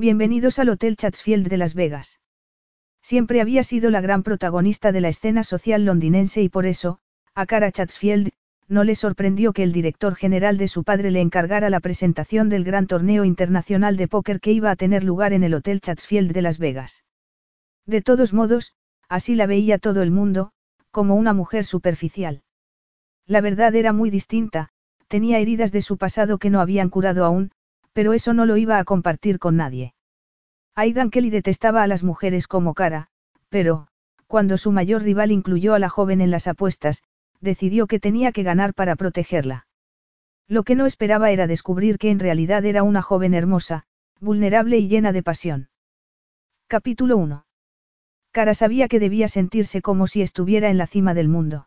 Bienvenidos al Hotel Chatsfield de Las Vegas. Siempre había sido la gran protagonista de la escena social londinense y por eso, a Cara Chatsfield, no le sorprendió que el director general de su padre le encargara la presentación del gran torneo internacional de póker que iba a tener lugar en el Hotel Chatsfield de Las Vegas. De todos modos, así la veía todo el mundo, como una mujer superficial. La verdad era muy distinta, tenía heridas de su pasado que no habían curado aún, pero eso no lo iba a compartir con nadie. Aidan Kelly detestaba a las mujeres como cara, pero, cuando su mayor rival incluyó a la joven en las apuestas, decidió que tenía que ganar para protegerla. Lo que no esperaba era descubrir que en realidad era una joven hermosa, vulnerable y llena de pasión. Capítulo 1. Cara sabía que debía sentirse como si estuviera en la cima del mundo.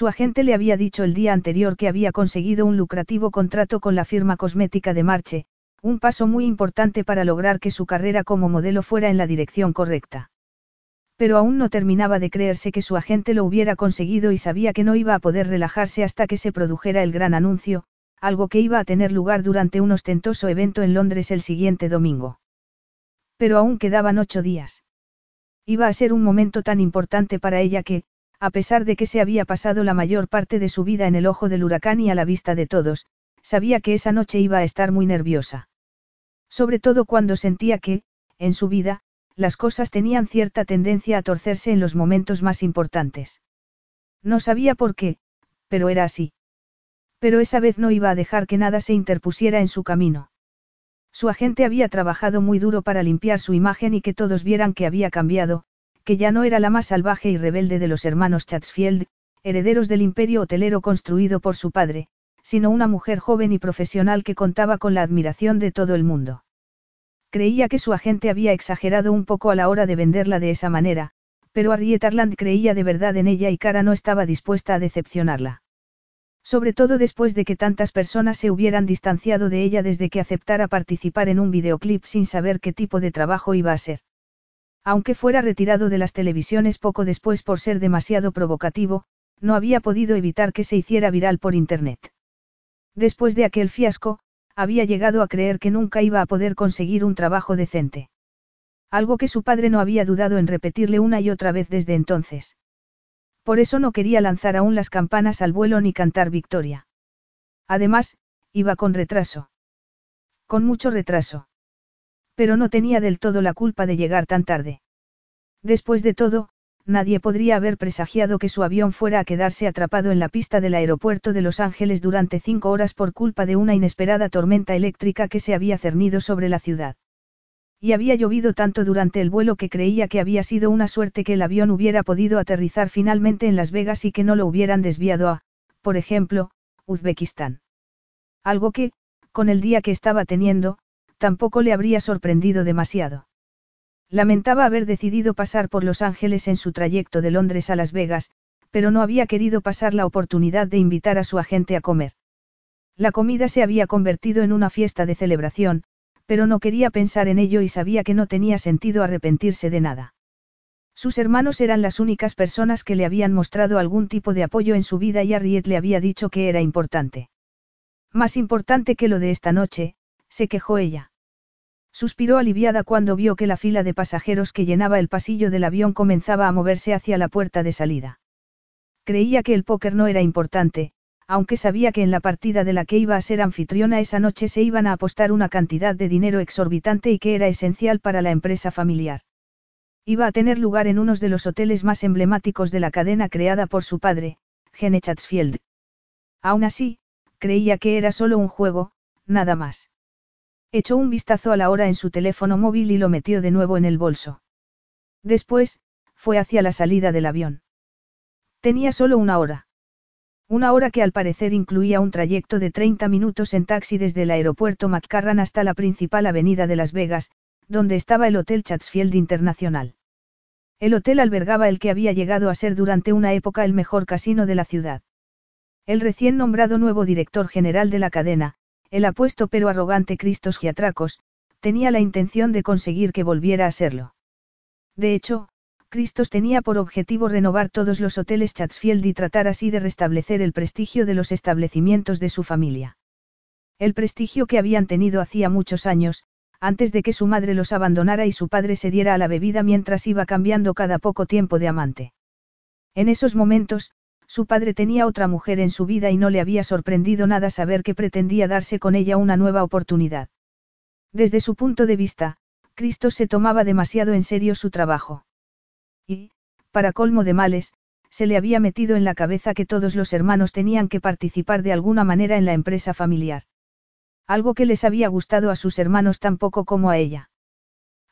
Su agente le había dicho el día anterior que había conseguido un lucrativo contrato con la firma cosmética de Marche, un paso muy importante para lograr que su carrera como modelo fuera en la dirección correcta. Pero aún no terminaba de creerse que su agente lo hubiera conseguido y sabía que no iba a poder relajarse hasta que se produjera el gran anuncio, algo que iba a tener lugar durante un ostentoso evento en Londres el siguiente domingo. Pero aún quedaban ocho días. Iba a ser un momento tan importante para ella que, a pesar de que se había pasado la mayor parte de su vida en el ojo del huracán y a la vista de todos, sabía que esa noche iba a estar muy nerviosa. Sobre todo cuando sentía que, en su vida, las cosas tenían cierta tendencia a torcerse en los momentos más importantes. No sabía por qué, pero era así. Pero esa vez no iba a dejar que nada se interpusiera en su camino. Su agente había trabajado muy duro para limpiar su imagen y que todos vieran que había cambiado, que ya no era la más salvaje y rebelde de los hermanos Chatsfield, herederos del imperio hotelero construido por su padre, sino una mujer joven y profesional que contaba con la admiración de todo el mundo. Creía que su agente había exagerado un poco a la hora de venderla de esa manera, pero Harriet Arland creía de verdad en ella y Cara no estaba dispuesta a decepcionarla. Sobre todo después de que tantas personas se hubieran distanciado de ella desde que aceptara participar en un videoclip sin saber qué tipo de trabajo iba a ser. Aunque fuera retirado de las televisiones poco después por ser demasiado provocativo, no había podido evitar que se hiciera viral por Internet. Después de aquel fiasco, había llegado a creer que nunca iba a poder conseguir un trabajo decente. Algo que su padre no había dudado en repetirle una y otra vez desde entonces. Por eso no quería lanzar aún las campanas al vuelo ni cantar victoria. Además, iba con retraso. Con mucho retraso pero no tenía del todo la culpa de llegar tan tarde. Después de todo, nadie podría haber presagiado que su avión fuera a quedarse atrapado en la pista del aeropuerto de Los Ángeles durante cinco horas por culpa de una inesperada tormenta eléctrica que se había cernido sobre la ciudad. Y había llovido tanto durante el vuelo que creía que había sido una suerte que el avión hubiera podido aterrizar finalmente en Las Vegas y que no lo hubieran desviado a, por ejemplo, Uzbekistán. Algo que, con el día que estaba teniendo, tampoco le habría sorprendido demasiado. Lamentaba haber decidido pasar por Los Ángeles en su trayecto de Londres a Las Vegas, pero no había querido pasar la oportunidad de invitar a su agente a comer. La comida se había convertido en una fiesta de celebración, pero no quería pensar en ello y sabía que no tenía sentido arrepentirse de nada. Sus hermanos eran las únicas personas que le habían mostrado algún tipo de apoyo en su vida y Harriet le había dicho que era importante. Más importante que lo de esta noche, se quejó ella. Suspiró aliviada cuando vio que la fila de pasajeros que llenaba el pasillo del avión comenzaba a moverse hacia la puerta de salida. Creía que el póker no era importante, aunque sabía que en la partida de la que iba a ser anfitriona esa noche se iban a apostar una cantidad de dinero exorbitante y que era esencial para la empresa familiar. Iba a tener lugar en uno de los hoteles más emblemáticos de la cadena creada por su padre, Gene Chatsfield. Aún así, creía que era solo un juego, nada más. Echó un vistazo a la hora en su teléfono móvil y lo metió de nuevo en el bolso. Después, fue hacia la salida del avión. Tenía solo una hora. Una hora que al parecer incluía un trayecto de 30 minutos en taxi desde el aeropuerto McCarran hasta la principal avenida de Las Vegas, donde estaba el Hotel Chatsfield Internacional. El hotel albergaba el que había llegado a ser durante una época el mejor casino de la ciudad. El recién nombrado nuevo director general de la cadena, el apuesto pero arrogante Cristos Giatracos, tenía la intención de conseguir que volviera a serlo. De hecho, Cristos tenía por objetivo renovar todos los hoteles Chatsfield y tratar así de restablecer el prestigio de los establecimientos de su familia. El prestigio que habían tenido hacía muchos años, antes de que su madre los abandonara y su padre se diera a la bebida mientras iba cambiando cada poco tiempo de amante. En esos momentos, su padre tenía otra mujer en su vida y no le había sorprendido nada saber que pretendía darse con ella una nueva oportunidad. Desde su punto de vista, Cristo se tomaba demasiado en serio su trabajo. Y, para colmo de males, se le había metido en la cabeza que todos los hermanos tenían que participar de alguna manera en la empresa familiar. Algo que les había gustado a sus hermanos tan poco como a ella.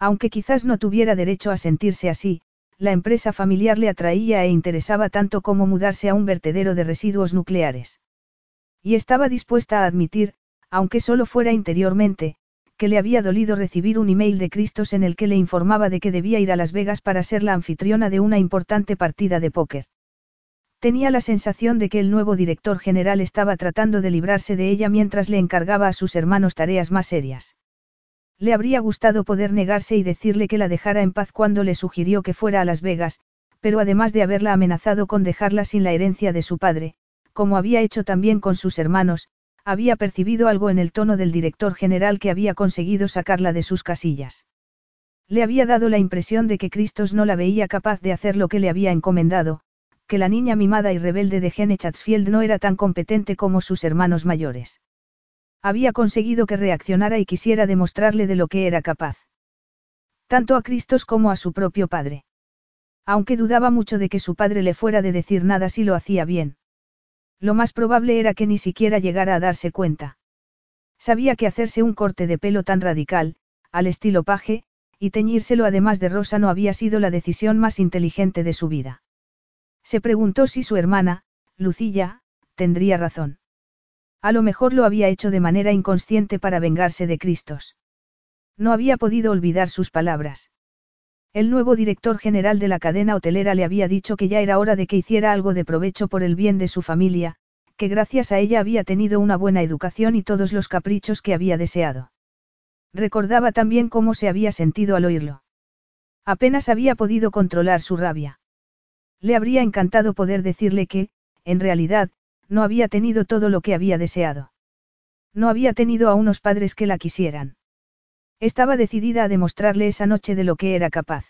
Aunque quizás no tuviera derecho a sentirse así, la empresa familiar le atraía e interesaba tanto como mudarse a un vertedero de residuos nucleares. Y estaba dispuesta a admitir, aunque solo fuera interiormente, que le había dolido recibir un email de Cristos en el que le informaba de que debía ir a Las Vegas para ser la anfitriona de una importante partida de póker. Tenía la sensación de que el nuevo director general estaba tratando de librarse de ella mientras le encargaba a sus hermanos tareas más serias. Le habría gustado poder negarse y decirle que la dejara en paz cuando le sugirió que fuera a Las Vegas, pero además de haberla amenazado con dejarla sin la herencia de su padre, como había hecho también con sus hermanos, había percibido algo en el tono del director general que había conseguido sacarla de sus casillas. Le había dado la impresión de que Cristos no la veía capaz de hacer lo que le había encomendado, que la niña mimada y rebelde de Gene Chatsfield no era tan competente como sus hermanos mayores. Había conseguido que reaccionara y quisiera demostrarle de lo que era capaz. Tanto a Cristos como a su propio padre. Aunque dudaba mucho de que su padre le fuera de decir nada si lo hacía bien. Lo más probable era que ni siquiera llegara a darse cuenta. Sabía que hacerse un corte de pelo tan radical, al estilo paje, y teñírselo además de rosa no había sido la decisión más inteligente de su vida. Se preguntó si su hermana, Lucilla, tendría razón. A lo mejor lo había hecho de manera inconsciente para vengarse de Cristos. No había podido olvidar sus palabras. El nuevo director general de la cadena hotelera le había dicho que ya era hora de que hiciera algo de provecho por el bien de su familia, que gracias a ella había tenido una buena educación y todos los caprichos que había deseado. Recordaba también cómo se había sentido al oírlo. Apenas había podido controlar su rabia. Le habría encantado poder decirle que, en realidad, no había tenido todo lo que había deseado. No había tenido a unos padres que la quisieran. Estaba decidida a demostrarle esa noche de lo que era capaz.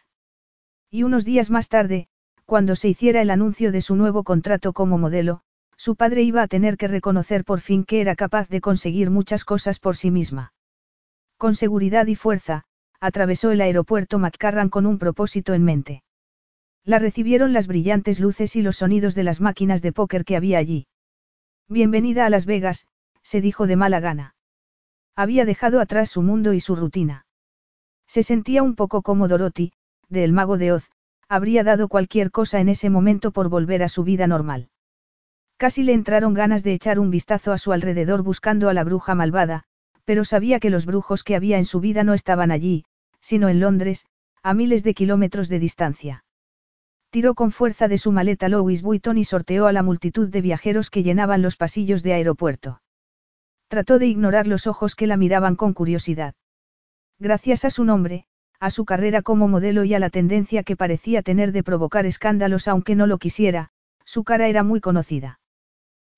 Y unos días más tarde, cuando se hiciera el anuncio de su nuevo contrato como modelo, su padre iba a tener que reconocer por fin que era capaz de conseguir muchas cosas por sí misma. Con seguridad y fuerza, atravesó el aeropuerto McCarran con un propósito en mente. La recibieron las brillantes luces y los sonidos de las máquinas de póker que había allí. Bienvenida a Las Vegas, se dijo de mala gana. Había dejado atrás su mundo y su rutina. Se sentía un poco como Dorothy, de El Mago de Oz, habría dado cualquier cosa en ese momento por volver a su vida normal. Casi le entraron ganas de echar un vistazo a su alrededor buscando a la bruja malvada, pero sabía que los brujos que había en su vida no estaban allí, sino en Londres, a miles de kilómetros de distancia. Tiró con fuerza de su maleta Louis Vuitton y sorteó a la multitud de viajeros que llenaban los pasillos de aeropuerto. Trató de ignorar los ojos que la miraban con curiosidad. Gracias a su nombre, a su carrera como modelo y a la tendencia que parecía tener de provocar escándalos aunque no lo quisiera, su cara era muy conocida.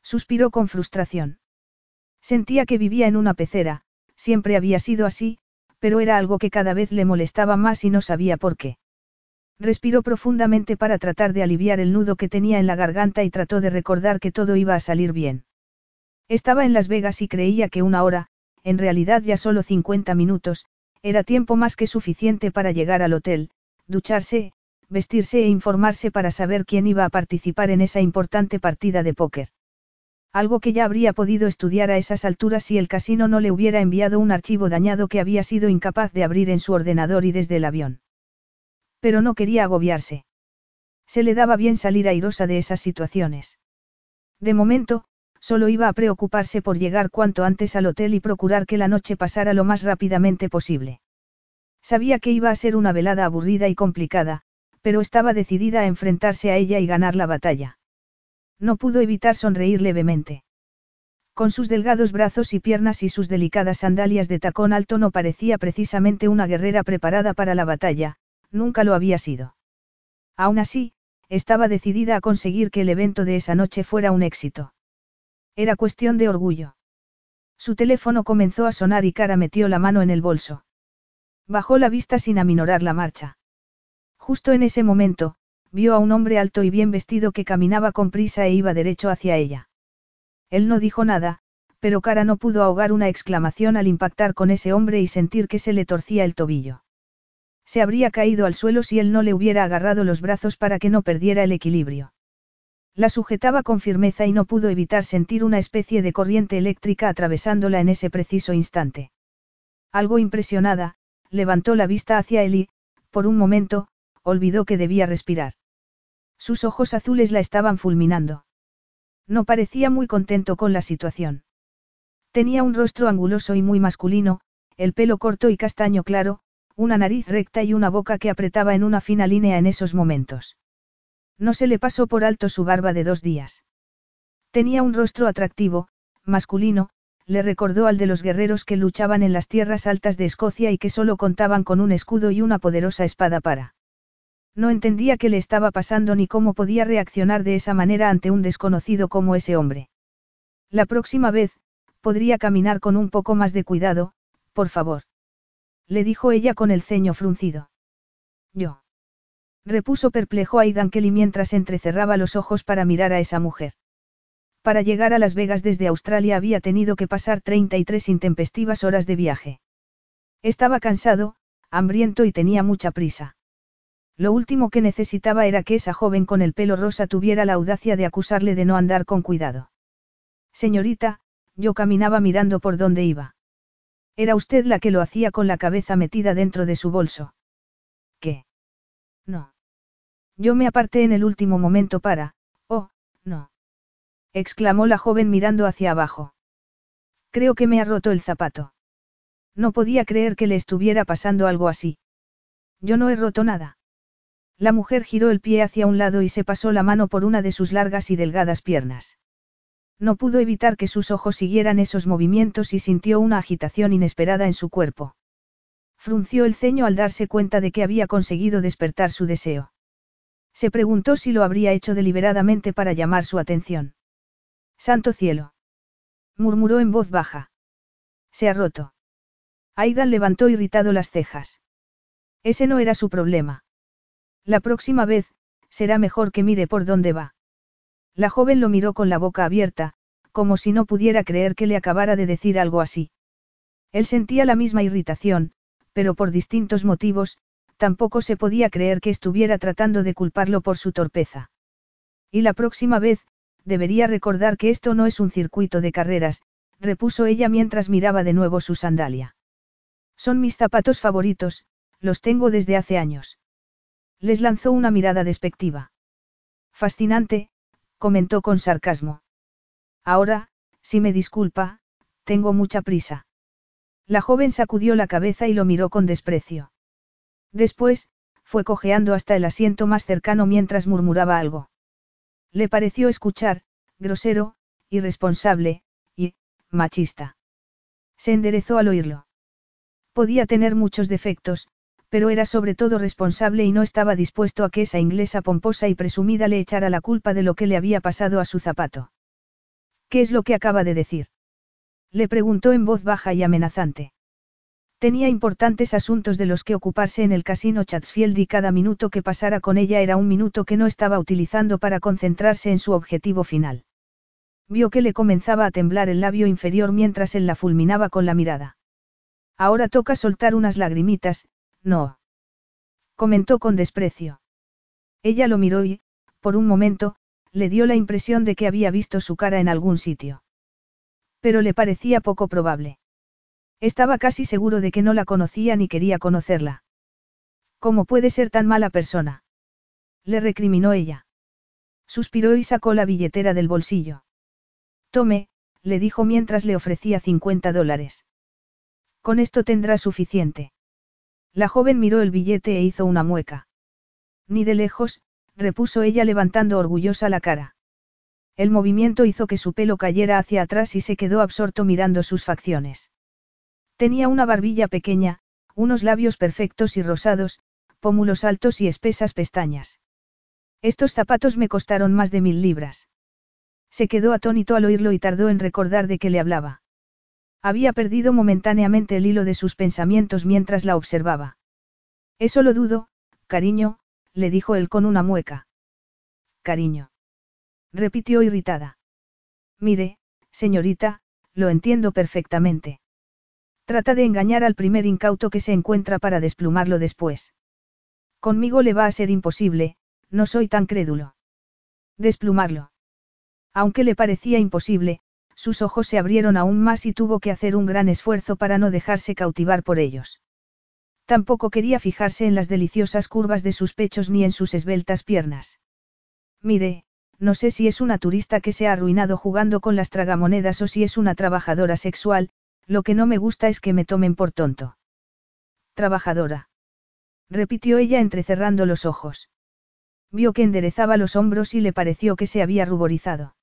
Suspiró con frustración. Sentía que vivía en una pecera, siempre había sido así, pero era algo que cada vez le molestaba más y no sabía por qué. Respiró profundamente para tratar de aliviar el nudo que tenía en la garganta y trató de recordar que todo iba a salir bien. Estaba en Las Vegas y creía que una hora, en realidad ya solo 50 minutos, era tiempo más que suficiente para llegar al hotel, ducharse, vestirse e informarse para saber quién iba a participar en esa importante partida de póker. Algo que ya habría podido estudiar a esas alturas si el casino no le hubiera enviado un archivo dañado que había sido incapaz de abrir en su ordenador y desde el avión. Pero no quería agobiarse. Se le daba bien salir airosa de esas situaciones. De momento, solo iba a preocuparse por llegar cuanto antes al hotel y procurar que la noche pasara lo más rápidamente posible. Sabía que iba a ser una velada aburrida y complicada, pero estaba decidida a enfrentarse a ella y ganar la batalla. No pudo evitar sonreír levemente. Con sus delgados brazos y piernas y sus delicadas sandalias de tacón alto no parecía precisamente una guerrera preparada para la batalla, nunca lo había sido. Aún así, estaba decidida a conseguir que el evento de esa noche fuera un éxito. Era cuestión de orgullo. Su teléfono comenzó a sonar y Cara metió la mano en el bolso. Bajó la vista sin aminorar la marcha. Justo en ese momento, vio a un hombre alto y bien vestido que caminaba con prisa e iba derecho hacia ella. Él no dijo nada, pero Cara no pudo ahogar una exclamación al impactar con ese hombre y sentir que se le torcía el tobillo. Se habría caído al suelo si él no le hubiera agarrado los brazos para que no perdiera el equilibrio. La sujetaba con firmeza y no pudo evitar sentir una especie de corriente eléctrica atravesándola en ese preciso instante. Algo impresionada, levantó la vista hacia él y, por un momento, olvidó que debía respirar. Sus ojos azules la estaban fulminando. No parecía muy contento con la situación. Tenía un rostro anguloso y muy masculino, el pelo corto y castaño claro, una nariz recta y una boca que apretaba en una fina línea en esos momentos. No se le pasó por alto su barba de dos días. Tenía un rostro atractivo, masculino, le recordó al de los guerreros que luchaban en las tierras altas de Escocia y que solo contaban con un escudo y una poderosa espada para. No entendía qué le estaba pasando ni cómo podía reaccionar de esa manera ante un desconocido como ese hombre. La próxima vez, podría caminar con un poco más de cuidado, por favor. Le dijo ella con el ceño fruncido. Yo. Repuso perplejo Aidan Kelly mientras entrecerraba los ojos para mirar a esa mujer. Para llegar a Las Vegas desde Australia había tenido que pasar 33 intempestivas horas de viaje. Estaba cansado, hambriento y tenía mucha prisa. Lo último que necesitaba era que esa joven con el pelo rosa tuviera la audacia de acusarle de no andar con cuidado. Señorita, yo caminaba mirando por dónde iba. Era usted la que lo hacía con la cabeza metida dentro de su bolso. ¿Qué? No. Yo me aparté en el último momento para, oh, no. exclamó la joven mirando hacia abajo. Creo que me ha roto el zapato. No podía creer que le estuviera pasando algo así. Yo no he roto nada. La mujer giró el pie hacia un lado y se pasó la mano por una de sus largas y delgadas piernas. No pudo evitar que sus ojos siguieran esos movimientos y sintió una agitación inesperada en su cuerpo. Frunció el ceño al darse cuenta de que había conseguido despertar su deseo. Se preguntó si lo habría hecho deliberadamente para llamar su atención. Santo cielo. murmuró en voz baja. Se ha roto. Aidan levantó irritado las cejas. Ese no era su problema. La próxima vez, será mejor que mire por dónde va. La joven lo miró con la boca abierta, como si no pudiera creer que le acabara de decir algo así. Él sentía la misma irritación, pero por distintos motivos, tampoco se podía creer que estuviera tratando de culparlo por su torpeza. Y la próxima vez, debería recordar que esto no es un circuito de carreras, repuso ella mientras miraba de nuevo su sandalia. Son mis zapatos favoritos, los tengo desde hace años. Les lanzó una mirada despectiva. Fascinante, comentó con sarcasmo. Ahora, si me disculpa, tengo mucha prisa. La joven sacudió la cabeza y lo miró con desprecio. Después, fue cojeando hasta el asiento más cercano mientras murmuraba algo. Le pareció escuchar, grosero, irresponsable, y, machista. Se enderezó al oírlo. Podía tener muchos defectos, pero era sobre todo responsable y no estaba dispuesto a que esa inglesa pomposa y presumida le echara la culpa de lo que le había pasado a su zapato. ¿Qué es lo que acaba de decir? Le preguntó en voz baja y amenazante. Tenía importantes asuntos de los que ocuparse en el casino Chatsfield y cada minuto que pasara con ella era un minuto que no estaba utilizando para concentrarse en su objetivo final. Vio que le comenzaba a temblar el labio inferior mientras él la fulminaba con la mirada. Ahora toca soltar unas lagrimitas, no. Comentó con desprecio. Ella lo miró y, por un momento, le dio la impresión de que había visto su cara en algún sitio. Pero le parecía poco probable. Estaba casi seguro de que no la conocía ni quería conocerla. ¿Cómo puede ser tan mala persona? Le recriminó ella. Suspiró y sacó la billetera del bolsillo. Tome, le dijo mientras le ofrecía 50 dólares. Con esto tendrá suficiente. La joven miró el billete e hizo una mueca. Ni de lejos, repuso ella levantando orgullosa la cara. El movimiento hizo que su pelo cayera hacia atrás y se quedó absorto mirando sus facciones. Tenía una barbilla pequeña, unos labios perfectos y rosados, pómulos altos y espesas pestañas. Estos zapatos me costaron más de mil libras. Se quedó atónito al oírlo y tardó en recordar de qué le hablaba. Había perdido momentáneamente el hilo de sus pensamientos mientras la observaba. Eso lo dudo, cariño, le dijo él con una mueca. Cariño. Repitió irritada. Mire, señorita, lo entiendo perfectamente. Trata de engañar al primer incauto que se encuentra para desplumarlo después. Conmigo le va a ser imposible, no soy tan crédulo. Desplumarlo. Aunque le parecía imposible, sus ojos se abrieron aún más y tuvo que hacer un gran esfuerzo para no dejarse cautivar por ellos. Tampoco quería fijarse en las deliciosas curvas de sus pechos ni en sus esbeltas piernas. Mire, no sé si es una turista que se ha arruinado jugando con las tragamonedas o si es una trabajadora sexual, lo que no me gusta es que me tomen por tonto. Trabajadora. Repitió ella entrecerrando los ojos. Vio que enderezaba los hombros y le pareció que se había ruborizado.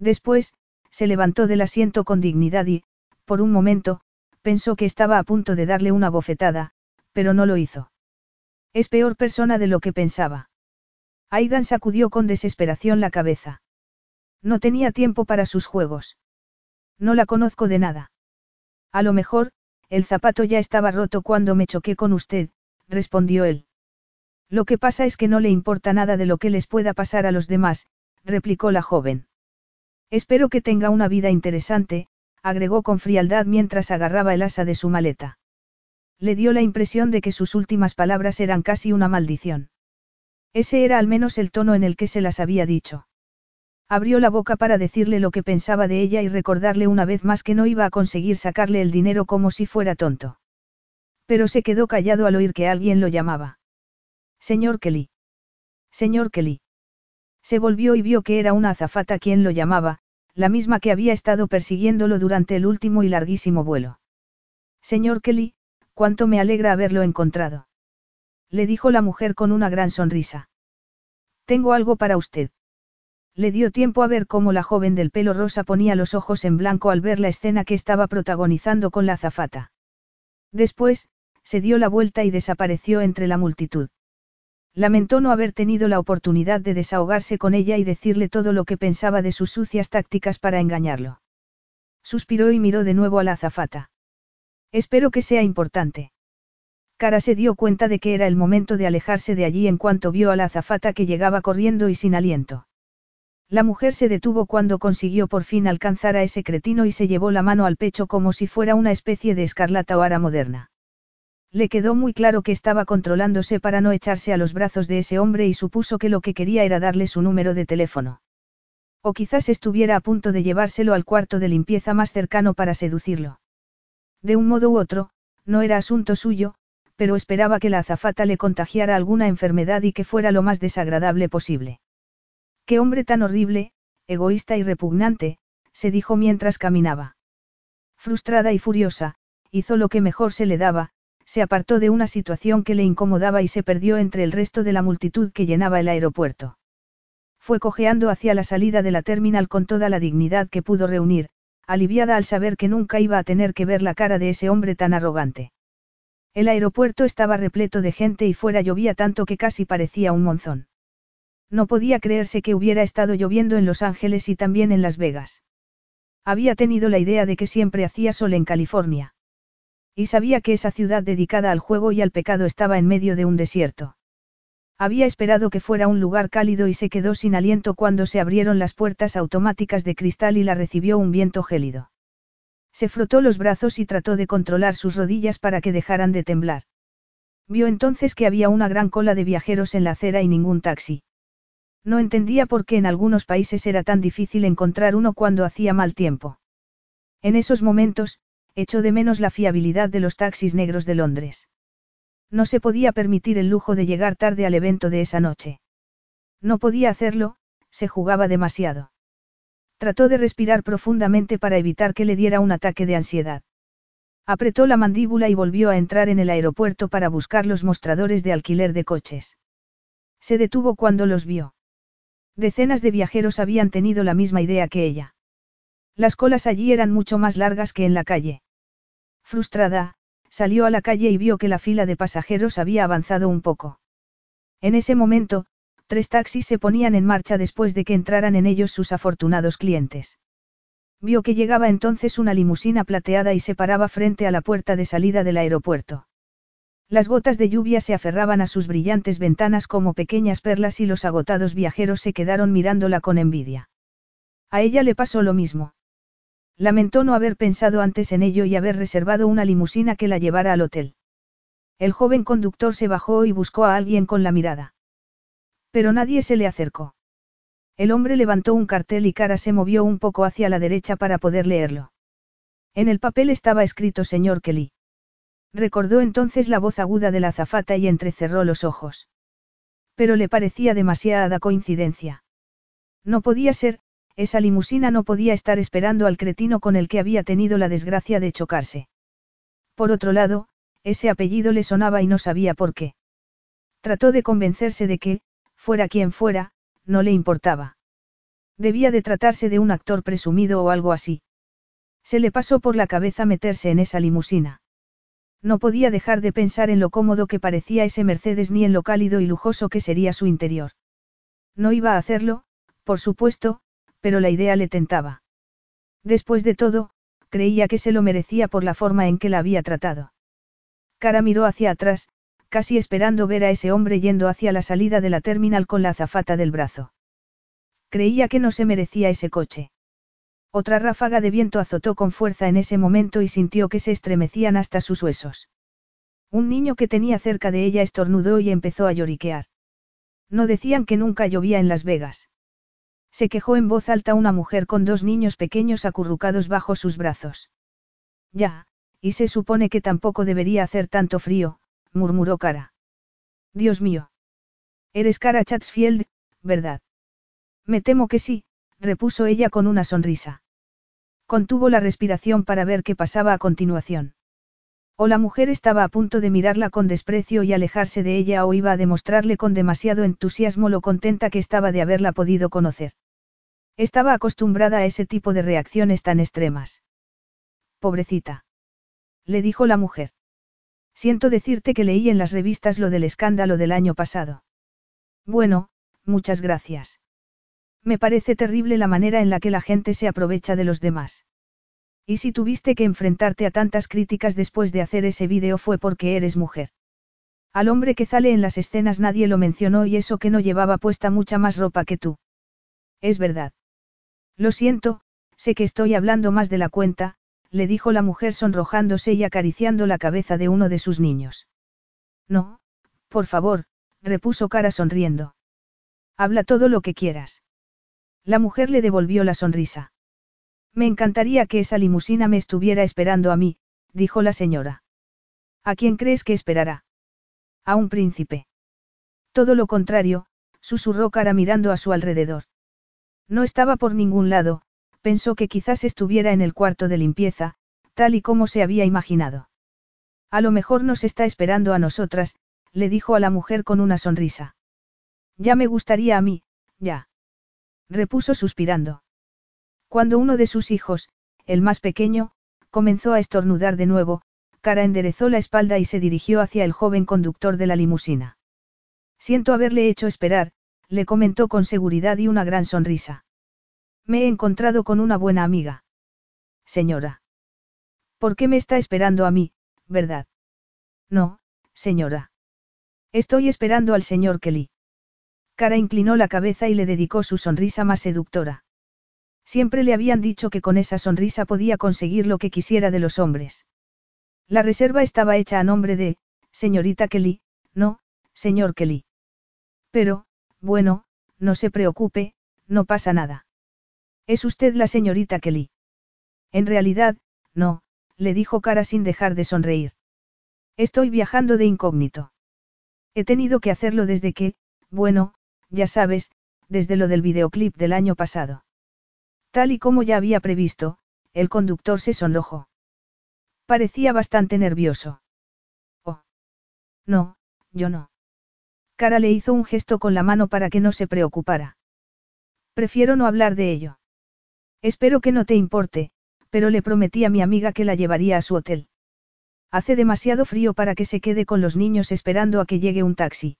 Después, se levantó del asiento con dignidad y, por un momento, pensó que estaba a punto de darle una bofetada, pero no lo hizo. Es peor persona de lo que pensaba. Aidan sacudió con desesperación la cabeza. No tenía tiempo para sus juegos. No la conozco de nada. A lo mejor, el zapato ya estaba roto cuando me choqué con usted, respondió él. Lo que pasa es que no le importa nada de lo que les pueda pasar a los demás, replicó la joven. Espero que tenga una vida interesante, agregó con frialdad mientras agarraba el asa de su maleta. Le dio la impresión de que sus últimas palabras eran casi una maldición. Ese era al menos el tono en el que se las había dicho. Abrió la boca para decirle lo que pensaba de ella y recordarle una vez más que no iba a conseguir sacarle el dinero como si fuera tonto. Pero se quedó callado al oír que alguien lo llamaba. Señor Kelly. Señor Kelly. Se volvió y vio que era una azafata quien lo llamaba, la misma que había estado persiguiéndolo durante el último y larguísimo vuelo. Señor Kelly, cuánto me alegra haberlo encontrado. Le dijo la mujer con una gran sonrisa. Tengo algo para usted. Le dio tiempo a ver cómo la joven del pelo rosa ponía los ojos en blanco al ver la escena que estaba protagonizando con la azafata. Después, se dio la vuelta y desapareció entre la multitud. Lamentó no haber tenido la oportunidad de desahogarse con ella y decirle todo lo que pensaba de sus sucias tácticas para engañarlo. Suspiró y miró de nuevo a la azafata. Espero que sea importante. Cara se dio cuenta de que era el momento de alejarse de allí en cuanto vio a la azafata que llegaba corriendo y sin aliento. La mujer se detuvo cuando consiguió por fin alcanzar a ese cretino y se llevó la mano al pecho como si fuera una especie de escarlata o ara moderna. Le quedó muy claro que estaba controlándose para no echarse a los brazos de ese hombre y supuso que lo que quería era darle su número de teléfono. O quizás estuviera a punto de llevárselo al cuarto de limpieza más cercano para seducirlo. De un modo u otro, no era asunto suyo, pero esperaba que la azafata le contagiara alguna enfermedad y que fuera lo más desagradable posible. Qué hombre tan horrible, egoísta y repugnante, se dijo mientras caminaba. Frustrada y furiosa, hizo lo que mejor se le daba, se apartó de una situación que le incomodaba y se perdió entre el resto de la multitud que llenaba el aeropuerto. Fue cojeando hacia la salida de la terminal con toda la dignidad que pudo reunir, aliviada al saber que nunca iba a tener que ver la cara de ese hombre tan arrogante. El aeropuerto estaba repleto de gente y fuera llovía tanto que casi parecía un monzón. No podía creerse que hubiera estado lloviendo en Los Ángeles y también en Las Vegas. Había tenido la idea de que siempre hacía sol en California. Y sabía que esa ciudad dedicada al juego y al pecado estaba en medio de un desierto. Había esperado que fuera un lugar cálido y se quedó sin aliento cuando se abrieron las puertas automáticas de cristal y la recibió un viento gélido. Se frotó los brazos y trató de controlar sus rodillas para que dejaran de temblar. Vio entonces que había una gran cola de viajeros en la acera y ningún taxi. No entendía por qué en algunos países era tan difícil encontrar uno cuando hacía mal tiempo. En esos momentos, echó de menos la fiabilidad de los taxis negros de Londres. No se podía permitir el lujo de llegar tarde al evento de esa noche. No podía hacerlo, se jugaba demasiado. Trató de respirar profundamente para evitar que le diera un ataque de ansiedad. Apretó la mandíbula y volvió a entrar en el aeropuerto para buscar los mostradores de alquiler de coches. Se detuvo cuando los vio. Decenas de viajeros habían tenido la misma idea que ella. Las colas allí eran mucho más largas que en la calle. Frustrada, salió a la calle y vio que la fila de pasajeros había avanzado un poco. En ese momento, tres taxis se ponían en marcha después de que entraran en ellos sus afortunados clientes. Vio que llegaba entonces una limusina plateada y se paraba frente a la puerta de salida del aeropuerto. Las gotas de lluvia se aferraban a sus brillantes ventanas como pequeñas perlas y los agotados viajeros se quedaron mirándola con envidia. A ella le pasó lo mismo. Lamentó no haber pensado antes en ello y haber reservado una limusina que la llevara al hotel. El joven conductor se bajó y buscó a alguien con la mirada. Pero nadie se le acercó. El hombre levantó un cartel y Cara se movió un poco hacia la derecha para poder leerlo. En el papel estaba escrito señor Kelly. Recordó entonces la voz aguda de la azafata y entrecerró los ojos. Pero le parecía demasiada coincidencia. No podía ser, esa limusina no podía estar esperando al cretino con el que había tenido la desgracia de chocarse. Por otro lado, ese apellido le sonaba y no sabía por qué. Trató de convencerse de que, fuera quien fuera, no le importaba. Debía de tratarse de un actor presumido o algo así. Se le pasó por la cabeza meterse en esa limusina. No podía dejar de pensar en lo cómodo que parecía ese Mercedes ni en lo cálido y lujoso que sería su interior. No iba a hacerlo, por supuesto, pero la idea le tentaba. Después de todo, creía que se lo merecía por la forma en que la había tratado. Cara miró hacia atrás, casi esperando ver a ese hombre yendo hacia la salida de la terminal con la azafata del brazo. Creía que no se merecía ese coche. Otra ráfaga de viento azotó con fuerza en ese momento y sintió que se estremecían hasta sus huesos. Un niño que tenía cerca de ella estornudó y empezó a lloriquear. No decían que nunca llovía en Las Vegas. Se quejó en voz alta una mujer con dos niños pequeños acurrucados bajo sus brazos. Ya, y se supone que tampoco debería hacer tanto frío, murmuró Cara. Dios mío. Eres Cara Chatsfield, ¿verdad? Me temo que sí, repuso ella con una sonrisa. Contuvo la respiración para ver qué pasaba a continuación. O la mujer estaba a punto de mirarla con desprecio y alejarse de ella o iba a demostrarle con demasiado entusiasmo lo contenta que estaba de haberla podido conocer. Estaba acostumbrada a ese tipo de reacciones tan extremas. Pobrecita. Le dijo la mujer. Siento decirte que leí en las revistas lo del escándalo del año pasado. Bueno, muchas gracias. Me parece terrible la manera en la que la gente se aprovecha de los demás. Y si tuviste que enfrentarte a tantas críticas después de hacer ese vídeo fue porque eres mujer. Al hombre que sale en las escenas nadie lo mencionó y eso que no llevaba puesta mucha más ropa que tú. Es verdad. Lo siento, sé que estoy hablando más de la cuenta, le dijo la mujer sonrojándose y acariciando la cabeza de uno de sus niños. No, por favor, repuso cara sonriendo. Habla todo lo que quieras. La mujer le devolvió la sonrisa. Me encantaría que esa limusina me estuviera esperando a mí, dijo la señora. ¿A quién crees que esperará? A un príncipe. Todo lo contrario, susurró cara mirando a su alrededor. No estaba por ningún lado, pensó que quizás estuviera en el cuarto de limpieza, tal y como se había imaginado. A lo mejor nos está esperando a nosotras, le dijo a la mujer con una sonrisa. Ya me gustaría a mí, ya. Repuso suspirando. Cuando uno de sus hijos, el más pequeño, comenzó a estornudar de nuevo, Cara enderezó la espalda y se dirigió hacia el joven conductor de la limusina. Siento haberle hecho esperar, le comentó con seguridad y una gran sonrisa. Me he encontrado con una buena amiga. Señora. ¿Por qué me está esperando a mí, verdad? No, señora. Estoy esperando al señor Kelly. Cara inclinó la cabeza y le dedicó su sonrisa más seductora. Siempre le habían dicho que con esa sonrisa podía conseguir lo que quisiera de los hombres. La reserva estaba hecha a nombre de, señorita Kelly, no, señor Kelly. Pero, bueno, no se preocupe, no pasa nada. ¿Es usted la señorita Kelly? En realidad, no, le dijo Cara sin dejar de sonreír. Estoy viajando de incógnito. He tenido que hacerlo desde que, bueno, ya sabes, desde lo del videoclip del año pasado. Tal y como ya había previsto, el conductor se sonrojó. Parecía bastante nervioso. Oh. No, yo no. Cara le hizo un gesto con la mano para que no se preocupara. Prefiero no hablar de ello. Espero que no te importe, pero le prometí a mi amiga que la llevaría a su hotel. Hace demasiado frío para que se quede con los niños esperando a que llegue un taxi.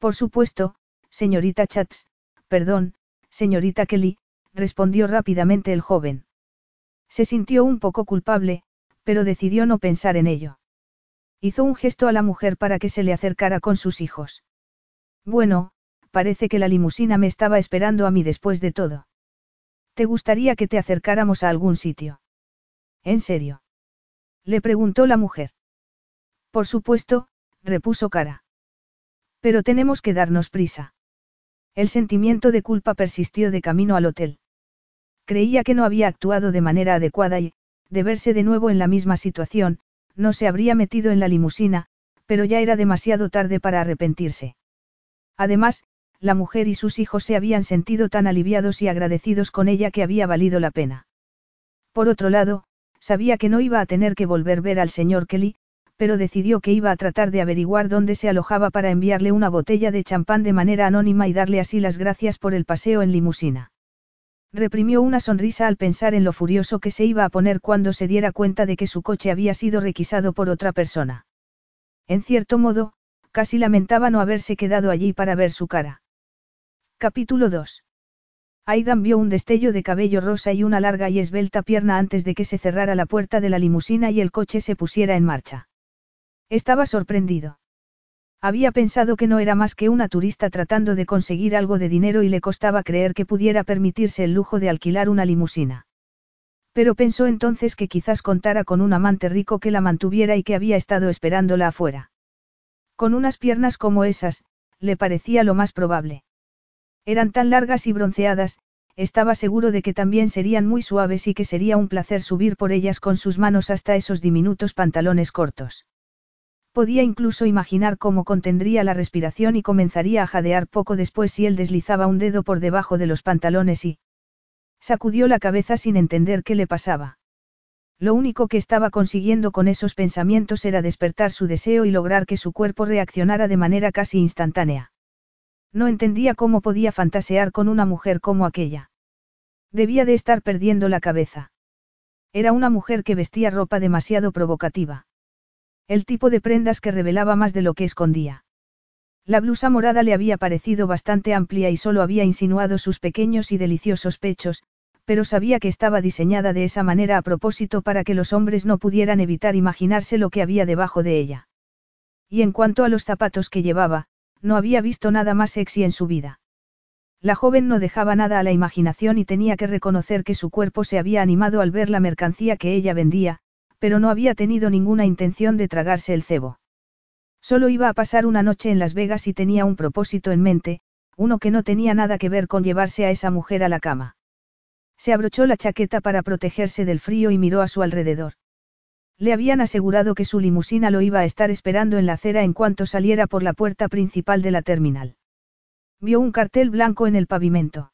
Por supuesto, señorita Chats, perdón, señorita Kelly, respondió rápidamente el joven. Se sintió un poco culpable, pero decidió no pensar en ello. Hizo un gesto a la mujer para que se le acercara con sus hijos. Bueno, parece que la limusina me estaba esperando a mí después de todo. ¿Te gustaría que te acercáramos a algún sitio? ¿En serio? Le preguntó la mujer. Por supuesto, repuso Cara. Pero tenemos que darnos prisa. El sentimiento de culpa persistió de camino al hotel. Creía que no había actuado de manera adecuada y, de verse de nuevo en la misma situación, no se habría metido en la limusina, pero ya era demasiado tarde para arrepentirse. Además, la mujer y sus hijos se habían sentido tan aliviados y agradecidos con ella que había valido la pena. Por otro lado, sabía que no iba a tener que volver a ver al señor Kelly, pero decidió que iba a tratar de averiguar dónde se alojaba para enviarle una botella de champán de manera anónima y darle así las gracias por el paseo en limusina. Reprimió una sonrisa al pensar en lo furioso que se iba a poner cuando se diera cuenta de que su coche había sido requisado por otra persona. En cierto modo, casi lamentaba no haberse quedado allí para ver su cara. Capítulo 2. Aidan vio un destello de cabello rosa y una larga y esbelta pierna antes de que se cerrara la puerta de la limusina y el coche se pusiera en marcha. Estaba sorprendido. Había pensado que no era más que una turista tratando de conseguir algo de dinero y le costaba creer que pudiera permitirse el lujo de alquilar una limusina. Pero pensó entonces que quizás contara con un amante rico que la mantuviera y que había estado esperándola afuera. Con unas piernas como esas, le parecía lo más probable. Eran tan largas y bronceadas, estaba seguro de que también serían muy suaves y que sería un placer subir por ellas con sus manos hasta esos diminutos pantalones cortos. Podía incluso imaginar cómo contendría la respiración y comenzaría a jadear poco después si él deslizaba un dedo por debajo de los pantalones y... Sacudió la cabeza sin entender qué le pasaba. Lo único que estaba consiguiendo con esos pensamientos era despertar su deseo y lograr que su cuerpo reaccionara de manera casi instantánea. No entendía cómo podía fantasear con una mujer como aquella. Debía de estar perdiendo la cabeza. Era una mujer que vestía ropa demasiado provocativa. El tipo de prendas que revelaba más de lo que escondía. La blusa morada le había parecido bastante amplia y solo había insinuado sus pequeños y deliciosos pechos, pero sabía que estaba diseñada de esa manera a propósito para que los hombres no pudieran evitar imaginarse lo que había debajo de ella. Y en cuanto a los zapatos que llevaba, no había visto nada más sexy en su vida. La joven no dejaba nada a la imaginación y tenía que reconocer que su cuerpo se había animado al ver la mercancía que ella vendía, pero no había tenido ninguna intención de tragarse el cebo. Solo iba a pasar una noche en Las Vegas y tenía un propósito en mente, uno que no tenía nada que ver con llevarse a esa mujer a la cama. Se abrochó la chaqueta para protegerse del frío y miró a su alrededor. Le habían asegurado que su limusina lo iba a estar esperando en la acera en cuanto saliera por la puerta principal de la terminal. Vio un cartel blanco en el pavimento.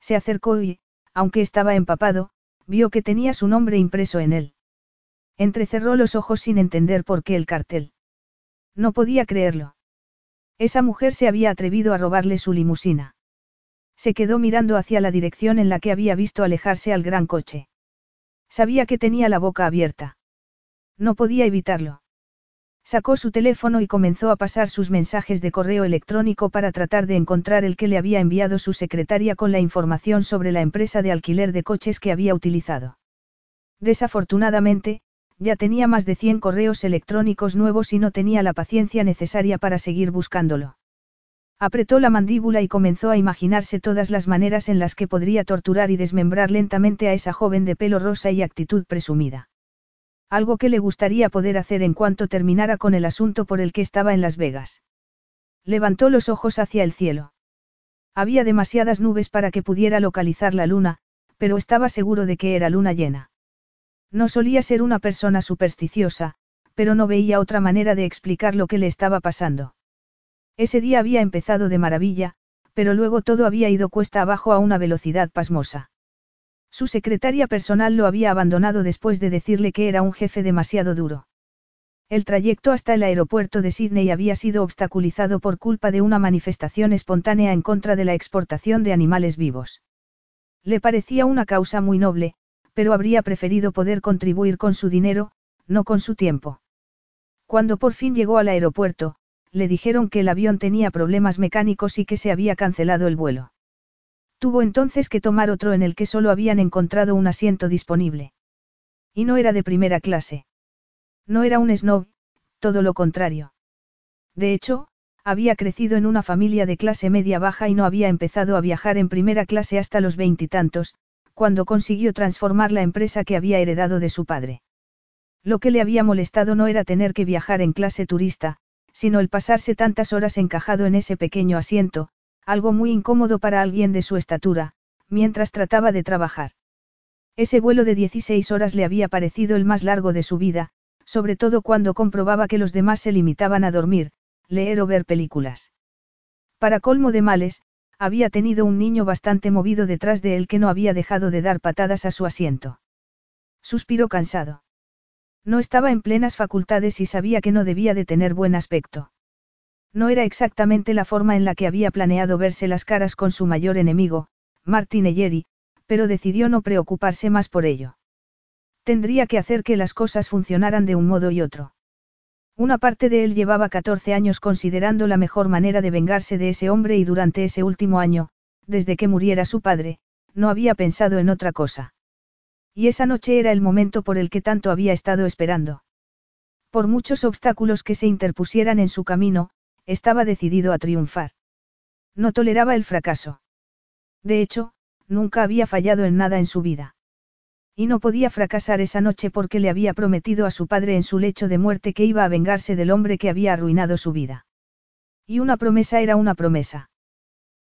Se acercó y, aunque estaba empapado, vio que tenía su nombre impreso en él. Entrecerró los ojos sin entender por qué el cartel. No podía creerlo. Esa mujer se había atrevido a robarle su limusina. Se quedó mirando hacia la dirección en la que había visto alejarse al gran coche. Sabía que tenía la boca abierta. No podía evitarlo. Sacó su teléfono y comenzó a pasar sus mensajes de correo electrónico para tratar de encontrar el que le había enviado su secretaria con la información sobre la empresa de alquiler de coches que había utilizado. Desafortunadamente, ya tenía más de 100 correos electrónicos nuevos y no tenía la paciencia necesaria para seguir buscándolo. Apretó la mandíbula y comenzó a imaginarse todas las maneras en las que podría torturar y desmembrar lentamente a esa joven de pelo rosa y actitud presumida. Algo que le gustaría poder hacer en cuanto terminara con el asunto por el que estaba en Las Vegas. Levantó los ojos hacia el cielo. Había demasiadas nubes para que pudiera localizar la luna, pero estaba seguro de que era luna llena. No solía ser una persona supersticiosa, pero no veía otra manera de explicar lo que le estaba pasando. Ese día había empezado de maravilla, pero luego todo había ido cuesta abajo a una velocidad pasmosa. Su secretaria personal lo había abandonado después de decirle que era un jefe demasiado duro. El trayecto hasta el aeropuerto de Sydney había sido obstaculizado por culpa de una manifestación espontánea en contra de la exportación de animales vivos. Le parecía una causa muy noble, pero habría preferido poder contribuir con su dinero, no con su tiempo. Cuando por fin llegó al aeropuerto, le dijeron que el avión tenía problemas mecánicos y que se había cancelado el vuelo. Tuvo entonces que tomar otro en el que solo habían encontrado un asiento disponible. Y no era de primera clase. No era un snob, todo lo contrario. De hecho, había crecido en una familia de clase media baja y no había empezado a viajar en primera clase hasta los veintitantos, cuando consiguió transformar la empresa que había heredado de su padre. Lo que le había molestado no era tener que viajar en clase turista, sino el pasarse tantas horas encajado en ese pequeño asiento, algo muy incómodo para alguien de su estatura, mientras trataba de trabajar. Ese vuelo de 16 horas le había parecido el más largo de su vida, sobre todo cuando comprobaba que los demás se limitaban a dormir, leer o ver películas. Para colmo de males, había tenido un niño bastante movido detrás de él que no había dejado de dar patadas a su asiento. Suspiró cansado. No estaba en plenas facultades y sabía que no debía de tener buen aspecto. No era exactamente la forma en la que había planeado verse las caras con su mayor enemigo, Martin Eyeri, pero decidió no preocuparse más por ello. Tendría que hacer que las cosas funcionaran de un modo y otro. Una parte de él llevaba 14 años considerando la mejor manera de vengarse de ese hombre y durante ese último año, desde que muriera su padre, no había pensado en otra cosa. Y esa noche era el momento por el que tanto había estado esperando. Por muchos obstáculos que se interpusieran en su camino, estaba decidido a triunfar. No toleraba el fracaso. De hecho, nunca había fallado en nada en su vida. Y no podía fracasar esa noche porque le había prometido a su padre en su lecho de muerte que iba a vengarse del hombre que había arruinado su vida. Y una promesa era una promesa.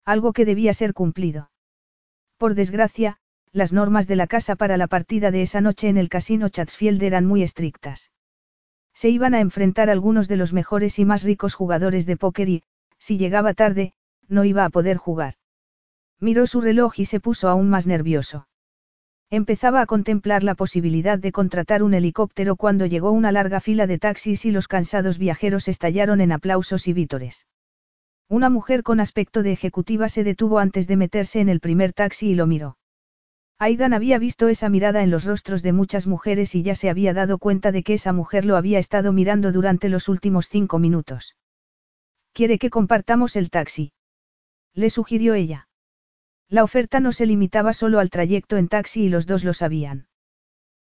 Algo que debía ser cumplido. Por desgracia, las normas de la casa para la partida de esa noche en el casino Chatsfield eran muy estrictas. Se iban a enfrentar algunos de los mejores y más ricos jugadores de póker y, si llegaba tarde, no iba a poder jugar. Miró su reloj y se puso aún más nervioso. Empezaba a contemplar la posibilidad de contratar un helicóptero cuando llegó una larga fila de taxis y los cansados viajeros estallaron en aplausos y vítores. Una mujer con aspecto de ejecutiva se detuvo antes de meterse en el primer taxi y lo miró. Aidan había visto esa mirada en los rostros de muchas mujeres y ya se había dado cuenta de que esa mujer lo había estado mirando durante los últimos cinco minutos. ¿Quiere que compartamos el taxi? Le sugirió ella. La oferta no se limitaba solo al trayecto en taxi y los dos lo sabían.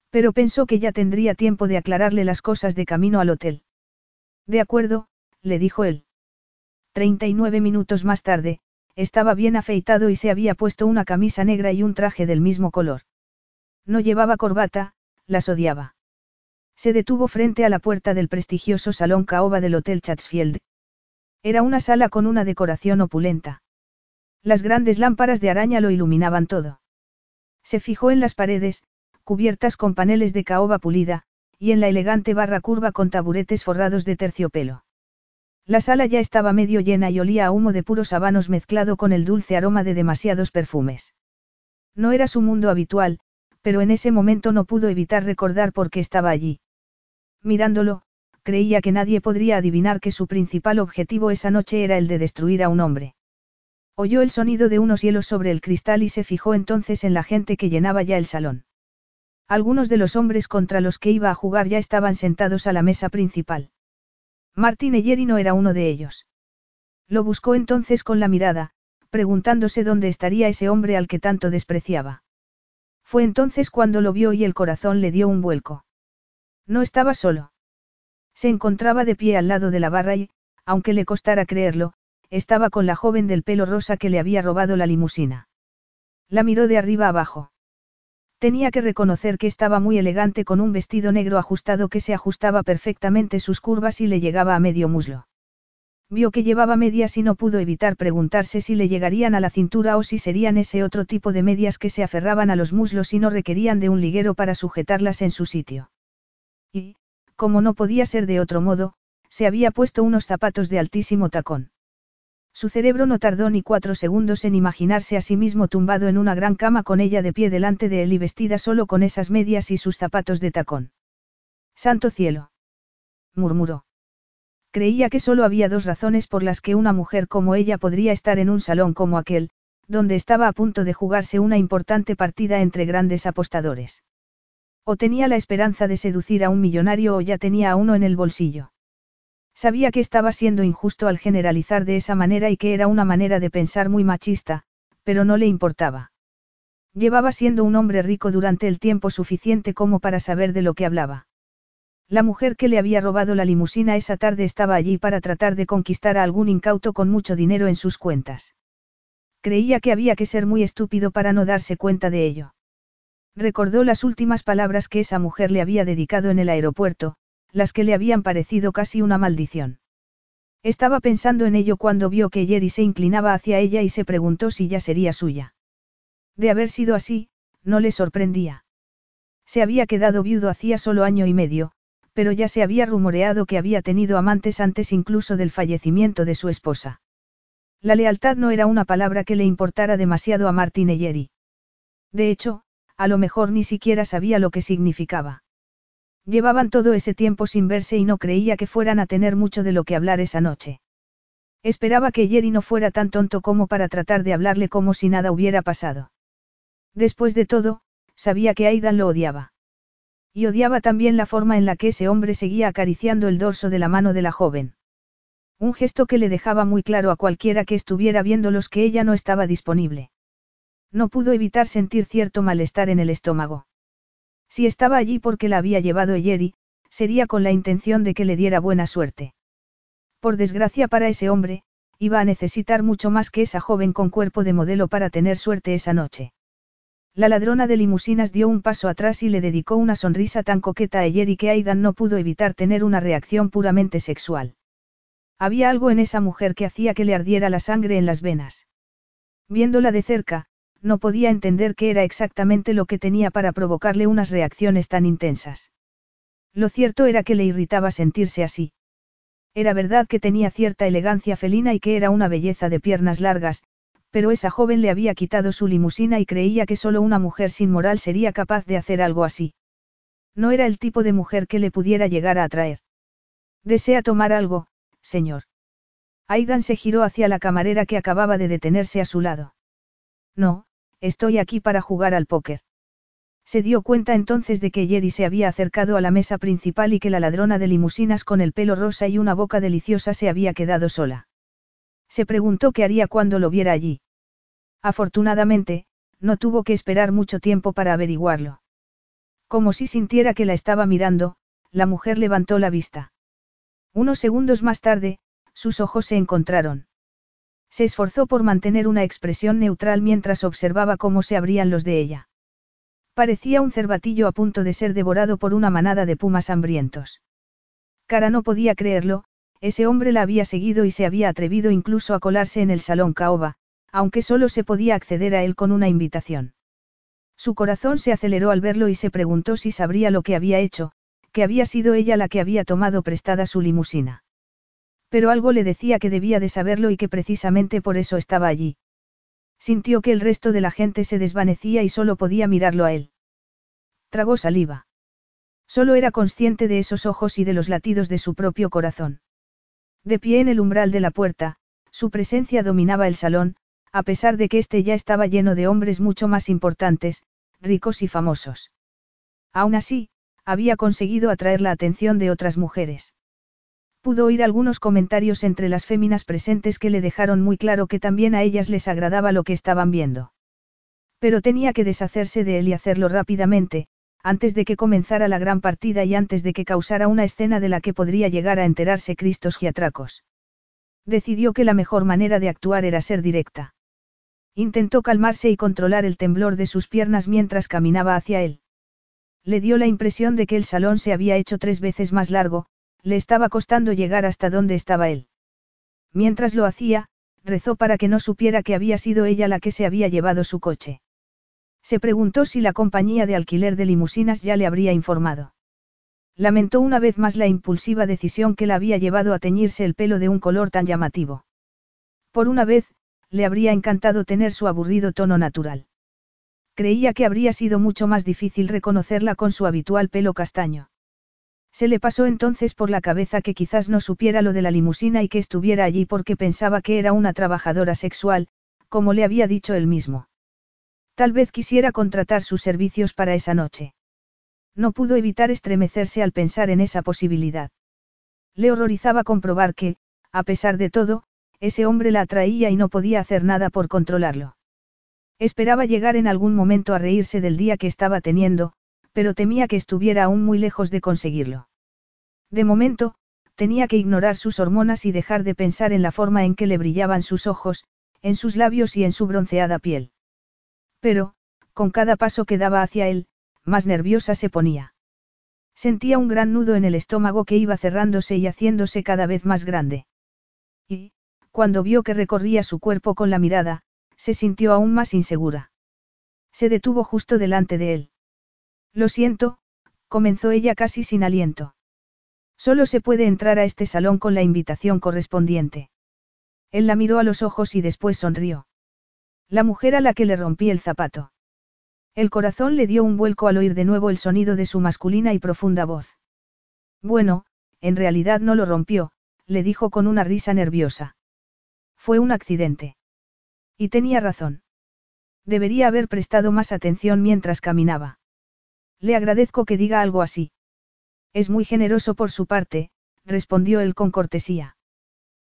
Pero pensó que ya tendría tiempo de aclararle las cosas de camino al hotel. De acuerdo, le dijo él. Treinta y nueve minutos más tarde, estaba bien afeitado y se había puesto una camisa negra y un traje del mismo color. No llevaba corbata, las odiaba. Se detuvo frente a la puerta del prestigioso salón caoba del Hotel Chatsfield. Era una sala con una decoración opulenta. Las grandes lámparas de araña lo iluminaban todo. Se fijó en las paredes, cubiertas con paneles de caoba pulida, y en la elegante barra curva con taburetes forrados de terciopelo. La sala ya estaba medio llena y olía a humo de puros habanos mezclado con el dulce aroma de demasiados perfumes. No era su mundo habitual, pero en ese momento no pudo evitar recordar por qué estaba allí. Mirándolo, creía que nadie podría adivinar que su principal objetivo esa noche era el de destruir a un hombre. Oyó el sonido de unos hielos sobre el cristal y se fijó entonces en la gente que llenaba ya el salón. Algunos de los hombres contra los que iba a jugar ya estaban sentados a la mesa principal. Martín Eyeri no era uno de ellos. Lo buscó entonces con la mirada, preguntándose dónde estaría ese hombre al que tanto despreciaba. Fue entonces cuando lo vio y el corazón le dio un vuelco. No estaba solo. Se encontraba de pie al lado de la barra y, aunque le costara creerlo, estaba con la joven del pelo rosa que le había robado la limusina. La miró de arriba abajo. Tenía que reconocer que estaba muy elegante con un vestido negro ajustado que se ajustaba perfectamente sus curvas y le llegaba a medio muslo. Vio que llevaba medias y no pudo evitar preguntarse si le llegarían a la cintura o si serían ese otro tipo de medias que se aferraban a los muslos y no requerían de un liguero para sujetarlas en su sitio. Y, como no podía ser de otro modo, se había puesto unos zapatos de altísimo tacón. Su cerebro no tardó ni cuatro segundos en imaginarse a sí mismo tumbado en una gran cama con ella de pie delante de él y vestida solo con esas medias y sus zapatos de tacón. Santo cielo. murmuró. Creía que solo había dos razones por las que una mujer como ella podría estar en un salón como aquel, donde estaba a punto de jugarse una importante partida entre grandes apostadores. O tenía la esperanza de seducir a un millonario o ya tenía a uno en el bolsillo. Sabía que estaba siendo injusto al generalizar de esa manera y que era una manera de pensar muy machista, pero no le importaba. Llevaba siendo un hombre rico durante el tiempo suficiente como para saber de lo que hablaba. La mujer que le había robado la limusina esa tarde estaba allí para tratar de conquistar a algún incauto con mucho dinero en sus cuentas. Creía que había que ser muy estúpido para no darse cuenta de ello. Recordó las últimas palabras que esa mujer le había dedicado en el aeropuerto, las que le habían parecido casi una maldición. Estaba pensando en ello cuando vio que Jerry se inclinaba hacia ella y se preguntó si ya sería suya. De haber sido así, no le sorprendía. Se había quedado viudo hacía solo año y medio, pero ya se había rumoreado que había tenido amantes antes incluso del fallecimiento de su esposa. La lealtad no era una palabra que le importara demasiado a Martin Jerry. De hecho, a lo mejor ni siquiera sabía lo que significaba. Llevaban todo ese tiempo sin verse y no creía que fueran a tener mucho de lo que hablar esa noche. Esperaba que Jerry no fuera tan tonto como para tratar de hablarle como si nada hubiera pasado. Después de todo, sabía que Aidan lo odiaba. Y odiaba también la forma en la que ese hombre seguía acariciando el dorso de la mano de la joven. Un gesto que le dejaba muy claro a cualquiera que estuviera viéndolos que ella no estaba disponible. No pudo evitar sentir cierto malestar en el estómago. Si estaba allí porque la había llevado Yeri, sería con la intención de que le diera buena suerte. Por desgracia para ese hombre, iba a necesitar mucho más que esa joven con cuerpo de modelo para tener suerte esa noche. La ladrona de limusinas dio un paso atrás y le dedicó una sonrisa tan coqueta a Yeri que Aidan no pudo evitar tener una reacción puramente sexual. Había algo en esa mujer que hacía que le ardiera la sangre en las venas. Viéndola de cerca, no podía entender qué era exactamente lo que tenía para provocarle unas reacciones tan intensas. Lo cierto era que le irritaba sentirse así. Era verdad que tenía cierta elegancia felina y que era una belleza de piernas largas, pero esa joven le había quitado su limusina y creía que solo una mujer sin moral sería capaz de hacer algo así. No era el tipo de mujer que le pudiera llegar a atraer. ¿Desea tomar algo, señor? Aidan se giró hacia la camarera que acababa de detenerse a su lado. No, Estoy aquí para jugar al póker. Se dio cuenta entonces de que Jerry se había acercado a la mesa principal y que la ladrona de limusinas con el pelo rosa y una boca deliciosa se había quedado sola. Se preguntó qué haría cuando lo viera allí. Afortunadamente, no tuvo que esperar mucho tiempo para averiguarlo. Como si sintiera que la estaba mirando, la mujer levantó la vista. Unos segundos más tarde, sus ojos se encontraron. Se esforzó por mantener una expresión neutral mientras observaba cómo se abrían los de ella. Parecía un cervatillo a punto de ser devorado por una manada de pumas hambrientos. Cara no podía creerlo, ese hombre la había seguido y se había atrevido incluso a colarse en el salón caoba, aunque solo se podía acceder a él con una invitación. Su corazón se aceleró al verlo y se preguntó si sabría lo que había hecho, que había sido ella la que había tomado prestada su limusina. Pero algo le decía que debía de saberlo y que precisamente por eso estaba allí. Sintió que el resto de la gente se desvanecía y solo podía mirarlo a él. Tragó saliva. Solo era consciente de esos ojos y de los latidos de su propio corazón. De pie en el umbral de la puerta, su presencia dominaba el salón, a pesar de que éste ya estaba lleno de hombres mucho más importantes, ricos y famosos. Aún así, había conseguido atraer la atención de otras mujeres. Pudo oír algunos comentarios entre las féminas presentes que le dejaron muy claro que también a ellas les agradaba lo que estaban viendo. Pero tenía que deshacerse de él y hacerlo rápidamente, antes de que comenzara la gran partida y antes de que causara una escena de la que podría llegar a enterarse Cristos Giatracos. Decidió que la mejor manera de actuar era ser directa. Intentó calmarse y controlar el temblor de sus piernas mientras caminaba hacia él. Le dio la impresión de que el salón se había hecho tres veces más largo, le estaba costando llegar hasta donde estaba él. Mientras lo hacía, rezó para que no supiera que había sido ella la que se había llevado su coche. Se preguntó si la compañía de alquiler de limusinas ya le habría informado. Lamentó una vez más la impulsiva decisión que la había llevado a teñirse el pelo de un color tan llamativo. Por una vez, le habría encantado tener su aburrido tono natural. Creía que habría sido mucho más difícil reconocerla con su habitual pelo castaño. Se le pasó entonces por la cabeza que quizás no supiera lo de la limusina y que estuviera allí porque pensaba que era una trabajadora sexual, como le había dicho él mismo. Tal vez quisiera contratar sus servicios para esa noche. No pudo evitar estremecerse al pensar en esa posibilidad. Le horrorizaba comprobar que, a pesar de todo, ese hombre la atraía y no podía hacer nada por controlarlo. Esperaba llegar en algún momento a reírse del día que estaba teniendo, pero temía que estuviera aún muy lejos de conseguirlo. De momento, tenía que ignorar sus hormonas y dejar de pensar en la forma en que le brillaban sus ojos, en sus labios y en su bronceada piel. Pero, con cada paso que daba hacia él, más nerviosa se ponía. Sentía un gran nudo en el estómago que iba cerrándose y haciéndose cada vez más grande. Y, cuando vio que recorría su cuerpo con la mirada, se sintió aún más insegura. Se detuvo justo delante de él. Lo siento, comenzó ella casi sin aliento. Solo se puede entrar a este salón con la invitación correspondiente. Él la miró a los ojos y después sonrió. La mujer a la que le rompí el zapato. El corazón le dio un vuelco al oír de nuevo el sonido de su masculina y profunda voz. Bueno, en realidad no lo rompió, le dijo con una risa nerviosa. Fue un accidente. Y tenía razón. Debería haber prestado más atención mientras caminaba. Le agradezco que diga algo así. Es muy generoso por su parte, respondió él con cortesía.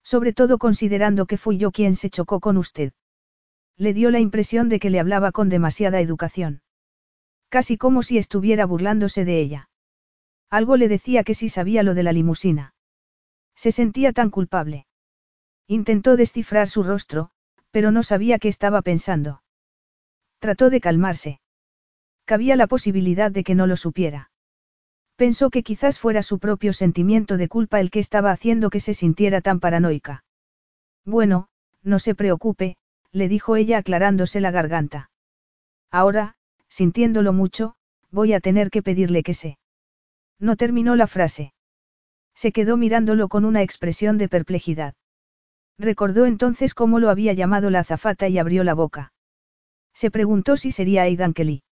Sobre todo considerando que fui yo quien se chocó con usted. Le dio la impresión de que le hablaba con demasiada educación. Casi como si estuviera burlándose de ella. Algo le decía que sí sabía lo de la limusina. Se sentía tan culpable. Intentó descifrar su rostro, pero no sabía qué estaba pensando. Trató de calmarse. Cabía la posibilidad de que no lo supiera. Pensó que quizás fuera su propio sentimiento de culpa el que estaba haciendo que se sintiera tan paranoica. Bueno, no se preocupe, le dijo ella aclarándose la garganta. Ahora, sintiéndolo mucho, voy a tener que pedirle que se. No terminó la frase. Se quedó mirándolo con una expresión de perplejidad. Recordó entonces cómo lo había llamado la azafata y abrió la boca. Se preguntó si sería Aidan Kelly.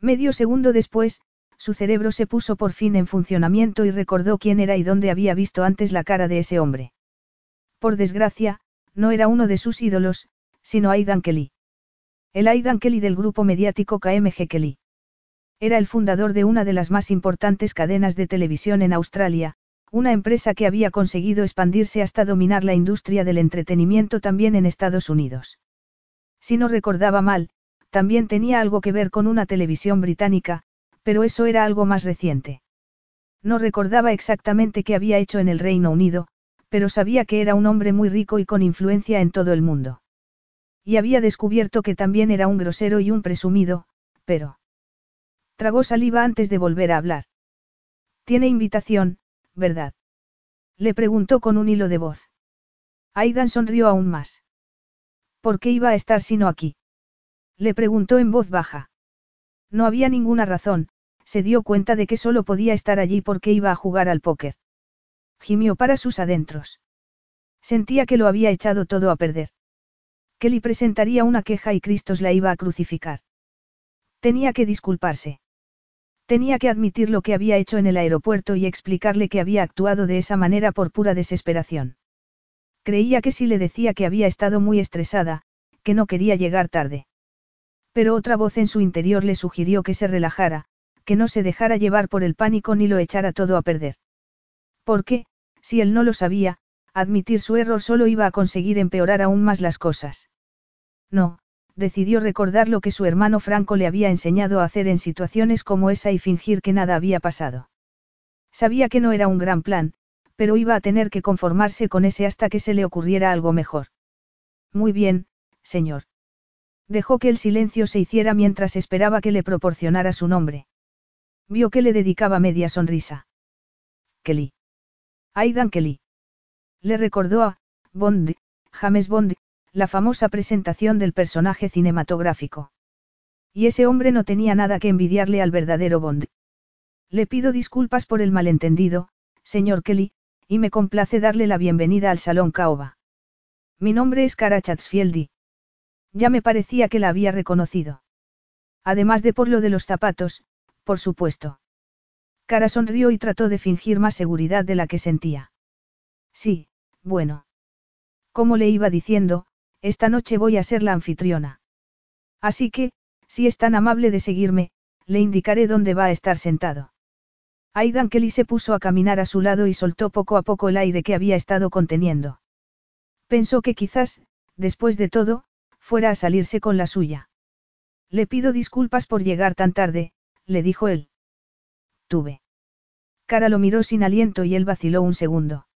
Medio segundo después, su cerebro se puso por fin en funcionamiento y recordó quién era y dónde había visto antes la cara de ese hombre. Por desgracia, no era uno de sus ídolos, sino Aidan Kelly. El Aidan Kelly del grupo mediático KMG Kelly. Era el fundador de una de las más importantes cadenas de televisión en Australia, una empresa que había conseguido expandirse hasta dominar la industria del entretenimiento también en Estados Unidos. Si no recordaba mal, también tenía algo que ver con una televisión británica, pero eso era algo más reciente. No recordaba exactamente qué había hecho en el Reino Unido, pero sabía que era un hombre muy rico y con influencia en todo el mundo. Y había descubierto que también era un grosero y un presumido, pero... Tragó saliva antes de volver a hablar. Tiene invitación, ¿verdad? Le preguntó con un hilo de voz. Aidan sonrió aún más. ¿Por qué iba a estar sino aquí? Le preguntó en voz baja. No había ninguna razón, se dio cuenta de que solo podía estar allí porque iba a jugar al póker. Gimió para sus adentros. Sentía que lo había echado todo a perder. Kelly presentaría una queja y Cristos la iba a crucificar. Tenía que disculparse. Tenía que admitir lo que había hecho en el aeropuerto y explicarle que había actuado de esa manera por pura desesperación. Creía que si le decía que había estado muy estresada, que no quería llegar tarde. Pero otra voz en su interior le sugirió que se relajara, que no se dejara llevar por el pánico ni lo echara todo a perder. Porque, si él no lo sabía, admitir su error solo iba a conseguir empeorar aún más las cosas. No, decidió recordar lo que su hermano Franco le había enseñado a hacer en situaciones como esa y fingir que nada había pasado. Sabía que no era un gran plan, pero iba a tener que conformarse con ese hasta que se le ocurriera algo mejor. Muy bien, señor. Dejó que el silencio se hiciera mientras esperaba que le proporcionara su nombre. Vio que le dedicaba media sonrisa. Kelly. Aidan Kelly. Le recordó a Bond, James Bond, la famosa presentación del personaje cinematográfico. Y ese hombre no tenía nada que envidiarle al verdadero Bond. Le pido disculpas por el malentendido, señor Kelly, y me complace darle la bienvenida al Salón Caoba. Mi nombre es Cara Chatsfieldy. Ya me parecía que la había reconocido. Además de por lo de los zapatos, por supuesto. Cara sonrió y trató de fingir más seguridad de la que sentía. Sí, bueno. Como le iba diciendo, esta noche voy a ser la anfitriona. Así que, si es tan amable de seguirme, le indicaré dónde va a estar sentado. Aidan Kelly se puso a caminar a su lado y soltó poco a poco el aire que había estado conteniendo. Pensó que quizás, después de todo, fuera a salirse con la suya. Le pido disculpas por llegar tan tarde, le dijo él. Tuve. Cara lo miró sin aliento y él vaciló un segundo.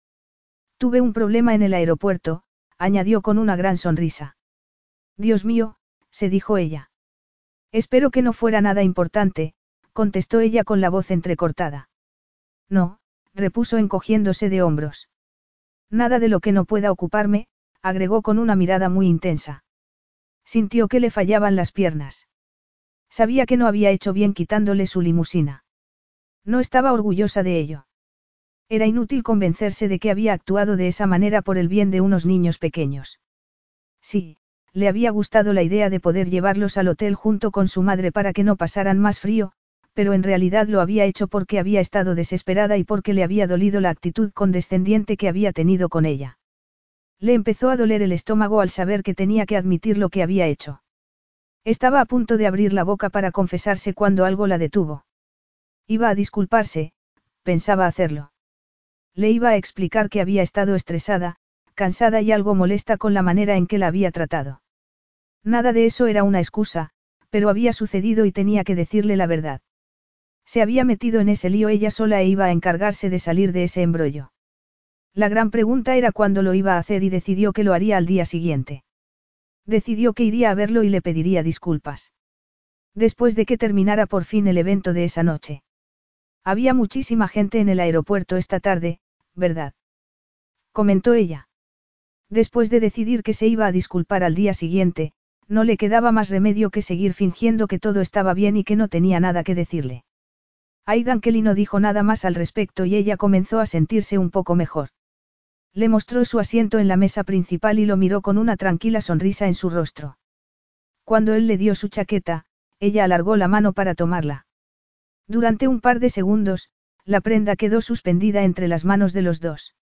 Tuve un problema en el aeropuerto, añadió con una gran sonrisa. Dios mío, se dijo ella. Espero que no fuera nada importante, contestó ella con la voz entrecortada. No, repuso encogiéndose de hombros. Nada de lo que no pueda ocuparme, agregó con una mirada muy intensa. Sintió que le fallaban las piernas. Sabía que no había hecho bien quitándole su limusina. No estaba orgullosa de ello. Era inútil convencerse de que había actuado de esa manera por el bien de unos niños pequeños. Sí, le había gustado la idea de poder llevarlos al hotel junto con su madre para que no pasaran más frío, pero en realidad lo había hecho porque había estado desesperada y porque le había dolido la actitud condescendiente que había tenido con ella. Le empezó a doler el estómago al saber que tenía que admitir lo que había hecho. Estaba a punto de abrir la boca para confesarse cuando algo la detuvo. Iba a disculparse, pensaba hacerlo. Le iba a explicar que había estado estresada, cansada y algo molesta con la manera en que la había tratado. Nada de eso era una excusa, pero había sucedido y tenía que decirle la verdad. Se había metido en ese lío ella sola e iba a encargarse de salir de ese embrollo. La gran pregunta era cuándo lo iba a hacer y decidió que lo haría al día siguiente. Decidió que iría a verlo y le pediría disculpas. Después de que terminara por fin el evento de esa noche. Había muchísima gente en el aeropuerto esta tarde, ¿verdad? Comentó ella. Después de decidir que se iba a disculpar al día siguiente, no le quedaba más remedio que seguir fingiendo que todo estaba bien y que no tenía nada que decirle. Aidan Kelly no dijo nada más al respecto y ella comenzó a sentirse un poco mejor. Le mostró su asiento en la mesa principal y lo miró con una tranquila sonrisa en su rostro. Cuando él le dio su chaqueta, ella alargó la mano para tomarla. Durante un par de segundos, la prenda quedó suspendida entre las manos de los dos.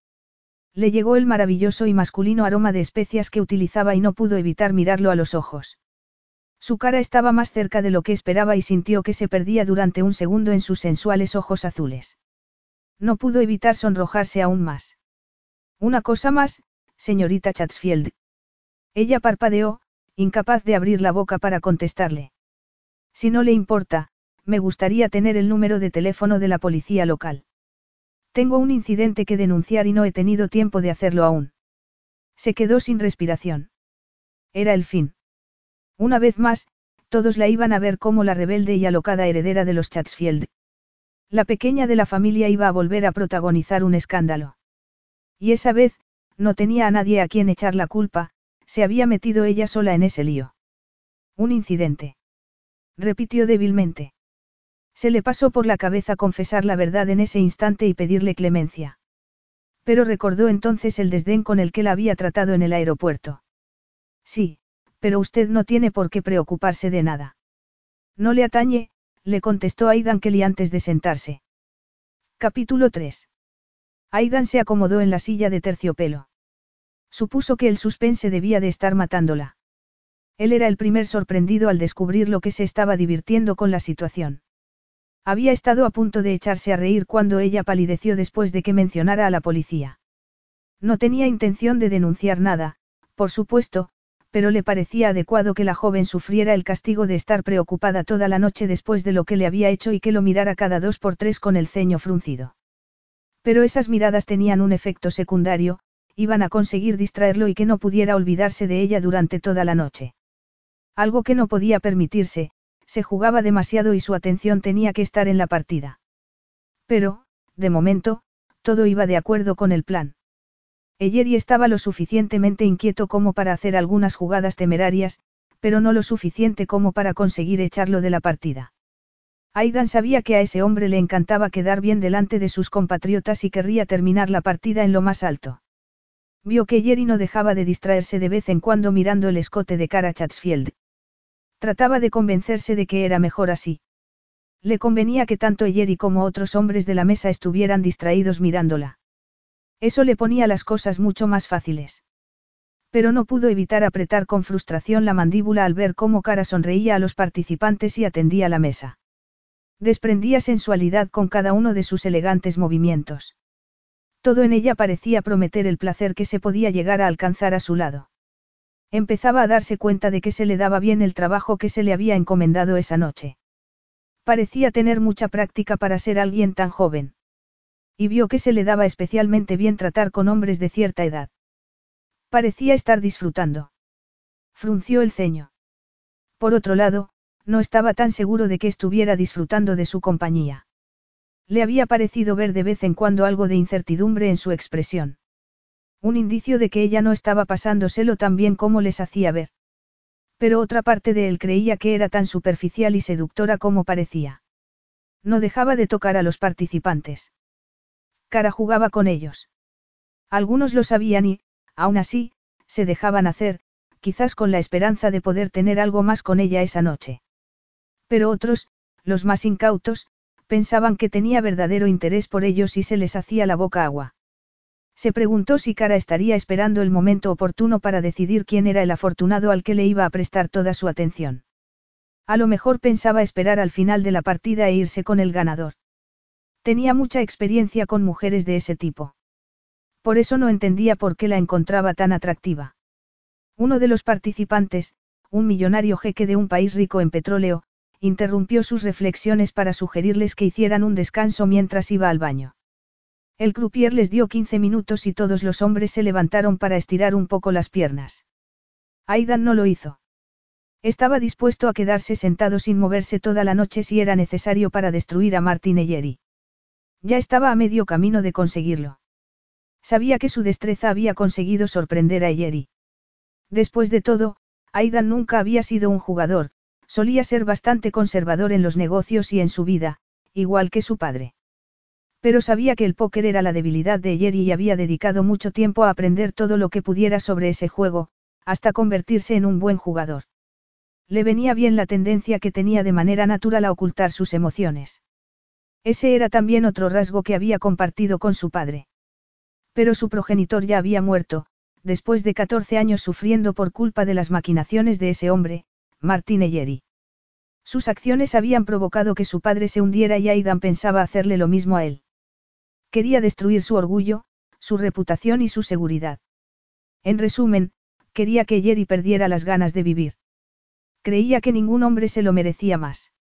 Le llegó el maravilloso y masculino aroma de especias que utilizaba y no pudo evitar mirarlo a los ojos. Su cara estaba más cerca de lo que esperaba y sintió que se perdía durante un segundo en sus sensuales ojos azules. No pudo evitar sonrojarse aún más. Una cosa más, señorita Chatsfield. Ella parpadeó, incapaz de abrir la boca para contestarle. Si no le importa, me gustaría tener el número de teléfono de la policía local. Tengo un incidente que denunciar y no he tenido tiempo de hacerlo aún. Se quedó sin respiración. Era el fin. Una vez más, todos la iban a ver como la rebelde y alocada heredera de los Chatsfield. La pequeña de la familia iba a volver a protagonizar un escándalo. Y esa vez, no tenía a nadie a quien echar la culpa, se había metido ella sola en ese lío. Un incidente. Repitió débilmente. Se le pasó por la cabeza confesar la verdad en ese instante y pedirle clemencia. Pero recordó entonces el desdén con el que la había tratado en el aeropuerto. Sí, pero usted no tiene por qué preocuparse de nada. No le atañe, le contestó Aidan Kelly antes de sentarse. Capítulo 3. Aidan se acomodó en la silla de terciopelo. Supuso que el suspense debía de estar matándola. Él era el primer sorprendido al descubrir lo que se estaba divirtiendo con la situación. Había estado a punto de echarse a reír cuando ella palideció después de que mencionara a la policía. No tenía intención de denunciar nada, por supuesto, pero le parecía adecuado que la joven sufriera el castigo de estar preocupada toda la noche después de lo que le había hecho y que lo mirara cada dos por tres con el ceño fruncido. Pero esas miradas tenían un efecto secundario, iban a conseguir distraerlo y que no pudiera olvidarse de ella durante toda la noche. Algo que no podía permitirse, se jugaba demasiado y su atención tenía que estar en la partida. Pero, de momento, todo iba de acuerdo con el plan. Eyeri estaba lo suficientemente inquieto como para hacer algunas jugadas temerarias, pero no lo suficiente como para conseguir echarlo de la partida. Aidan sabía que a ese hombre le encantaba quedar bien delante de sus compatriotas y querría terminar la partida en lo más alto. Vio que Jerry no dejaba de distraerse de vez en cuando mirando el escote de cara Chatsfield. Trataba de convencerse de que era mejor así. Le convenía que tanto Jerry como otros hombres de la mesa estuvieran distraídos mirándola. Eso le ponía las cosas mucho más fáciles. Pero no pudo evitar apretar con frustración la mandíbula al ver cómo Cara sonreía a los participantes y atendía la mesa. Desprendía sensualidad con cada uno de sus elegantes movimientos. Todo en ella parecía prometer el placer que se podía llegar a alcanzar a su lado. Empezaba a darse cuenta de que se le daba bien el trabajo que se le había encomendado esa noche. Parecía tener mucha práctica para ser alguien tan joven. Y vio que se le daba especialmente bien tratar con hombres de cierta edad. Parecía estar disfrutando. Frunció el ceño. Por otro lado, no estaba tan seguro de que estuviera disfrutando de su compañía. Le había parecido ver de vez en cuando algo de incertidumbre en su expresión. Un indicio de que ella no estaba pasándoselo tan bien como les hacía ver. Pero otra parte de él creía que era tan superficial y seductora como parecía. No dejaba de tocar a los participantes. Cara jugaba con ellos. Algunos lo sabían y, aún así, se dejaban hacer, quizás con la esperanza de poder tener algo más con ella esa noche. Pero otros, los más incautos, pensaban que tenía verdadero interés por ellos y se les hacía la boca agua. Se preguntó si Cara estaría esperando el momento oportuno para decidir quién era el afortunado al que le iba a prestar toda su atención. A lo mejor pensaba esperar al final de la partida e irse con el ganador. Tenía mucha experiencia con mujeres de ese tipo. Por eso no entendía por qué la encontraba tan atractiva. Uno de los participantes, un millonario jeque de un país rico en petróleo, interrumpió sus reflexiones para sugerirles que hicieran un descanso mientras iba al baño. El croupier les dio 15 minutos y todos los hombres se levantaron para estirar un poco las piernas. Aidan no lo hizo. Estaba dispuesto a quedarse sentado sin moverse toda la noche si era necesario para destruir a Martin Eyeri. Ya estaba a medio camino de conseguirlo. Sabía que su destreza había conseguido sorprender a Eyeri. Después de todo, Aidan nunca había sido un jugador, Solía ser bastante conservador en los negocios y en su vida, igual que su padre. Pero sabía que el póker era la debilidad de Jerry y había dedicado mucho tiempo a aprender todo lo que pudiera sobre ese juego, hasta convertirse en un buen jugador. Le venía bien la tendencia que tenía de manera natural a ocultar sus emociones. Ese era también otro rasgo que había compartido con su padre. Pero su progenitor ya había muerto, después de 14 años sufriendo por culpa de las maquinaciones de ese hombre, Martín Eyeri. Sus acciones habían provocado que su padre se hundiera y Aidan pensaba hacerle lo mismo a él. Quería destruir su orgullo, su reputación y su seguridad. En resumen, quería que Jerry perdiera las ganas de vivir. Creía que ningún hombre se lo merecía más.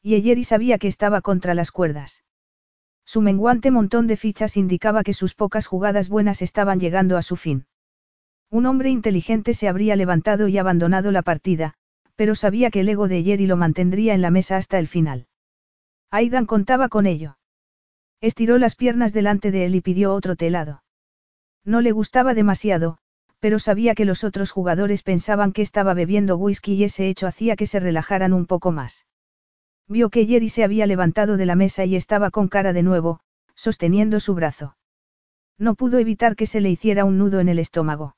Y Jerry sabía que estaba contra las cuerdas. Su menguante montón de fichas indicaba que sus pocas jugadas buenas estaban llegando a su fin. Un hombre inteligente se habría levantado y abandonado la partida, pero sabía que el ego de Jerry lo mantendría en la mesa hasta el final. Aidan contaba con ello. Estiró las piernas delante de él y pidió otro telado. No le gustaba demasiado, pero sabía que los otros jugadores pensaban que estaba bebiendo whisky y ese hecho hacía que se relajaran un poco más. Vio que Jerry se había levantado de la mesa y estaba con cara de nuevo, sosteniendo su brazo. No pudo evitar que se le hiciera un nudo en el estómago.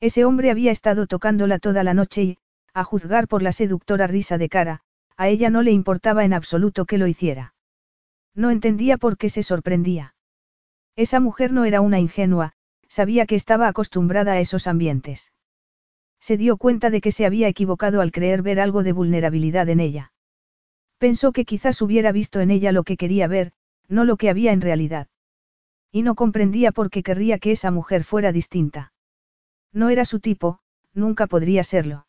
Ese hombre había estado tocándola toda la noche y, a juzgar por la seductora risa de cara, a ella no le importaba en absoluto que lo hiciera. No entendía por qué se sorprendía. Esa mujer no era una ingenua, sabía que estaba acostumbrada a esos ambientes. Se dio cuenta de que se había equivocado al creer ver algo de vulnerabilidad en ella. Pensó que quizás hubiera visto en ella lo que quería ver, no lo que había en realidad. Y no comprendía por qué querría que esa mujer fuera distinta. No era su tipo, nunca podría serlo.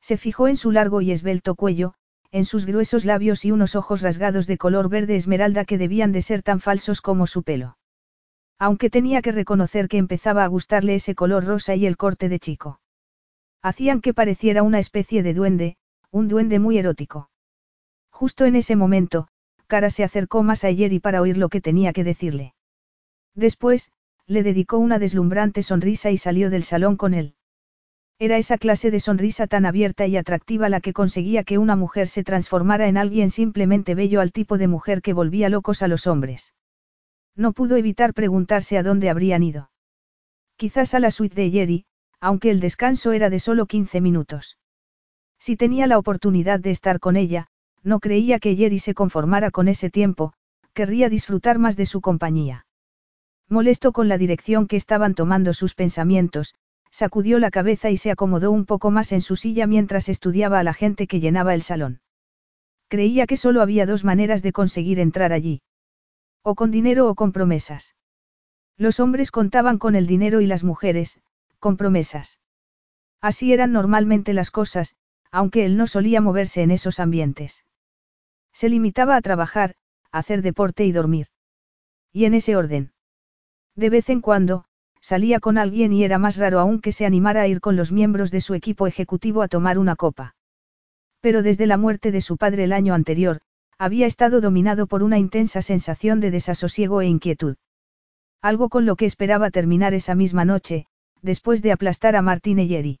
Se fijó en su largo y esbelto cuello, en sus gruesos labios y unos ojos rasgados de color verde esmeralda que debían de ser tan falsos como su pelo. Aunque tenía que reconocer que empezaba a gustarle ese color rosa y el corte de chico. Hacían que pareciera una especie de duende, un duende muy erótico. Justo en ese momento, Cara se acercó más a Jerry para oír lo que tenía que decirle. Después, le dedicó una deslumbrante sonrisa y salió del salón con él. Era esa clase de sonrisa tan abierta y atractiva la que conseguía que una mujer se transformara en alguien simplemente bello al tipo de mujer que volvía locos a los hombres. No pudo evitar preguntarse a dónde habrían ido. Quizás a la suite de Jerry, aunque el descanso era de solo 15 minutos. Si tenía la oportunidad de estar con ella, no creía que Jerry se conformara con ese tiempo, querría disfrutar más de su compañía. Molesto con la dirección que estaban tomando sus pensamientos, sacudió la cabeza y se acomodó un poco más en su silla mientras estudiaba a la gente que llenaba el salón. Creía que solo había dos maneras de conseguir entrar allí. O con dinero o con promesas. Los hombres contaban con el dinero y las mujeres, con promesas. Así eran normalmente las cosas, aunque él no solía moverse en esos ambientes. Se limitaba a trabajar, hacer deporte y dormir. Y en ese orden. De vez en cuando, salía con alguien y era más raro aún que se animara a ir con los miembros de su equipo ejecutivo a tomar una copa. Pero desde la muerte de su padre el año anterior, había estado dominado por una intensa sensación de desasosiego e inquietud. Algo con lo que esperaba terminar esa misma noche, después de aplastar a Martín Eyeri.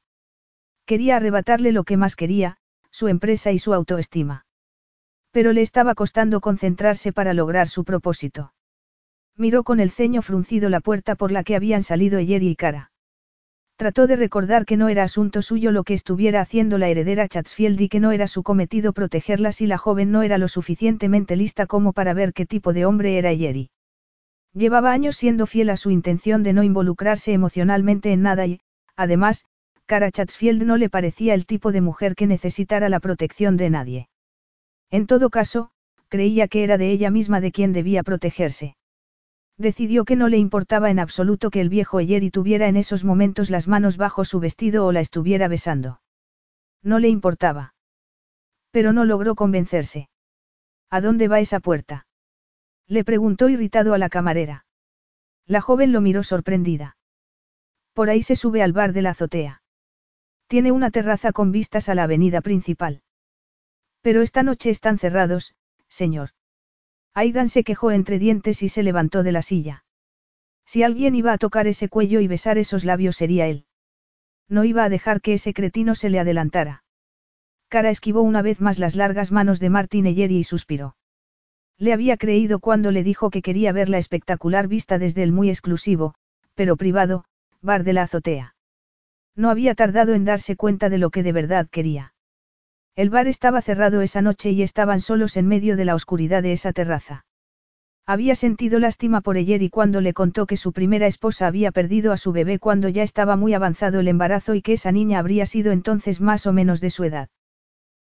Quería arrebatarle lo que más quería, su empresa y su autoestima. Pero le estaba costando concentrarse para lograr su propósito. Miró con el ceño fruncido la puerta por la que habían salido Eyeri y Cara. Trató de recordar que no era asunto suyo lo que estuviera haciendo la heredera Chatsfield y que no era su cometido protegerla si la joven no era lo suficientemente lista como para ver qué tipo de hombre era Eyeri. Llevaba años siendo fiel a su intención de no involucrarse emocionalmente en nada y, además, Cara Chatsfield no le parecía el tipo de mujer que necesitara la protección de nadie. En todo caso, creía que era de ella misma de quien debía protegerse. Decidió que no le importaba en absoluto que el viejo Eyeri tuviera en esos momentos las manos bajo su vestido o la estuviera besando. No le importaba. Pero no logró convencerse. ¿A dónde va esa puerta? Le preguntó irritado a la camarera. La joven lo miró sorprendida. Por ahí se sube al bar de la azotea. Tiene una terraza con vistas a la avenida principal. Pero esta noche están cerrados, señor. Aidan se quejó entre dientes y se levantó de la silla. Si alguien iba a tocar ese cuello y besar esos labios sería él. No iba a dejar que ese cretino se le adelantara. Cara esquivó una vez más las largas manos de Martin Eyeri y suspiró. Le había creído cuando le dijo que quería ver la espectacular vista desde el muy exclusivo, pero privado, bar de la azotea. No había tardado en darse cuenta de lo que de verdad quería. El bar estaba cerrado esa noche y estaban solos en medio de la oscuridad de esa terraza. Había sentido lástima por y cuando le contó que su primera esposa había perdido a su bebé cuando ya estaba muy avanzado el embarazo y que esa niña habría sido entonces más o menos de su edad.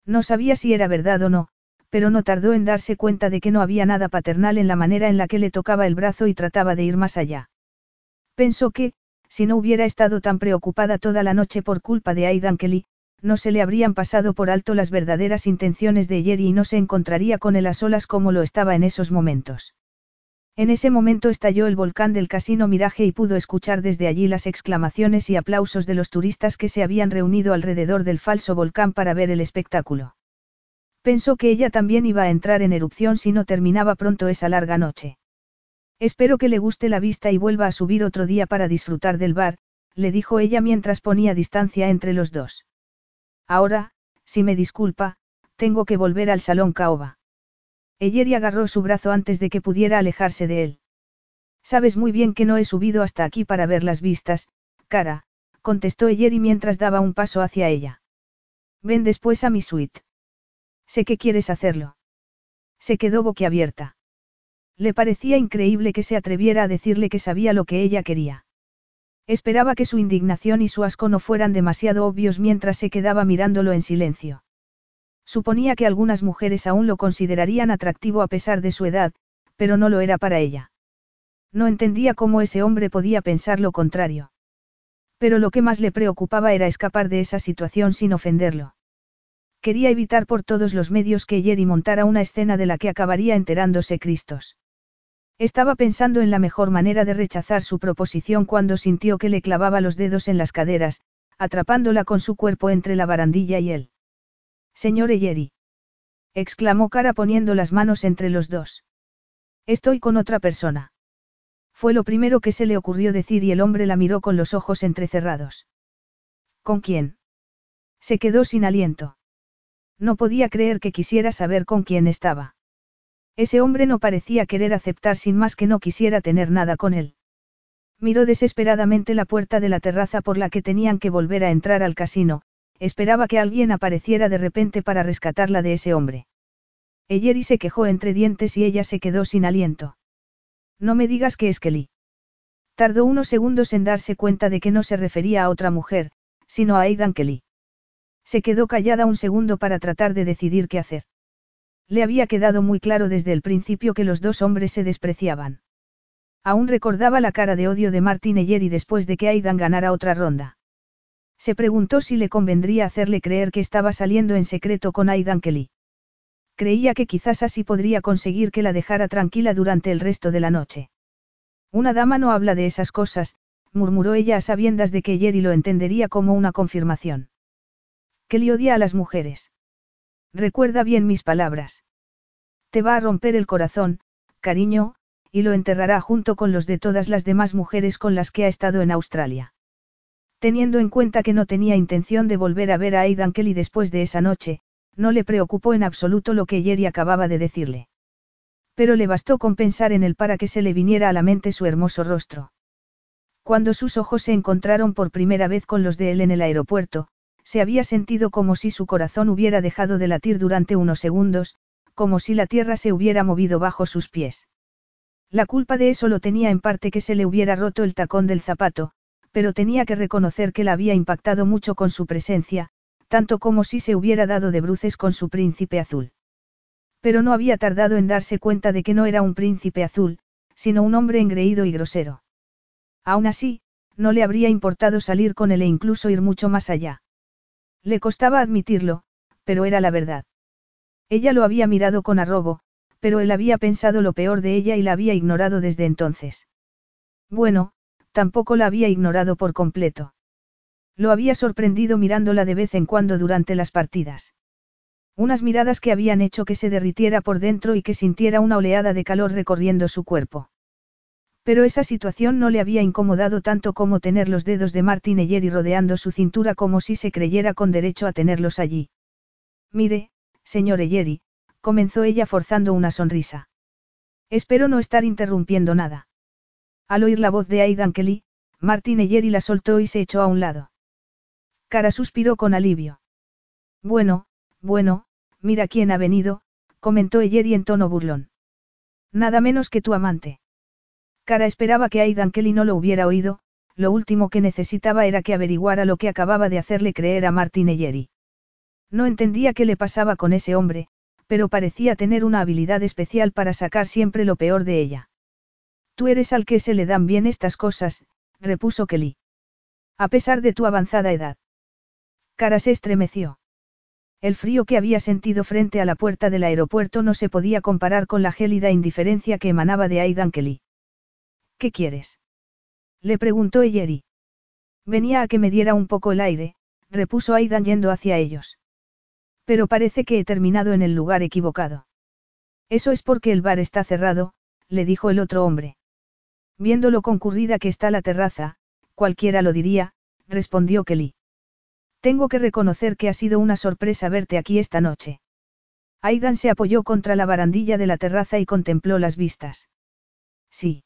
No sabía si era verdad o no, pero no tardó en darse cuenta de que no había nada paternal en la manera en la que le tocaba el brazo y trataba de ir más allá. Pensó que, si no hubiera estado tan preocupada toda la noche por culpa de Aidan Kelly, no se le habrían pasado por alto las verdaderas intenciones de Jerry y no se encontraría con él a solas como lo estaba en esos momentos. En ese momento estalló el volcán del casino Miraje y pudo escuchar desde allí las exclamaciones y aplausos de los turistas que se habían reunido alrededor del falso volcán para ver el espectáculo. Pensó que ella también iba a entrar en erupción si no terminaba pronto esa larga noche. Espero que le guste la vista y vuelva a subir otro día para disfrutar del bar, le dijo ella mientras ponía distancia entre los dos. Ahora, si me disculpa, tengo que volver al salón Caoba. Eyeri agarró su brazo antes de que pudiera alejarse de él. Sabes muy bien que no he subido hasta aquí para ver las vistas, cara, contestó Eyeri mientras daba un paso hacia ella. Ven después a mi suite. Sé que quieres hacerlo. Se quedó boquiabierta. Le parecía increíble que se atreviera a decirle que sabía lo que ella quería. Esperaba que su indignación y su asco no fueran demasiado obvios mientras se quedaba mirándolo en silencio. Suponía que algunas mujeres aún lo considerarían atractivo a pesar de su edad, pero no lo era para ella. No entendía cómo ese hombre podía pensar lo contrario. Pero lo que más le preocupaba era escapar de esa situación sin ofenderlo. Quería evitar por todos los medios que Jerry montara una escena de la que acabaría enterándose Cristos. Estaba pensando en la mejor manera de rechazar su proposición cuando sintió que le clavaba los dedos en las caderas, atrapándola con su cuerpo entre la barandilla y él. Señor Eyeri. exclamó Cara poniendo las manos entre los dos. Estoy con otra persona. Fue lo primero que se le ocurrió decir y el hombre la miró con los ojos entrecerrados. ¿Con quién? Se quedó sin aliento. No podía creer que quisiera saber con quién estaba. Ese hombre no parecía querer aceptar sin más que no quisiera tener nada con él. Miró desesperadamente la puerta de la terraza por la que tenían que volver a entrar al casino, esperaba que alguien apareciera de repente para rescatarla de ese hombre. Eyeri se quejó entre dientes y ella se quedó sin aliento. No me digas que es Kelly. Tardó unos segundos en darse cuenta de que no se refería a otra mujer, sino a Aidan Kelly. Se quedó callada un segundo para tratar de decidir qué hacer. Le había quedado muy claro desde el principio que los dos hombres se despreciaban. Aún recordaba la cara de odio de Martin Eyeri después de que Aidan ganara otra ronda. Se preguntó si le convendría hacerle creer que estaba saliendo en secreto con Aidan Kelly. Creía que quizás así podría conseguir que la dejara tranquila durante el resto de la noche. Una dama no habla de esas cosas, murmuró ella a sabiendas de que Jerry lo entendería como una confirmación. Kelly odia a las mujeres. Recuerda bien mis palabras. Te va a romper el corazón, cariño, y lo enterrará junto con los de todas las demás mujeres con las que ha estado en Australia. Teniendo en cuenta que no tenía intención de volver a ver a Aidan Kelly después de esa noche, no le preocupó en absoluto lo que Jerry acababa de decirle. Pero le bastó con pensar en él para que se le viniera a la mente su hermoso rostro. Cuando sus ojos se encontraron por primera vez con los de él en el aeropuerto, se había sentido como si su corazón hubiera dejado de latir durante unos segundos, como si la tierra se hubiera movido bajo sus pies. La culpa de eso lo tenía en parte que se le hubiera roto el tacón del zapato, pero tenía que reconocer que la había impactado mucho con su presencia, tanto como si se hubiera dado de bruces con su príncipe azul. Pero no había tardado en darse cuenta de que no era un príncipe azul, sino un hombre engreído y grosero. Aún así, no le habría importado salir con él e incluso ir mucho más allá. Le costaba admitirlo, pero era la verdad. Ella lo había mirado con arrobo, pero él había pensado lo peor de ella y la había ignorado desde entonces. Bueno, tampoco la había ignorado por completo. Lo había sorprendido mirándola de vez en cuando durante las partidas. Unas miradas que habían hecho que se derritiera por dentro y que sintiera una oleada de calor recorriendo su cuerpo. Pero esa situación no le había incomodado tanto como tener los dedos de Martin Eyeri rodeando su cintura como si se creyera con derecho a tenerlos allí. Mire, señor Eyeri, comenzó ella forzando una sonrisa. Espero no estar interrumpiendo nada. Al oír la voz de Aidan Kelly, Martin Eyeri la soltó y se echó a un lado. Cara suspiró con alivio. Bueno, bueno, mira quién ha venido, comentó Eyeri en tono burlón. Nada menos que tu amante. Cara esperaba que Aidan Kelly no lo hubiera oído, lo último que necesitaba era que averiguara lo que acababa de hacerle creer a Martin Eyeri. No entendía qué le pasaba con ese hombre, pero parecía tener una habilidad especial para sacar siempre lo peor de ella. Tú eres al que se le dan bien estas cosas, repuso Kelly. A pesar de tu avanzada edad. Cara se estremeció. El frío que había sentido frente a la puerta del aeropuerto no se podía comparar con la gélida indiferencia que emanaba de Aidan Kelly. ¿Qué quieres? Le preguntó Eyeri. Venía a que me diera un poco el aire, repuso Aidan yendo hacia ellos. Pero parece que he terminado en el lugar equivocado. Eso es porque el bar está cerrado, le dijo el otro hombre. Viendo lo concurrida que está la terraza, cualquiera lo diría, respondió Kelly. Tengo que reconocer que ha sido una sorpresa verte aquí esta noche. Aidan se apoyó contra la barandilla de la terraza y contempló las vistas. Sí.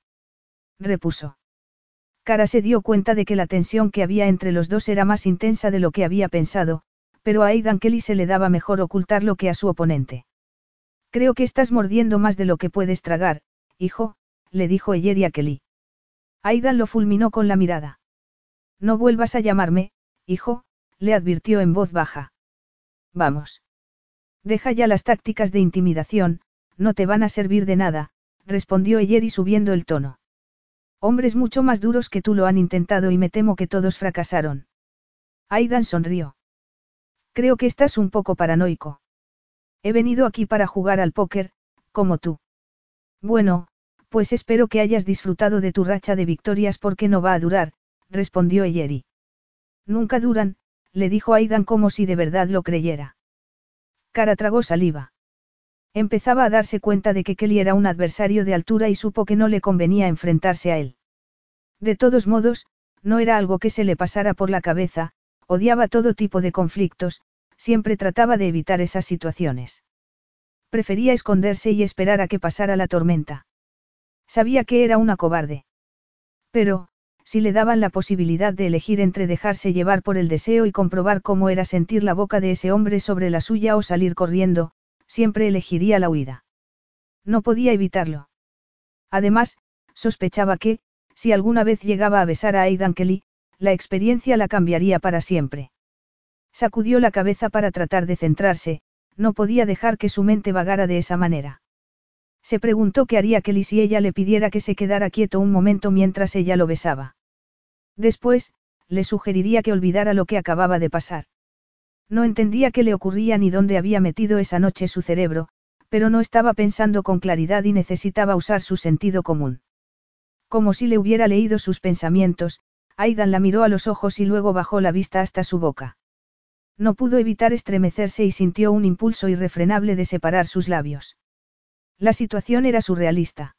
Repuso. Cara se dio cuenta de que la tensión que había entre los dos era más intensa de lo que había pensado, pero a Aidan Kelly se le daba mejor ocultarlo que a su oponente. Creo que estás mordiendo más de lo que puedes tragar, hijo, le dijo Eyer a Kelly. Aidan lo fulminó con la mirada. No vuelvas a llamarme, hijo, le advirtió en voz baja. Vamos. Deja ya las tácticas de intimidación, no te van a servir de nada, respondió Eyeri subiendo el tono. Hombres mucho más duros que tú lo han intentado y me temo que todos fracasaron. Aidan sonrió. Creo que estás un poco paranoico. He venido aquí para jugar al póker, como tú. Bueno, pues espero que hayas disfrutado de tu racha de victorias porque no va a durar, respondió Eyeri. Nunca duran, le dijo Aidan como si de verdad lo creyera. Cara tragó saliva. Empezaba a darse cuenta de que Kelly era un adversario de altura y supo que no le convenía enfrentarse a él. De todos modos, no era algo que se le pasara por la cabeza, odiaba todo tipo de conflictos, siempre trataba de evitar esas situaciones. Prefería esconderse y esperar a que pasara la tormenta. Sabía que era una cobarde. Pero, si le daban la posibilidad de elegir entre dejarse llevar por el deseo y comprobar cómo era sentir la boca de ese hombre sobre la suya o salir corriendo, siempre elegiría la huida. No podía evitarlo. Además, sospechaba que, si alguna vez llegaba a besar a Aidan Kelly, la experiencia la cambiaría para siempre. Sacudió la cabeza para tratar de centrarse, no podía dejar que su mente vagara de esa manera. Se preguntó qué haría Kelly si ella le pidiera que se quedara quieto un momento mientras ella lo besaba. Después, le sugeriría que olvidara lo que acababa de pasar. No entendía qué le ocurría ni dónde había metido esa noche su cerebro, pero no estaba pensando con claridad y necesitaba usar su sentido común. Como si le hubiera leído sus pensamientos, Aidan la miró a los ojos y luego bajó la vista hasta su boca. No pudo evitar estremecerse y sintió un impulso irrefrenable de separar sus labios. La situación era surrealista.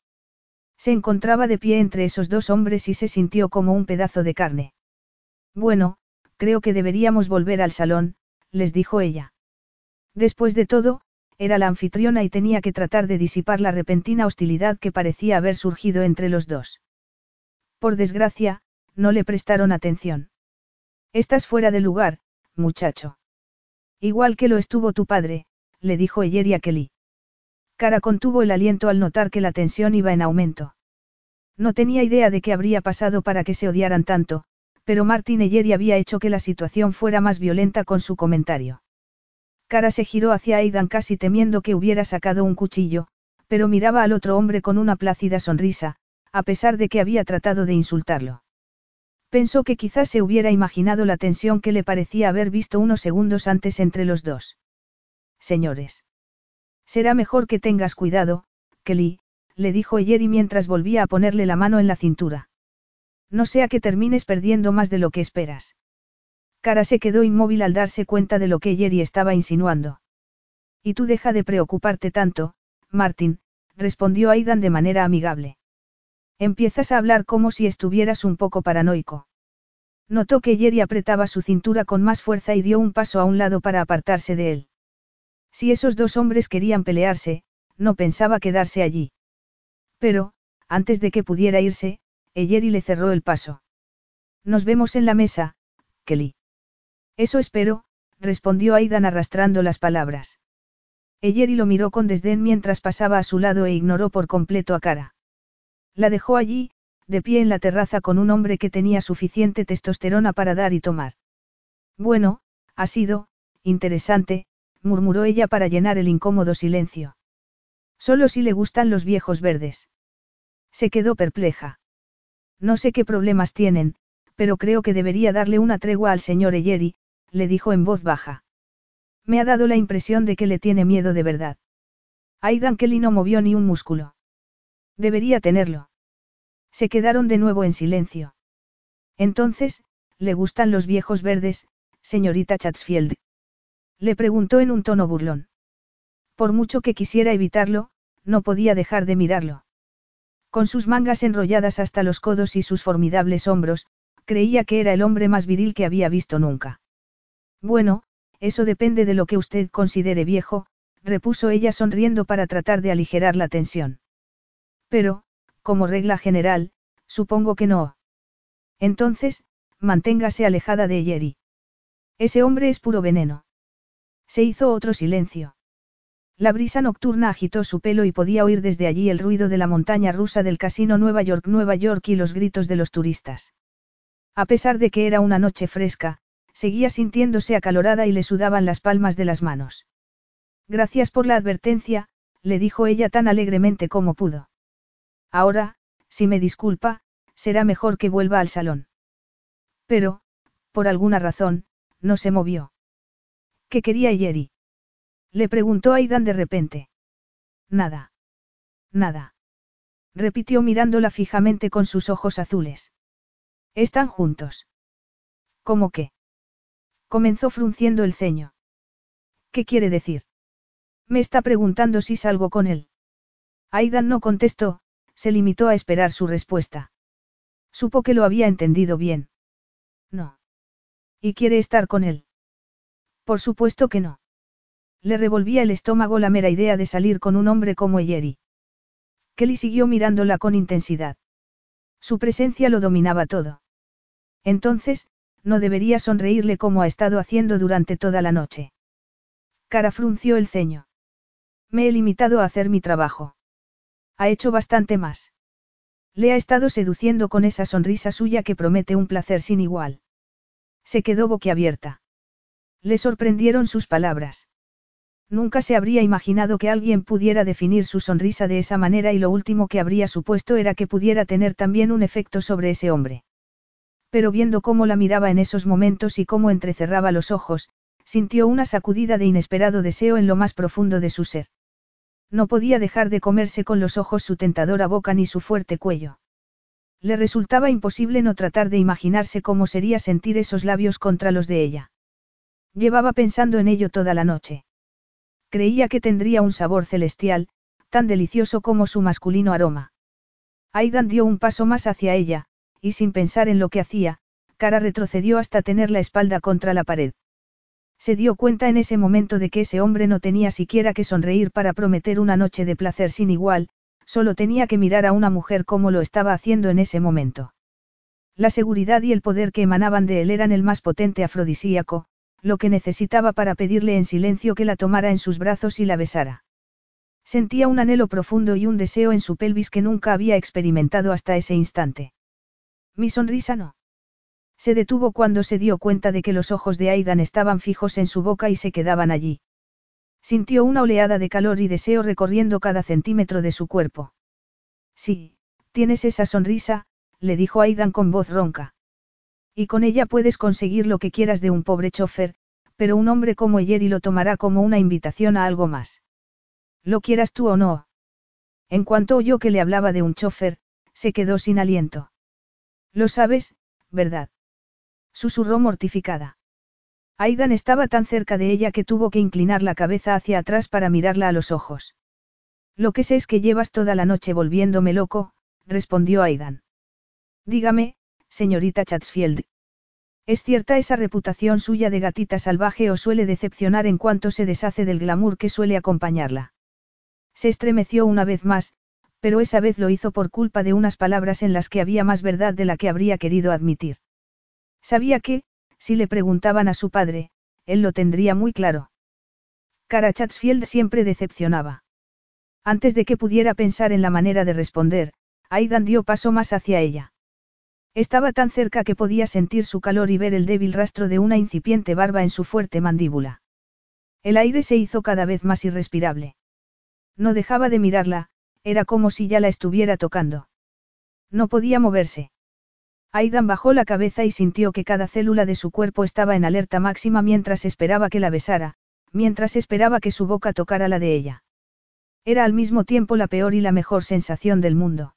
Se encontraba de pie entre esos dos hombres y se sintió como un pedazo de carne. Bueno, creo que deberíamos volver al salón, les dijo ella. Después de todo, era la anfitriona y tenía que tratar de disipar la repentina hostilidad que parecía haber surgido entre los dos. Por desgracia, no le prestaron atención. Estás fuera de lugar, muchacho. Igual que lo estuvo tu padre, le dijo Eyer a Kelly. Cara contuvo el aliento al notar que la tensión iba en aumento. No tenía idea de qué habría pasado para que se odiaran tanto, pero Martin Eyeri había hecho que la situación fuera más violenta con su comentario. Cara se giró hacia Aidan casi temiendo que hubiera sacado un cuchillo, pero miraba al otro hombre con una plácida sonrisa, a pesar de que había tratado de insultarlo. Pensó que quizás se hubiera imaginado la tensión que le parecía haber visto unos segundos antes entre los dos. Señores. Será mejor que tengas cuidado, Kelly, le dijo Jerry mientras volvía a ponerle la mano en la cintura. No sea que termines perdiendo más de lo que esperas. Cara se quedó inmóvil al darse cuenta de lo que Jerry estaba insinuando. Y tú deja de preocuparte tanto, Martin, respondió Aidan de manera amigable. Empiezas a hablar como si estuvieras un poco paranoico. Notó que Jerry apretaba su cintura con más fuerza y dio un paso a un lado para apartarse de él. Si esos dos hombres querían pelearse, no pensaba quedarse allí. Pero, antes de que pudiera irse, Eyeri le cerró el paso. Nos vemos en la mesa, Kelly. Eso espero, respondió Aidan arrastrando las palabras. Eyeri lo miró con desdén mientras pasaba a su lado e ignoró por completo a cara. La dejó allí, de pie en la terraza con un hombre que tenía suficiente testosterona para dar y tomar. Bueno, ha sido, interesante, murmuró ella para llenar el incómodo silencio. Solo si le gustan los viejos verdes. Se quedó perpleja. No sé qué problemas tienen, pero creo que debería darle una tregua al señor Eyeri, le dijo en voz baja. Me ha dado la impresión de que le tiene miedo de verdad. Aidan Kelly no movió ni un músculo. Debería tenerlo. Se quedaron de nuevo en silencio. Entonces, ¿le gustan los viejos verdes, señorita Chatsfield? Le preguntó en un tono burlón. Por mucho que quisiera evitarlo, no podía dejar de mirarlo. Con sus mangas enrolladas hasta los codos y sus formidables hombros, creía que era el hombre más viril que había visto nunca. Bueno, eso depende de lo que usted considere viejo, repuso ella sonriendo para tratar de aligerar la tensión. Pero, como regla general, supongo que no. Entonces, manténgase alejada de Yeri. Ese hombre es puro veneno. Se hizo otro silencio. La brisa nocturna agitó su pelo y podía oír desde allí el ruido de la montaña rusa del casino Nueva York Nueva York y los gritos de los turistas. A pesar de que era una noche fresca, seguía sintiéndose acalorada y le sudaban las palmas de las manos. Gracias por la advertencia, le dijo ella tan alegremente como pudo. Ahora, si me disculpa, será mejor que vuelva al salón. Pero, por alguna razón, no se movió. ¿Qué quería Yeri? Le preguntó Aidan de repente. Nada. Nada. Repitió mirándola fijamente con sus ojos azules. Están juntos. ¿Cómo qué? Comenzó frunciendo el ceño. ¿Qué quiere decir? Me está preguntando si salgo con él. Aidan no contestó, se limitó a esperar su respuesta. Supo que lo había entendido bien. No. ¿Y quiere estar con él? Por supuesto que no. Le revolvía el estómago la mera idea de salir con un hombre como Eyeri. Kelly siguió mirándola con intensidad. Su presencia lo dominaba todo. Entonces, no debería sonreírle como ha estado haciendo durante toda la noche. Cara frunció el ceño. Me he limitado a hacer mi trabajo. Ha hecho bastante más. Le ha estado seduciendo con esa sonrisa suya que promete un placer sin igual. Se quedó boquiabierta. Le sorprendieron sus palabras. Nunca se habría imaginado que alguien pudiera definir su sonrisa de esa manera y lo último que habría supuesto era que pudiera tener también un efecto sobre ese hombre. Pero viendo cómo la miraba en esos momentos y cómo entrecerraba los ojos, sintió una sacudida de inesperado deseo en lo más profundo de su ser. No podía dejar de comerse con los ojos su tentadora boca ni su fuerte cuello. Le resultaba imposible no tratar de imaginarse cómo sería sentir esos labios contra los de ella. Llevaba pensando en ello toda la noche. Creía que tendría un sabor celestial, tan delicioso como su masculino aroma. Aidan dio un paso más hacia ella, y sin pensar en lo que hacía, Cara retrocedió hasta tener la espalda contra la pared. Se dio cuenta en ese momento de que ese hombre no tenía siquiera que sonreír para prometer una noche de placer sin igual, solo tenía que mirar a una mujer como lo estaba haciendo en ese momento. La seguridad y el poder que emanaban de él eran el más potente afrodisíaco, lo que necesitaba para pedirle en silencio que la tomara en sus brazos y la besara. Sentía un anhelo profundo y un deseo en su pelvis que nunca había experimentado hasta ese instante. Mi sonrisa no. Se detuvo cuando se dio cuenta de que los ojos de Aidan estaban fijos en su boca y se quedaban allí. Sintió una oleada de calor y deseo recorriendo cada centímetro de su cuerpo. Sí, tienes esa sonrisa, le dijo Aidan con voz ronca. Y con ella puedes conseguir lo que quieras de un pobre chofer, pero un hombre como Jerry lo tomará como una invitación a algo más. Lo quieras tú o no. En cuanto oyó que le hablaba de un chofer, se quedó sin aliento. Lo sabes, ¿verdad? Susurró mortificada. Aidan estaba tan cerca de ella que tuvo que inclinar la cabeza hacia atrás para mirarla a los ojos. Lo que sé es que llevas toda la noche volviéndome loco, respondió Aidan. Dígame, señorita Chatsfield. ¿Es cierta esa reputación suya de gatita salvaje o suele decepcionar en cuanto se deshace del glamour que suele acompañarla? Se estremeció una vez más, pero esa vez lo hizo por culpa de unas palabras en las que había más verdad de la que habría querido admitir. Sabía que, si le preguntaban a su padre, él lo tendría muy claro. Cara Chatsfield siempre decepcionaba. Antes de que pudiera pensar en la manera de responder, Aidan dio paso más hacia ella. Estaba tan cerca que podía sentir su calor y ver el débil rastro de una incipiente barba en su fuerte mandíbula. El aire se hizo cada vez más irrespirable. No dejaba de mirarla, era como si ya la estuviera tocando. No podía moverse. Aidan bajó la cabeza y sintió que cada célula de su cuerpo estaba en alerta máxima mientras esperaba que la besara, mientras esperaba que su boca tocara la de ella. Era al mismo tiempo la peor y la mejor sensación del mundo.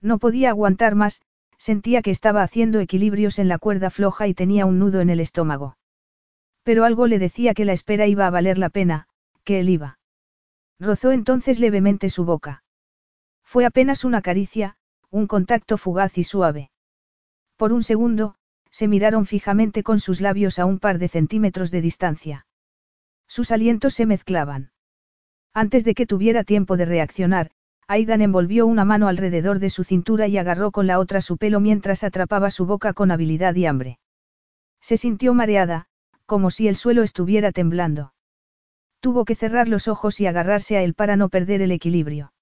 No podía aguantar más, sentía que estaba haciendo equilibrios en la cuerda floja y tenía un nudo en el estómago. Pero algo le decía que la espera iba a valer la pena, que él iba. Rozó entonces levemente su boca. Fue apenas una caricia, un contacto fugaz y suave. Por un segundo, se miraron fijamente con sus labios a un par de centímetros de distancia. Sus alientos se mezclaban. Antes de que tuviera tiempo de reaccionar, Aidan envolvió una mano alrededor de su cintura y agarró con la otra su pelo mientras atrapaba su boca con habilidad y hambre. Se sintió mareada, como si el suelo estuviera temblando. Tuvo que cerrar los ojos y agarrarse a él para no perder el equilibrio.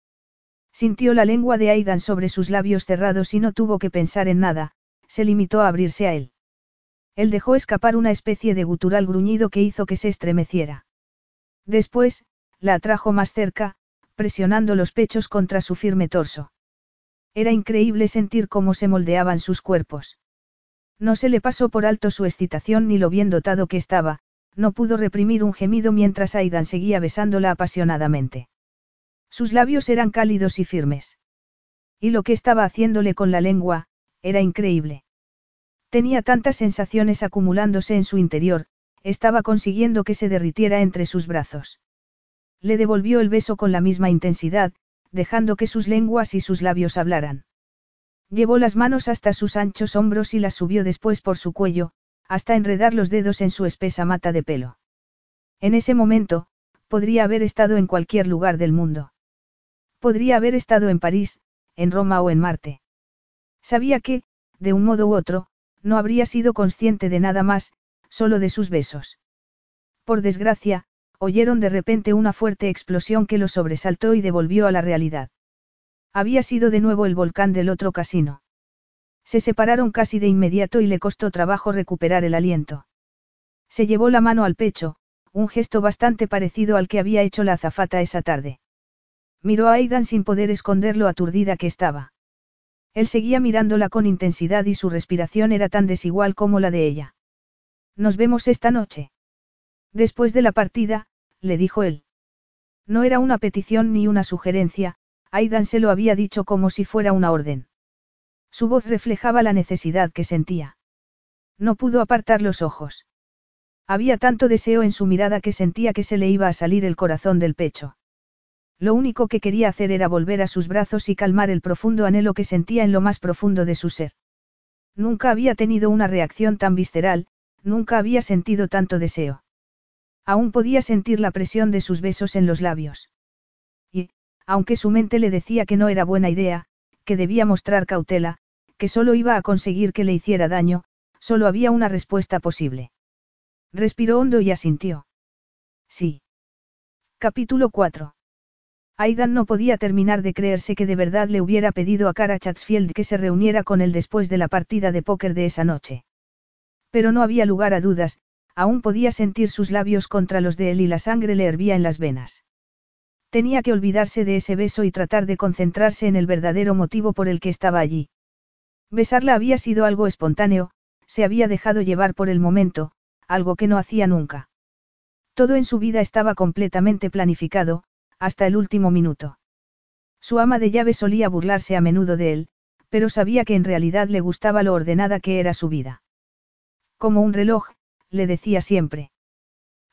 Sintió la lengua de Aidan sobre sus labios cerrados y no tuvo que pensar en nada, se limitó a abrirse a él. Él dejó escapar una especie de gutural gruñido que hizo que se estremeciera. Después, la atrajo más cerca, presionando los pechos contra su firme torso. Era increíble sentir cómo se moldeaban sus cuerpos. No se le pasó por alto su excitación ni lo bien dotado que estaba, no pudo reprimir un gemido mientras Aidan seguía besándola apasionadamente. Sus labios eran cálidos y firmes. Y lo que estaba haciéndole con la lengua, era increíble. Tenía tantas sensaciones acumulándose en su interior, estaba consiguiendo que se derritiera entre sus brazos. Le devolvió el beso con la misma intensidad, dejando que sus lenguas y sus labios hablaran. Llevó las manos hasta sus anchos hombros y las subió después por su cuello, hasta enredar los dedos en su espesa mata de pelo. En ese momento, podría haber estado en cualquier lugar del mundo. Podría haber estado en París, en Roma o en Marte. Sabía que, de un modo u otro, No habría sido consciente de nada más, solo de sus besos. Por desgracia, oyeron de repente una fuerte explosión que los sobresaltó y devolvió a la realidad. Había sido de nuevo el volcán del otro casino. Se separaron casi de inmediato y le costó trabajo recuperar el aliento. Se llevó la mano al pecho, un gesto bastante parecido al que había hecho la azafata esa tarde. Miró a Aidan sin poder esconder lo aturdida que estaba. Él seguía mirándola con intensidad y su respiración era tan desigual como la de ella. Nos vemos esta noche. Después de la partida, le dijo él. No era una petición ni una sugerencia, Aidan se lo había dicho como si fuera una orden. Su voz reflejaba la necesidad que sentía. No pudo apartar los ojos. Había tanto deseo en su mirada que sentía que se le iba a salir el corazón del pecho. Lo único que quería hacer era volver a sus brazos y calmar el profundo anhelo que sentía en lo más profundo de su ser. Nunca había tenido una reacción tan visceral, nunca había sentido tanto deseo. Aún podía sentir la presión de sus besos en los labios. Y, aunque su mente le decía que no era buena idea, que debía mostrar cautela, que solo iba a conseguir que le hiciera daño, solo había una respuesta posible. Respiró hondo y asintió. Sí. Capítulo 4. Aidan no podía terminar de creerse que de verdad le hubiera pedido a Cara Chatsfield que se reuniera con él después de la partida de póker de esa noche. Pero no había lugar a dudas, aún podía sentir sus labios contra los de él y la sangre le hervía en las venas. Tenía que olvidarse de ese beso y tratar de concentrarse en el verdadero motivo por el que estaba allí. Besarla había sido algo espontáneo, se había dejado llevar por el momento, algo que no hacía nunca. Todo en su vida estaba completamente planificado, hasta el último minuto. Su ama de llave solía burlarse a menudo de él, pero sabía que en realidad le gustaba lo ordenada que era su vida. Como un reloj, le decía siempre.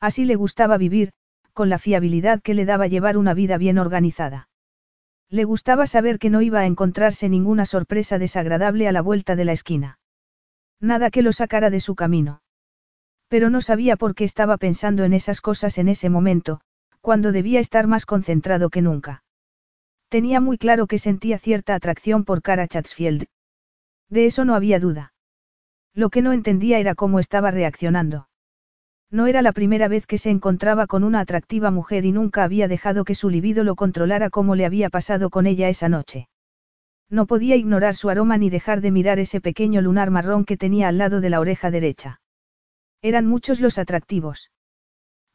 Así le gustaba vivir, con la fiabilidad que le daba llevar una vida bien organizada. Le gustaba saber que no iba a encontrarse ninguna sorpresa desagradable a la vuelta de la esquina. Nada que lo sacara de su camino. Pero no sabía por qué estaba pensando en esas cosas en ese momento, cuando debía estar más concentrado que nunca. Tenía muy claro que sentía cierta atracción por Cara Chatsfield. De eso no había duda. Lo que no entendía era cómo estaba reaccionando. No era la primera vez que se encontraba con una atractiva mujer y nunca había dejado que su libido lo controlara como le había pasado con ella esa noche. No podía ignorar su aroma ni dejar de mirar ese pequeño lunar marrón que tenía al lado de la oreja derecha. Eran muchos los atractivos.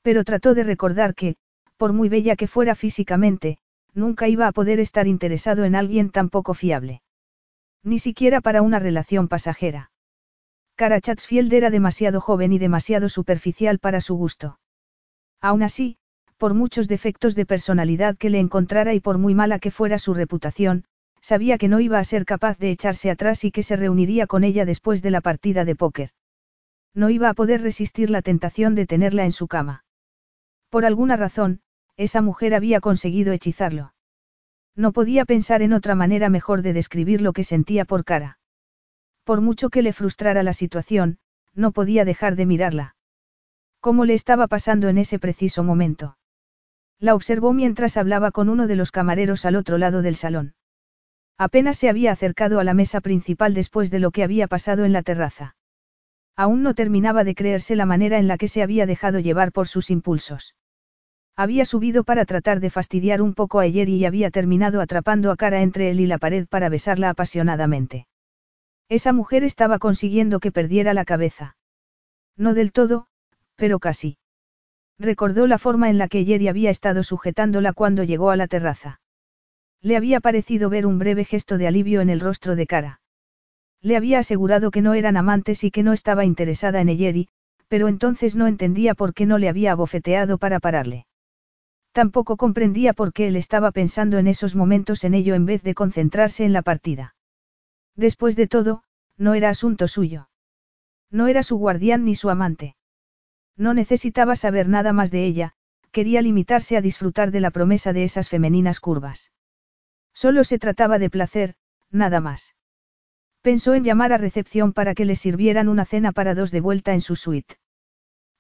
Pero trató de recordar que, por muy bella que fuera físicamente, nunca iba a poder estar interesado en alguien tan poco fiable. Ni siquiera para una relación pasajera. Cara Chatsfield era demasiado joven y demasiado superficial para su gusto. Aún así, por muchos defectos de personalidad que le encontrara y por muy mala que fuera su reputación, sabía que no iba a ser capaz de echarse atrás y que se reuniría con ella después de la partida de póker. No iba a poder resistir la tentación de tenerla en su cama. Por alguna razón, esa mujer había conseguido hechizarlo. No podía pensar en otra manera mejor de describir lo que sentía por cara. Por mucho que le frustrara la situación, no podía dejar de mirarla. ¿Cómo le estaba pasando en ese preciso momento? La observó mientras hablaba con uno de los camareros al otro lado del salón. Apenas se había acercado a la mesa principal después de lo que había pasado en la terraza. Aún no terminaba de creerse la manera en la que se había dejado llevar por sus impulsos. Había subido para tratar de fastidiar un poco a Yeri y había terminado atrapando a cara entre él y la pared para besarla apasionadamente. Esa mujer estaba consiguiendo que perdiera la cabeza. No del todo, pero casi. Recordó la forma en la que Jerry había estado sujetándola cuando llegó a la terraza. Le había parecido ver un breve gesto de alivio en el rostro de cara. Le había asegurado que no eran amantes y que no estaba interesada en Eyeri, pero entonces no entendía por qué no le había abofeteado para pararle. Tampoco comprendía por qué él estaba pensando en esos momentos en ello en vez de concentrarse en la partida. Después de todo, no era asunto suyo. No era su guardián ni su amante. No necesitaba saber nada más de ella, quería limitarse a disfrutar de la promesa de esas femeninas curvas. Solo se trataba de placer, nada más. Pensó en llamar a recepción para que le sirvieran una cena para dos de vuelta en su suite.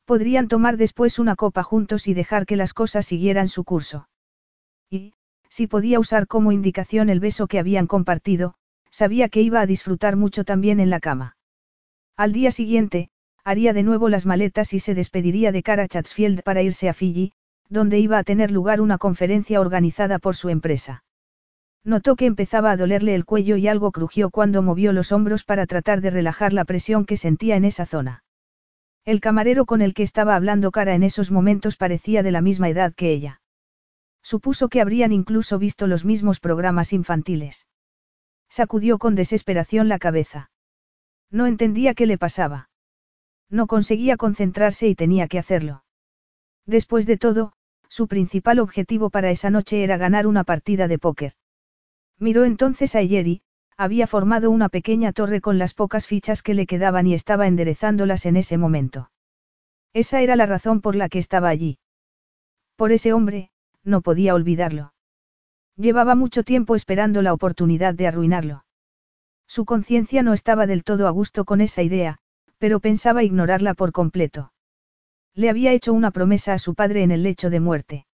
Podrían tomar después una copa juntos y dejar que las cosas siguieran su curso. Y, si podía usar como indicación el beso que habían compartido, sabía que iba a disfrutar mucho también en la cama. Al día siguiente, haría de nuevo las maletas y se despediría de Cara Chatsfield para irse a Fiji, donde iba a tener lugar una conferencia organizada por su empresa. Notó que empezaba a dolerle el cuello y algo crujió cuando movió los hombros para tratar de relajar la presión que sentía en esa zona. El camarero con el que estaba hablando cara en esos momentos parecía de la misma edad que ella. Supuso que habrían incluso visto los mismos programas infantiles. Sacudió con desesperación la cabeza. No entendía qué le pasaba. No conseguía concentrarse y tenía que hacerlo. Después de todo, su principal objetivo para esa noche era ganar una partida de póker. Miró entonces a Yeri, había formado una pequeña torre con las pocas fichas que le quedaban y estaba enderezándolas en ese momento. Esa era la razón por la que estaba allí. Por ese hombre, no podía olvidarlo. Llevaba mucho tiempo esperando la oportunidad de arruinarlo. Su conciencia no estaba del todo a gusto con esa idea, pero pensaba ignorarla por completo. Le había hecho una promesa a su padre en el lecho de muerte.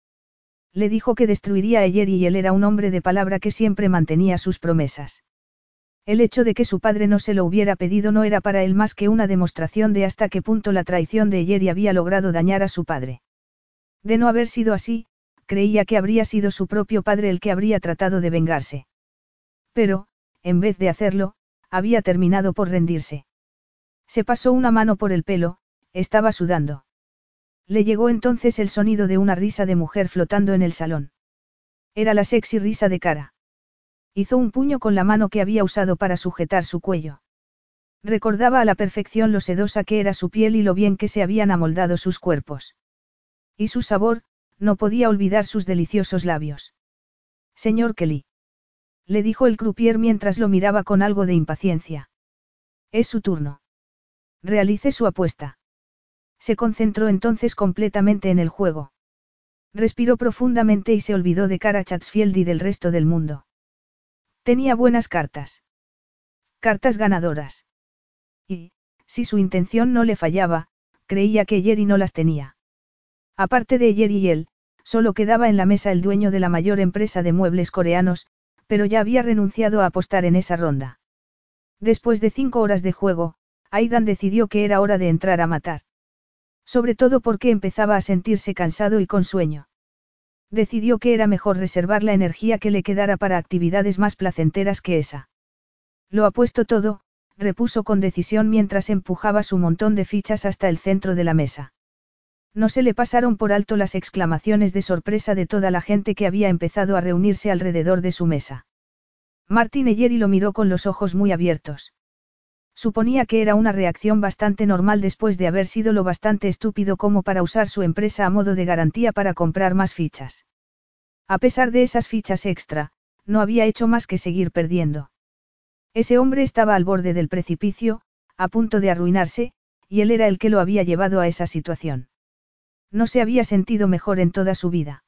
Le dijo que destruiría a Yeri y él era un hombre de palabra que siempre mantenía sus promesas. El hecho de que su padre no se lo hubiera pedido no era para él más que una demostración de hasta qué punto la traición de Jerry había logrado dañar a su padre. De no haber sido así, creía que habría sido su propio padre el que habría tratado de vengarse. Pero, en vez de hacerlo, había terminado por rendirse. Se pasó una mano por el pelo, estaba sudando. Le llegó entonces el sonido de una risa de mujer flotando en el salón. Era la sexy risa de cara. Hizo un puño con la mano que había usado para sujetar su cuello. Recordaba a la perfección lo sedosa que era su piel y lo bien que se habían amoldado sus cuerpos. Y su sabor, no podía olvidar sus deliciosos labios. Señor Kelly. Le dijo el croupier mientras lo miraba con algo de impaciencia. Es su turno. Realice su apuesta. Se concentró entonces completamente en el juego. Respiró profundamente y se olvidó de cara Chatsfield y del resto del mundo. Tenía buenas cartas. Cartas ganadoras. Y, si su intención no le fallaba, creía que Jerry no las tenía. Aparte de Jerry y él, solo quedaba en la mesa el dueño de la mayor empresa de muebles coreanos, pero ya había renunciado a apostar en esa ronda. Después de cinco horas de juego, Aidan decidió que era hora de entrar a matar. Sobre todo porque empezaba a sentirse cansado y con sueño. Decidió que era mejor reservar la energía que le quedara para actividades más placenteras que esa. Lo ha puesto todo, repuso con decisión mientras empujaba su montón de fichas hasta el centro de la mesa. No se le pasaron por alto las exclamaciones de sorpresa de toda la gente que había empezado a reunirse alrededor de su mesa. Martín Eyeri lo miró con los ojos muy abiertos. Suponía que era una reacción bastante normal después de haber sido lo bastante estúpido como para usar su empresa a modo de garantía para comprar más fichas. A pesar de esas fichas extra, no había hecho más que seguir perdiendo. Ese hombre estaba al borde del precipicio, a punto de arruinarse, y él era el que lo había llevado a esa situación. No se había sentido mejor en toda su vida.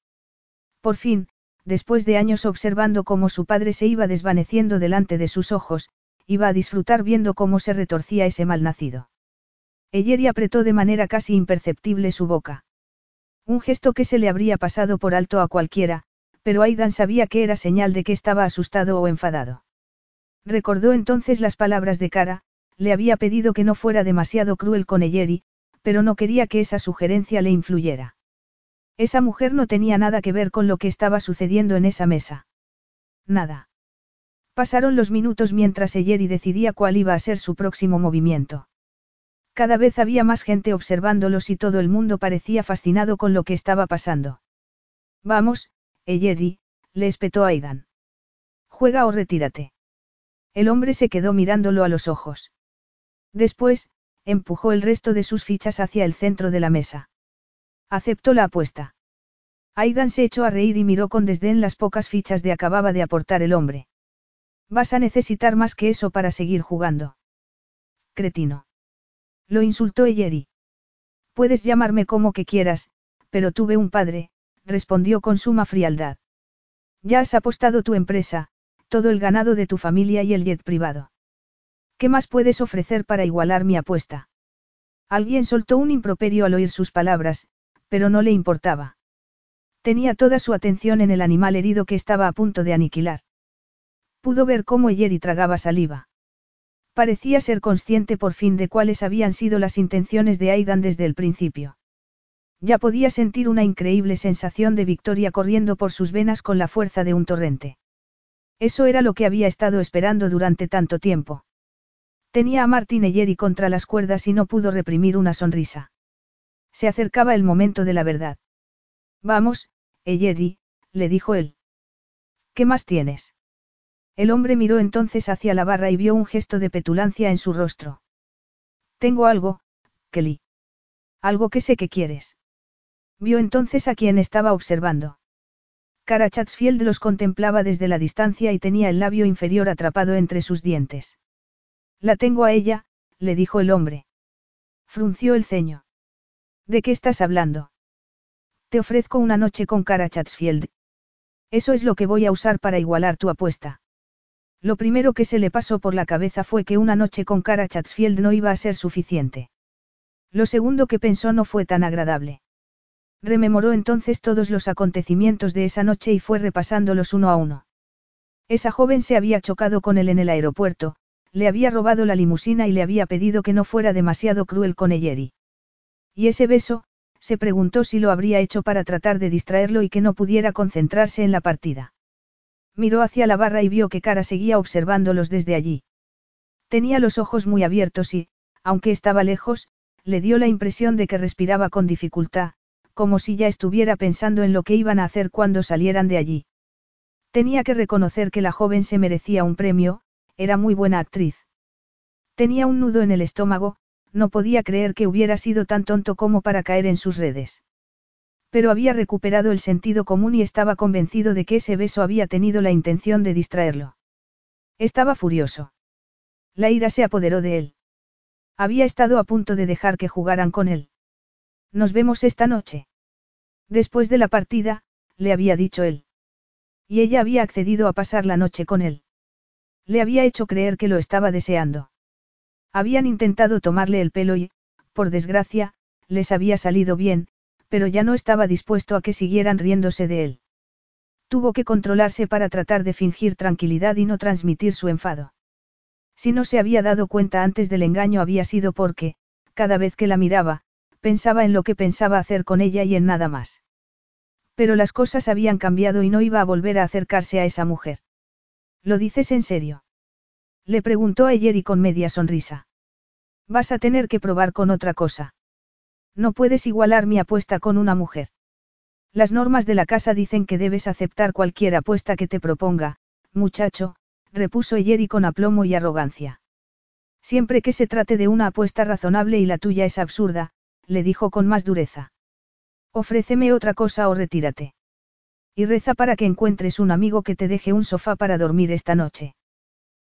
Por fin, después de años observando cómo su padre se iba desvaneciendo delante de sus ojos, iba a disfrutar viendo cómo se retorcía ese malnacido. Eyeri apretó de manera casi imperceptible su boca. Un gesto que se le habría pasado por alto a cualquiera, pero Aidan sabía que era señal de que estaba asustado o enfadado. Recordó entonces las palabras de Cara, le había pedido que no fuera demasiado cruel con Eyeri, pero no quería que esa sugerencia le influyera. Esa mujer no tenía nada que ver con lo que estaba sucediendo en esa mesa. Nada. Pasaron los minutos mientras Eyeri decidía cuál iba a ser su próximo movimiento. Cada vez había más gente observándolos y todo el mundo parecía fascinado con lo que estaba pasando. Vamos, Eyeri, le espetó Aidan. Juega o retírate. El hombre se quedó mirándolo a los ojos. Después, empujó el resto de sus fichas hacia el centro de la mesa. Aceptó la apuesta. Aidan se echó a reír y miró con desdén las pocas fichas de acababa de aportar el hombre. Vas a necesitar más que eso para seguir jugando. Cretino. Lo insultó Eyeri. Puedes llamarme como que quieras, pero tuve un padre, respondió con suma frialdad. Ya has apostado tu empresa, todo el ganado de tu familia y el jet privado. ¿Qué más puedes ofrecer para igualar mi apuesta? Alguien soltó un improperio al oír sus palabras, pero no le importaba. Tenía toda su atención en el animal herido que estaba a punto de aniquilar. Pudo ver cómo Yeri tragaba saliva. Parecía ser consciente por fin de cuáles habían sido las intenciones de Aidan desde el principio. Ya podía sentir una increíble sensación de victoria corriendo por sus venas con la fuerza de un torrente. Eso era lo que había estado esperando durante tanto tiempo. Tenía a Martin Eyeri contra las cuerdas y no pudo reprimir una sonrisa. Se acercaba el momento de la verdad. Vamos, Eyeri, le dijo él. ¿Qué más tienes? El hombre miró entonces hacia la barra y vio un gesto de petulancia en su rostro. Tengo algo, Kelly. Algo que sé que quieres. Vio entonces a quien estaba observando. Cara Chatsfield los contemplaba desde la distancia y tenía el labio inferior atrapado entre sus dientes. La tengo a ella, le dijo el hombre. Frunció el ceño. ¿De qué estás hablando? Te ofrezco una noche con Cara Chatsfield. Eso es lo que voy a usar para igualar tu apuesta. Lo primero que se le pasó por la cabeza fue que una noche con Cara Chatsfield no iba a ser suficiente. Lo segundo que pensó no fue tan agradable. Rememoró entonces todos los acontecimientos de esa noche y fue repasándolos uno a uno. Esa joven se había chocado con él en el aeropuerto, le había robado la limusina y le había pedido que no fuera demasiado cruel con Eyeri. Y ese beso, se preguntó si lo habría hecho para tratar de distraerlo y que no pudiera concentrarse en la partida. Miró hacia la barra y vio que Cara seguía observándolos desde allí. Tenía los ojos muy abiertos y, aunque estaba lejos, le dio la impresión de que respiraba con dificultad, como si ya estuviera pensando en lo que iban a hacer cuando salieran de allí. Tenía que reconocer que la joven se merecía un premio, era muy buena actriz. Tenía un nudo en el estómago, no podía creer que hubiera sido tan tonto como para caer en sus redes. Pero había recuperado el sentido común y estaba convencido de que ese beso había tenido la intención de distraerlo. Estaba furioso. La ira se apoderó de él. Había estado a punto de dejar que jugaran con él. Nos vemos esta noche. Después de la partida, le había dicho él. Y ella había accedido a pasar la noche con él. Le había hecho creer que lo estaba deseando. Habían intentado tomarle el pelo y, por desgracia, les había salido bien, pero ya no estaba dispuesto a que siguieran riéndose de él. Tuvo que controlarse para tratar de fingir tranquilidad y no transmitir su enfado. Si no se había dado cuenta antes del engaño había sido porque, cada vez que la miraba, pensaba en lo que pensaba hacer con ella y en nada más. Pero las cosas habían cambiado y no iba a volver a acercarse a esa mujer. ¿Lo dices en serio? Le preguntó ayer y con media sonrisa. Vas a tener que probar con otra cosa. No puedes igualar mi apuesta con una mujer. Las normas de la casa dicen que debes aceptar cualquier apuesta que te proponga, muchacho, repuso Yeri con aplomo y arrogancia. Siempre que se trate de una apuesta razonable y la tuya es absurda, le dijo con más dureza. Ofréceme otra cosa o retírate. Y reza para que encuentres un amigo que te deje un sofá para dormir esta noche.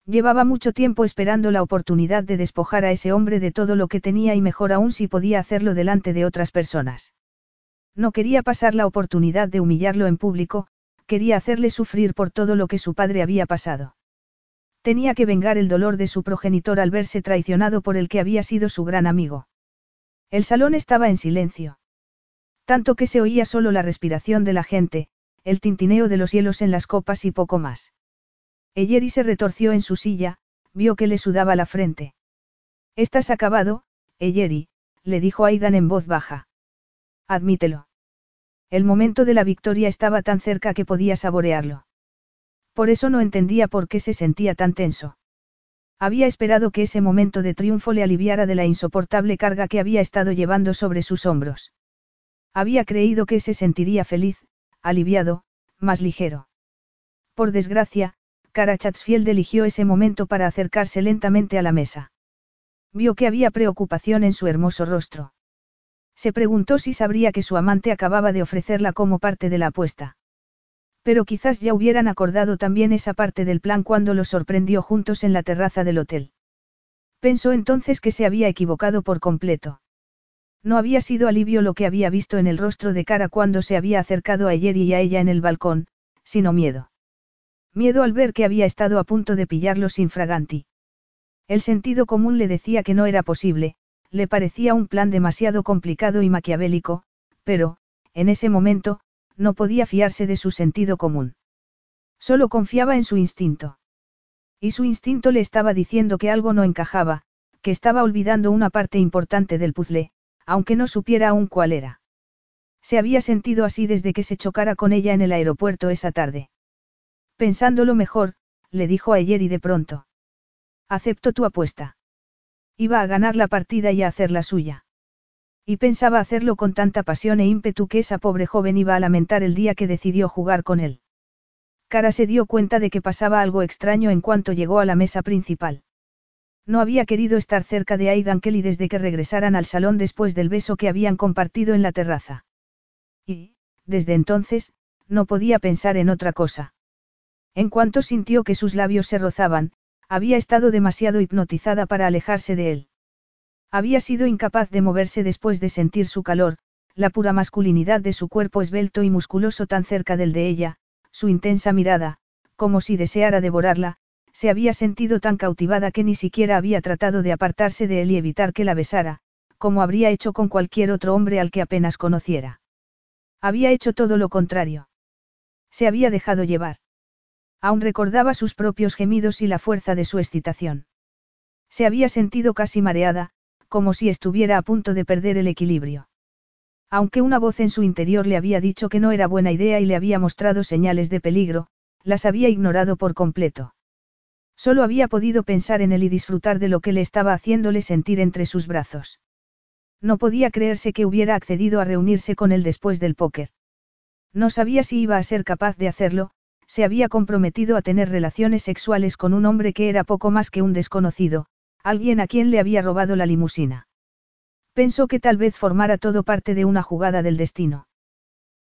Llevaba mucho tiempo esperando la oportunidad de despojar a ese hombre de todo lo que tenía y mejor aún si podía hacerlo delante de otras personas. No quería pasar la oportunidad de humillarlo en público, quería hacerle sufrir por todo lo que su padre había pasado. Tenía que vengar el dolor de su progenitor al verse traicionado por el que había sido su gran amigo. El salón estaba en silencio. Tanto que se oía solo la respiración de la gente, el tintineo de los hielos en las copas y poco más. Eyeri se retorció en su silla, vio que le sudaba la frente. Estás acabado, Eyeri, le dijo Aidan en voz baja. Admítelo. El momento de la victoria estaba tan cerca que podía saborearlo. Por eso no entendía por qué se sentía tan tenso. Había esperado que ese momento de triunfo le aliviara de la insoportable carga que había estado llevando sobre sus hombros. Había creído que se sentiría feliz, aliviado, más ligero. Por desgracia, Cara Chatsfield eligió ese momento para acercarse lentamente a la mesa. Vio que había preocupación en su hermoso rostro. Se preguntó si sabría que su amante acababa de ofrecerla como parte de la apuesta. Pero quizás ya hubieran acordado también esa parte del plan cuando los sorprendió juntos en la terraza del hotel. Pensó entonces que se había equivocado por completo. No había sido alivio lo que había visto en el rostro de cara cuando se había acercado a ayer y a ella en el balcón, sino miedo. Miedo al ver que había estado a punto de pillarlo sin fraganti. El sentido común le decía que no era posible, le parecía un plan demasiado complicado y maquiavélico, pero, en ese momento, no podía fiarse de su sentido común. Solo confiaba en su instinto. Y su instinto le estaba diciendo que algo no encajaba, que estaba olvidando una parte importante del puzzle, aunque no supiera aún cuál era. Se había sentido así desde que se chocara con ella en el aeropuerto esa tarde. Pensándolo mejor, le dijo ayer y de pronto. Acepto tu apuesta. Iba a ganar la partida y a hacer la suya. Y pensaba hacerlo con tanta pasión e ímpetu que esa pobre joven iba a lamentar el día que decidió jugar con él. Cara se dio cuenta de que pasaba algo extraño en cuanto llegó a la mesa principal. No había querido estar cerca de Aidan Kelly desde que regresaran al salón después del beso que habían compartido en la terraza. Y, desde entonces, no podía pensar en otra cosa. En cuanto sintió que sus labios se rozaban, había estado demasiado hipnotizada para alejarse de él. Había sido incapaz de moverse después de sentir su calor, la pura masculinidad de su cuerpo esbelto y musculoso tan cerca del de ella, su intensa mirada, como si deseara devorarla, se había sentido tan cautivada que ni siquiera había tratado de apartarse de él y evitar que la besara, como habría hecho con cualquier otro hombre al que apenas conociera. Había hecho todo lo contrario. Se había dejado llevar. Aún recordaba sus propios gemidos y la fuerza de su excitación. Se había sentido casi mareada, como si estuviera a punto de perder el equilibrio. Aunque una voz en su interior le había dicho que no era buena idea y le había mostrado señales de peligro, las había ignorado por completo. Solo había podido pensar en él y disfrutar de lo que le estaba haciéndole sentir entre sus brazos. No podía creerse que hubiera accedido a reunirse con él después del póker. No sabía si iba a ser capaz de hacerlo, se había comprometido a tener relaciones sexuales con un hombre que era poco más que un desconocido, Alguien a quien le había robado la limusina. Pensó que tal vez formara todo parte de una jugada del destino.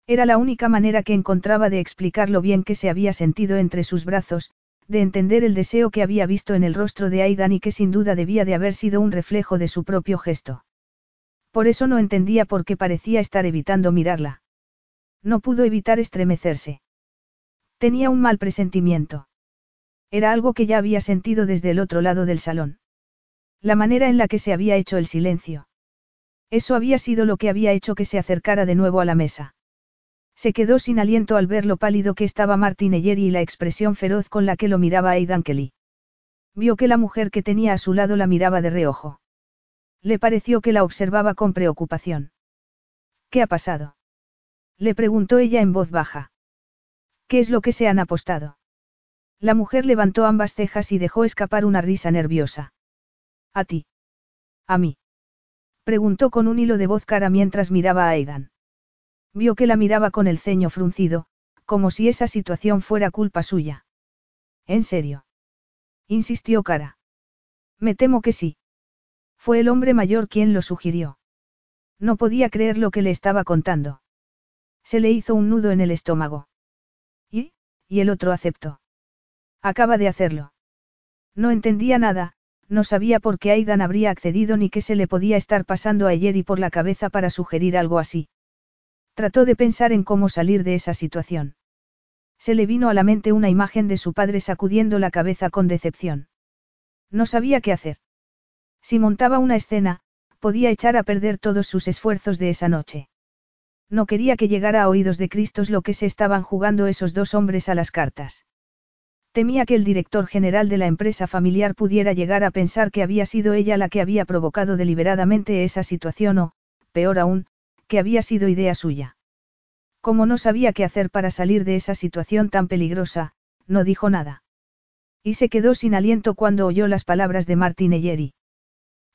Era la única manera que encontraba de explicar lo bien que se había sentido entre sus brazos, de entender el deseo que había visto en el rostro de Aidan y que sin duda debía de haber sido un reflejo de su propio gesto. Por eso no entendía por qué parecía estar evitando mirarla. No pudo evitar estremecerse. Tenía un mal presentimiento. Era algo que ya había sentido desde el otro lado del salón. La manera en la que se había hecho el silencio. Eso había sido lo que había hecho que se acercara de nuevo a la mesa. Se quedó sin aliento al ver lo pálido que estaba Martin Eyeri y la expresión feroz con la que lo miraba Aidan Kelly. Vio que la mujer que tenía a su lado la miraba de reojo. Le pareció que la observaba con preocupación. ¿Qué ha pasado? Le preguntó ella en voz baja. ¿Qué es lo que se han apostado? La mujer levantó ambas cejas y dejó escapar una risa nerviosa. ¿A ti? ¿A mí? Preguntó con un hilo de voz cara mientras miraba a Aidan. Vio que la miraba con el ceño fruncido, como si esa situación fuera culpa suya. ¿En serio? Insistió cara. Me temo que sí. Fue el hombre mayor quien lo sugirió. No podía creer lo que le estaba contando. Se le hizo un nudo en el estómago. ¿Y? Y el otro aceptó. Acaba de hacerlo. No entendía nada, no sabía por qué Aidan habría accedido ni qué se le podía estar pasando ayer y por la cabeza para sugerir algo así. Trató de pensar en cómo salir de esa situación. Se le vino a la mente una imagen de su padre sacudiendo la cabeza con decepción. No sabía qué hacer. Si montaba una escena, podía echar a perder todos sus esfuerzos de esa noche. No quería que llegara a oídos de Cristos lo que se estaban jugando esos dos hombres a las cartas. Temía que el director general de la empresa familiar pudiera llegar a pensar que había sido ella la que había provocado deliberadamente esa situación o, peor aún, que había sido idea suya. Como no sabía qué hacer para salir de esa situación tan peligrosa, no dijo nada. Y se quedó sin aliento cuando oyó las palabras de Martin Eyeri.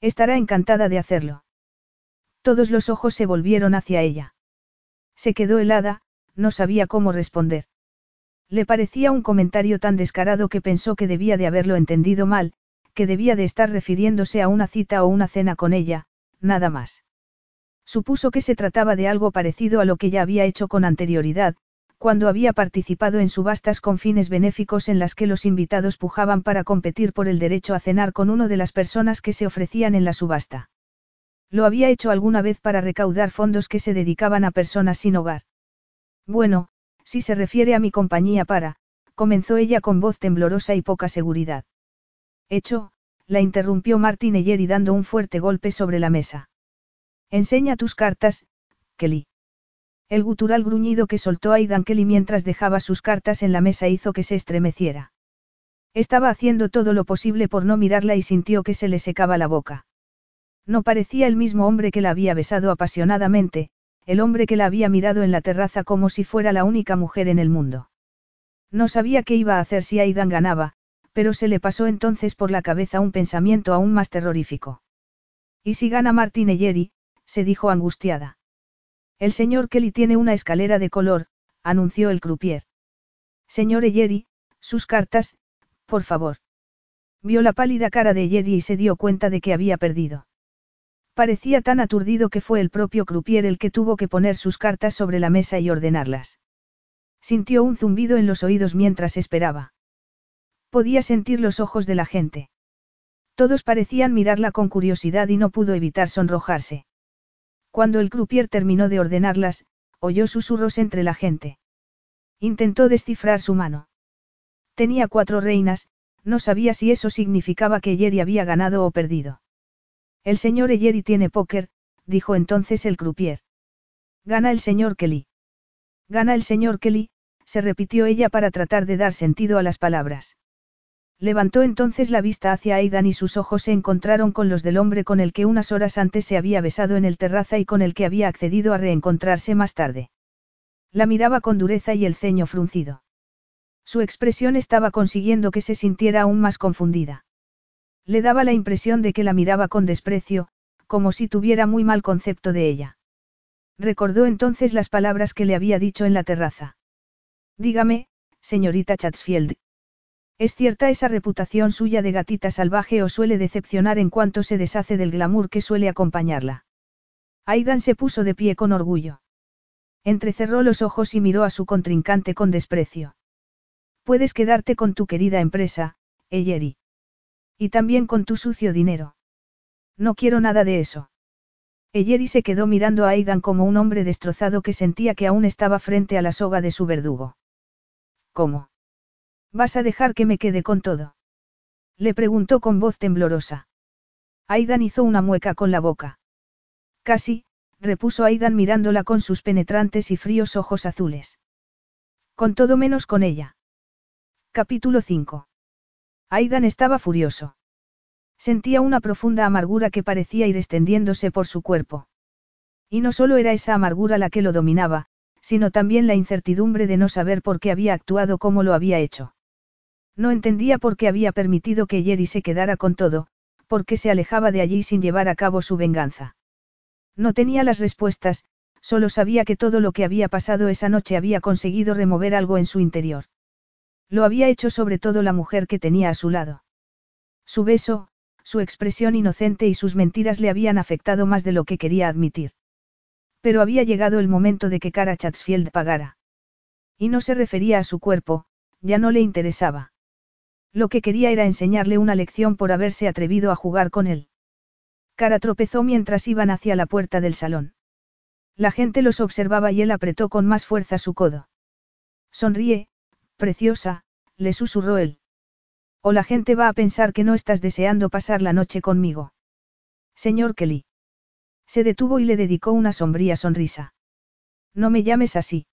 Estará encantada de hacerlo. Todos los ojos se volvieron hacia ella. Se quedó helada, no sabía cómo responder. Le parecía un comentario tan descarado que pensó que debía de haberlo entendido mal, que debía de estar refiriéndose a una cita o una cena con ella, nada más. Supuso que se trataba de algo parecido a lo que ya había hecho con anterioridad, cuando había participado en subastas con fines benéficos en las que los invitados pujaban para competir por el derecho a cenar con uno de las personas que se ofrecían en la subasta. Lo había hecho alguna vez para recaudar fondos que se dedicaban a personas sin hogar. Bueno, si se refiere a mi compañía para, comenzó ella con voz temblorosa y poca seguridad. Hecho, la interrumpió Martin Eyeri dando un fuerte golpe sobre la mesa. Enseña tus cartas, Kelly. El gutural gruñido que soltó Aidan Kelly mientras dejaba sus cartas en la mesa hizo que se estremeciera. Estaba haciendo todo lo posible por no mirarla y sintió que se le secaba la boca. No parecía el mismo hombre que la había besado apasionadamente, el hombre que la había mirado en la terraza como si fuera la única mujer en el mundo. No sabía qué iba a hacer si Aidan ganaba, pero se le pasó entonces por la cabeza un pensamiento aún más terrorífico. ¿Y si gana Martín Eyeri? Se dijo angustiada. El señor Kelly tiene una escalera de color, anunció el croupier. Señor Eyeri, sus cartas, por favor. Vio la pálida cara de Eyeri y se dio cuenta de que había perdido. Parecía tan aturdido que fue el propio croupier el que tuvo que poner sus cartas sobre la mesa y ordenarlas. Sintió un zumbido en los oídos mientras esperaba. Podía sentir los ojos de la gente. Todos parecían mirarla con curiosidad y no pudo evitar sonrojarse. Cuando el croupier terminó de ordenarlas, oyó susurros entre la gente. Intentó descifrar su mano. Tenía cuatro reinas, no sabía si eso significaba que Jerry había ganado o perdido. El señor Eyeri tiene póker, dijo entonces el croupier. Gana el señor Kelly. Gana el señor Kelly, se repitió ella para tratar de dar sentido a las palabras. Levantó entonces la vista hacia Aidan y sus ojos se encontraron con los del hombre con el que unas horas antes se había besado en el terraza y con el que había accedido a reencontrarse más tarde. La miraba con dureza y el ceño fruncido. Su expresión estaba consiguiendo que se sintiera aún más confundida. Le daba la impresión de que la miraba con desprecio, como si tuviera muy mal concepto de ella. Recordó entonces las palabras que le había dicho en la terraza. Dígame, señorita Chatsfield, ¿Es cierta esa reputación suya de gatita salvaje o suele decepcionar en cuanto se deshace del glamour que suele acompañarla? Aidan se puso de pie con orgullo. Entrecerró los ojos y miró a su contrincante con desprecio. Puedes quedarte con tu querida empresa, Eyeri. Y también con tu sucio dinero. No quiero nada de eso. Eyeri se quedó mirando a Aidan como un hombre destrozado que sentía que aún estaba frente a la soga de su verdugo. ¿Cómo? ¿Vas a dejar que me quede con todo? Le preguntó con voz temblorosa. Aidan hizo una mueca con la boca. Casi, repuso Aidan mirándola con sus penetrantes y fríos ojos azules. Con todo menos con ella. Capítulo 5. Aidan estaba furioso. Sentía una profunda amargura que parecía ir extendiéndose por su cuerpo. Y no solo era esa amargura la que lo dominaba, sino también la incertidumbre de no saber por qué había actuado como lo había hecho. No entendía por qué había permitido que Jerry se quedara con todo, por qué se alejaba de allí sin llevar a cabo su venganza. No tenía las respuestas, solo sabía que todo lo que había pasado esa noche había conseguido remover algo en su interior. Lo había hecho sobre todo la mujer que tenía a su lado. Su beso, su expresión inocente y sus mentiras le habían afectado más de lo que quería admitir. Pero había llegado el momento de que Cara Chatsfield pagara. Y no se refería a su cuerpo, ya no le interesaba. Lo que quería era enseñarle una lección por haberse atrevido a jugar con él. Cara tropezó mientras iban hacia la puerta del salón. La gente los observaba y él apretó con más fuerza su codo. Sonríe, preciosa, le susurró él. O la gente va a pensar que no estás deseando pasar la noche conmigo. Señor Kelly. Se detuvo y le dedicó una sombría sonrisa. No me llames así.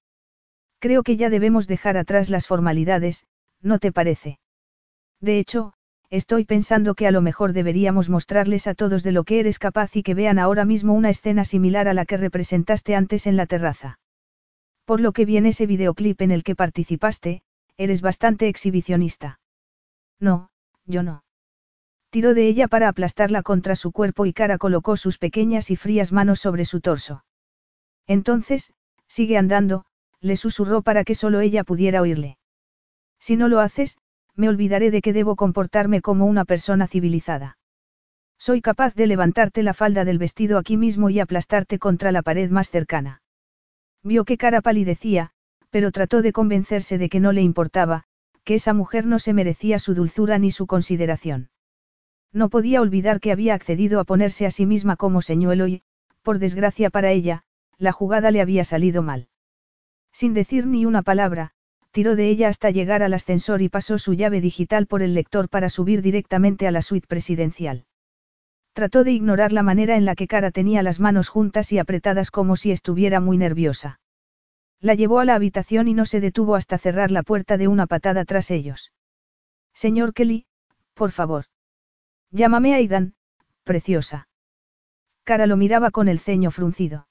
Creo que ya debemos dejar atrás las formalidades, ¿no te parece? De hecho, estoy pensando que a lo mejor deberíamos mostrarles a todos de lo que eres capaz y que vean ahora mismo una escena similar a la que representaste antes en la terraza. Por lo que viene ese videoclip en el que participaste, eres bastante exhibicionista. No, yo no. Tiró de ella para aplastarla contra su cuerpo y cara colocó sus pequeñas y frías manos sobre su torso. Entonces, sigue andando, le susurró para que solo ella pudiera oírle. Si no lo haces, me olvidaré de que debo comportarme como una persona civilizada. Soy capaz de levantarte la falda del vestido aquí mismo y aplastarte contra la pared más cercana. Vio que cara palidecía, pero trató de convencerse de que no le importaba, que esa mujer no se merecía su dulzura ni su consideración. No podía olvidar que había accedido a ponerse a sí misma como señuelo y, por desgracia para ella, la jugada le había salido mal. Sin decir ni una palabra, tiró de ella hasta llegar al ascensor y pasó su llave digital por el lector para subir directamente a la suite presidencial. Trató de ignorar la manera en la que Cara tenía las manos juntas y apretadas como si estuviera muy nerviosa. La llevó a la habitación y no se detuvo hasta cerrar la puerta de una patada tras ellos. Señor Kelly, por favor. Llámame Aidan, preciosa. Cara lo miraba con el ceño fruncido.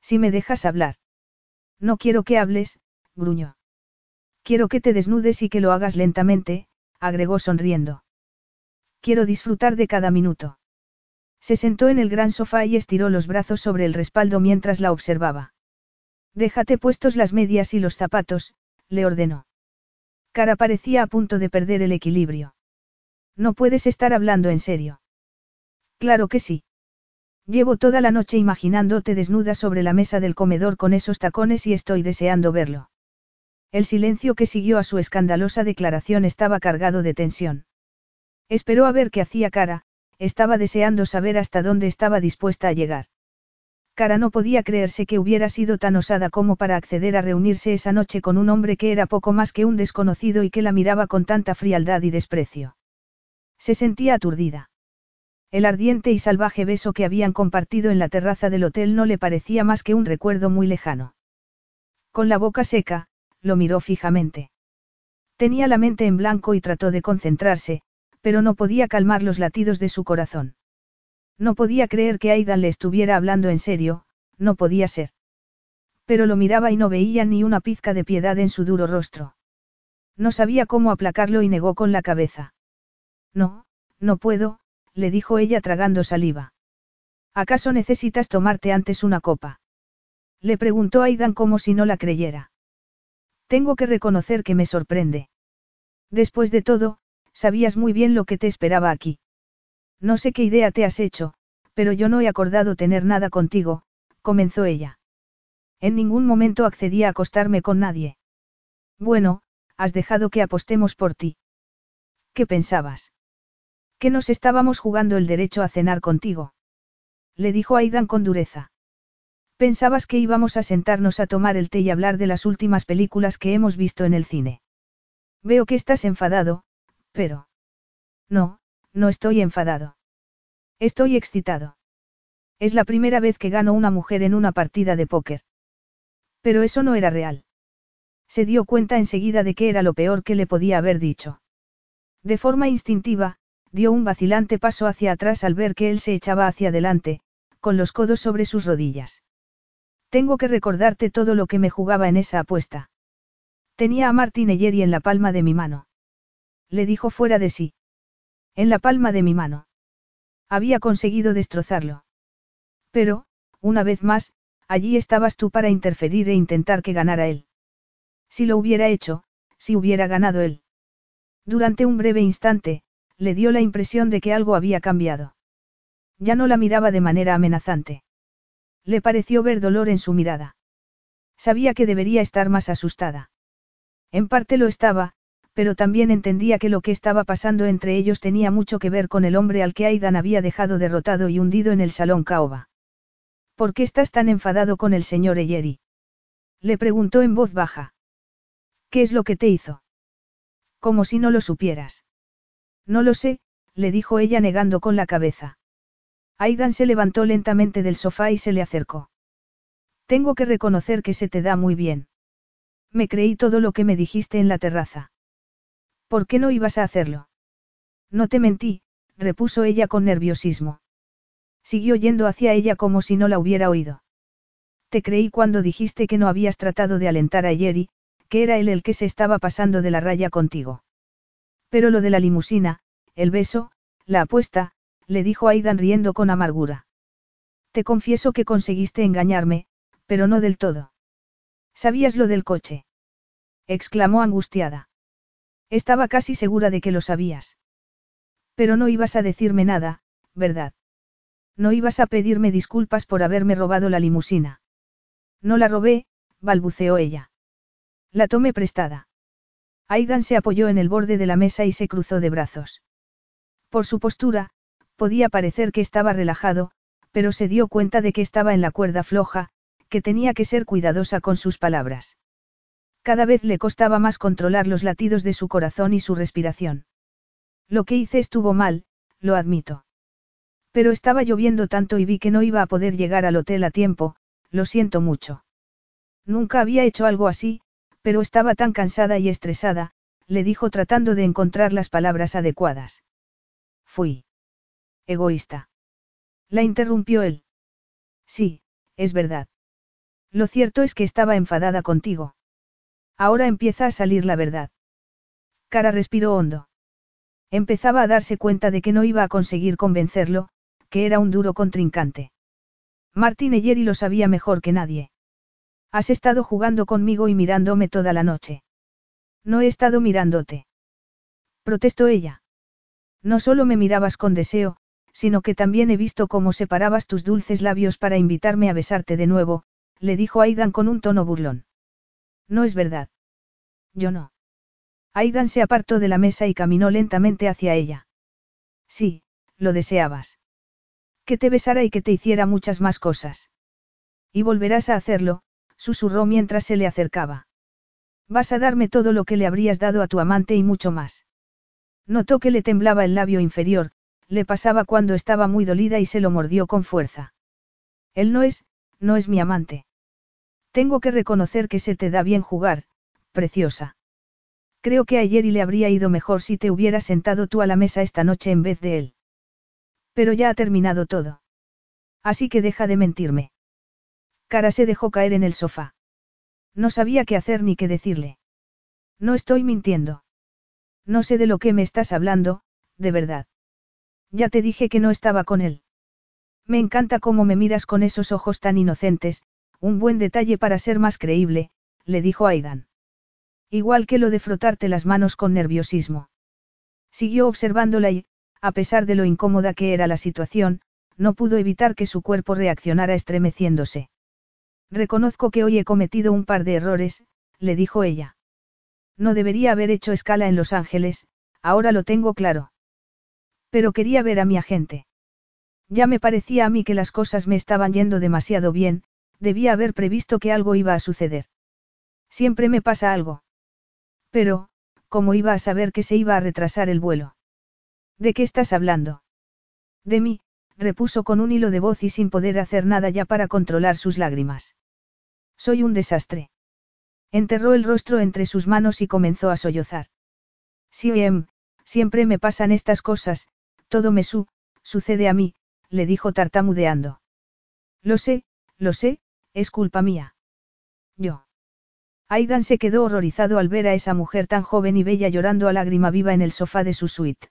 Si me dejas hablar. No quiero que hables, gruñó. Quiero que te desnudes y que lo hagas lentamente, agregó sonriendo. Quiero disfrutar de cada minuto. Se sentó en el gran sofá y estiró los brazos sobre el respaldo mientras la observaba. Déjate puestos las medias y los zapatos, le ordenó. Cara parecía a punto de perder el equilibrio. No puedes estar hablando en serio. Claro que sí. Llevo toda la noche imaginándote desnuda sobre la mesa del comedor con esos tacones y estoy deseando verlo. El silencio que siguió a su escandalosa declaración estaba cargado de tensión. Esperó a ver qué hacía cara, estaba deseando saber hasta dónde estaba dispuesta a llegar. Cara no podía creerse que hubiera sido tan osada como para acceder a reunirse esa noche con un hombre que era poco más que un desconocido y que la miraba con tanta frialdad y desprecio. Se sentía aturdida. El ardiente y salvaje beso que habían compartido en la terraza del hotel no le parecía más que un recuerdo muy lejano. Con la boca seca, lo miró fijamente. Tenía la mente en blanco y trató de concentrarse, pero no podía calmar los latidos de su corazón. No podía creer que Aidan le estuviera hablando en serio, no podía ser. Pero lo miraba y no veía ni una pizca de piedad en su duro rostro. No sabía cómo aplacarlo y negó con la cabeza. No, no puedo, le dijo ella tragando saliva. ¿Acaso necesitas tomarte antes una copa? Le preguntó Aidan como si no la creyera. Tengo que reconocer que me sorprende. Después de todo, sabías muy bien lo que te esperaba aquí. No sé qué idea te has hecho, pero yo no he acordado tener nada contigo, comenzó ella. En ningún momento accedí a acostarme con nadie. Bueno, has dejado que apostemos por ti. ¿Qué pensabas? Que nos estábamos jugando el derecho a cenar contigo. Le dijo Aidan con dureza. Pensabas que íbamos a sentarnos a tomar el té y hablar de las últimas películas que hemos visto en el cine. Veo que estás enfadado, pero... No, no estoy enfadado. Estoy excitado. Es la primera vez que gano una mujer en una partida de póker. Pero eso no era real. Se dio cuenta enseguida de que era lo peor que le podía haber dicho. De forma instintiva, dio un vacilante paso hacia atrás al ver que él se echaba hacia adelante, con los codos sobre sus rodillas. Tengo que recordarte todo lo que me jugaba en esa apuesta. Tenía a Martin Eyeri en la palma de mi mano. Le dijo fuera de sí. En la palma de mi mano. Había conseguido destrozarlo. Pero, una vez más, allí estabas tú para interferir e intentar que ganara él. Si lo hubiera hecho, si hubiera ganado él. Durante un breve instante, le dio la impresión de que algo había cambiado. Ya no la miraba de manera amenazante. Le pareció ver dolor en su mirada. Sabía que debería estar más asustada. En parte lo estaba, pero también entendía que lo que estaba pasando entre ellos tenía mucho que ver con el hombre al que Aidan había dejado derrotado y hundido en el salón Caoba. ¿Por qué estás tan enfadado con el señor Eyeri? Le preguntó en voz baja. ¿Qué es lo que te hizo? Como si no lo supieras. No lo sé, le dijo ella negando con la cabeza. Aidan se levantó lentamente del sofá y se le acercó. Tengo que reconocer que se te da muy bien. Me creí todo lo que me dijiste en la terraza. ¿Por qué no ibas a hacerlo? No te mentí, repuso ella con nerviosismo. Siguió yendo hacia ella como si no la hubiera oído. Te creí cuando dijiste que no habías tratado de alentar a Jerry, que era él el que se estaba pasando de la raya contigo. Pero lo de la limusina, el beso, la apuesta, le dijo Aidan riendo con amargura. Te confieso que conseguiste engañarme, pero no del todo. ¿Sabías lo del coche? exclamó angustiada. Estaba casi segura de que lo sabías. Pero no ibas a decirme nada, ¿verdad? No ibas a pedirme disculpas por haberme robado la limusina. No la robé, balbuceó ella. La tomé prestada. Aidan se apoyó en el borde de la mesa y se cruzó de brazos. Por su postura, podía parecer que estaba relajado, pero se dio cuenta de que estaba en la cuerda floja, que tenía que ser cuidadosa con sus palabras. Cada vez le costaba más controlar los latidos de su corazón y su respiración. Lo que hice estuvo mal, lo admito. Pero estaba lloviendo tanto y vi que no iba a poder llegar al hotel a tiempo, lo siento mucho. Nunca había hecho algo así, pero estaba tan cansada y estresada, le dijo tratando de encontrar las palabras adecuadas. Fui. Egoísta. La interrumpió él. Sí, es verdad. Lo cierto es que estaba enfadada contigo. Ahora empieza a salir la verdad. Cara respiró hondo. Empezaba a darse cuenta de que no iba a conseguir convencerlo, que era un duro contrincante. Martín Eyeri lo sabía mejor que nadie. Has estado jugando conmigo y mirándome toda la noche. No he estado mirándote. Protestó ella. No solo me mirabas con deseo, sino que también he visto cómo separabas tus dulces labios para invitarme a besarte de nuevo, le dijo Aidan con un tono burlón. No es verdad. Yo no. Aidan se apartó de la mesa y caminó lentamente hacia ella. Sí, lo deseabas. Que te besara y que te hiciera muchas más cosas. Y volverás a hacerlo, susurró mientras se le acercaba. Vas a darme todo lo que le habrías dado a tu amante y mucho más. Notó que le temblaba el labio inferior, le pasaba cuando estaba muy dolida y se lo mordió con fuerza. Él no es, no es mi amante. Tengo que reconocer que se te da bien jugar, preciosa. Creo que ayer y le habría ido mejor si te hubieras sentado tú a la mesa esta noche en vez de él. Pero ya ha terminado todo. Así que deja de mentirme. Cara se dejó caer en el sofá. No sabía qué hacer ni qué decirle. No estoy mintiendo. No sé de lo que me estás hablando, de verdad. Ya te dije que no estaba con él. Me encanta cómo me miras con esos ojos tan inocentes, un buen detalle para ser más creíble, le dijo Aidan. Igual que lo de frotarte las manos con nerviosismo. Siguió observándola y, a pesar de lo incómoda que era la situación, no pudo evitar que su cuerpo reaccionara estremeciéndose. Reconozco que hoy he cometido un par de errores, le dijo ella. No debería haber hecho escala en Los Ángeles, ahora lo tengo claro. Pero quería ver a mi agente. Ya me parecía a mí que las cosas me estaban yendo demasiado bien, debía haber previsto que algo iba a suceder. Siempre me pasa algo. Pero, ¿cómo iba a saber que se iba a retrasar el vuelo? ¿De qué estás hablando? De mí, repuso con un hilo de voz y sin poder hacer nada ya para controlar sus lágrimas. Soy un desastre. Enterró el rostro entre sus manos y comenzó a sollozar. Sí, em, siempre me pasan estas cosas, todo me su, sucede a mí, le dijo tartamudeando. Lo sé, lo sé, es culpa mía. Yo. Aidan se quedó horrorizado al ver a esa mujer tan joven y bella llorando a lágrima viva en el sofá de su suite.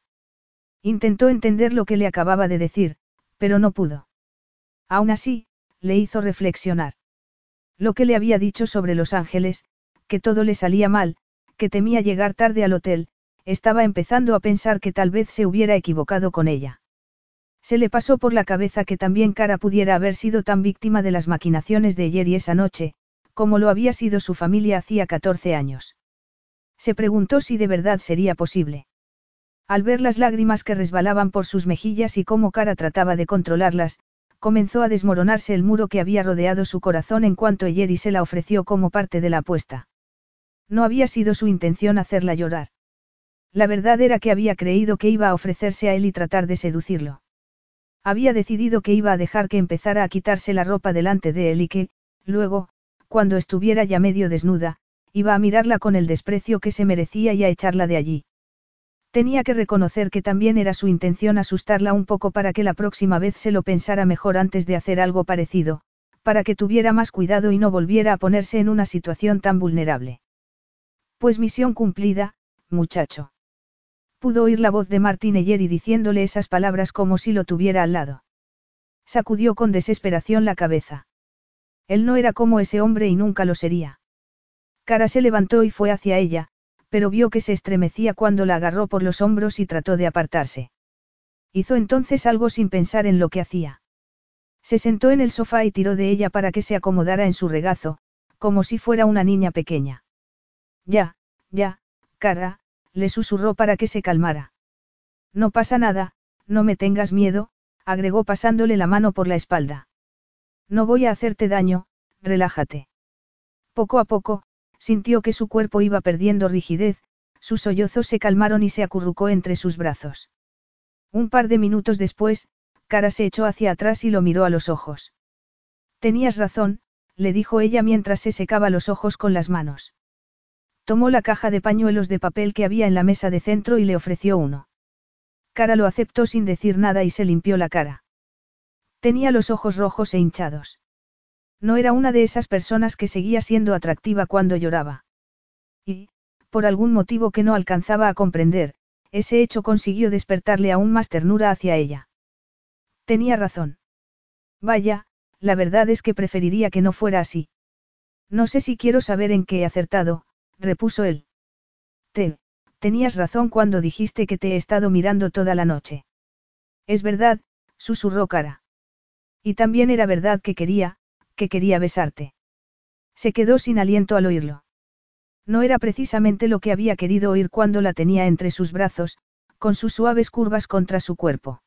Intentó entender lo que le acababa de decir, pero no pudo. Aún así, le hizo reflexionar. Lo que le había dicho sobre Los Ángeles, que todo le salía mal, que temía llegar tarde al hotel, estaba empezando a pensar que tal vez se hubiera equivocado con ella. Se le pasó por la cabeza que también Cara pudiera haber sido tan víctima de las maquinaciones de ayer y esa noche, como lo había sido su familia hacía 14 años. Se preguntó si de verdad sería posible. Al ver las lágrimas que resbalaban por sus mejillas y cómo Cara trataba de controlarlas, comenzó a desmoronarse el muro que había rodeado su corazón en cuanto Jerry se la ofreció como parte de la apuesta. No había sido su intención hacerla llorar. La verdad era que había creído que iba a ofrecerse a él y tratar de seducirlo. Había decidido que iba a dejar que empezara a quitarse la ropa delante de él y que, luego, cuando estuviera ya medio desnuda, iba a mirarla con el desprecio que se merecía y a echarla de allí. Tenía que reconocer que también era su intención asustarla un poco para que la próxima vez se lo pensara mejor antes de hacer algo parecido, para que tuviera más cuidado y no volviera a ponerse en una situación tan vulnerable. Pues misión cumplida, muchacho. Pudo oír la voz de Martín Eyeri diciéndole esas palabras como si lo tuviera al lado. Sacudió con desesperación la cabeza. Él no era como ese hombre y nunca lo sería. Cara se levantó y fue hacia ella, pero vio que se estremecía cuando la agarró por los hombros y trató de apartarse. Hizo entonces algo sin pensar en lo que hacía. Se sentó en el sofá y tiró de ella para que se acomodara en su regazo, como si fuera una niña pequeña. Ya, ya, cara, le susurró para que se calmara. No pasa nada, no me tengas miedo, agregó pasándole la mano por la espalda. No voy a hacerte daño, relájate. Poco a poco, sintió que su cuerpo iba perdiendo rigidez, sus sollozos se calmaron y se acurrucó entre sus brazos. Un par de minutos después, Cara se echó hacia atrás y lo miró a los ojos. Tenías razón, le dijo ella mientras se secaba los ojos con las manos. Tomó la caja de pañuelos de papel que había en la mesa de centro y le ofreció uno. Cara lo aceptó sin decir nada y se limpió la cara. Tenía los ojos rojos e hinchados. No era una de esas personas que seguía siendo atractiva cuando lloraba. Y, por algún motivo que no alcanzaba a comprender, ese hecho consiguió despertarle aún más ternura hacia ella. Tenía razón. Vaya, la verdad es que preferiría que no fuera así. No sé si quiero saber en qué he acertado, repuso él. Te, tenías razón cuando dijiste que te he estado mirando toda la noche. Es verdad, susurró Cara. Y también era verdad que quería, que quería besarte. Se quedó sin aliento al oírlo. No era precisamente lo que había querido oír cuando la tenía entre sus brazos, con sus suaves curvas contra su cuerpo.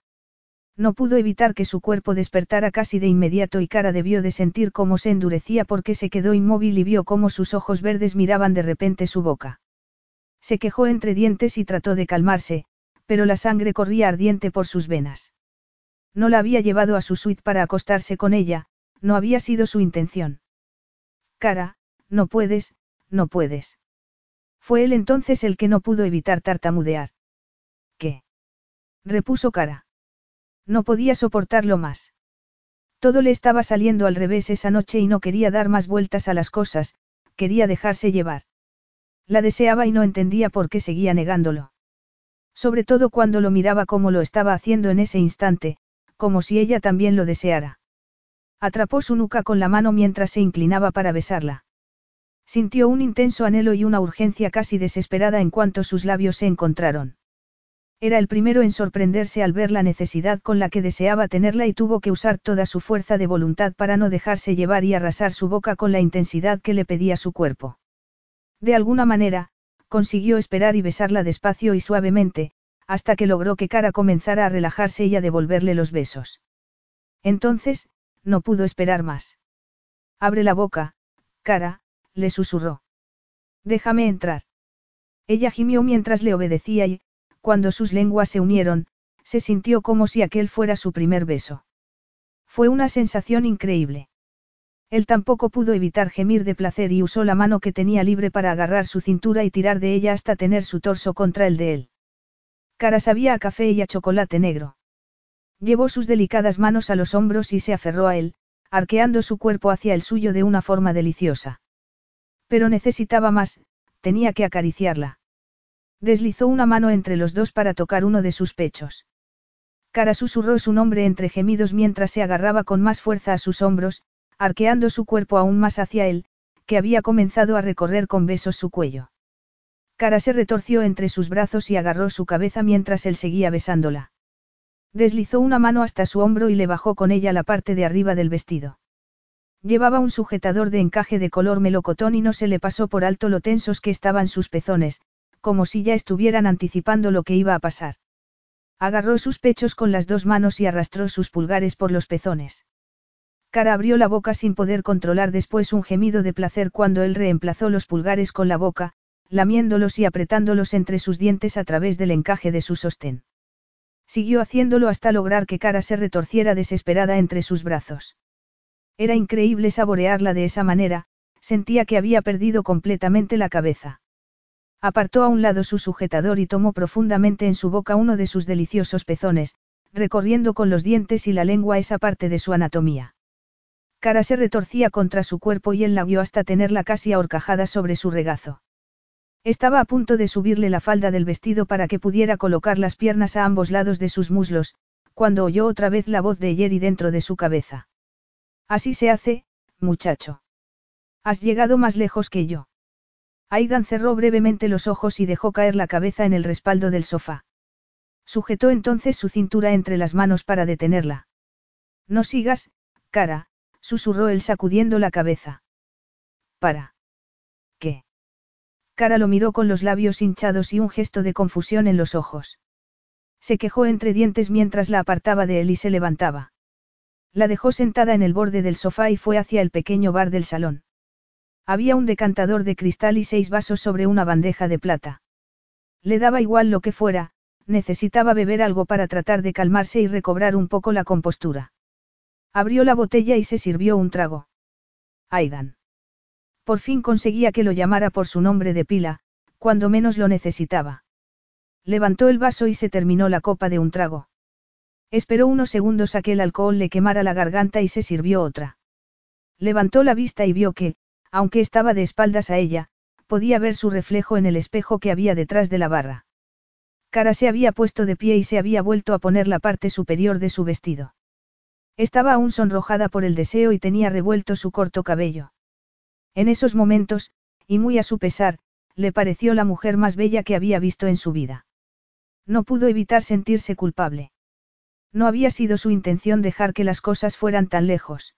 No pudo evitar que su cuerpo despertara casi de inmediato y Cara debió de sentir cómo se endurecía porque se quedó inmóvil y vio cómo sus ojos verdes miraban de repente su boca. Se quejó entre dientes y trató de calmarse, pero la sangre corría ardiente por sus venas. No la había llevado a su suite para acostarse con ella, no había sido su intención. Cara, no puedes, no puedes. Fue él entonces el que no pudo evitar tartamudear. ¿Qué? repuso Cara. No podía soportarlo más. Todo le estaba saliendo al revés esa noche y no quería dar más vueltas a las cosas, quería dejarse llevar. La deseaba y no entendía por qué seguía negándolo. Sobre todo cuando lo miraba como lo estaba haciendo en ese instante, como si ella también lo deseara. Atrapó su nuca con la mano mientras se inclinaba para besarla. Sintió un intenso anhelo y una urgencia casi desesperada en cuanto sus labios se encontraron. Era el primero en sorprenderse al ver la necesidad con la que deseaba tenerla y tuvo que usar toda su fuerza de voluntad para no dejarse llevar y arrasar su boca con la intensidad que le pedía su cuerpo. De alguna manera, consiguió esperar y besarla despacio y suavemente, hasta que logró que Cara comenzara a relajarse y a devolverle los besos. Entonces, no pudo esperar más. Abre la boca, Cara, le susurró. Déjame entrar. Ella gimió mientras le obedecía y, cuando sus lenguas se unieron, se sintió como si aquel fuera su primer beso. Fue una sensación increíble. Él tampoco pudo evitar gemir de placer y usó la mano que tenía libre para agarrar su cintura y tirar de ella hasta tener su torso contra el de él. Cara sabía a café y a chocolate negro. Llevó sus delicadas manos a los hombros y se aferró a él, arqueando su cuerpo hacia el suyo de una forma deliciosa. Pero necesitaba más, tenía que acariciarla. Deslizó una mano entre los dos para tocar uno de sus pechos. Cara susurró su nombre entre gemidos mientras se agarraba con más fuerza a sus hombros, arqueando su cuerpo aún más hacia él, que había comenzado a recorrer con besos su cuello. Cara se retorció entre sus brazos y agarró su cabeza mientras él seguía besándola. Deslizó una mano hasta su hombro y le bajó con ella la parte de arriba del vestido. Llevaba un sujetador de encaje de color melocotón y no se le pasó por alto lo tensos que estaban sus pezones, como si ya estuvieran anticipando lo que iba a pasar. Agarró sus pechos con las dos manos y arrastró sus pulgares por los pezones. Cara abrió la boca sin poder controlar después un gemido de placer cuando él reemplazó los pulgares con la boca, lamiéndolos y apretándolos entre sus dientes a través del encaje de su sostén. Siguió haciéndolo hasta lograr que Cara se retorciera desesperada entre sus brazos. Era increíble saborearla de esa manera, sentía que había perdido completamente la cabeza. Apartó a un lado su sujetador y tomó profundamente en su boca uno de sus deliciosos pezones, recorriendo con los dientes y la lengua esa parte de su anatomía. Cara se retorcía contra su cuerpo y él la guió hasta tenerla casi ahorcajada sobre su regazo. Estaba a punto de subirle la falda del vestido para que pudiera colocar las piernas a ambos lados de sus muslos, cuando oyó otra vez la voz de Jerry dentro de su cabeza. Así se hace, muchacho. Has llegado más lejos que yo. Aidan cerró brevemente los ojos y dejó caer la cabeza en el respaldo del sofá. Sujetó entonces su cintura entre las manos para detenerla. No sigas, cara, susurró él sacudiendo la cabeza. Para. ¿Qué? Cara lo miró con los labios hinchados y un gesto de confusión en los ojos. Se quejó entre dientes mientras la apartaba de él y se levantaba. La dejó sentada en el borde del sofá y fue hacia el pequeño bar del salón. Había un decantador de cristal y seis vasos sobre una bandeja de plata. Le daba igual lo que fuera, necesitaba beber algo para tratar de calmarse y recobrar un poco la compostura. Abrió la botella y se sirvió un trago. Aidan. Por fin conseguía que lo llamara por su nombre de pila, cuando menos lo necesitaba. Levantó el vaso y se terminó la copa de un trago. Esperó unos segundos a que el alcohol le quemara la garganta y se sirvió otra. Levantó la vista y vio que, aunque estaba de espaldas a ella, podía ver su reflejo en el espejo que había detrás de la barra. Cara se había puesto de pie y se había vuelto a poner la parte superior de su vestido. Estaba aún sonrojada por el deseo y tenía revuelto su corto cabello. En esos momentos, y muy a su pesar, le pareció la mujer más bella que había visto en su vida. No pudo evitar sentirse culpable. No había sido su intención dejar que las cosas fueran tan lejos.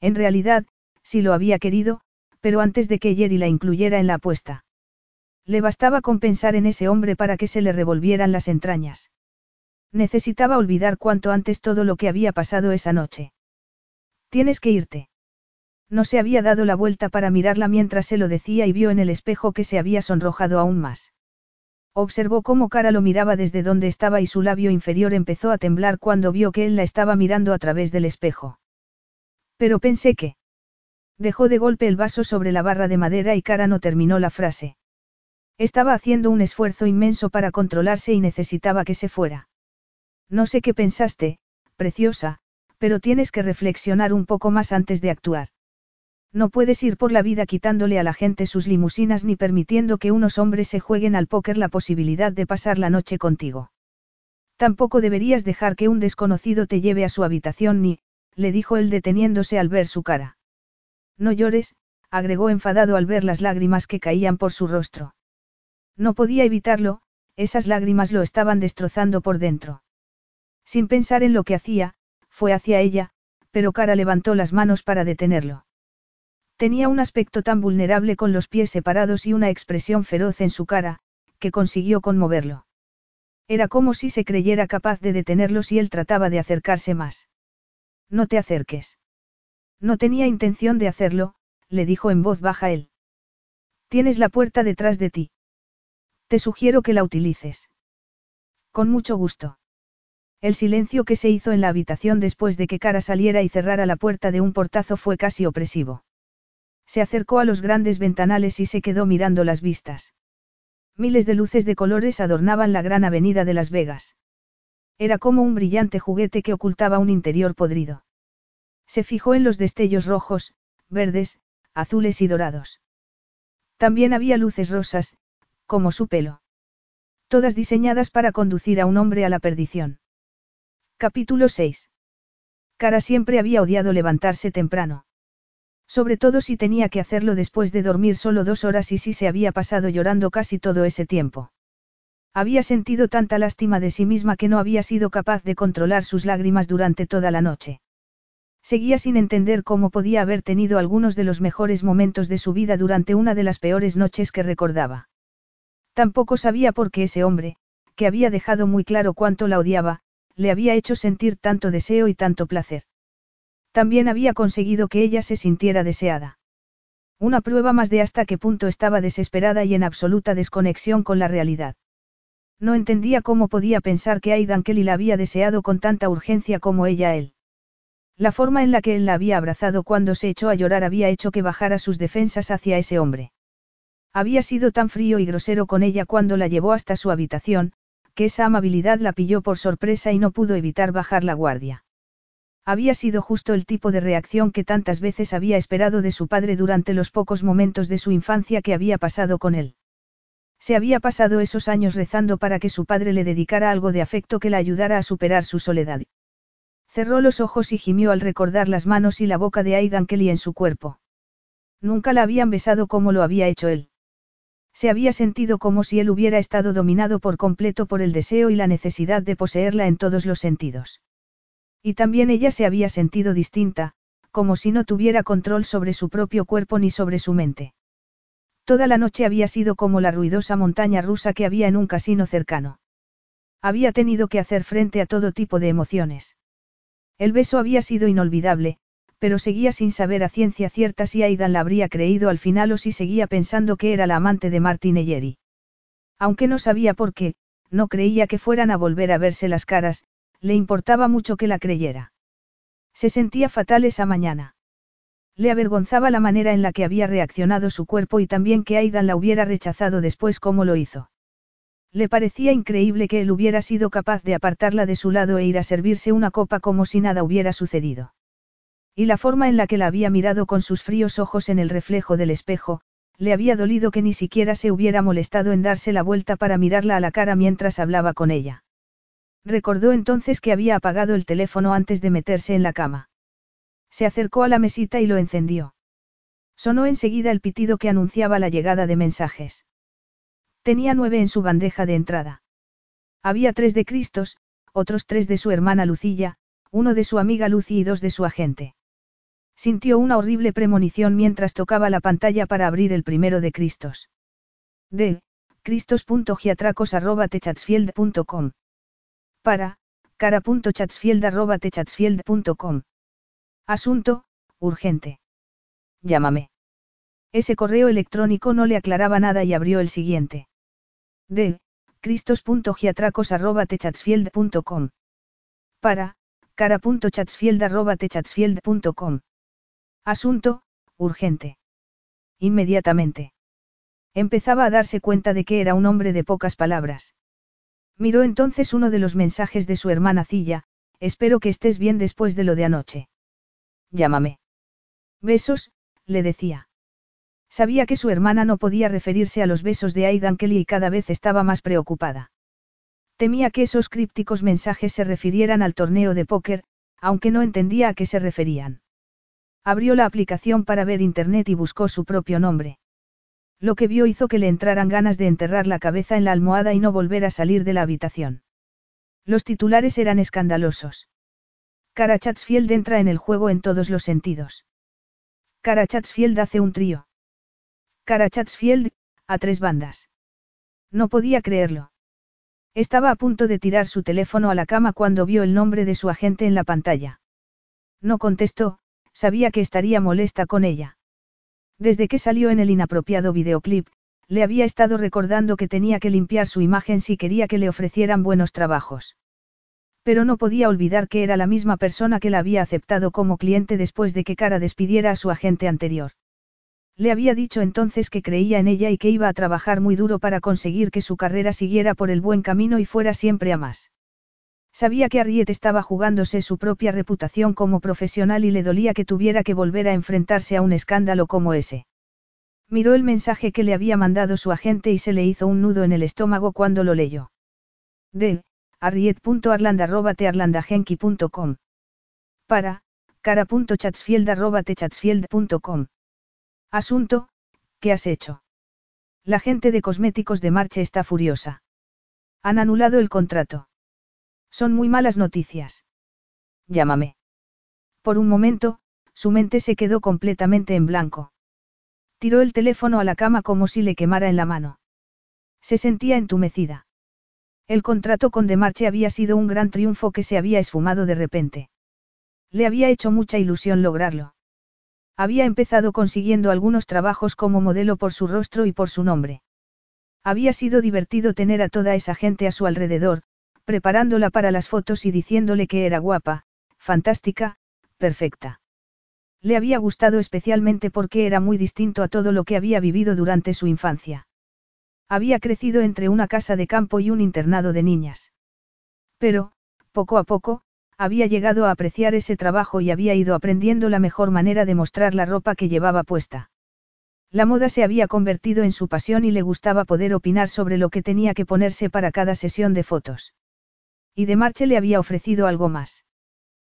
En realidad, sí lo había querido, pero antes de que Jerry la incluyera en la apuesta. Le bastaba con pensar en ese hombre para que se le revolvieran las entrañas. Necesitaba olvidar cuanto antes todo lo que había pasado esa noche. Tienes que irte. No se había dado la vuelta para mirarla mientras se lo decía y vio en el espejo que se había sonrojado aún más. Observó cómo Cara lo miraba desde donde estaba y su labio inferior empezó a temblar cuando vio que él la estaba mirando a través del espejo. Pero pensé que... Dejó de golpe el vaso sobre la barra de madera y Cara no terminó la frase. Estaba haciendo un esfuerzo inmenso para controlarse y necesitaba que se fuera. No sé qué pensaste, preciosa, pero tienes que reflexionar un poco más antes de actuar. No puedes ir por la vida quitándole a la gente sus limusinas ni permitiendo que unos hombres se jueguen al póker la posibilidad de pasar la noche contigo. Tampoco deberías dejar que un desconocido te lleve a su habitación ni, le dijo él deteniéndose al ver su cara. No llores, agregó enfadado al ver las lágrimas que caían por su rostro. No podía evitarlo, esas lágrimas lo estaban destrozando por dentro. Sin pensar en lo que hacía, fue hacia ella, pero Cara levantó las manos para detenerlo. Tenía un aspecto tan vulnerable con los pies separados y una expresión feroz en su cara, que consiguió conmoverlo. Era como si se creyera capaz de detenerlo si él trataba de acercarse más. No te acerques. No tenía intención de hacerlo, le dijo en voz baja él. Tienes la puerta detrás de ti. Te sugiero que la utilices. Con mucho gusto. El silencio que se hizo en la habitación después de que Cara saliera y cerrara la puerta de un portazo fue casi opresivo. Se acercó a los grandes ventanales y se quedó mirando las vistas. Miles de luces de colores adornaban la gran avenida de Las Vegas. Era como un brillante juguete que ocultaba un interior podrido. Se fijó en los destellos rojos, verdes, azules y dorados. También había luces rosas, como su pelo. Todas diseñadas para conducir a un hombre a la perdición. Capítulo 6. Cara siempre había odiado levantarse temprano. Sobre todo si tenía que hacerlo después de dormir solo dos horas y si se había pasado llorando casi todo ese tiempo. Había sentido tanta lástima de sí misma que no había sido capaz de controlar sus lágrimas durante toda la noche. Seguía sin entender cómo podía haber tenido algunos de los mejores momentos de su vida durante una de las peores noches que recordaba. Tampoco sabía por qué ese hombre, que había dejado muy claro cuánto la odiaba, le había hecho sentir tanto deseo y tanto placer. También había conseguido que ella se sintiera deseada. Una prueba más de hasta qué punto estaba desesperada y en absoluta desconexión con la realidad. No entendía cómo podía pensar que Aidan Kelly la había deseado con tanta urgencia como ella él. La forma en la que él la había abrazado cuando se echó a llorar había hecho que bajara sus defensas hacia ese hombre. Había sido tan frío y grosero con ella cuando la llevó hasta su habitación, que esa amabilidad la pilló por sorpresa y no pudo evitar bajar la guardia. Había sido justo el tipo de reacción que tantas veces había esperado de su padre durante los pocos momentos de su infancia que había pasado con él. Se había pasado esos años rezando para que su padre le dedicara algo de afecto que la ayudara a superar su soledad. Cerró los ojos y gimió al recordar las manos y la boca de Aidan Kelly en su cuerpo. Nunca la habían besado como lo había hecho él. Se había sentido como si él hubiera estado dominado por completo por el deseo y la necesidad de poseerla en todos los sentidos. Y también ella se había sentido distinta, como si no tuviera control sobre su propio cuerpo ni sobre su mente. Toda la noche había sido como la ruidosa montaña rusa que había en un casino cercano. Había tenido que hacer frente a todo tipo de emociones. El beso había sido inolvidable, pero seguía sin saber a ciencia cierta si Aidan la habría creído al final o si seguía pensando que era la amante de Martin Eyeri. Aunque no sabía por qué, no creía que fueran a volver a verse las caras, le importaba mucho que la creyera. Se sentía fatal esa mañana. Le avergonzaba la manera en la que había reaccionado su cuerpo y también que Aidan la hubiera rechazado después como lo hizo. Le parecía increíble que él hubiera sido capaz de apartarla de su lado e ir a servirse una copa como si nada hubiera sucedido. Y la forma en la que la había mirado con sus fríos ojos en el reflejo del espejo, le había dolido que ni siquiera se hubiera molestado en darse la vuelta para mirarla a la cara mientras hablaba con ella. Recordó entonces que había apagado el teléfono antes de meterse en la cama. Se acercó a la mesita y lo encendió. Sonó enseguida el pitido que anunciaba la llegada de mensajes. Tenía nueve en su bandeja de entrada. Había tres de Cristos, otros tres de su hermana Lucilla, uno de su amiga Lucy y dos de su agente. Sintió una horrible premonición mientras tocaba la pantalla para abrir el primero de Cristos. De, cristos.giatracos.techatsfield.com. Para, cara.chatsfield.techatsfield.com. Asunto, urgente. Llámame. Ese correo electrónico no le aclaraba nada y abrió el siguiente. De, cristos.giatracos.techatsfield.com. Para, cara.chatsfield.techatsfield.com. Asunto, urgente. Inmediatamente. Empezaba a darse cuenta de que era un hombre de pocas palabras. Miró entonces uno de los mensajes de su hermana Cilla, espero que estés bien después de lo de anoche. Llámame. Besos, le decía. Sabía que su hermana no podía referirse a los besos de Aidan Kelly y cada vez estaba más preocupada. Temía que esos crípticos mensajes se refirieran al torneo de póker, aunque no entendía a qué se referían. Abrió la aplicación para ver internet y buscó su propio nombre. Lo que vio hizo que le entraran ganas de enterrar la cabeza en la almohada y no volver a salir de la habitación. Los titulares eran escandalosos. Cara Chatsfield entra en el juego en todos los sentidos. Cara Chatsfield hace un trío. Cara Chatsfield, a tres bandas. No podía creerlo. Estaba a punto de tirar su teléfono a la cama cuando vio el nombre de su agente en la pantalla. No contestó, sabía que estaría molesta con ella. Desde que salió en el inapropiado videoclip, le había estado recordando que tenía que limpiar su imagen si quería que le ofrecieran buenos trabajos. Pero no podía olvidar que era la misma persona que la había aceptado como cliente después de que Cara despidiera a su agente anterior. Le había dicho entonces que creía en ella y que iba a trabajar muy duro para conseguir que su carrera siguiera por el buen camino y fuera siempre a más. Sabía que Arriet estaba jugándose su propia reputación como profesional y le dolía que tuviera que volver a enfrentarse a un escándalo como ese. Miró el mensaje que le había mandado su agente y se le hizo un nudo en el estómago cuando lo leyó. De, arriet.arland.tearlandagenki.com. Para, cara.chatsfield.techatsfield.com. Asunto, ¿qué has hecho? La gente de cosméticos de Marche está furiosa. Han anulado el contrato. Son muy malas noticias. Llámame. Por un momento, su mente se quedó completamente en blanco. Tiró el teléfono a la cama como si le quemara en la mano. Se sentía entumecida. El contrato con Demarche había sido un gran triunfo que se había esfumado de repente. Le había hecho mucha ilusión lograrlo. Había empezado consiguiendo algunos trabajos como modelo por su rostro y por su nombre. Había sido divertido tener a toda esa gente a su alrededor, preparándola para las fotos y diciéndole que era guapa, fantástica, perfecta. Le había gustado especialmente porque era muy distinto a todo lo que había vivido durante su infancia. Había crecido entre una casa de campo y un internado de niñas. Pero, poco a poco, había llegado a apreciar ese trabajo y había ido aprendiendo la mejor manera de mostrar la ropa que llevaba puesta. La moda se había convertido en su pasión y le gustaba poder opinar sobre lo que tenía que ponerse para cada sesión de fotos. Y de Marche le había ofrecido algo más.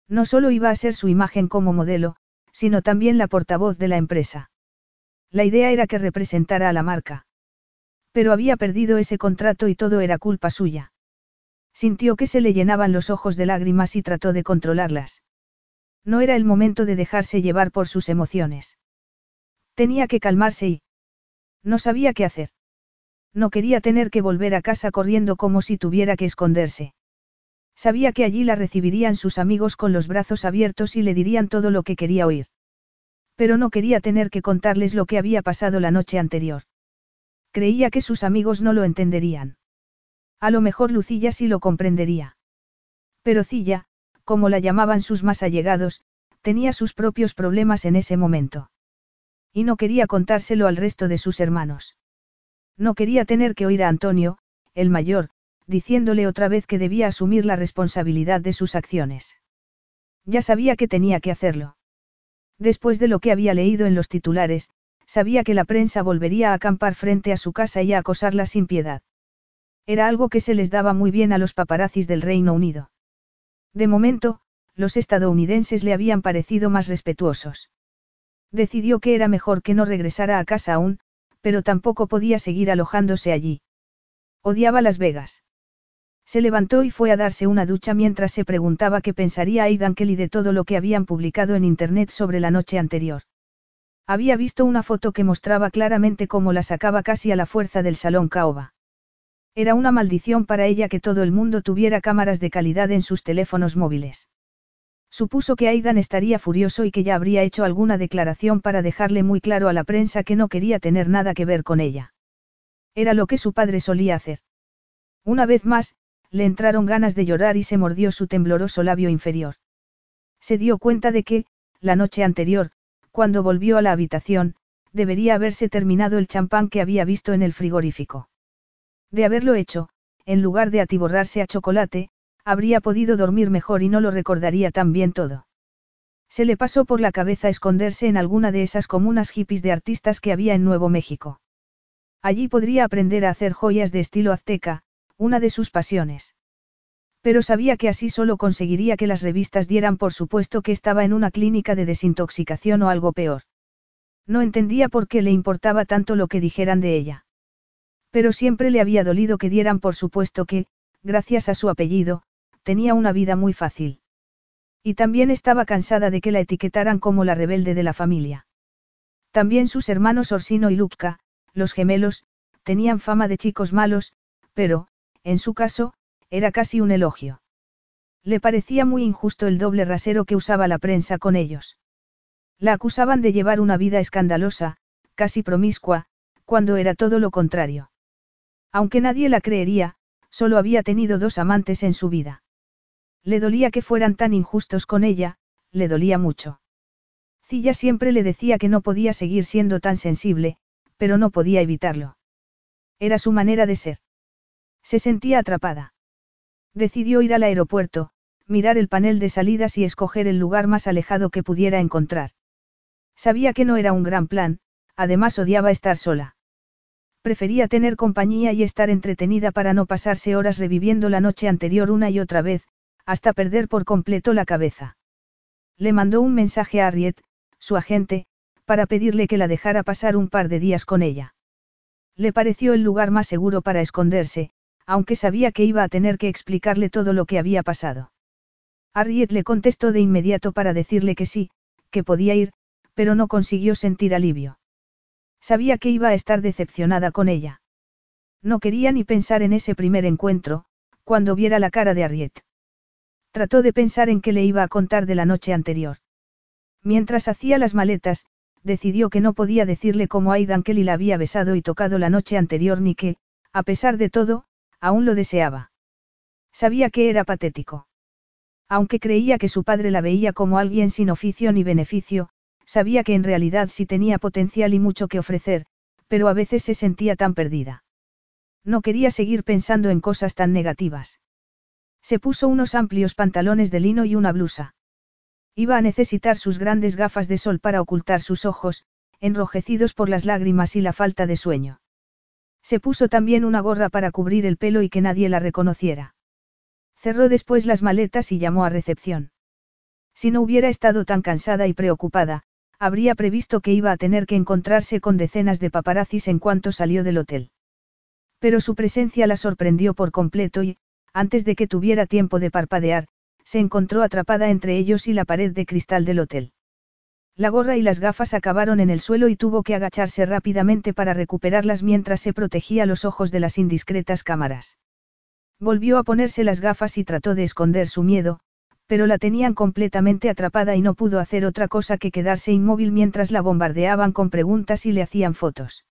No solo iba a ser su imagen como modelo, sino también la portavoz de la empresa. La idea era que representara a la marca. Pero había perdido ese contrato y todo era culpa suya. Sintió que se le llenaban los ojos de lágrimas y trató de controlarlas. No era el momento de dejarse llevar por sus emociones. Tenía que calmarse y... No sabía qué hacer. No quería tener que volver a casa corriendo como si tuviera que esconderse. Sabía que allí la recibirían sus amigos con los brazos abiertos y le dirían todo lo que quería oír. Pero no quería tener que contarles lo que había pasado la noche anterior. Creía que sus amigos no lo entenderían. A lo mejor Lucilla sí lo comprendería. Pero Cilla, como la llamaban sus más allegados, tenía sus propios problemas en ese momento. Y no quería contárselo al resto de sus hermanos. No quería tener que oír a Antonio, el mayor, diciéndole otra vez que debía asumir la responsabilidad de sus acciones. Ya sabía que tenía que hacerlo. Después de lo que había leído en los titulares, sabía que la prensa volvería a acampar frente a su casa y a acosarla sin piedad. Era algo que se les daba muy bien a los paparazzis del Reino Unido. De momento, los estadounidenses le habían parecido más respetuosos. Decidió que era mejor que no regresara a casa aún, pero tampoco podía seguir alojándose allí. Odiaba Las Vegas. Se levantó y fue a darse una ducha mientras se preguntaba qué pensaría Aidan Kelly de todo lo que habían publicado en Internet sobre la noche anterior. Había visto una foto que mostraba claramente cómo la sacaba casi a la fuerza del salón Caoba. Era una maldición para ella que todo el mundo tuviera cámaras de calidad en sus teléfonos móviles. Supuso que Aidan estaría furioso y que ya habría hecho alguna declaración para dejarle muy claro a la prensa que no quería tener nada que ver con ella. Era lo que su padre solía hacer. Una vez más, le entraron ganas de llorar y se mordió su tembloroso labio inferior. Se dio cuenta de que, la noche anterior, cuando volvió a la habitación, debería haberse terminado el champán que había visto en el frigorífico. De haberlo hecho, en lugar de atiborrarse a chocolate, habría podido dormir mejor y no lo recordaría tan bien todo. Se le pasó por la cabeza esconderse en alguna de esas comunas hippies de artistas que había en Nuevo México. Allí podría aprender a hacer joyas de estilo azteca, una de sus pasiones. Pero sabía que así solo conseguiría que las revistas dieran por supuesto que estaba en una clínica de desintoxicación o algo peor. No entendía por qué le importaba tanto lo que dijeran de ella. Pero siempre le había dolido que dieran por supuesto que, gracias a su apellido, tenía una vida muy fácil. Y también estaba cansada de que la etiquetaran como la rebelde de la familia. También sus hermanos Orsino y Lupka, los gemelos, tenían fama de chicos malos, pero, en su caso, era casi un elogio. Le parecía muy injusto el doble rasero que usaba la prensa con ellos. La acusaban de llevar una vida escandalosa, casi promiscua, cuando era todo lo contrario. Aunque nadie la creería, solo había tenido dos amantes en su vida. Le dolía que fueran tan injustos con ella, le dolía mucho. Cilla siempre le decía que no podía seguir siendo tan sensible, pero no podía evitarlo. Era su manera de ser. Se sentía atrapada. Decidió ir al aeropuerto, mirar el panel de salidas y escoger el lugar más alejado que pudiera encontrar. Sabía que no era un gran plan, además odiaba estar sola. Prefería tener compañía y estar entretenida para no pasarse horas reviviendo la noche anterior una y otra vez, hasta perder por completo la cabeza. Le mandó un mensaje a Harriet, su agente, para pedirle que la dejara pasar un par de días con ella. Le pareció el lugar más seguro para esconderse, aunque sabía que iba a tener que explicarle todo lo que había pasado. Harriet le contestó de inmediato para decirle que sí, que podía ir, pero no consiguió sentir alivio. Sabía que iba a estar decepcionada con ella. No quería ni pensar en ese primer encuentro, cuando viera la cara de Harriet. Trató de pensar en qué le iba a contar de la noche anterior. Mientras hacía las maletas, decidió que no podía decirle cómo Aidan Kelly la había besado y tocado la noche anterior ni que, a pesar de todo, Aún lo deseaba. Sabía que era patético. Aunque creía que su padre la veía como alguien sin oficio ni beneficio, sabía que en realidad sí tenía potencial y mucho que ofrecer, pero a veces se sentía tan perdida. No quería seguir pensando en cosas tan negativas. Se puso unos amplios pantalones de lino y una blusa. Iba a necesitar sus grandes gafas de sol para ocultar sus ojos, enrojecidos por las lágrimas y la falta de sueño. Se puso también una gorra para cubrir el pelo y que nadie la reconociera. Cerró después las maletas y llamó a recepción. Si no hubiera estado tan cansada y preocupada, habría previsto que iba a tener que encontrarse con decenas de paparazzis en cuanto salió del hotel. Pero su presencia la sorprendió por completo y, antes de que tuviera tiempo de parpadear, se encontró atrapada entre ellos y la pared de cristal del hotel. La gorra y las gafas acabaron en el suelo y tuvo que agacharse rápidamente para recuperarlas mientras se protegía los ojos de las indiscretas cámaras. Volvió a ponerse las gafas y trató de esconder su miedo, pero la tenían completamente atrapada y no pudo hacer otra cosa que quedarse inmóvil mientras la bombardeaban con preguntas y le hacían fotos.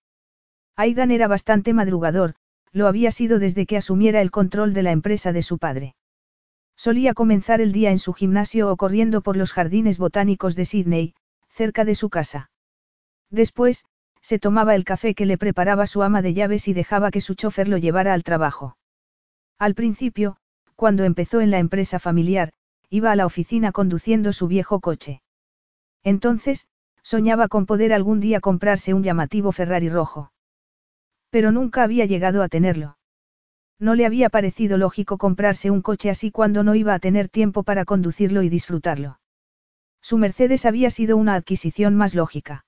Aidan era bastante madrugador, lo había sido desde que asumiera el control de la empresa de su padre. Solía comenzar el día en su gimnasio o corriendo por los jardines botánicos de Sydney, cerca de su casa. Después, se tomaba el café que le preparaba su ama de llaves y dejaba que su chofer lo llevara al trabajo. Al principio, cuando empezó en la empresa familiar, iba a la oficina conduciendo su viejo coche. Entonces, soñaba con poder algún día comprarse un llamativo Ferrari rojo. Pero nunca había llegado a tenerlo. No le había parecido lógico comprarse un coche así cuando no iba a tener tiempo para conducirlo y disfrutarlo. Su Mercedes había sido una adquisición más lógica.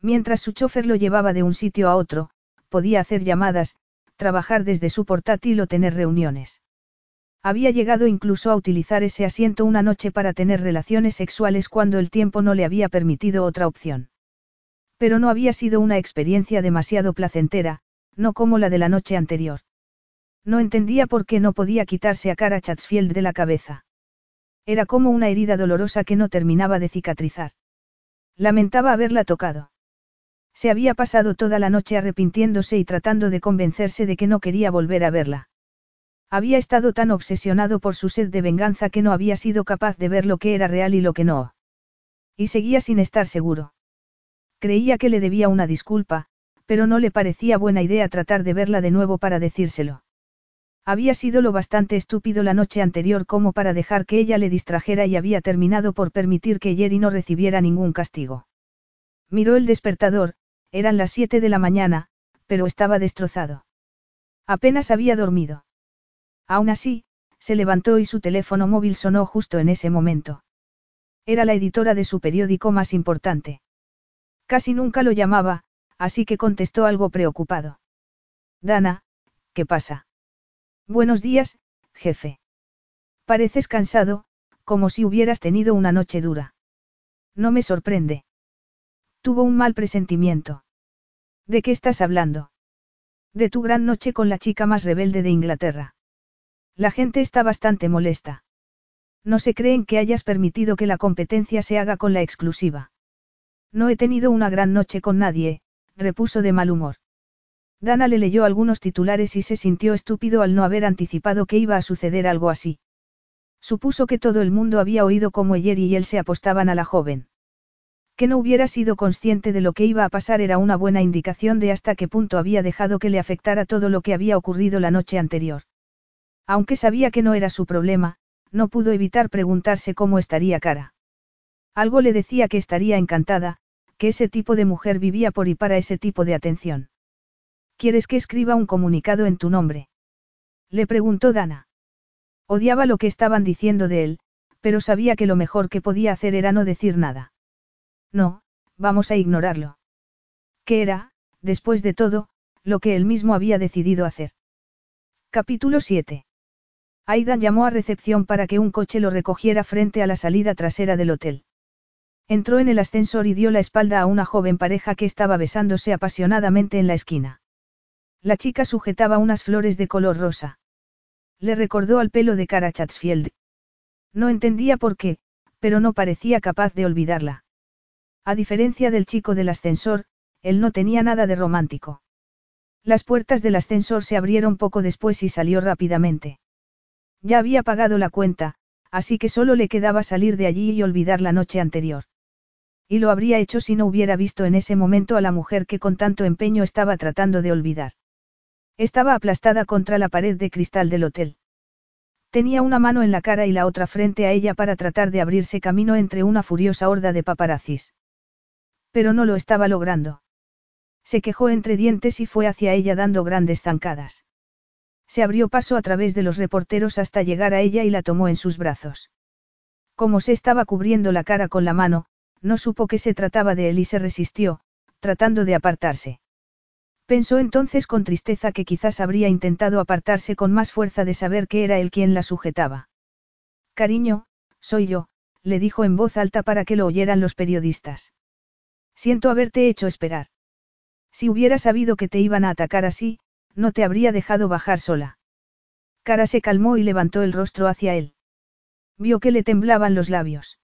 Mientras su chofer lo llevaba de un sitio a otro, podía hacer llamadas, trabajar desde su portátil o tener reuniones. Había llegado incluso a utilizar ese asiento una noche para tener relaciones sexuales cuando el tiempo no le había permitido otra opción. Pero no había sido una experiencia demasiado placentera, no como la de la noche anterior. No entendía por qué no podía quitarse a cara Chatsfield de la cabeza. Era como una herida dolorosa que no terminaba de cicatrizar. Lamentaba haberla tocado. Se había pasado toda la noche arrepintiéndose y tratando de convencerse de que no quería volver a verla. Había estado tan obsesionado por su sed de venganza que no había sido capaz de ver lo que era real y lo que no. Y seguía sin estar seguro. Creía que le debía una disculpa, pero no le parecía buena idea tratar de verla de nuevo para decírselo. Había sido lo bastante estúpido la noche anterior como para dejar que ella le distrajera y había terminado por permitir que Jerry no recibiera ningún castigo. Miró el despertador, eran las siete de la mañana, pero estaba destrozado. Apenas había dormido. Aún así, se levantó y su teléfono móvil sonó justo en ese momento. Era la editora de su periódico más importante. Casi nunca lo llamaba, así que contestó algo preocupado. Dana, ¿qué pasa? Buenos días, jefe. Pareces cansado, como si hubieras tenido una noche dura. No me sorprende. Tuvo un mal presentimiento. ¿De qué estás hablando? De tu gran noche con la chica más rebelde de Inglaterra. La gente está bastante molesta. No se creen que hayas permitido que la competencia se haga con la exclusiva. No he tenido una gran noche con nadie, repuso de mal humor. Dana le leyó algunos titulares y se sintió estúpido al no haber anticipado que iba a suceder algo así. Supuso que todo el mundo había oído cómo ayer y él se apostaban a la joven. Que no hubiera sido consciente de lo que iba a pasar era una buena indicación de hasta qué punto había dejado que le afectara todo lo que había ocurrido la noche anterior. Aunque sabía que no era su problema, no pudo evitar preguntarse cómo estaría cara. Algo le decía que estaría encantada, que ese tipo de mujer vivía por y para ese tipo de atención. ¿Quieres que escriba un comunicado en tu nombre? Le preguntó Dana. Odiaba lo que estaban diciendo de él, pero sabía que lo mejor que podía hacer era no decir nada. No, vamos a ignorarlo. ¿Qué era, después de todo, lo que él mismo había decidido hacer? Capítulo 7. Aidan llamó a recepción para que un coche lo recogiera frente a la salida trasera del hotel. Entró en el ascensor y dio la espalda a una joven pareja que estaba besándose apasionadamente en la esquina. La chica sujetaba unas flores de color rosa. Le recordó al pelo de cara Chatsfield. No entendía por qué, pero no parecía capaz de olvidarla. A diferencia del chico del ascensor, él no tenía nada de romántico. Las puertas del ascensor se abrieron poco después y salió rápidamente. Ya había pagado la cuenta, así que solo le quedaba salir de allí y olvidar la noche anterior. Y lo habría hecho si no hubiera visto en ese momento a la mujer que con tanto empeño estaba tratando de olvidar. Estaba aplastada contra la pared de cristal del hotel. Tenía una mano en la cara y la otra frente a ella para tratar de abrirse camino entre una furiosa horda de paparazzis. Pero no lo estaba logrando. Se quejó entre dientes y fue hacia ella dando grandes zancadas. Se abrió paso a través de los reporteros hasta llegar a ella y la tomó en sus brazos. Como se estaba cubriendo la cara con la mano, no supo que se trataba de él y se resistió, tratando de apartarse. Pensó entonces con tristeza que quizás habría intentado apartarse con más fuerza de saber que era él quien la sujetaba. Cariño, soy yo, le dijo en voz alta para que lo oyeran los periodistas. Siento haberte hecho esperar. Si hubiera sabido que te iban a atacar así, no te habría dejado bajar sola. Cara se calmó y levantó el rostro hacia él. Vio que le temblaban los labios.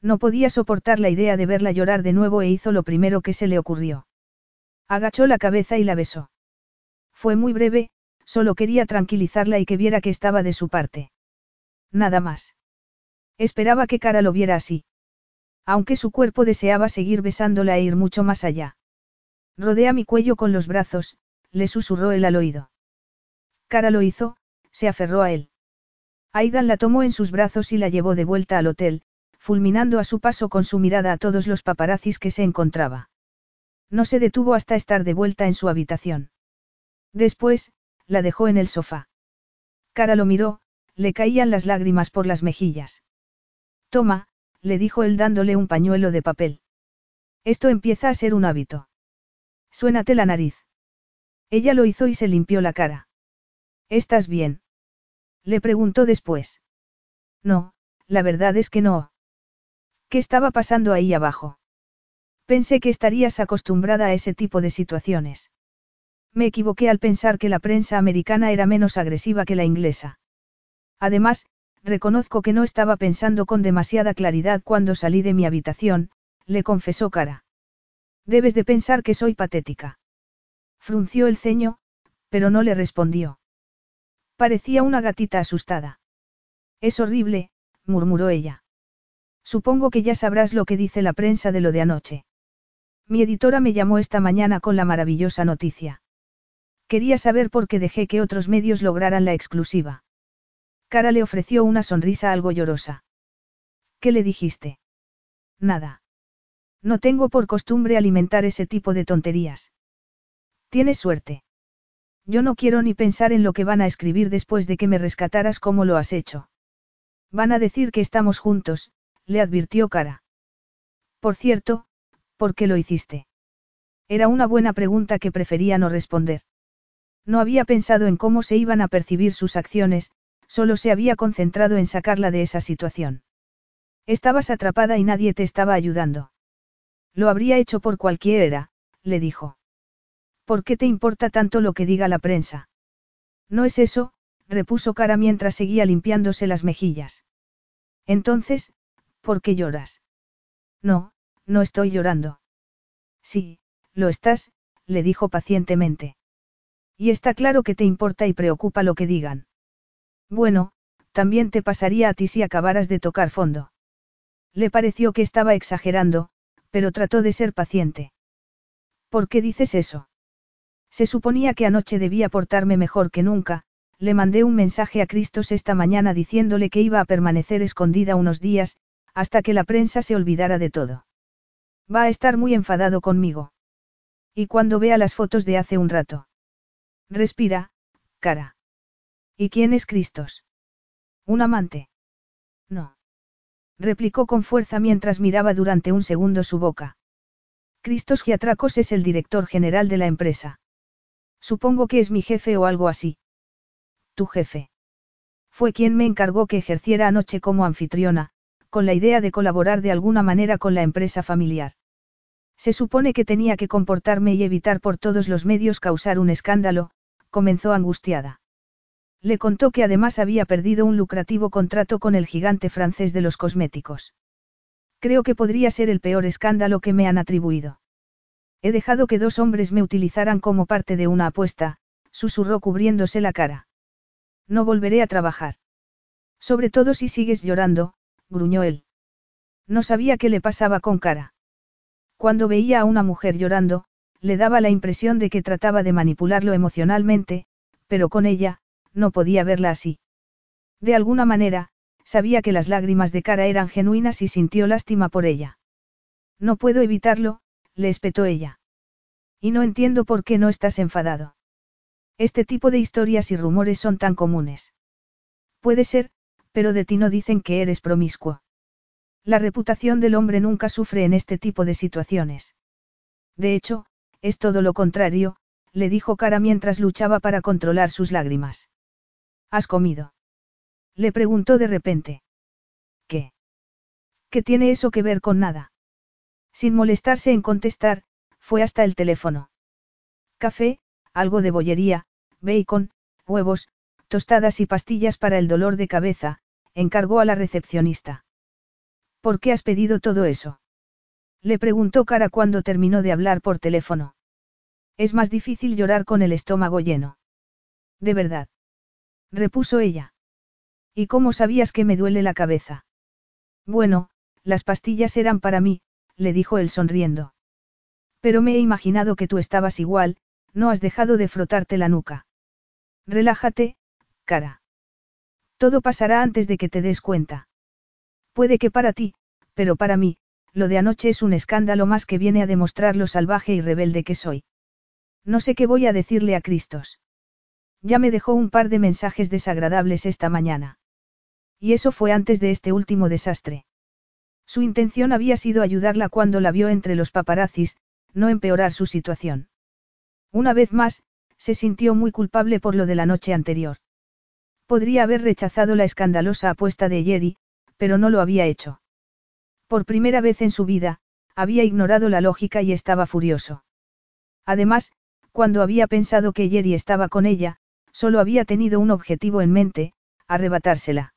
No podía soportar la idea de verla llorar de nuevo e hizo lo primero que se le ocurrió. Agachó la cabeza y la besó. Fue muy breve, solo quería tranquilizarla y que viera que estaba de su parte. Nada más. Esperaba que Cara lo viera así. Aunque su cuerpo deseaba seguir besándola e ir mucho más allá. Rodea mi cuello con los brazos, le susurró él al oído. Cara lo hizo, se aferró a él. Aidan la tomó en sus brazos y la llevó de vuelta al hotel, fulminando a su paso con su mirada a todos los paparazzis que se encontraba. No se detuvo hasta estar de vuelta en su habitación. Después, la dejó en el sofá. Cara lo miró, le caían las lágrimas por las mejillas. Toma, le dijo él dándole un pañuelo de papel. Esto empieza a ser un hábito. Suénate la nariz. Ella lo hizo y se limpió la cara. ¿Estás bien? Le preguntó después. No, la verdad es que no. ¿Qué estaba pasando ahí abajo? Pensé que estarías acostumbrada a ese tipo de situaciones. Me equivoqué al pensar que la prensa americana era menos agresiva que la inglesa. Además, reconozco que no estaba pensando con demasiada claridad cuando salí de mi habitación, le confesó Cara. Debes de pensar que soy patética. Frunció el ceño, pero no le respondió. Parecía una gatita asustada. Es horrible, murmuró ella. Supongo que ya sabrás lo que dice la prensa de lo de anoche. Mi editora me llamó esta mañana con la maravillosa noticia. Quería saber por qué dejé que otros medios lograran la exclusiva. Cara le ofreció una sonrisa algo llorosa. ¿Qué le dijiste? Nada. No tengo por costumbre alimentar ese tipo de tonterías. Tienes suerte. Yo no quiero ni pensar en lo que van a escribir después de que me rescataras como lo has hecho. Van a decir que estamos juntos, le advirtió Cara. Por cierto, ¿Por qué lo hiciste? Era una buena pregunta que prefería no responder. No había pensado en cómo se iban a percibir sus acciones, solo se había concentrado en sacarla de esa situación. Estabas atrapada y nadie te estaba ayudando. Lo habría hecho por cualquiera, le dijo. ¿Por qué te importa tanto lo que diga la prensa? No es eso, repuso Cara mientras seguía limpiándose las mejillas. Entonces, ¿por qué lloras? No, no estoy llorando. Sí, lo estás, le dijo pacientemente. Y está claro que te importa y preocupa lo que digan. Bueno, también te pasaría a ti si acabaras de tocar fondo. Le pareció que estaba exagerando, pero trató de ser paciente. ¿Por qué dices eso? Se suponía que anoche debía portarme mejor que nunca, le mandé un mensaje a Cristos esta mañana diciéndole que iba a permanecer escondida unos días, hasta que la prensa se olvidara de todo. Va a estar muy enfadado conmigo. Y cuando vea las fotos de hace un rato. Respira, cara. ¿Y quién es Cristos? ¿Un amante? No. Replicó con fuerza mientras miraba durante un segundo su boca. Cristos Giatracos es el director general de la empresa. Supongo que es mi jefe o algo así. Tu jefe. Fue quien me encargó que ejerciera anoche como anfitriona, con la idea de colaborar de alguna manera con la empresa familiar. Se supone que tenía que comportarme y evitar por todos los medios causar un escándalo, comenzó angustiada. Le contó que además había perdido un lucrativo contrato con el gigante francés de los cosméticos. Creo que podría ser el peor escándalo que me han atribuido. He dejado que dos hombres me utilizaran como parte de una apuesta, susurró cubriéndose la cara. No volveré a trabajar. Sobre todo si sigues llorando, gruñó él. No sabía qué le pasaba con cara. Cuando veía a una mujer llorando, le daba la impresión de que trataba de manipularlo emocionalmente, pero con ella, no podía verla así. De alguna manera, sabía que las lágrimas de cara eran genuinas y sintió lástima por ella. No puedo evitarlo, le espetó ella. Y no entiendo por qué no estás enfadado. Este tipo de historias y rumores son tan comunes. Puede ser, pero de ti no dicen que eres promiscuo. La reputación del hombre nunca sufre en este tipo de situaciones. De hecho, es todo lo contrario, le dijo Cara mientras luchaba para controlar sus lágrimas. ¿Has comido? Le preguntó de repente. ¿Qué? ¿Qué tiene eso que ver con nada? Sin molestarse en contestar, fue hasta el teléfono. Café, algo de bollería, bacon, huevos, tostadas y pastillas para el dolor de cabeza, encargó a la recepcionista. ¿Por qué has pedido todo eso? Le preguntó Cara cuando terminó de hablar por teléfono. Es más difícil llorar con el estómago lleno. De verdad. Repuso ella. ¿Y cómo sabías que me duele la cabeza? Bueno, las pastillas eran para mí, le dijo él sonriendo. Pero me he imaginado que tú estabas igual, no has dejado de frotarte la nuca. Relájate, cara. Todo pasará antes de que te des cuenta. Puede que para ti, pero para mí, lo de anoche es un escándalo más que viene a demostrar lo salvaje y rebelde que soy. No sé qué voy a decirle a Cristos. Ya me dejó un par de mensajes desagradables esta mañana. Y eso fue antes de este último desastre. Su intención había sido ayudarla cuando la vio entre los paparazzis, no empeorar su situación. Una vez más, se sintió muy culpable por lo de la noche anterior. Podría haber rechazado la escandalosa apuesta de Jerry, pero no lo había hecho. Por primera vez en su vida, había ignorado la lógica y estaba furioso. Además, cuando había pensado que Jerry estaba con ella, solo había tenido un objetivo en mente, arrebatársela.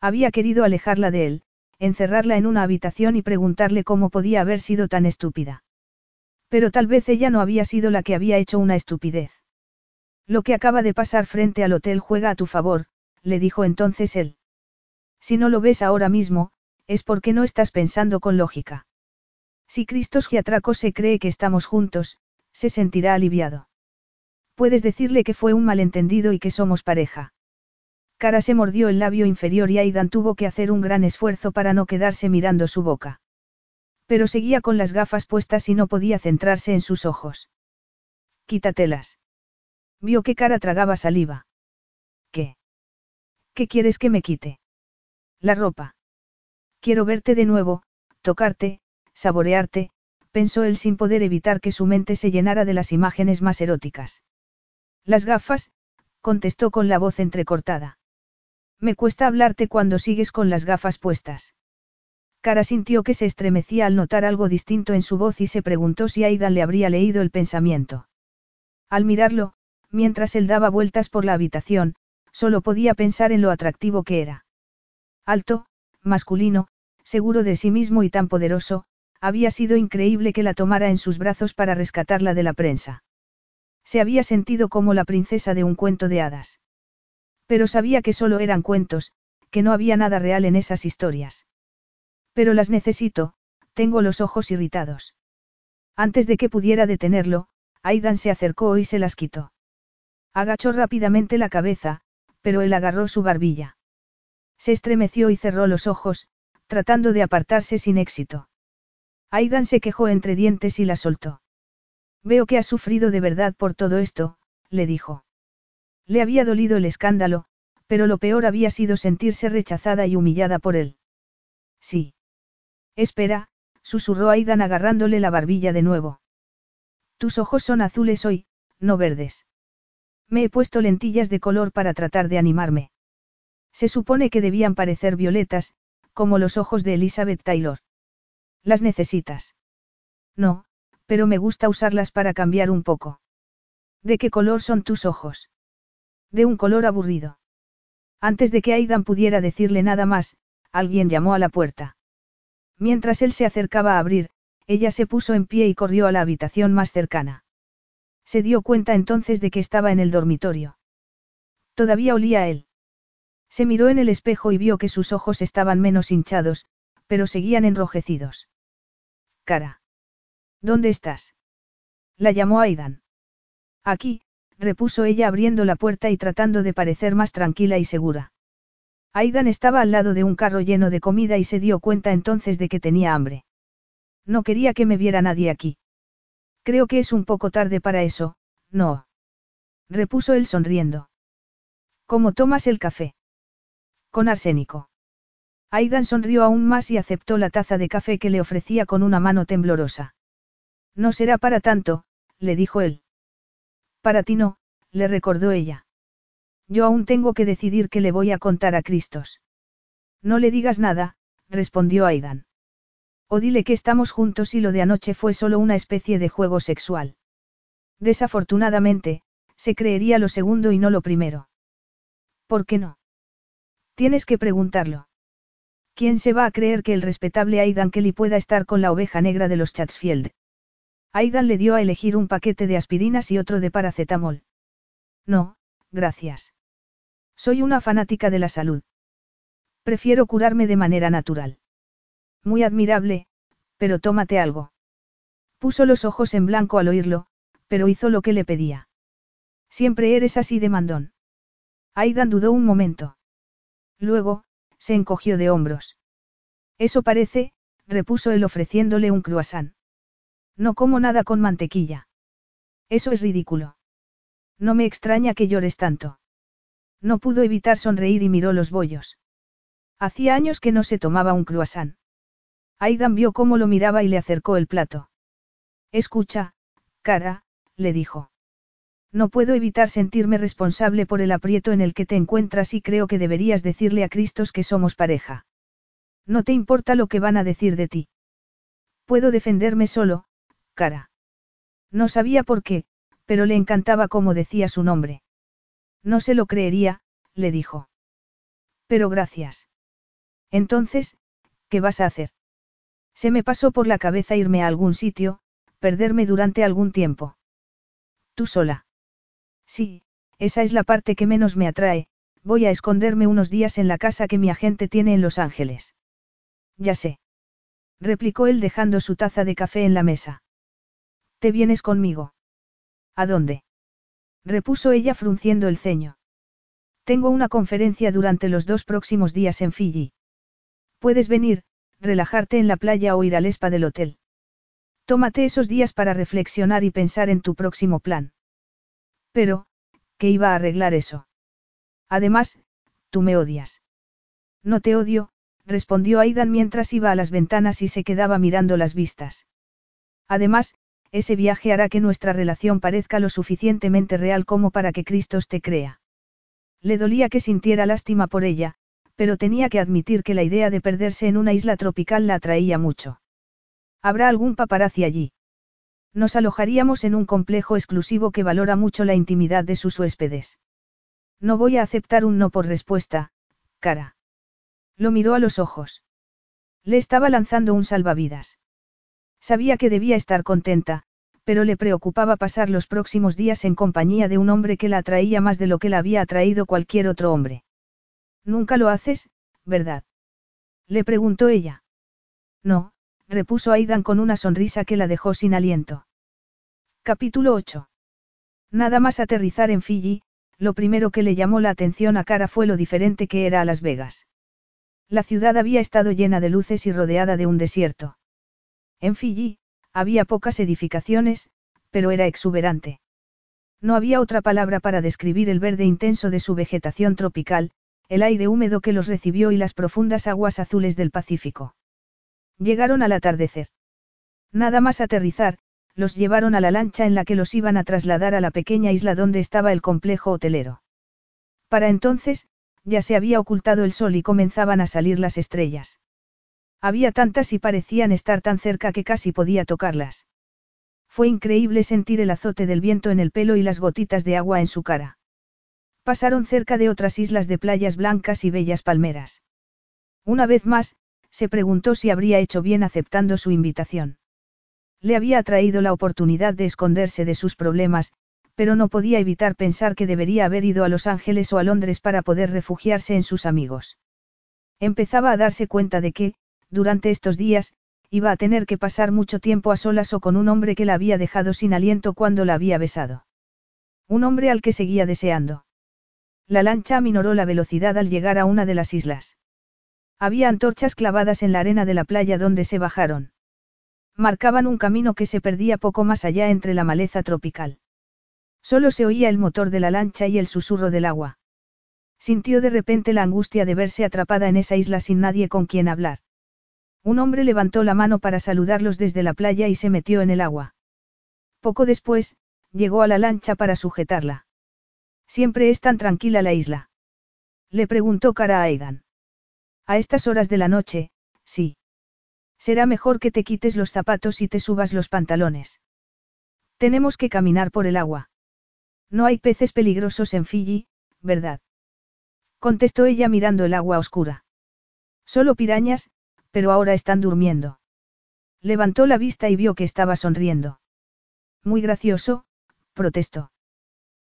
Había querido alejarla de él, encerrarla en una habitación y preguntarle cómo podía haber sido tan estúpida. Pero tal vez ella no había sido la que había hecho una estupidez. Lo que acaba de pasar frente al hotel juega a tu favor, le dijo entonces él. Si no lo ves ahora mismo, es porque no estás pensando con lógica. Si Cristos Giatraco se cree que estamos juntos, se sentirá aliviado. Puedes decirle que fue un malentendido y que somos pareja. Cara se mordió el labio inferior y Aidan tuvo que hacer un gran esfuerzo para no quedarse mirando su boca. Pero seguía con las gafas puestas y no podía centrarse en sus ojos. Quítatelas. Vio que Cara tragaba saliva. ¿Qué? ¿Qué quieres que me quite? La ropa. Quiero verte de nuevo, tocarte, saborearte, pensó él sin poder evitar que su mente se llenara de las imágenes más eróticas. Las gafas, contestó con la voz entrecortada. Me cuesta hablarte cuando sigues con las gafas puestas. Cara sintió que se estremecía al notar algo distinto en su voz y se preguntó si Aidan le habría leído el pensamiento. Al mirarlo, mientras él daba vueltas por la habitación, solo podía pensar en lo atractivo que era. Alto, masculino, seguro de sí mismo y tan poderoso, había sido increíble que la tomara en sus brazos para rescatarla de la prensa. Se había sentido como la princesa de un cuento de hadas. Pero sabía que solo eran cuentos, que no había nada real en esas historias. Pero las necesito, tengo los ojos irritados. Antes de que pudiera detenerlo, Aidan se acercó y se las quitó. Agachó rápidamente la cabeza, pero él agarró su barbilla. Se estremeció y cerró los ojos, tratando de apartarse sin éxito. Aidan se quejó entre dientes y la soltó. Veo que has sufrido de verdad por todo esto, le dijo. Le había dolido el escándalo, pero lo peor había sido sentirse rechazada y humillada por él. Sí. Espera, susurró Aidan agarrándole la barbilla de nuevo. Tus ojos son azules hoy, no verdes. Me he puesto lentillas de color para tratar de animarme. Se supone que debían parecer violetas, como los ojos de Elizabeth Taylor. ¿Las necesitas? No, pero me gusta usarlas para cambiar un poco. ¿De qué color son tus ojos? De un color aburrido. Antes de que Aidan pudiera decirle nada más, alguien llamó a la puerta. Mientras él se acercaba a abrir, ella se puso en pie y corrió a la habitación más cercana. Se dio cuenta entonces de que estaba en el dormitorio. Todavía olía a él. Se miró en el espejo y vio que sus ojos estaban menos hinchados, pero seguían enrojecidos. Cara. ¿Dónde estás? La llamó Aidan. Aquí, repuso ella abriendo la puerta y tratando de parecer más tranquila y segura. Aidan estaba al lado de un carro lleno de comida y se dio cuenta entonces de que tenía hambre. No quería que me viera nadie aquí. Creo que es un poco tarde para eso, no. Repuso él sonriendo. ¿Cómo tomas el café? Con arsénico. Aidan sonrió aún más y aceptó la taza de café que le ofrecía con una mano temblorosa. No será para tanto, le dijo él. Para ti no, le recordó ella. Yo aún tengo que decidir qué le voy a contar a Cristos. No le digas nada, respondió Aidan. O dile que estamos juntos y lo de anoche fue solo una especie de juego sexual. Desafortunadamente, se creería lo segundo y no lo primero. ¿Por qué no? Tienes que preguntarlo. ¿Quién se va a creer que el respetable Aidan Kelly pueda estar con la oveja negra de los Chatsfield? Aidan le dio a elegir un paquete de aspirinas y otro de paracetamol. No, gracias. Soy una fanática de la salud. Prefiero curarme de manera natural. Muy admirable, pero tómate algo. Puso los ojos en blanco al oírlo, pero hizo lo que le pedía. Siempre eres así de mandón. Aidan dudó un momento. Luego, se encogió de hombros. Eso parece, repuso él ofreciéndole un croissant. No como nada con mantequilla. Eso es ridículo. No me extraña que llores tanto. No pudo evitar sonreír y miró los bollos. Hacía años que no se tomaba un croissant. Aidan vio cómo lo miraba y le acercó el plato. Escucha, cara, le dijo. No puedo evitar sentirme responsable por el aprieto en el que te encuentras y creo que deberías decirle a Cristos que somos pareja. No te importa lo que van a decir de ti. Puedo defenderme solo, cara. No sabía por qué, pero le encantaba cómo decía su nombre. No se lo creería, le dijo. Pero gracias. Entonces, ¿qué vas a hacer? Se me pasó por la cabeza irme a algún sitio, perderme durante algún tiempo. ¿Tú sola? Sí, esa es la parte que menos me atrae, voy a esconderme unos días en la casa que mi agente tiene en Los Ángeles. Ya sé. Replicó él dejando su taza de café en la mesa. ¿Te vienes conmigo? ¿A dónde? Repuso ella frunciendo el ceño. Tengo una conferencia durante los dos próximos días en Fiji. Puedes venir, relajarte en la playa o ir al spa del hotel. Tómate esos días para reflexionar y pensar en tu próximo plan. Pero, ¿qué iba a arreglar eso? Además, tú me odias. No te odio, respondió Aidan mientras iba a las ventanas y se quedaba mirando las vistas. Además, ese viaje hará que nuestra relación parezca lo suficientemente real como para que Cristos te crea. Le dolía que sintiera lástima por ella, pero tenía que admitir que la idea de perderse en una isla tropical la atraía mucho. ¿Habrá algún paparazzi allí? Nos alojaríamos en un complejo exclusivo que valora mucho la intimidad de sus huéspedes. No voy a aceptar un no por respuesta, cara. Lo miró a los ojos. Le estaba lanzando un salvavidas. Sabía que debía estar contenta, pero le preocupaba pasar los próximos días en compañía de un hombre que la atraía más de lo que la había atraído cualquier otro hombre. Nunca lo haces, ¿verdad? Le preguntó ella. No, repuso Aidan con una sonrisa que la dejó sin aliento. Capítulo 8. Nada más aterrizar en Fiji, lo primero que le llamó la atención a Cara fue lo diferente que era a Las Vegas. La ciudad había estado llena de luces y rodeada de un desierto. En Fiji, había pocas edificaciones, pero era exuberante. No había otra palabra para describir el verde intenso de su vegetación tropical, el aire húmedo que los recibió y las profundas aguas azules del Pacífico. Llegaron al atardecer. Nada más aterrizar, los llevaron a la lancha en la que los iban a trasladar a la pequeña isla donde estaba el complejo hotelero. Para entonces, ya se había ocultado el sol y comenzaban a salir las estrellas. Había tantas y parecían estar tan cerca que casi podía tocarlas. Fue increíble sentir el azote del viento en el pelo y las gotitas de agua en su cara. Pasaron cerca de otras islas de playas blancas y bellas palmeras. Una vez más, se preguntó si habría hecho bien aceptando su invitación. Le había atraído la oportunidad de esconderse de sus problemas, pero no podía evitar pensar que debería haber ido a Los Ángeles o a Londres para poder refugiarse en sus amigos. Empezaba a darse cuenta de que, durante estos días, iba a tener que pasar mucho tiempo a solas o con un hombre que la había dejado sin aliento cuando la había besado. Un hombre al que seguía deseando. La lancha aminoró la velocidad al llegar a una de las islas. Había antorchas clavadas en la arena de la playa donde se bajaron. Marcaban un camino que se perdía poco más allá entre la maleza tropical. Solo se oía el motor de la lancha y el susurro del agua. Sintió de repente la angustia de verse atrapada en esa isla sin nadie con quien hablar. Un hombre levantó la mano para saludarlos desde la playa y se metió en el agua. Poco después, llegó a la lancha para sujetarla. Siempre es tan tranquila la isla. Le preguntó cara a Aidan. A estas horas de la noche, sí. Será mejor que te quites los zapatos y te subas los pantalones. Tenemos que caminar por el agua. No hay peces peligrosos en Fiji, ¿verdad? Contestó ella mirando el agua oscura. Solo pirañas, pero ahora están durmiendo. Levantó la vista y vio que estaba sonriendo. Muy gracioso, protestó.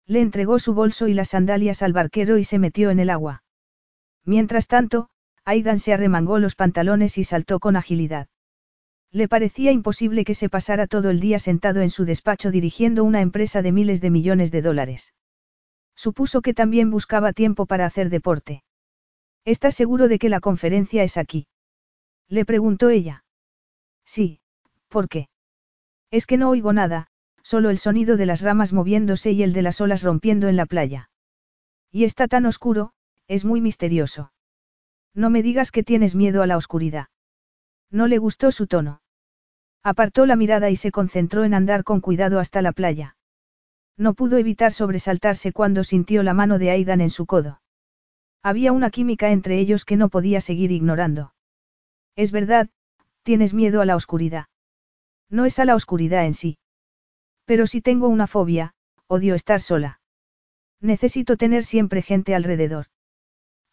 Le entregó su bolso y las sandalias al barquero y se metió en el agua. Mientras tanto, Aidan se arremangó los pantalones y saltó con agilidad. Le parecía imposible que se pasara todo el día sentado en su despacho dirigiendo una empresa de miles de millones de dólares. Supuso que también buscaba tiempo para hacer deporte. ¿Estás seguro de que la conferencia es aquí? Le preguntó ella. Sí, ¿por qué? Es que no oigo nada, solo el sonido de las ramas moviéndose y el de las olas rompiendo en la playa. Y está tan oscuro, es muy misterioso. No me digas que tienes miedo a la oscuridad. No le gustó su tono. Apartó la mirada y se concentró en andar con cuidado hasta la playa. No pudo evitar sobresaltarse cuando sintió la mano de Aidan en su codo. Había una química entre ellos que no podía seguir ignorando. Es verdad, tienes miedo a la oscuridad. No es a la oscuridad en sí. Pero si tengo una fobia, odio estar sola. Necesito tener siempre gente alrededor.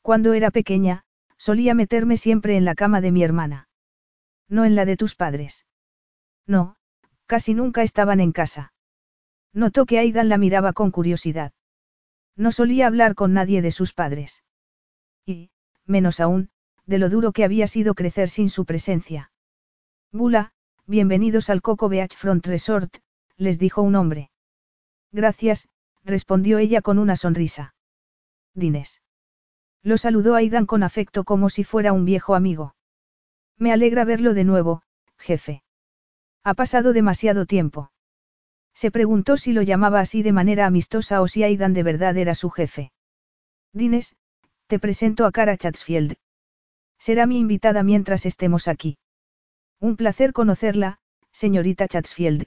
Cuando era pequeña, solía meterme siempre en la cama de mi hermana. No en la de tus padres. No, casi nunca estaban en casa. Notó que Aidan la miraba con curiosidad. No solía hablar con nadie de sus padres. Y, menos aún, de lo duro que había sido crecer sin su presencia. Bula, bienvenidos al Coco Beachfront Resort, les dijo un hombre. Gracias, respondió ella con una sonrisa. Dines. Lo saludó Aidan con afecto como si fuera un viejo amigo. Me alegra verlo de nuevo, jefe. Ha pasado demasiado tiempo. Se preguntó si lo llamaba así de manera amistosa o si Aidan de verdad era su jefe. Dines, te presento a Cara Chatsfield. Será mi invitada mientras estemos aquí. Un placer conocerla, señorita Chatsfield.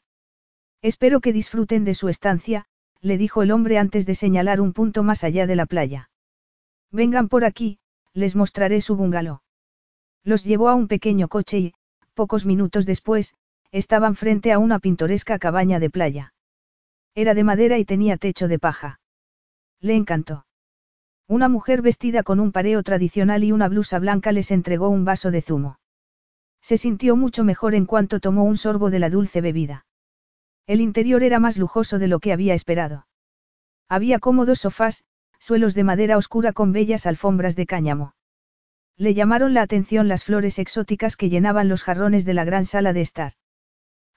Espero que disfruten de su estancia, le dijo el hombre antes de señalar un punto más allá de la playa. Vengan por aquí, les mostraré su bungalow. Los llevó a un pequeño coche y, pocos minutos después, estaban frente a una pintoresca cabaña de playa. Era de madera y tenía techo de paja. Le encantó. Una mujer vestida con un pareo tradicional y una blusa blanca les entregó un vaso de zumo. Se sintió mucho mejor en cuanto tomó un sorbo de la dulce bebida. El interior era más lujoso de lo que había esperado. Había cómodos sofás, suelos de madera oscura con bellas alfombras de cáñamo. Le llamaron la atención las flores exóticas que llenaban los jarrones de la gran sala de estar.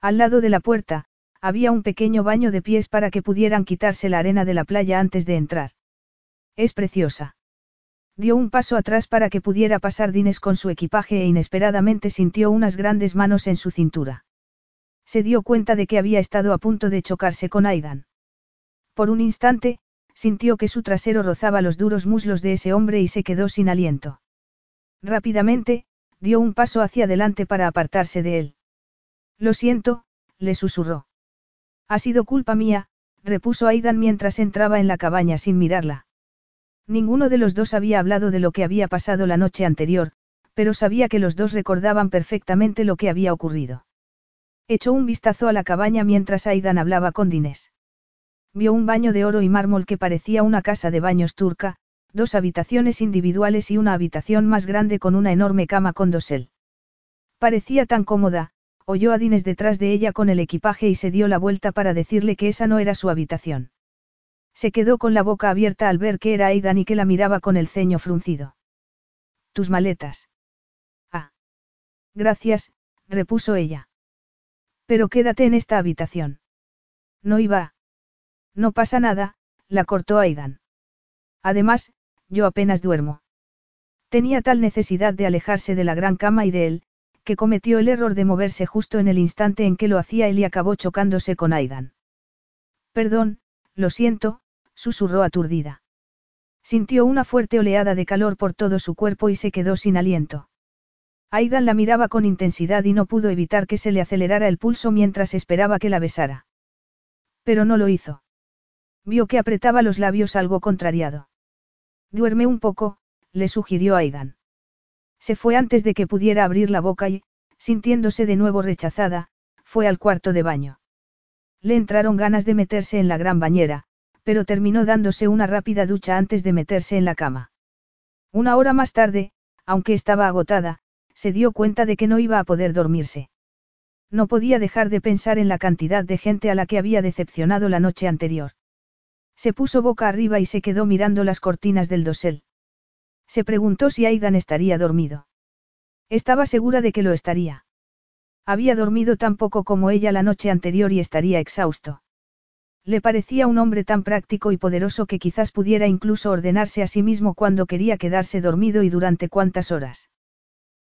Al lado de la puerta, había un pequeño baño de pies para que pudieran quitarse la arena de la playa antes de entrar. Es preciosa. Dio un paso atrás para que pudiera pasar Dines con su equipaje e inesperadamente sintió unas grandes manos en su cintura. Se dio cuenta de que había estado a punto de chocarse con Aidan. Por un instante, sintió que su trasero rozaba los duros muslos de ese hombre y se quedó sin aliento. Rápidamente, dio un paso hacia adelante para apartarse de él. Lo siento, le susurró. Ha sido culpa mía, repuso Aidan mientras entraba en la cabaña sin mirarla. Ninguno de los dos había hablado de lo que había pasado la noche anterior, pero sabía que los dos recordaban perfectamente lo que había ocurrido. Echó un vistazo a la cabaña mientras Aidan hablaba con Dinés. Vio un baño de oro y mármol que parecía una casa de baños turca, dos habitaciones individuales y una habitación más grande con una enorme cama con dosel. Parecía tan cómoda, oyó a Dines detrás de ella con el equipaje y se dio la vuelta para decirle que esa no era su habitación. Se quedó con la boca abierta al ver que era Aidan y que la miraba con el ceño fruncido. Tus maletas. Ah. Gracias, repuso ella. Pero quédate en esta habitación. No iba. No pasa nada, la cortó Aidan. Además, yo apenas duermo. Tenía tal necesidad de alejarse de la gran cama y de él, que cometió el error de moverse justo en el instante en que lo hacía él y acabó chocándose con Aidan. Perdón, lo siento, susurró aturdida. Sintió una fuerte oleada de calor por todo su cuerpo y se quedó sin aliento. Aidan la miraba con intensidad y no pudo evitar que se le acelerara el pulso mientras esperaba que la besara. Pero no lo hizo. Vio que apretaba los labios algo contrariado. Duerme un poco, le sugirió Aidan. Se fue antes de que pudiera abrir la boca y, sintiéndose de nuevo rechazada, fue al cuarto de baño. Le entraron ganas de meterse en la gran bañera, pero terminó dándose una rápida ducha antes de meterse en la cama. Una hora más tarde, aunque estaba agotada, se dio cuenta de que no iba a poder dormirse. No podía dejar de pensar en la cantidad de gente a la que había decepcionado la noche anterior. Se puso boca arriba y se quedó mirando las cortinas del dosel. Se preguntó si Aidan estaría dormido. Estaba segura de que lo estaría. Había dormido tan poco como ella la noche anterior y estaría exhausto. Le parecía un hombre tan práctico y poderoso que quizás pudiera incluso ordenarse a sí mismo cuando quería quedarse dormido y durante cuántas horas.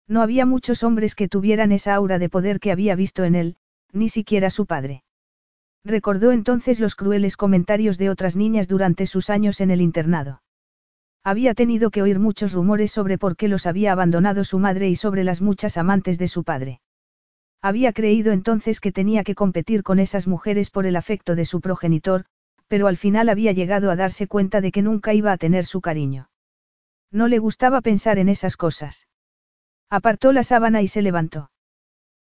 No había muchos hombres que tuvieran esa aura de poder que había visto en él, ni siquiera su padre. Recordó entonces los crueles comentarios de otras niñas durante sus años en el internado. Había tenido que oír muchos rumores sobre por qué los había abandonado su madre y sobre las muchas amantes de su padre. Había creído entonces que tenía que competir con esas mujeres por el afecto de su progenitor, pero al final había llegado a darse cuenta de que nunca iba a tener su cariño. No le gustaba pensar en esas cosas. Apartó la sábana y se levantó.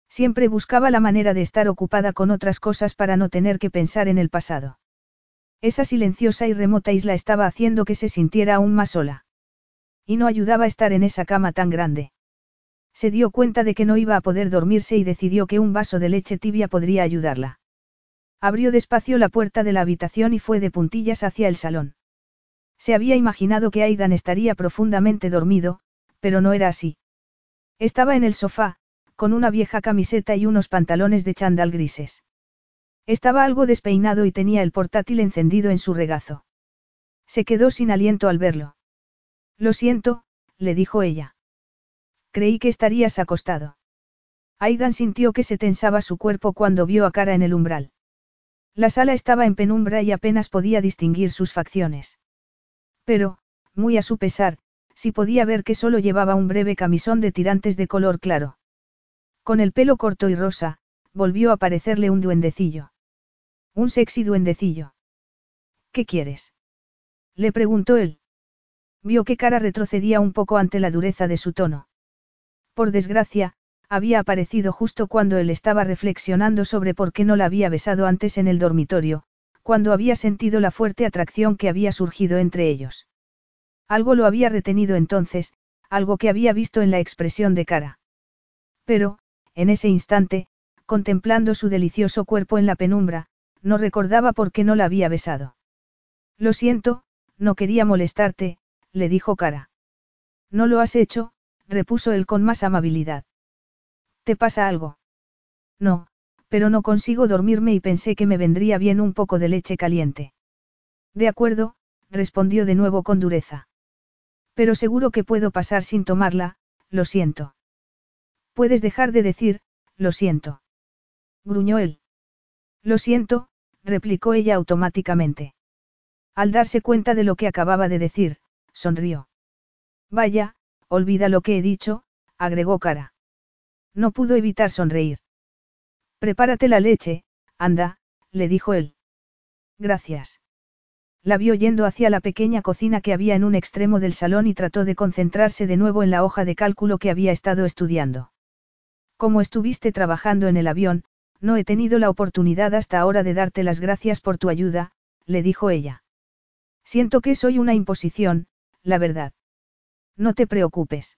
Siempre buscaba la manera de estar ocupada con otras cosas para no tener que pensar en el pasado. Esa silenciosa y remota isla estaba haciendo que se sintiera aún más sola. Y no ayudaba a estar en esa cama tan grande. Se dio cuenta de que no iba a poder dormirse y decidió que un vaso de leche tibia podría ayudarla. Abrió despacio la puerta de la habitación y fue de puntillas hacia el salón. Se había imaginado que Aidan estaría profundamente dormido, pero no era así. Estaba en el sofá, con una vieja camiseta y unos pantalones de chandal grises. Estaba algo despeinado y tenía el portátil encendido en su regazo. Se quedó sin aliento al verlo. Lo siento, le dijo ella. Creí que estarías acostado. Aidan sintió que se tensaba su cuerpo cuando vio a Cara en el umbral. La sala estaba en penumbra y apenas podía distinguir sus facciones. Pero, muy a su pesar, sí podía ver que solo llevaba un breve camisón de tirantes de color claro. Con el pelo corto y rosa, volvió a parecerle un duendecillo. Un sexy duendecillo. ¿Qué quieres? Le preguntó él. Vio que Cara retrocedía un poco ante la dureza de su tono. Por desgracia, había aparecido justo cuando él estaba reflexionando sobre por qué no la había besado antes en el dormitorio, cuando había sentido la fuerte atracción que había surgido entre ellos. Algo lo había retenido entonces, algo que había visto en la expresión de cara. Pero, en ese instante, contemplando su delicioso cuerpo en la penumbra, no recordaba por qué no la había besado. Lo siento, no quería molestarte, le dijo cara. No lo has hecho, repuso él con más amabilidad. ¿Te pasa algo? No, pero no consigo dormirme y pensé que me vendría bien un poco de leche caliente. De acuerdo, respondió de nuevo con dureza. Pero seguro que puedo pasar sin tomarla, lo siento. Puedes dejar de decir, lo siento. Gruñó él. Lo siento, replicó ella automáticamente. Al darse cuenta de lo que acababa de decir, sonrió. Vaya, olvida lo que he dicho, agregó Cara. No pudo evitar sonreír. Prepárate la leche, anda, le dijo él. Gracias. La vio yendo hacia la pequeña cocina que había en un extremo del salón y trató de concentrarse de nuevo en la hoja de cálculo que había estado estudiando. Como estuviste trabajando en el avión, no he tenido la oportunidad hasta ahora de darte las gracias por tu ayuda, le dijo ella. Siento que soy una imposición, la verdad. No te preocupes.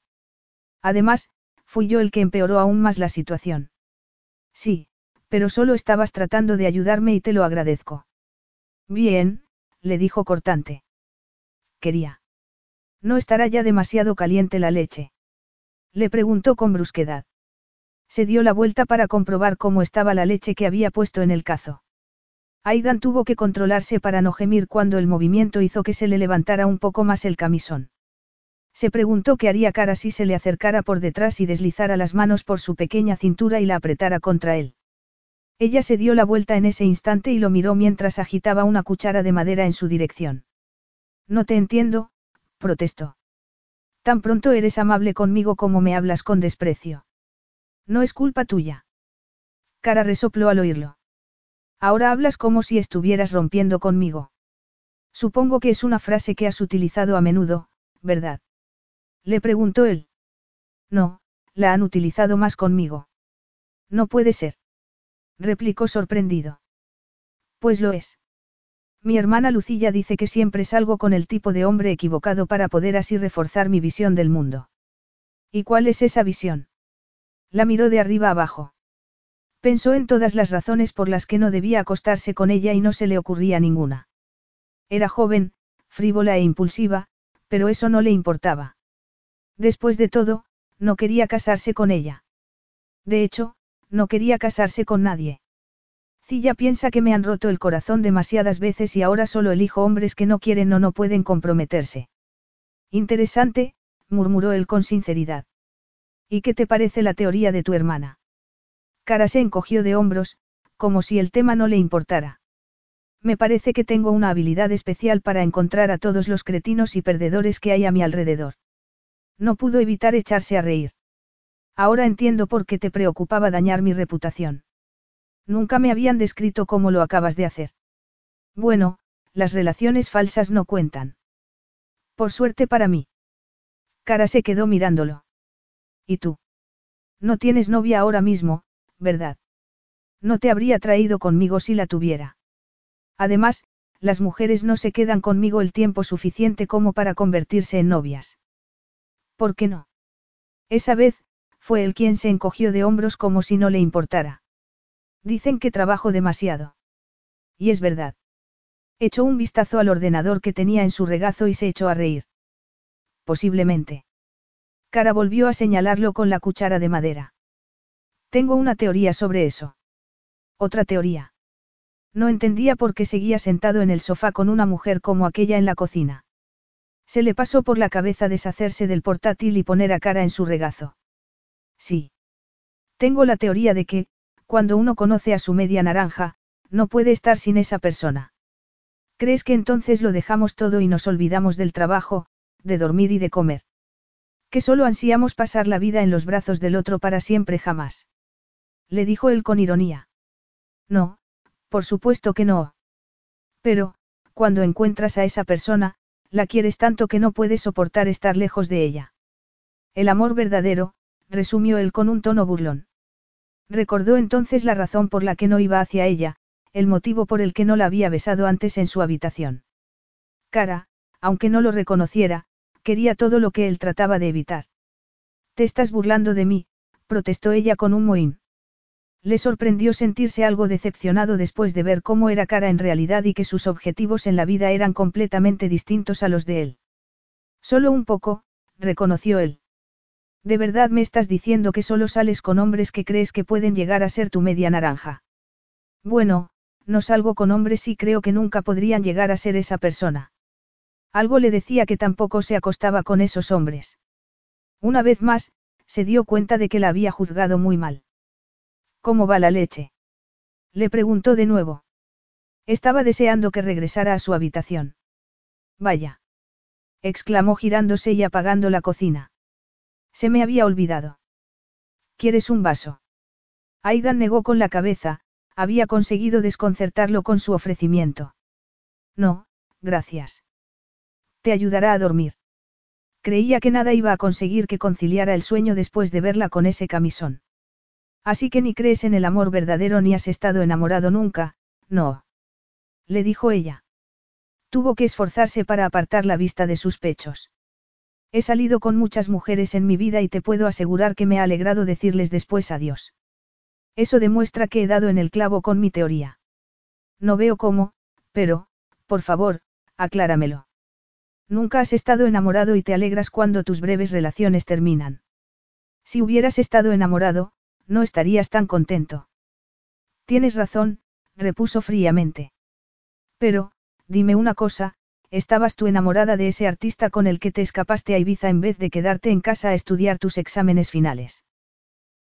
Además, fui yo el que empeoró aún más la situación. Sí, pero solo estabas tratando de ayudarme y te lo agradezco. Bien, le dijo cortante. Quería. ¿No estará ya demasiado caliente la leche? Le preguntó con brusquedad. Se dio la vuelta para comprobar cómo estaba la leche que había puesto en el cazo. Aidan tuvo que controlarse para no gemir cuando el movimiento hizo que se le levantara un poco más el camisón. Se preguntó qué haría cara si se le acercara por detrás y deslizara las manos por su pequeña cintura y la apretara contra él. Ella se dio la vuelta en ese instante y lo miró mientras agitaba una cuchara de madera en su dirección. No te entiendo, protestó. Tan pronto eres amable conmigo como me hablas con desprecio. No es culpa tuya. Cara resopló al oírlo. Ahora hablas como si estuvieras rompiendo conmigo. Supongo que es una frase que has utilizado a menudo, ¿verdad? Le preguntó él. No, la han utilizado más conmigo. No puede ser. Replicó sorprendido. Pues lo es. Mi hermana Lucilla dice que siempre salgo con el tipo de hombre equivocado para poder así reforzar mi visión del mundo. ¿Y cuál es esa visión? La miró de arriba abajo. Pensó en todas las razones por las que no debía acostarse con ella y no se le ocurría ninguna. Era joven, frívola e impulsiva, pero eso no le importaba. Después de todo, no quería casarse con ella. De hecho, no quería casarse con nadie. Cilla piensa que me han roto el corazón demasiadas veces y ahora solo elijo hombres que no quieren o no pueden comprometerse. Interesante, murmuró él con sinceridad. ¿Y qué te parece la teoría de tu hermana? Cara se encogió de hombros, como si el tema no le importara. Me parece que tengo una habilidad especial para encontrar a todos los cretinos y perdedores que hay a mi alrededor. No pudo evitar echarse a reír. Ahora entiendo por qué te preocupaba dañar mi reputación. Nunca me habían descrito como lo acabas de hacer. Bueno, las relaciones falsas no cuentan. Por suerte para mí. Cara se quedó mirándolo. ¿Y tú? No tienes novia ahora mismo, ¿verdad? No te habría traído conmigo si la tuviera. Además, las mujeres no se quedan conmigo el tiempo suficiente como para convertirse en novias. ¿Por qué no? Esa vez, fue él quien se encogió de hombros como si no le importara. Dicen que trabajo demasiado. Y es verdad. Echó un vistazo al ordenador que tenía en su regazo y se echó a reír. Posiblemente. Cara volvió a señalarlo con la cuchara de madera. Tengo una teoría sobre eso. Otra teoría. No entendía por qué seguía sentado en el sofá con una mujer como aquella en la cocina. Se le pasó por la cabeza deshacerse del portátil y poner a cara en su regazo. Sí. Tengo la teoría de que, cuando uno conoce a su media naranja, no puede estar sin esa persona. ¿Crees que entonces lo dejamos todo y nos olvidamos del trabajo, de dormir y de comer? Que solo ansiamos pasar la vida en los brazos del otro para siempre jamás. Le dijo él con ironía. No, por supuesto que no. Pero, cuando encuentras a esa persona, la quieres tanto que no puedes soportar estar lejos de ella. El amor verdadero, resumió él con un tono burlón. Recordó entonces la razón por la que no iba hacia ella, el motivo por el que no la había besado antes en su habitación. Cara, aunque no lo reconociera, quería todo lo que él trataba de evitar. Te estás burlando de mí, protestó ella con un mohín. Le sorprendió sentirse algo decepcionado después de ver cómo era cara en realidad y que sus objetivos en la vida eran completamente distintos a los de él. Solo un poco, reconoció él. ¿De verdad me estás diciendo que solo sales con hombres que crees que pueden llegar a ser tu media naranja? Bueno, no salgo con hombres y creo que nunca podrían llegar a ser esa persona. Algo le decía que tampoco se acostaba con esos hombres. Una vez más, se dio cuenta de que la había juzgado muy mal. ¿Cómo va la leche? Le preguntó de nuevo. Estaba deseando que regresara a su habitación. Vaya. exclamó girándose y apagando la cocina. Se me había olvidado. ¿Quieres un vaso? Aidan negó con la cabeza, había conseguido desconcertarlo con su ofrecimiento. No, gracias. Te ayudará a dormir. Creía que nada iba a conseguir que conciliara el sueño después de verla con ese camisón. Así que ni crees en el amor verdadero ni has estado enamorado nunca, no. Le dijo ella. Tuvo que esforzarse para apartar la vista de sus pechos. He salido con muchas mujeres en mi vida y te puedo asegurar que me ha alegrado decirles después adiós. Eso demuestra que he dado en el clavo con mi teoría. No veo cómo, pero, por favor, acláramelo. Nunca has estado enamorado y te alegras cuando tus breves relaciones terminan. Si hubieras estado enamorado, no estarías tan contento. Tienes razón, repuso fríamente. Pero, dime una cosa, ¿estabas tú enamorada de ese artista con el que te escapaste a Ibiza en vez de quedarte en casa a estudiar tus exámenes finales?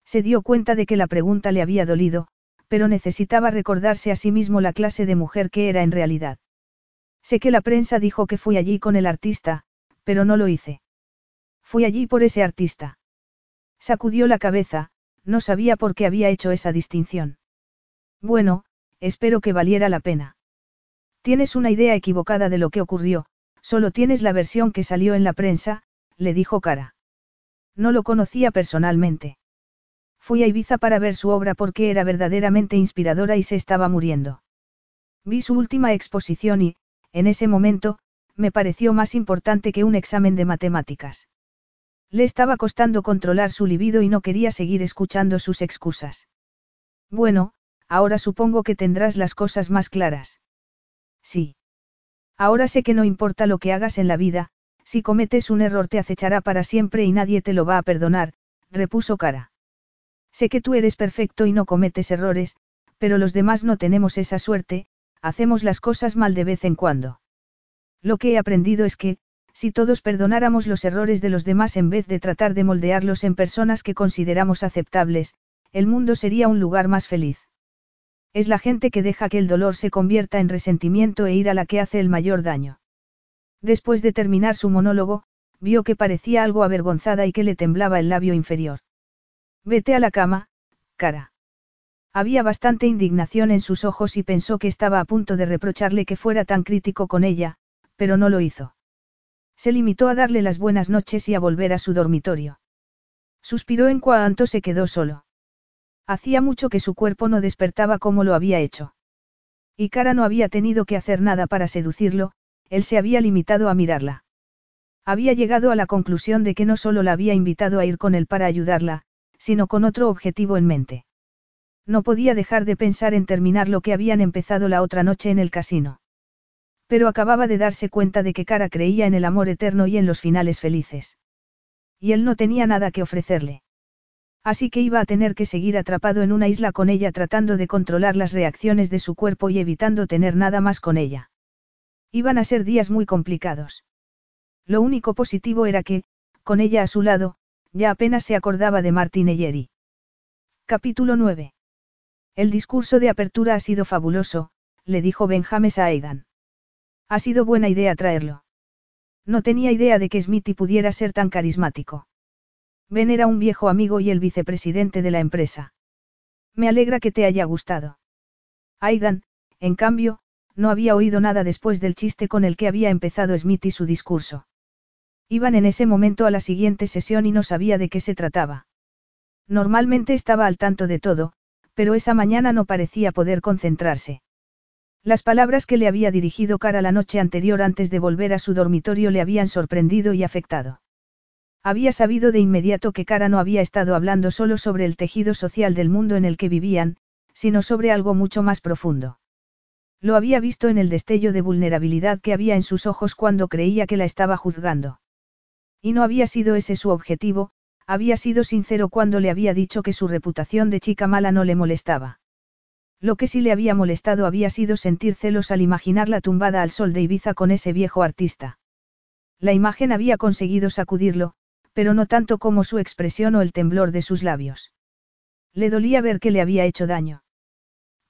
Se dio cuenta de que la pregunta le había dolido, pero necesitaba recordarse a sí mismo la clase de mujer que era en realidad. Sé que la prensa dijo que fui allí con el artista, pero no lo hice. Fui allí por ese artista. Sacudió la cabeza, no sabía por qué había hecho esa distinción. Bueno, espero que valiera la pena. Tienes una idea equivocada de lo que ocurrió, solo tienes la versión que salió en la prensa, le dijo Cara. No lo conocía personalmente. Fui a Ibiza para ver su obra porque era verdaderamente inspiradora y se estaba muriendo. Vi su última exposición y, en ese momento, me pareció más importante que un examen de matemáticas. Le estaba costando controlar su libido y no quería seguir escuchando sus excusas. Bueno, ahora supongo que tendrás las cosas más claras. Sí. Ahora sé que no importa lo que hagas en la vida, si cometes un error te acechará para siempre y nadie te lo va a perdonar, repuso Cara. Sé que tú eres perfecto y no cometes errores, pero los demás no tenemos esa suerte, hacemos las cosas mal de vez en cuando. Lo que he aprendido es que, si todos perdonáramos los errores de los demás en vez de tratar de moldearlos en personas que consideramos aceptables, el mundo sería un lugar más feliz. Es la gente que deja que el dolor se convierta en resentimiento e ira la que hace el mayor daño. Después de terminar su monólogo, vio que parecía algo avergonzada y que le temblaba el labio inferior. Vete a la cama, cara. Había bastante indignación en sus ojos y pensó que estaba a punto de reprocharle que fuera tan crítico con ella, pero no lo hizo. Se limitó a darle las buenas noches y a volver a su dormitorio. Suspiró en cuanto se quedó solo. Hacía mucho que su cuerpo no despertaba como lo había hecho. Y Cara no había tenido que hacer nada para seducirlo, él se había limitado a mirarla. Había llegado a la conclusión de que no solo la había invitado a ir con él para ayudarla, sino con otro objetivo en mente. No podía dejar de pensar en terminar lo que habían empezado la otra noche en el casino. Pero acababa de darse cuenta de que Cara creía en el amor eterno y en los finales felices. Y él no tenía nada que ofrecerle. Así que iba a tener que seguir atrapado en una isla con ella tratando de controlar las reacciones de su cuerpo y evitando tener nada más con ella. Iban a ser días muy complicados. Lo único positivo era que, con ella a su lado, ya apenas se acordaba de Martin Eyeri. Capítulo 9. El discurso de apertura ha sido fabuloso, le dijo Benjames a Aidan. Ha sido buena idea traerlo. No tenía idea de que Smithy pudiera ser tan carismático. Ben era un viejo amigo y el vicepresidente de la empresa. Me alegra que te haya gustado. Aidan, en cambio, no había oído nada después del chiste con el que había empezado Smithy su discurso. Iban en ese momento a la siguiente sesión y no sabía de qué se trataba. Normalmente estaba al tanto de todo, pero esa mañana no parecía poder concentrarse. Las palabras que le había dirigido cara la noche anterior antes de volver a su dormitorio le habían sorprendido y afectado. Había sabido de inmediato que Cara no había estado hablando solo sobre el tejido social del mundo en el que vivían, sino sobre algo mucho más profundo. Lo había visto en el destello de vulnerabilidad que había en sus ojos cuando creía que la estaba juzgando. Y no había sido ese su objetivo, había sido sincero cuando le había dicho que su reputación de chica mala no le molestaba. Lo que sí le había molestado había sido sentir celos al imaginarla tumbada al sol de Ibiza con ese viejo artista. La imagen había conseguido sacudirlo, pero no tanto como su expresión o el temblor de sus labios. Le dolía ver que le había hecho daño.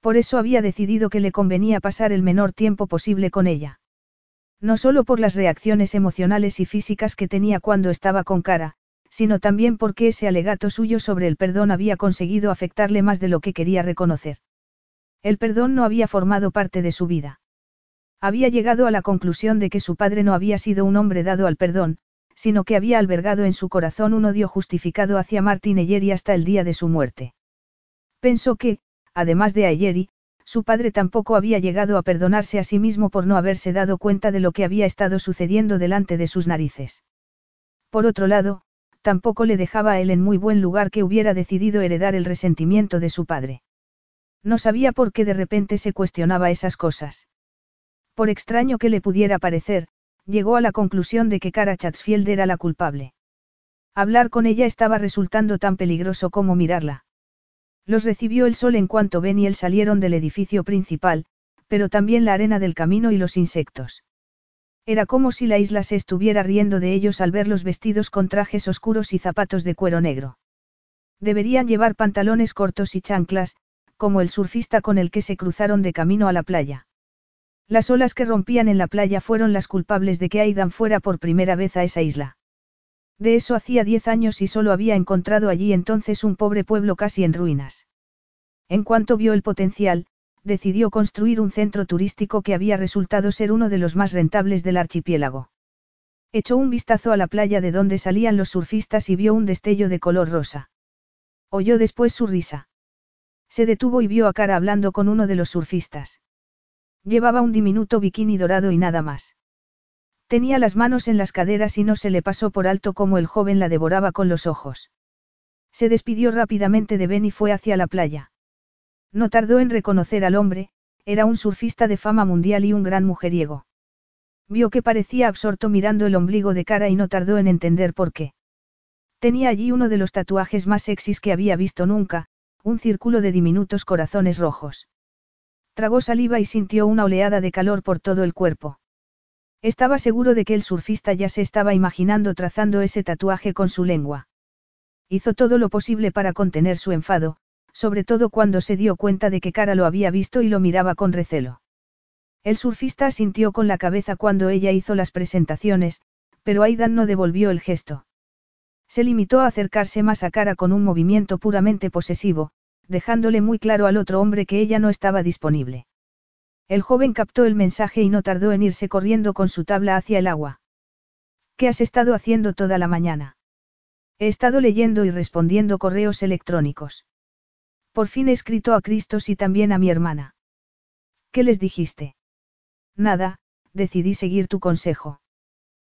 Por eso había decidido que le convenía pasar el menor tiempo posible con ella. No solo por las reacciones emocionales y físicas que tenía cuando estaba con cara, sino también porque ese alegato suyo sobre el perdón había conseguido afectarle más de lo que quería reconocer. El perdón no había formado parte de su vida. Había llegado a la conclusión de que su padre no había sido un hombre dado al perdón, sino que había albergado en su corazón un odio justificado hacia Martin Eyeri hasta el día de su muerte. Pensó que, además de Eyeri, su padre tampoco había llegado a perdonarse a sí mismo por no haberse dado cuenta de lo que había estado sucediendo delante de sus narices. Por otro lado, tampoco le dejaba a él en muy buen lugar que hubiera decidido heredar el resentimiento de su padre. No sabía por qué de repente se cuestionaba esas cosas. Por extraño que le pudiera parecer, llegó a la conclusión de que Cara Chatsfield era la culpable. Hablar con ella estaba resultando tan peligroso como mirarla. Los recibió el sol en cuanto Ben y él salieron del edificio principal, pero también la arena del camino y los insectos. Era como si la isla se estuviera riendo de ellos al verlos vestidos con trajes oscuros y zapatos de cuero negro. Deberían llevar pantalones cortos y chanclas, como el surfista con el que se cruzaron de camino a la playa. Las olas que rompían en la playa fueron las culpables de que Aidan fuera por primera vez a esa isla. De eso hacía diez años y solo había encontrado allí entonces un pobre pueblo casi en ruinas. En cuanto vio el potencial, decidió construir un centro turístico que había resultado ser uno de los más rentables del archipiélago. Echó un vistazo a la playa de donde salían los surfistas y vio un destello de color rosa. Oyó después su risa. Se detuvo y vio a Cara hablando con uno de los surfistas. Llevaba un diminuto bikini dorado y nada más. Tenía las manos en las caderas y no se le pasó por alto como el joven la devoraba con los ojos. Se despidió rápidamente de Ben y fue hacia la playa. No tardó en reconocer al hombre, era un surfista de fama mundial y un gran mujeriego. Vio que parecía absorto mirando el ombligo de cara y no tardó en entender por qué. Tenía allí uno de los tatuajes más sexys que había visto nunca, un círculo de diminutos corazones rojos. Tragó saliva y sintió una oleada de calor por todo el cuerpo. Estaba seguro de que el surfista ya se estaba imaginando trazando ese tatuaje con su lengua. Hizo todo lo posible para contener su enfado, sobre todo cuando se dio cuenta de que Cara lo había visto y lo miraba con recelo. El surfista asintió con la cabeza cuando ella hizo las presentaciones, pero Aidan no devolvió el gesto. Se limitó a acercarse más a Cara con un movimiento puramente posesivo, dejándole muy claro al otro hombre que ella no estaba disponible. El joven captó el mensaje y no tardó en irse corriendo con su tabla hacia el agua. ¿Qué has estado haciendo toda la mañana? He estado leyendo y respondiendo correos electrónicos. Por fin he escrito a Cristos y también a mi hermana. ¿Qué les dijiste? Nada, decidí seguir tu consejo.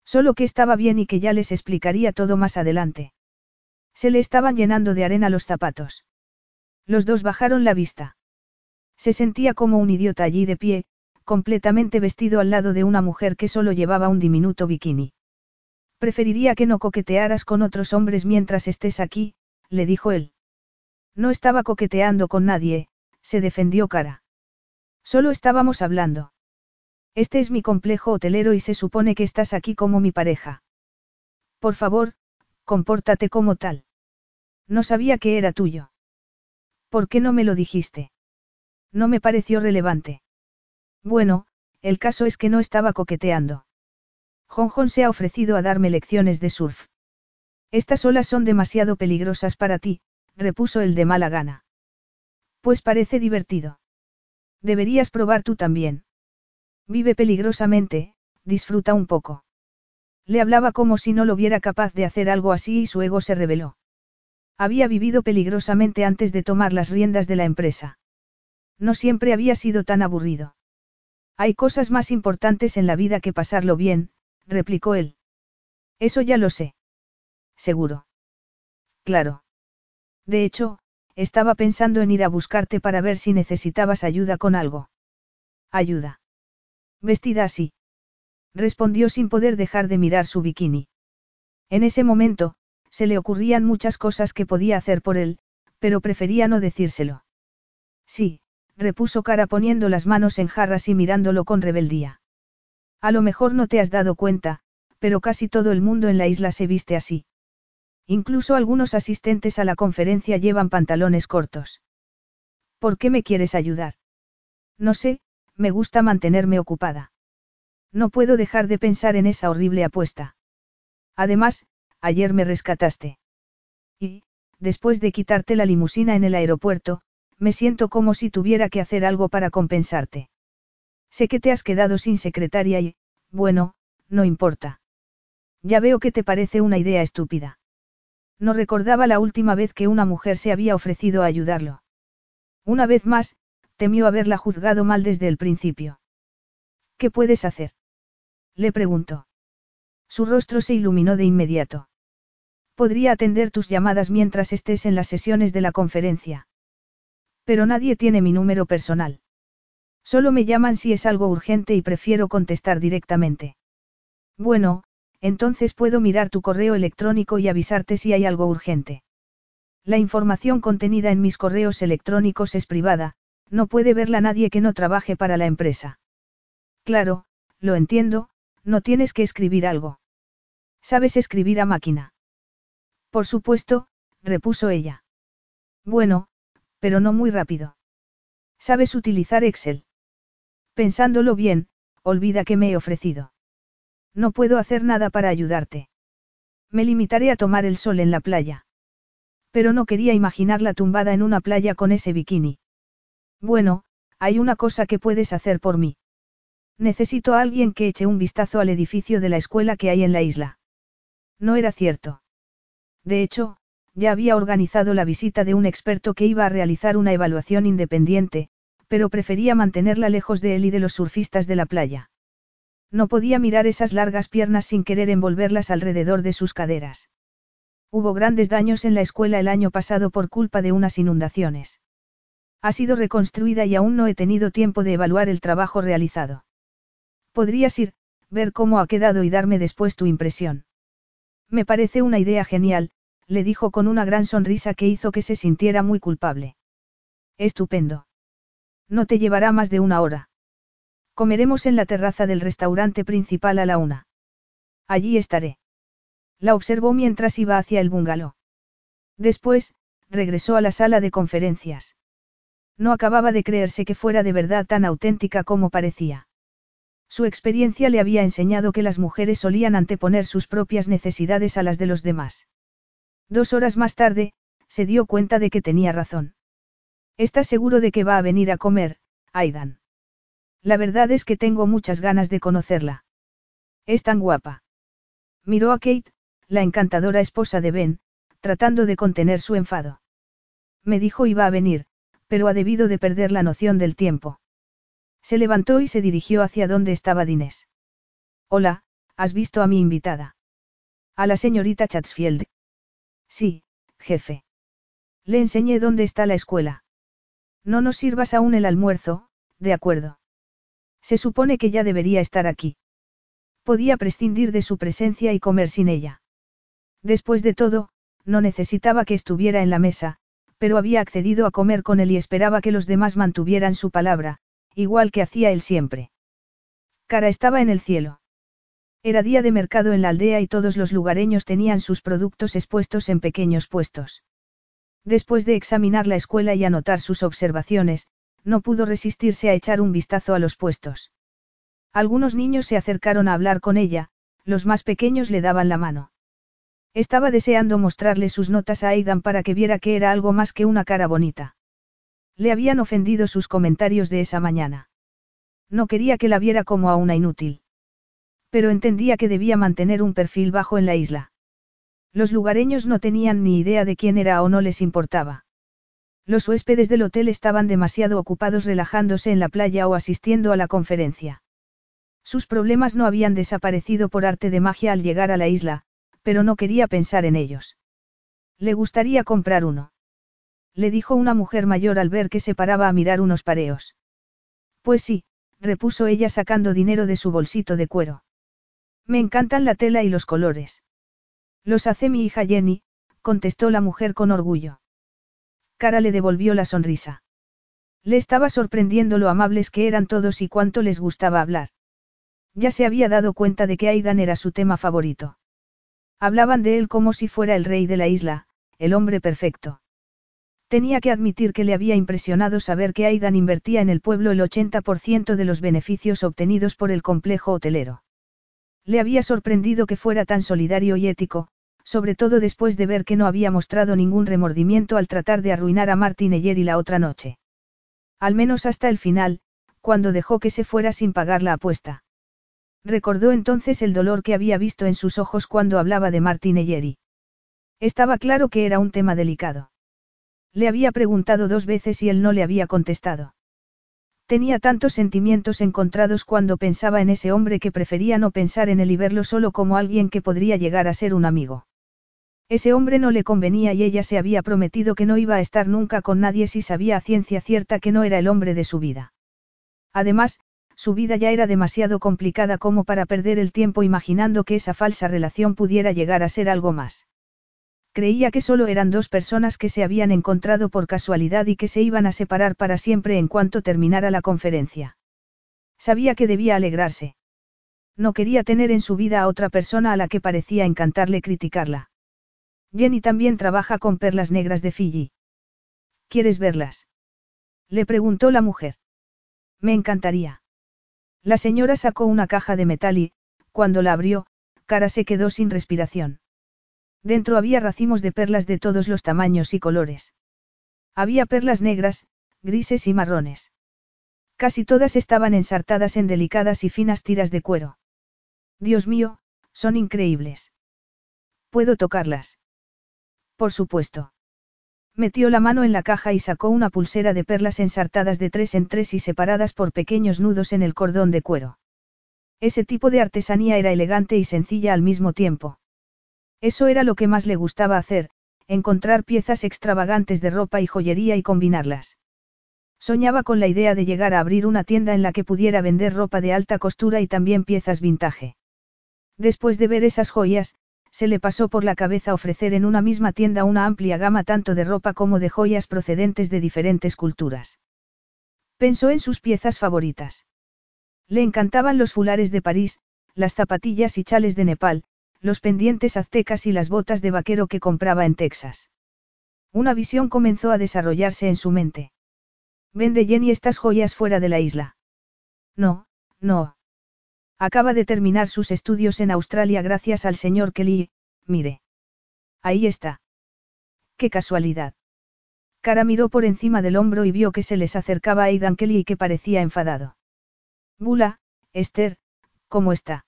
Solo que estaba bien y que ya les explicaría todo más adelante. Se le estaban llenando de arena los zapatos. Los dos bajaron la vista. Se sentía como un idiota allí de pie, completamente vestido al lado de una mujer que solo llevaba un diminuto bikini. Preferiría que no coquetearas con otros hombres mientras estés aquí, le dijo él. No estaba coqueteando con nadie, se defendió cara. Solo estábamos hablando. Este es mi complejo hotelero y se supone que estás aquí como mi pareja. Por favor, compórtate como tal. No sabía que era tuyo. ¿Por qué no me lo dijiste? No me pareció relevante. Bueno, el caso es que no estaba coqueteando. Jonjon se ha ofrecido a darme lecciones de surf. Estas olas son demasiado peligrosas para ti, repuso el de mala gana. Pues parece divertido. Deberías probar tú también. Vive peligrosamente, disfruta un poco. Le hablaba como si no lo viera capaz de hacer algo así y su ego se reveló. Había vivido peligrosamente antes de tomar las riendas de la empresa. No siempre había sido tan aburrido. Hay cosas más importantes en la vida que pasarlo bien, replicó él. Eso ya lo sé. Seguro. Claro. De hecho, estaba pensando en ir a buscarte para ver si necesitabas ayuda con algo. Ayuda. Vestida así. Respondió sin poder dejar de mirar su bikini. En ese momento, se le ocurrían muchas cosas que podía hacer por él, pero prefería no decírselo. Sí, repuso Cara poniendo las manos en jarras y mirándolo con rebeldía. A lo mejor no te has dado cuenta, pero casi todo el mundo en la isla se viste así. Incluso algunos asistentes a la conferencia llevan pantalones cortos. ¿Por qué me quieres ayudar? No sé, me gusta mantenerme ocupada. No puedo dejar de pensar en esa horrible apuesta. Además, ayer me rescataste. Y, después de quitarte la limusina en el aeropuerto, me siento como si tuviera que hacer algo para compensarte. Sé que te has quedado sin secretaria y, bueno, no importa. Ya veo que te parece una idea estúpida. No recordaba la última vez que una mujer se había ofrecido a ayudarlo. Una vez más, temió haberla juzgado mal desde el principio. ¿Qué puedes hacer? Le preguntó. Su rostro se iluminó de inmediato. Podría atender tus llamadas mientras estés en las sesiones de la conferencia. Pero nadie tiene mi número personal. Solo me llaman si es algo urgente y prefiero contestar directamente. Bueno, entonces puedo mirar tu correo electrónico y avisarte si hay algo urgente. La información contenida en mis correos electrónicos es privada, no puede verla nadie que no trabaje para la empresa. Claro, lo entiendo, no tienes que escribir algo. ¿Sabes escribir a máquina? Por supuesto, repuso ella. Bueno, pero no muy rápido. ¿Sabes utilizar Excel? Pensándolo bien, olvida que me he ofrecido. No puedo hacer nada para ayudarte. Me limitaré a tomar el sol en la playa. Pero no quería imaginarla tumbada en una playa con ese bikini. Bueno, hay una cosa que puedes hacer por mí. Necesito a alguien que eche un vistazo al edificio de la escuela que hay en la isla. No era cierto. De hecho, ya había organizado la visita de un experto que iba a realizar una evaluación independiente, pero prefería mantenerla lejos de él y de los surfistas de la playa. No podía mirar esas largas piernas sin querer envolverlas alrededor de sus caderas. Hubo grandes daños en la escuela el año pasado por culpa de unas inundaciones. Ha sido reconstruida y aún no he tenido tiempo de evaluar el trabajo realizado. Podrías ir, ver cómo ha quedado y darme después tu impresión. Me parece una idea genial, le dijo con una gran sonrisa que hizo que se sintiera muy culpable. Estupendo. No te llevará más de una hora. Comeremos en la terraza del restaurante principal a la una. Allí estaré. La observó mientras iba hacia el bungalow. Después, regresó a la sala de conferencias. No acababa de creerse que fuera de verdad tan auténtica como parecía. Su experiencia le había enseñado que las mujeres solían anteponer sus propias necesidades a las de los demás. Dos horas más tarde, se dio cuenta de que tenía razón. ¿Estás seguro de que va a venir a comer, Aidan? La verdad es que tengo muchas ganas de conocerla. Es tan guapa. Miró a Kate, la encantadora esposa de Ben, tratando de contener su enfado. Me dijo iba a venir, pero ha debido de perder la noción del tiempo. Se levantó y se dirigió hacia donde estaba Dinés. Hola, ¿has visto a mi invitada? A la señorita Chatsfield. Sí, jefe. Le enseñé dónde está la escuela. No nos sirvas aún el almuerzo, de acuerdo. Se supone que ya debería estar aquí. Podía prescindir de su presencia y comer sin ella. Después de todo, no necesitaba que estuviera en la mesa, pero había accedido a comer con él y esperaba que los demás mantuvieran su palabra, igual que hacía él siempre. Cara estaba en el cielo. Era día de mercado en la aldea y todos los lugareños tenían sus productos expuestos en pequeños puestos. Después de examinar la escuela y anotar sus observaciones, no pudo resistirse a echar un vistazo a los puestos. Algunos niños se acercaron a hablar con ella, los más pequeños le daban la mano. Estaba deseando mostrarle sus notas a Aidan para que viera que era algo más que una cara bonita. Le habían ofendido sus comentarios de esa mañana. No quería que la viera como a una inútil. Pero entendía que debía mantener un perfil bajo en la isla. Los lugareños no tenían ni idea de quién era o no les importaba. Los huéspedes del hotel estaban demasiado ocupados relajándose en la playa o asistiendo a la conferencia. Sus problemas no habían desaparecido por arte de magia al llegar a la isla, pero no quería pensar en ellos. Le gustaría comprar uno. Le dijo una mujer mayor al ver que se paraba a mirar unos pareos. Pues sí, repuso ella sacando dinero de su bolsito de cuero. Me encantan la tela y los colores. Los hace mi hija Jenny, contestó la mujer con orgullo. Cara le devolvió la sonrisa. Le estaba sorprendiendo lo amables que eran todos y cuánto les gustaba hablar. Ya se había dado cuenta de que Aidan era su tema favorito. Hablaban de él como si fuera el rey de la isla, el hombre perfecto. Tenía que admitir que le había impresionado saber que Aidan invertía en el pueblo el 80% de los beneficios obtenidos por el complejo hotelero. Le había sorprendido que fuera tan solidario y ético, sobre todo después de ver que no había mostrado ningún remordimiento al tratar de arruinar a Martin y la otra noche. Al menos hasta el final, cuando dejó que se fuera sin pagar la apuesta. Recordó entonces el dolor que había visto en sus ojos cuando hablaba de Martin Eyeri. Estaba claro que era un tema delicado. Le había preguntado dos veces y él no le había contestado. Tenía tantos sentimientos encontrados cuando pensaba en ese hombre que prefería no pensar en él y verlo solo como alguien que podría llegar a ser un amigo. Ese hombre no le convenía y ella se había prometido que no iba a estar nunca con nadie si sabía a ciencia cierta que no era el hombre de su vida. Además, su vida ya era demasiado complicada como para perder el tiempo imaginando que esa falsa relación pudiera llegar a ser algo más. Creía que solo eran dos personas que se habían encontrado por casualidad y que se iban a separar para siempre en cuanto terminara la conferencia. Sabía que debía alegrarse. No quería tener en su vida a otra persona a la que parecía encantarle criticarla. Jenny también trabaja con perlas negras de Fiji. ¿Quieres verlas? Le preguntó la mujer. Me encantaría. La señora sacó una caja de metal y, cuando la abrió, Cara se quedó sin respiración. Dentro había racimos de perlas de todos los tamaños y colores. Había perlas negras, grises y marrones. Casi todas estaban ensartadas en delicadas y finas tiras de cuero. Dios mío, son increíbles. ¿Puedo tocarlas? Por supuesto. Metió la mano en la caja y sacó una pulsera de perlas ensartadas de tres en tres y separadas por pequeños nudos en el cordón de cuero. Ese tipo de artesanía era elegante y sencilla al mismo tiempo. Eso era lo que más le gustaba hacer, encontrar piezas extravagantes de ropa y joyería y combinarlas. Soñaba con la idea de llegar a abrir una tienda en la que pudiera vender ropa de alta costura y también piezas vintage. Después de ver esas joyas, se le pasó por la cabeza ofrecer en una misma tienda una amplia gama tanto de ropa como de joyas procedentes de diferentes culturas. Pensó en sus piezas favoritas. Le encantaban los fulares de París, las zapatillas y chales de Nepal, los pendientes aztecas y las botas de vaquero que compraba en Texas. Una visión comenzó a desarrollarse en su mente. Vende Jenny estas joyas fuera de la isla. No, no. Acaba de terminar sus estudios en Australia gracias al señor Kelly, mire. Ahí está. Qué casualidad. Cara miró por encima del hombro y vio que se les acercaba a Aidan Kelly y que parecía enfadado. Bula, Esther, ¿cómo está?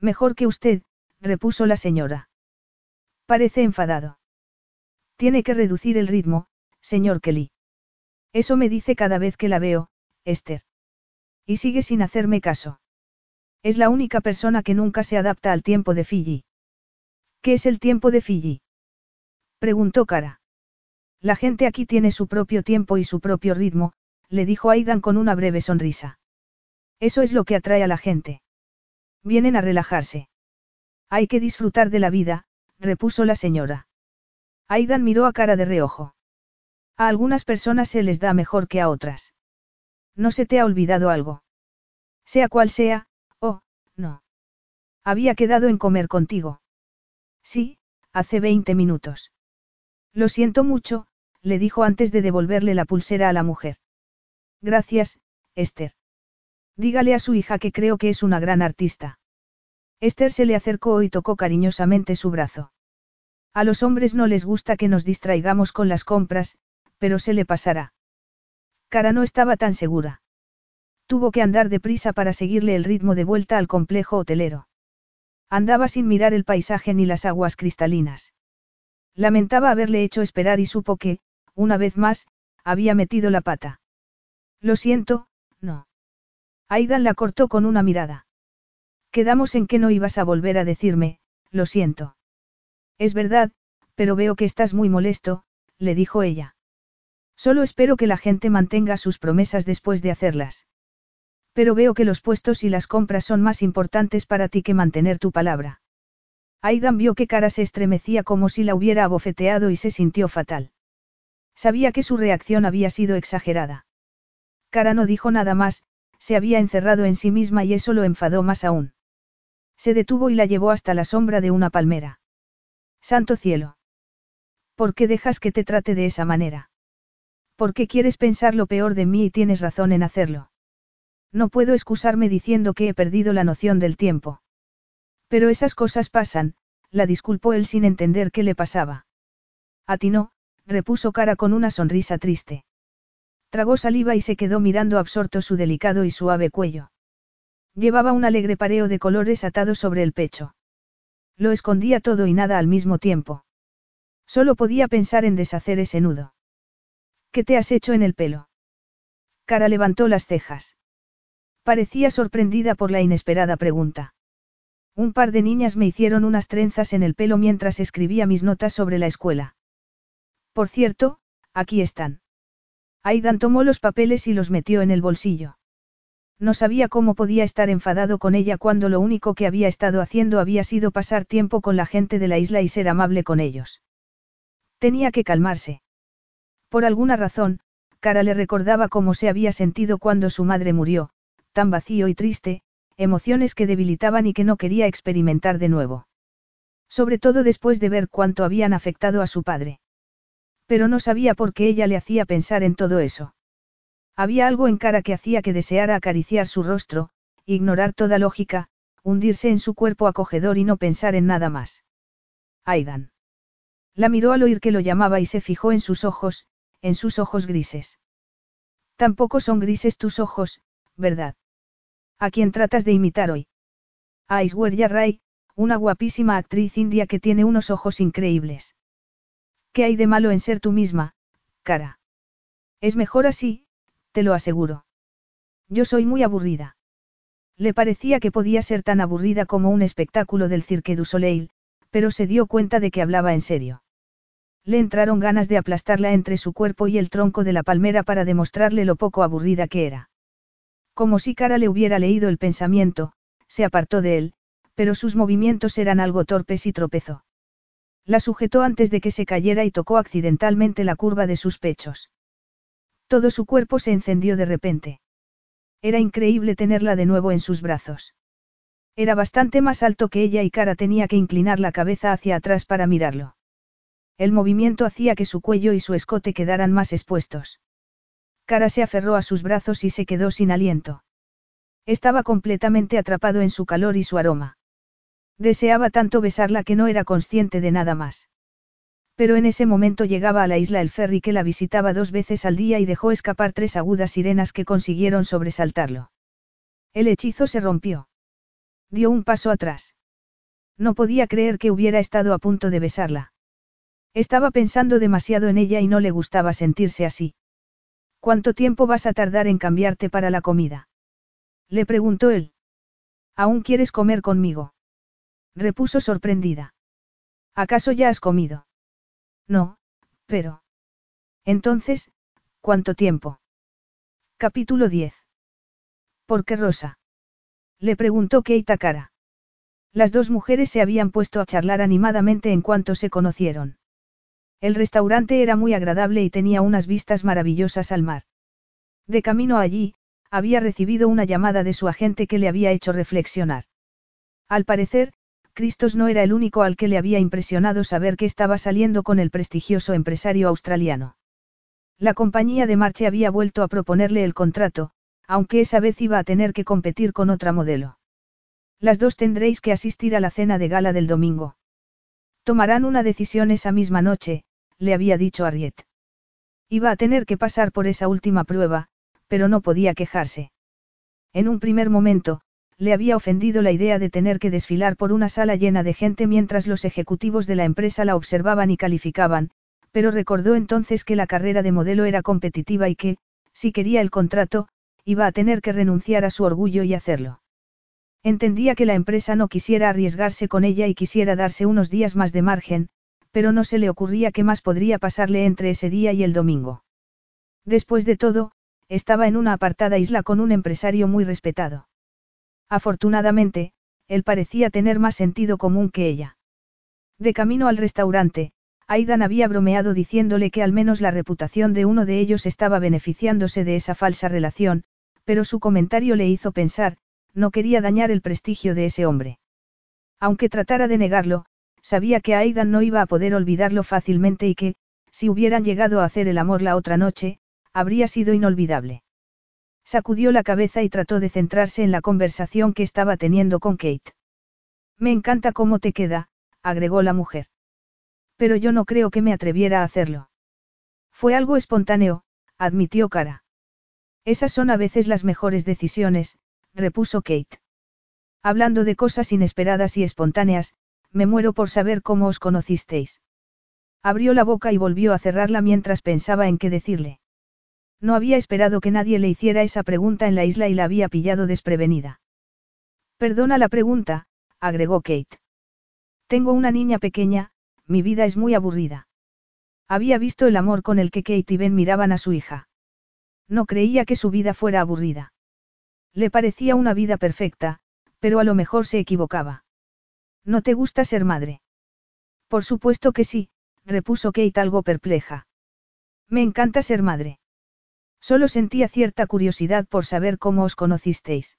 Mejor que usted, repuso la señora. Parece enfadado. Tiene que reducir el ritmo, señor Kelly. Eso me dice cada vez que la veo, Esther. Y sigue sin hacerme caso. Es la única persona que nunca se adapta al tiempo de Fiji. ¿Qué es el tiempo de Fiji? Preguntó Cara. La gente aquí tiene su propio tiempo y su propio ritmo, le dijo Aidan con una breve sonrisa. Eso es lo que atrae a la gente. Vienen a relajarse. Hay que disfrutar de la vida, repuso la señora. Aidan miró a cara de reojo. A algunas personas se les da mejor que a otras. ¿No se te ha olvidado algo? Sea cual sea, no. Había quedado en comer contigo. Sí, hace 20 minutos. Lo siento mucho, le dijo antes de devolverle la pulsera a la mujer. Gracias, Esther. Dígale a su hija que creo que es una gran artista. Esther se le acercó y tocó cariñosamente su brazo. A los hombres no les gusta que nos distraigamos con las compras, pero se le pasará. Cara no estaba tan segura. Tuvo que andar deprisa para seguirle el ritmo de vuelta al complejo hotelero. Andaba sin mirar el paisaje ni las aguas cristalinas. Lamentaba haberle hecho esperar y supo que, una vez más, había metido la pata. Lo siento, no. Aidan la cortó con una mirada. Quedamos en que no ibas a volver a decirme, lo siento. Es verdad, pero veo que estás muy molesto, le dijo ella. Solo espero que la gente mantenga sus promesas después de hacerlas. Pero veo que los puestos y las compras son más importantes para ti que mantener tu palabra. Aidan vio que Cara se estremecía como si la hubiera abofeteado y se sintió fatal. Sabía que su reacción había sido exagerada. Cara no dijo nada más, se había encerrado en sí misma y eso lo enfadó más aún. Se detuvo y la llevó hasta la sombra de una palmera. Santo cielo. ¿Por qué dejas que te trate de esa manera? ¿Por qué quieres pensar lo peor de mí y tienes razón en hacerlo? No puedo excusarme diciendo que he perdido la noción del tiempo. Pero esas cosas pasan, la disculpó él sin entender qué le pasaba. A ti no, repuso cara con una sonrisa triste. Tragó saliva y se quedó mirando absorto su delicado y suave cuello. Llevaba un alegre pareo de colores atado sobre el pecho. Lo escondía todo y nada al mismo tiempo. Solo podía pensar en deshacer ese nudo. ¿Qué te has hecho en el pelo? Cara levantó las cejas. Parecía sorprendida por la inesperada pregunta. Un par de niñas me hicieron unas trenzas en el pelo mientras escribía mis notas sobre la escuela. Por cierto, aquí están. Aidan tomó los papeles y los metió en el bolsillo. No sabía cómo podía estar enfadado con ella cuando lo único que había estado haciendo había sido pasar tiempo con la gente de la isla y ser amable con ellos. Tenía que calmarse. Por alguna razón, Cara le recordaba cómo se había sentido cuando su madre murió, tan vacío y triste, emociones que debilitaban y que no quería experimentar de nuevo. Sobre todo después de ver cuánto habían afectado a su padre. Pero no sabía por qué ella le hacía pensar en todo eso. Había algo en cara que hacía que deseara acariciar su rostro, ignorar toda lógica, hundirse en su cuerpo acogedor y no pensar en nada más. Aidan. La miró al oír que lo llamaba y se fijó en sus ojos, en sus ojos grises. Tampoco son grises tus ojos, ¿verdad? ¿A quién tratas de imitar hoy? A Aishwarya Rai, una guapísima actriz india que tiene unos ojos increíbles. ¿Qué hay de malo en ser tú misma, cara? Es mejor así, te lo aseguro. Yo soy muy aburrida. Le parecía que podía ser tan aburrida como un espectáculo del Cirque du Soleil, pero se dio cuenta de que hablaba en serio. Le entraron ganas de aplastarla entre su cuerpo y el tronco de la palmera para demostrarle lo poco aburrida que era. Como si Cara le hubiera leído el pensamiento, se apartó de él, pero sus movimientos eran algo torpes y tropezó. La sujetó antes de que se cayera y tocó accidentalmente la curva de sus pechos. Todo su cuerpo se encendió de repente. Era increíble tenerla de nuevo en sus brazos. Era bastante más alto que ella y Cara tenía que inclinar la cabeza hacia atrás para mirarlo. El movimiento hacía que su cuello y su escote quedaran más expuestos. Cara se aferró a sus brazos y se quedó sin aliento. Estaba completamente atrapado en su calor y su aroma. Deseaba tanto besarla que no era consciente de nada más. Pero en ese momento llegaba a la isla el ferry que la visitaba dos veces al día y dejó escapar tres agudas sirenas que consiguieron sobresaltarlo. El hechizo se rompió. Dio un paso atrás. No podía creer que hubiera estado a punto de besarla. Estaba pensando demasiado en ella y no le gustaba sentirse así. ¿Cuánto tiempo vas a tardar en cambiarte para la comida? Le preguntó él. ¿Aún quieres comer conmigo? Repuso sorprendida. ¿Acaso ya has comido? No, pero. Entonces, ¿cuánto tiempo? Capítulo 10. ¿Por qué Rosa? Le preguntó Keita Cara. Las dos mujeres se habían puesto a charlar animadamente en cuanto se conocieron. El restaurante era muy agradable y tenía unas vistas maravillosas al mar. De camino allí, había recibido una llamada de su agente que le había hecho reflexionar. Al parecer, Cristos no era el único al que le había impresionado saber que estaba saliendo con el prestigioso empresario australiano. La compañía de Marche había vuelto a proponerle el contrato, aunque esa vez iba a tener que competir con otra modelo. Las dos tendréis que asistir a la cena de gala del domingo. Tomarán una decisión esa misma noche, le había dicho Ariet. Iba a tener que pasar por esa última prueba, pero no podía quejarse. En un primer momento, le había ofendido la idea de tener que desfilar por una sala llena de gente mientras los ejecutivos de la empresa la observaban y calificaban, pero recordó entonces que la carrera de modelo era competitiva y que, si quería el contrato, iba a tener que renunciar a su orgullo y hacerlo. Entendía que la empresa no quisiera arriesgarse con ella y quisiera darse unos días más de margen, pero no se le ocurría qué más podría pasarle entre ese día y el domingo. Después de todo, estaba en una apartada isla con un empresario muy respetado. Afortunadamente, él parecía tener más sentido común que ella. De camino al restaurante, Aidan había bromeado diciéndole que al menos la reputación de uno de ellos estaba beneficiándose de esa falsa relación, pero su comentario le hizo pensar, no quería dañar el prestigio de ese hombre. Aunque tratara de negarlo, sabía que Aidan no iba a poder olvidarlo fácilmente y que, si hubieran llegado a hacer el amor la otra noche, habría sido inolvidable. Sacudió la cabeza y trató de centrarse en la conversación que estaba teniendo con Kate. Me encanta cómo te queda, agregó la mujer. Pero yo no creo que me atreviera a hacerlo. Fue algo espontáneo, admitió Cara. Esas son a veces las mejores decisiones, repuso Kate. Hablando de cosas inesperadas y espontáneas, me muero por saber cómo os conocisteis. Abrió la boca y volvió a cerrarla mientras pensaba en qué decirle. No había esperado que nadie le hiciera esa pregunta en la isla y la había pillado desprevenida. Perdona la pregunta, agregó Kate. Tengo una niña pequeña, mi vida es muy aburrida. Había visto el amor con el que Kate y Ben miraban a su hija. No creía que su vida fuera aburrida. Le parecía una vida perfecta, pero a lo mejor se equivocaba. ¿No te gusta ser madre? Por supuesto que sí, repuso Kate algo perpleja. Me encanta ser madre. Solo sentía cierta curiosidad por saber cómo os conocisteis.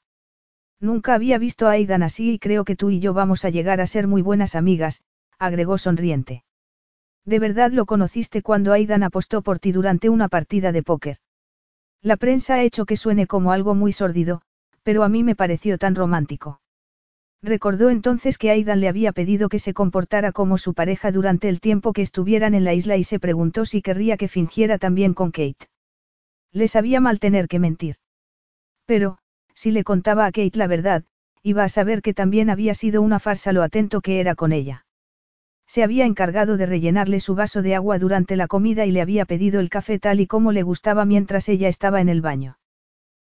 Nunca había visto a Aidan así y creo que tú y yo vamos a llegar a ser muy buenas amigas, agregó sonriente. De verdad lo conociste cuando Aidan apostó por ti durante una partida de póker. La prensa ha hecho que suene como algo muy sórdido, pero a mí me pareció tan romántico. Recordó entonces que Aidan le había pedido que se comportara como su pareja durante el tiempo que estuvieran en la isla y se preguntó si querría que fingiera también con Kate. Le sabía mal tener que mentir. Pero, si le contaba a Kate la verdad, iba a saber que también había sido una farsa lo atento que era con ella. Se había encargado de rellenarle su vaso de agua durante la comida y le había pedido el café tal y como le gustaba mientras ella estaba en el baño.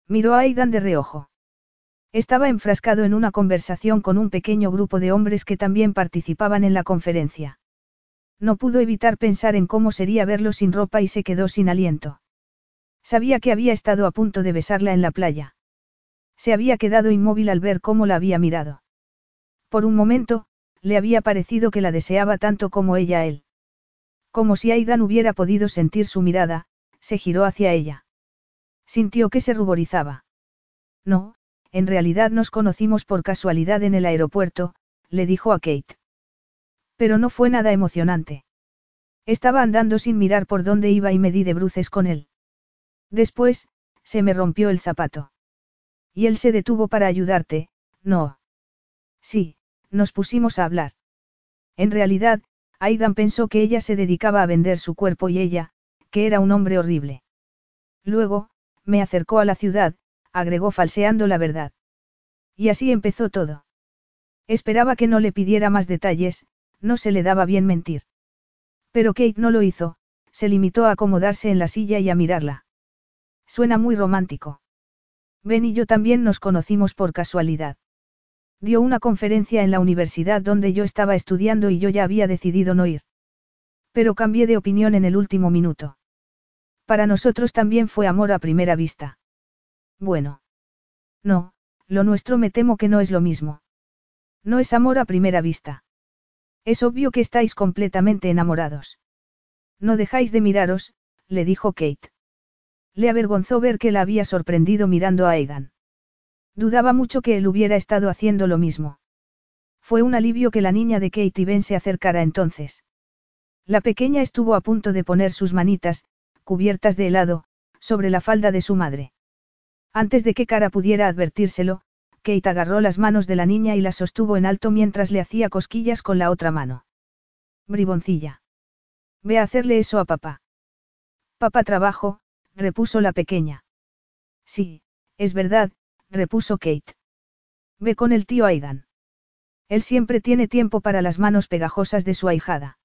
Miró a Aidan de reojo. Estaba enfrascado en una conversación con un pequeño grupo de hombres que también participaban en la conferencia. No pudo evitar pensar en cómo sería verlo sin ropa y se quedó sin aliento. Sabía que había estado a punto de besarla en la playa. Se había quedado inmóvil al ver cómo la había mirado. Por un momento, le había parecido que la deseaba tanto como ella a él. Como si Aidan hubiera podido sentir su mirada, se giró hacia ella. Sintió que se ruborizaba. No, en realidad nos conocimos por casualidad en el aeropuerto, le dijo a Kate. Pero no fue nada emocionante. Estaba andando sin mirar por dónde iba y me di de bruces con él. Después, se me rompió el zapato. Y él se detuvo para ayudarte, no. Sí, nos pusimos a hablar. En realidad, Aidan pensó que ella se dedicaba a vender su cuerpo y ella, que era un hombre horrible. Luego, me acercó a la ciudad, agregó falseando la verdad. Y así empezó todo. Esperaba que no le pidiera más detalles, no se le daba bien mentir. Pero Kate no lo hizo, se limitó a acomodarse en la silla y a mirarla. Suena muy romántico. Ben y yo también nos conocimos por casualidad. Dio una conferencia en la universidad donde yo estaba estudiando y yo ya había decidido no ir. Pero cambié de opinión en el último minuto. Para nosotros también fue amor a primera vista. Bueno. No, lo nuestro me temo que no es lo mismo. No es amor a primera vista. Es obvio que estáis completamente enamorados. No dejáis de miraros, le dijo Kate. Le avergonzó ver que la había sorprendido mirando a Aidan. Dudaba mucho que él hubiera estado haciendo lo mismo. Fue un alivio que la niña de Kate y Ben se acercara entonces. La pequeña estuvo a punto de poner sus manitas, cubiertas de helado, sobre la falda de su madre. Antes de que Cara pudiera advertírselo, Kate agarró las manos de la niña y las sostuvo en alto mientras le hacía cosquillas con la otra mano. Briboncilla. Ve a hacerle eso a papá. Papá trabajo, repuso la pequeña. Sí, es verdad, repuso Kate. Ve con el tío Aidan. Él siempre tiene tiempo para las manos pegajosas de su ahijada.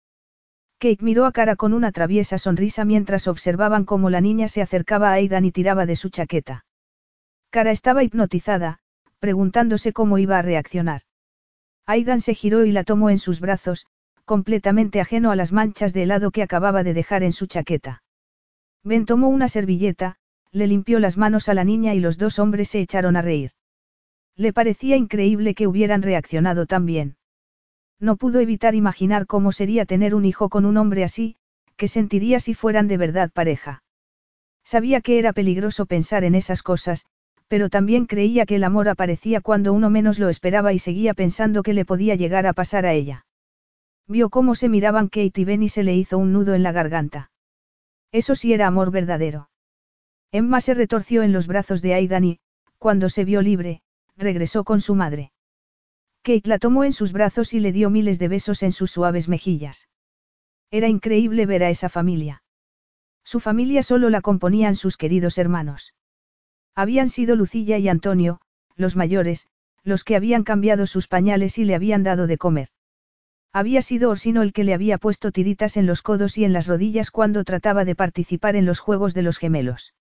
Kate miró a cara con una traviesa sonrisa mientras observaban cómo la niña se acercaba a Aidan y tiraba de su chaqueta. Cara estaba hipnotizada, preguntándose cómo iba a reaccionar. Aidan se giró y la tomó en sus brazos, completamente ajeno a las manchas de helado que acababa de dejar en su chaqueta. Ben tomó una servilleta, le limpió las manos a la niña y los dos hombres se echaron a reír. Le parecía increíble que hubieran reaccionado tan bien. No pudo evitar imaginar cómo sería tener un hijo con un hombre así, que sentiría si fueran de verdad pareja. Sabía que era peligroso pensar en esas cosas, pero también creía que el amor aparecía cuando uno menos lo esperaba y seguía pensando que le podía llegar a pasar a ella. Vio cómo se miraban Kate y Ben y se le hizo un nudo en la garganta. Eso sí era amor verdadero. Emma se retorció en los brazos de Aidan y, cuando se vio libre, regresó con su madre. Kate la tomó en sus brazos y le dio miles de besos en sus suaves mejillas. Era increíble ver a esa familia. Su familia solo la componían sus queridos hermanos. Habían sido Lucilla y Antonio, los mayores, los que habían cambiado sus pañales y le habían dado de comer. Había sido Orsino el que le había puesto tiritas en los codos y en las rodillas cuando trataba de participar en los juegos de los gemelos.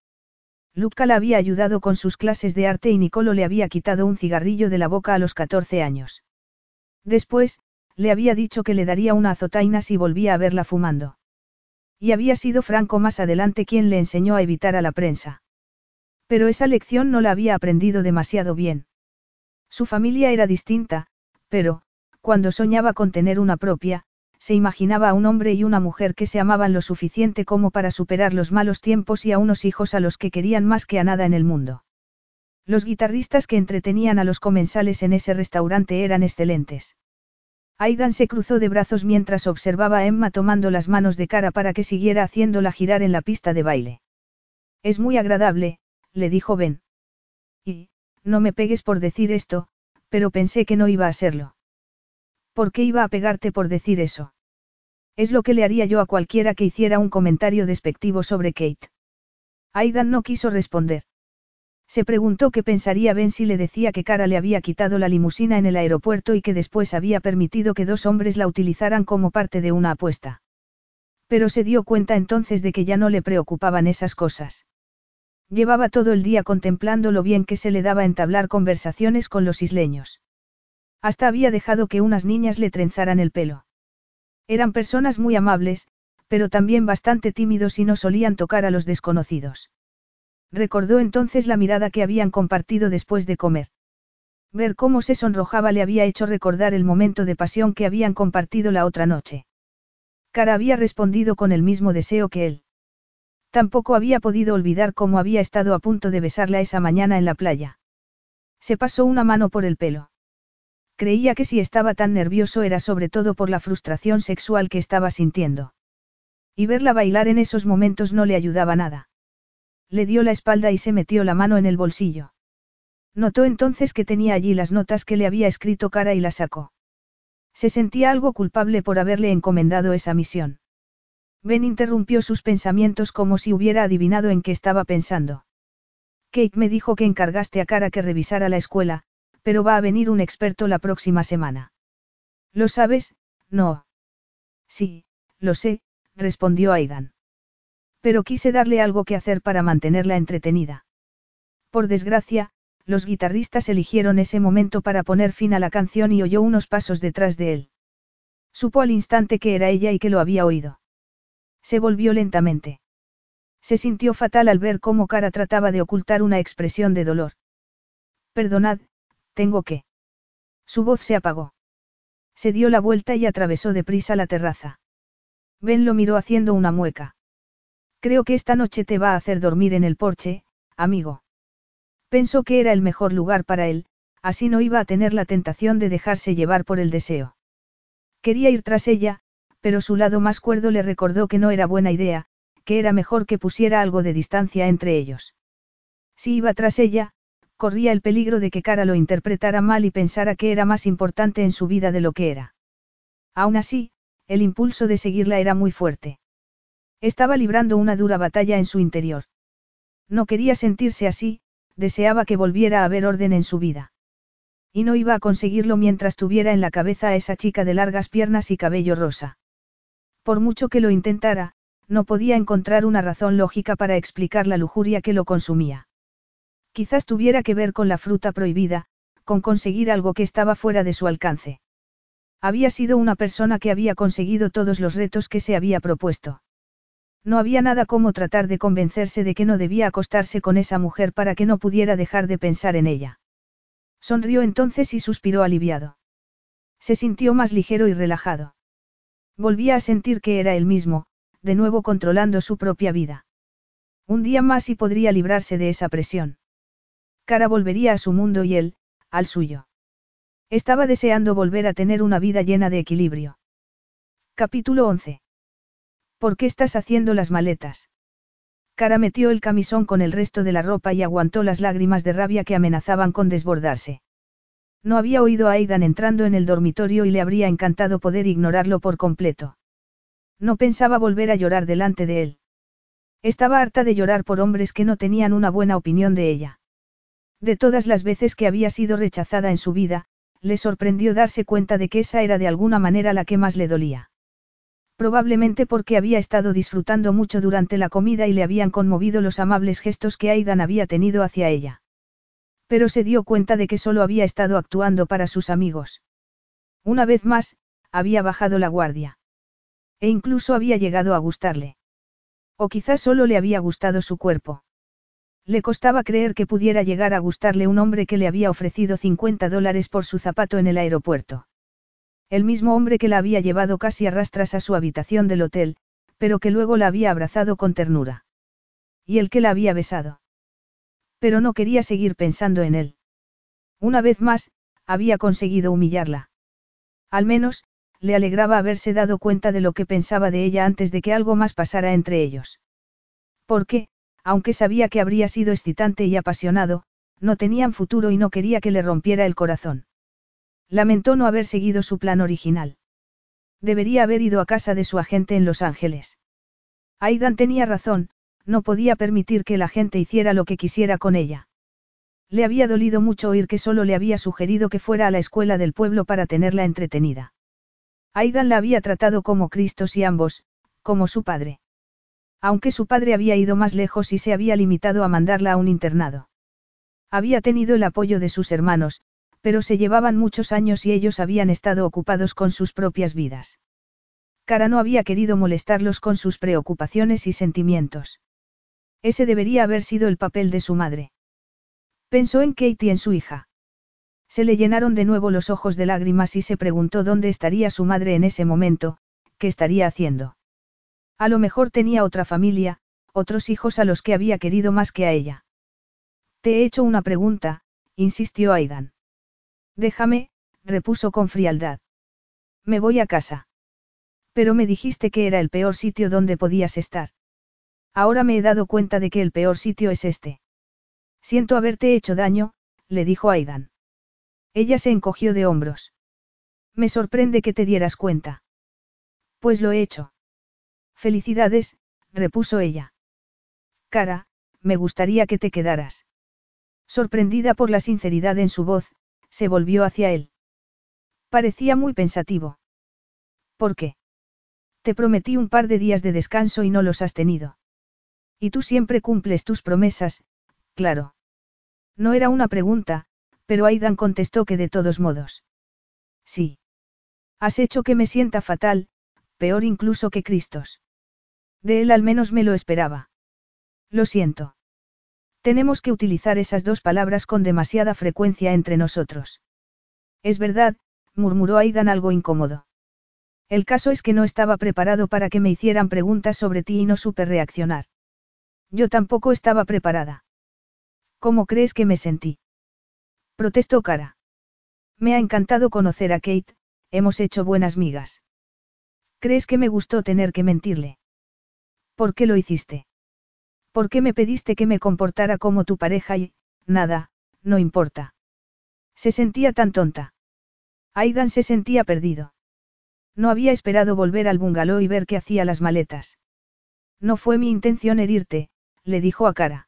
Luca la había ayudado con sus clases de arte y Nicolo le había quitado un cigarrillo de la boca a los 14 años. Después, le había dicho que le daría una azotaina si volvía a verla fumando. Y había sido Franco más adelante quien le enseñó a evitar a la prensa. Pero esa lección no la había aprendido demasiado bien. Su familia era distinta, pero, cuando soñaba con tener una propia, se imaginaba a un hombre y una mujer que se amaban lo suficiente como para superar los malos tiempos y a unos hijos a los que querían más que a nada en el mundo. Los guitarristas que entretenían a los comensales en ese restaurante eran excelentes. Aidan se cruzó de brazos mientras observaba a Emma tomando las manos de cara para que siguiera haciéndola girar en la pista de baile. Es muy agradable, le dijo Ben. Y, no me pegues por decir esto, pero pensé que no iba a serlo. ¿Por qué iba a pegarte por decir eso? Es lo que le haría yo a cualquiera que hiciera un comentario despectivo sobre Kate. Aidan no quiso responder. Se preguntó qué pensaría Ben si le decía que Cara le había quitado la limusina en el aeropuerto y que después había permitido que dos hombres la utilizaran como parte de una apuesta. Pero se dio cuenta entonces de que ya no le preocupaban esas cosas. Llevaba todo el día contemplando lo bien que se le daba entablar conversaciones con los isleños. Hasta había dejado que unas niñas le trenzaran el pelo. Eran personas muy amables, pero también bastante tímidos y no solían tocar a los desconocidos. Recordó entonces la mirada que habían compartido después de comer. Ver cómo se sonrojaba le había hecho recordar el momento de pasión que habían compartido la otra noche. Cara había respondido con el mismo deseo que él. Tampoco había podido olvidar cómo había estado a punto de besarla esa mañana en la playa. Se pasó una mano por el pelo. Creía que si estaba tan nervioso era sobre todo por la frustración sexual que estaba sintiendo. Y verla bailar en esos momentos no le ayudaba nada. Le dio la espalda y se metió la mano en el bolsillo. Notó entonces que tenía allí las notas que le había escrito Cara y las sacó. Se sentía algo culpable por haberle encomendado esa misión. Ben interrumpió sus pensamientos como si hubiera adivinado en qué estaba pensando. Kate me dijo que encargaste a Cara que revisara la escuela, pero va a venir un experto la próxima semana. ¿Lo sabes? No. Sí, lo sé, respondió Aidan. Pero quise darle algo que hacer para mantenerla entretenida. Por desgracia, los guitarristas eligieron ese momento para poner fin a la canción y oyó unos pasos detrás de él. Supo al instante que era ella y que lo había oído. Se volvió lentamente. Se sintió fatal al ver cómo Cara trataba de ocultar una expresión de dolor. Perdonad, tengo que. Su voz se apagó. Se dio la vuelta y atravesó deprisa la terraza. Ben lo miró haciendo una mueca. Creo que esta noche te va a hacer dormir en el porche, amigo. Pensó que era el mejor lugar para él, así no iba a tener la tentación de dejarse llevar por el deseo. Quería ir tras ella, pero su lado más cuerdo le recordó que no era buena idea, que era mejor que pusiera algo de distancia entre ellos. Si iba tras ella, corría el peligro de que Cara lo interpretara mal y pensara que era más importante en su vida de lo que era. Aún así, el impulso de seguirla era muy fuerte. Estaba librando una dura batalla en su interior. No quería sentirse así, deseaba que volviera a haber orden en su vida. Y no iba a conseguirlo mientras tuviera en la cabeza a esa chica de largas piernas y cabello rosa. Por mucho que lo intentara, no podía encontrar una razón lógica para explicar la lujuria que lo consumía. Quizás tuviera que ver con la fruta prohibida, con conseguir algo que estaba fuera de su alcance. Había sido una persona que había conseguido todos los retos que se había propuesto. No había nada como tratar de convencerse de que no debía acostarse con esa mujer para que no pudiera dejar de pensar en ella. Sonrió entonces y suspiró aliviado. Se sintió más ligero y relajado. Volvía a sentir que era él mismo, de nuevo controlando su propia vida. Un día más y podría librarse de esa presión. Cara volvería a su mundo y él, al suyo. Estaba deseando volver a tener una vida llena de equilibrio. Capítulo 11. ¿Por qué estás haciendo las maletas? Cara metió el camisón con el resto de la ropa y aguantó las lágrimas de rabia que amenazaban con desbordarse. No había oído a Aidan entrando en el dormitorio y le habría encantado poder ignorarlo por completo. No pensaba volver a llorar delante de él. Estaba harta de llorar por hombres que no tenían una buena opinión de ella. De todas las veces que había sido rechazada en su vida, le sorprendió darse cuenta de que esa era de alguna manera la que más le dolía. Probablemente porque había estado disfrutando mucho durante la comida y le habían conmovido los amables gestos que Aidan había tenido hacia ella. Pero se dio cuenta de que solo había estado actuando para sus amigos. Una vez más, había bajado la guardia. E incluso había llegado a gustarle. O quizás solo le había gustado su cuerpo. Le costaba creer que pudiera llegar a gustarle un hombre que le había ofrecido 50 dólares por su zapato en el aeropuerto. El mismo hombre que la había llevado casi a rastras a su habitación del hotel, pero que luego la había abrazado con ternura. Y el que la había besado. Pero no quería seguir pensando en él. Una vez más, había conseguido humillarla. Al menos, le alegraba haberse dado cuenta de lo que pensaba de ella antes de que algo más pasara entre ellos. Porque, aunque sabía que habría sido excitante y apasionado, no tenían futuro y no quería que le rompiera el corazón. Lamentó no haber seguido su plan original. Debería haber ido a casa de su agente en Los Ángeles. Aidan tenía razón, no podía permitir que la gente hiciera lo que quisiera con ella. Le había dolido mucho oír que solo le había sugerido que fuera a la escuela del pueblo para tenerla entretenida. Aidan la había tratado como Cristos y ambos, como su padre. Aunque su padre había ido más lejos y se había limitado a mandarla a un internado. Había tenido el apoyo de sus hermanos, pero se llevaban muchos años y ellos habían estado ocupados con sus propias vidas. Cara no había querido molestarlos con sus preocupaciones y sentimientos. Ese debería haber sido el papel de su madre. Pensó en Kate y en su hija. Se le llenaron de nuevo los ojos de lágrimas y se preguntó dónde estaría su madre en ese momento, qué estaría haciendo. A lo mejor tenía otra familia, otros hijos a los que había querido más que a ella. Te he hecho una pregunta, insistió Aidan. Déjame, repuso con frialdad. Me voy a casa. Pero me dijiste que era el peor sitio donde podías estar. Ahora me he dado cuenta de que el peor sitio es este. Siento haberte hecho daño, le dijo Aidan. Ella se encogió de hombros. Me sorprende que te dieras cuenta. Pues lo he hecho. Felicidades, repuso ella. Cara, me gustaría que te quedaras. Sorprendida por la sinceridad en su voz, se volvió hacia él. Parecía muy pensativo. ¿Por qué? Te prometí un par de días de descanso y no los has tenido. Y tú siempre cumples tus promesas, claro. No era una pregunta, pero Aidan contestó que de todos modos. Sí. Has hecho que me sienta fatal, peor incluso que Cristos. De él al menos me lo esperaba. Lo siento. Tenemos que utilizar esas dos palabras con demasiada frecuencia entre nosotros. Es verdad, murmuró Aidan algo incómodo. El caso es que no estaba preparado para que me hicieran preguntas sobre ti y no supe reaccionar. Yo tampoco estaba preparada. ¿Cómo crees que me sentí? Protestó Cara. Me ha encantado conocer a Kate, hemos hecho buenas migas. ¿Crees que me gustó tener que mentirle? ¿Por qué lo hiciste? ¿Por qué me pediste que me comportara como tu pareja y, nada, no importa? Se sentía tan tonta. Aidan se sentía perdido. No había esperado volver al bungalow y ver que hacía las maletas. No fue mi intención herirte, le dijo a cara.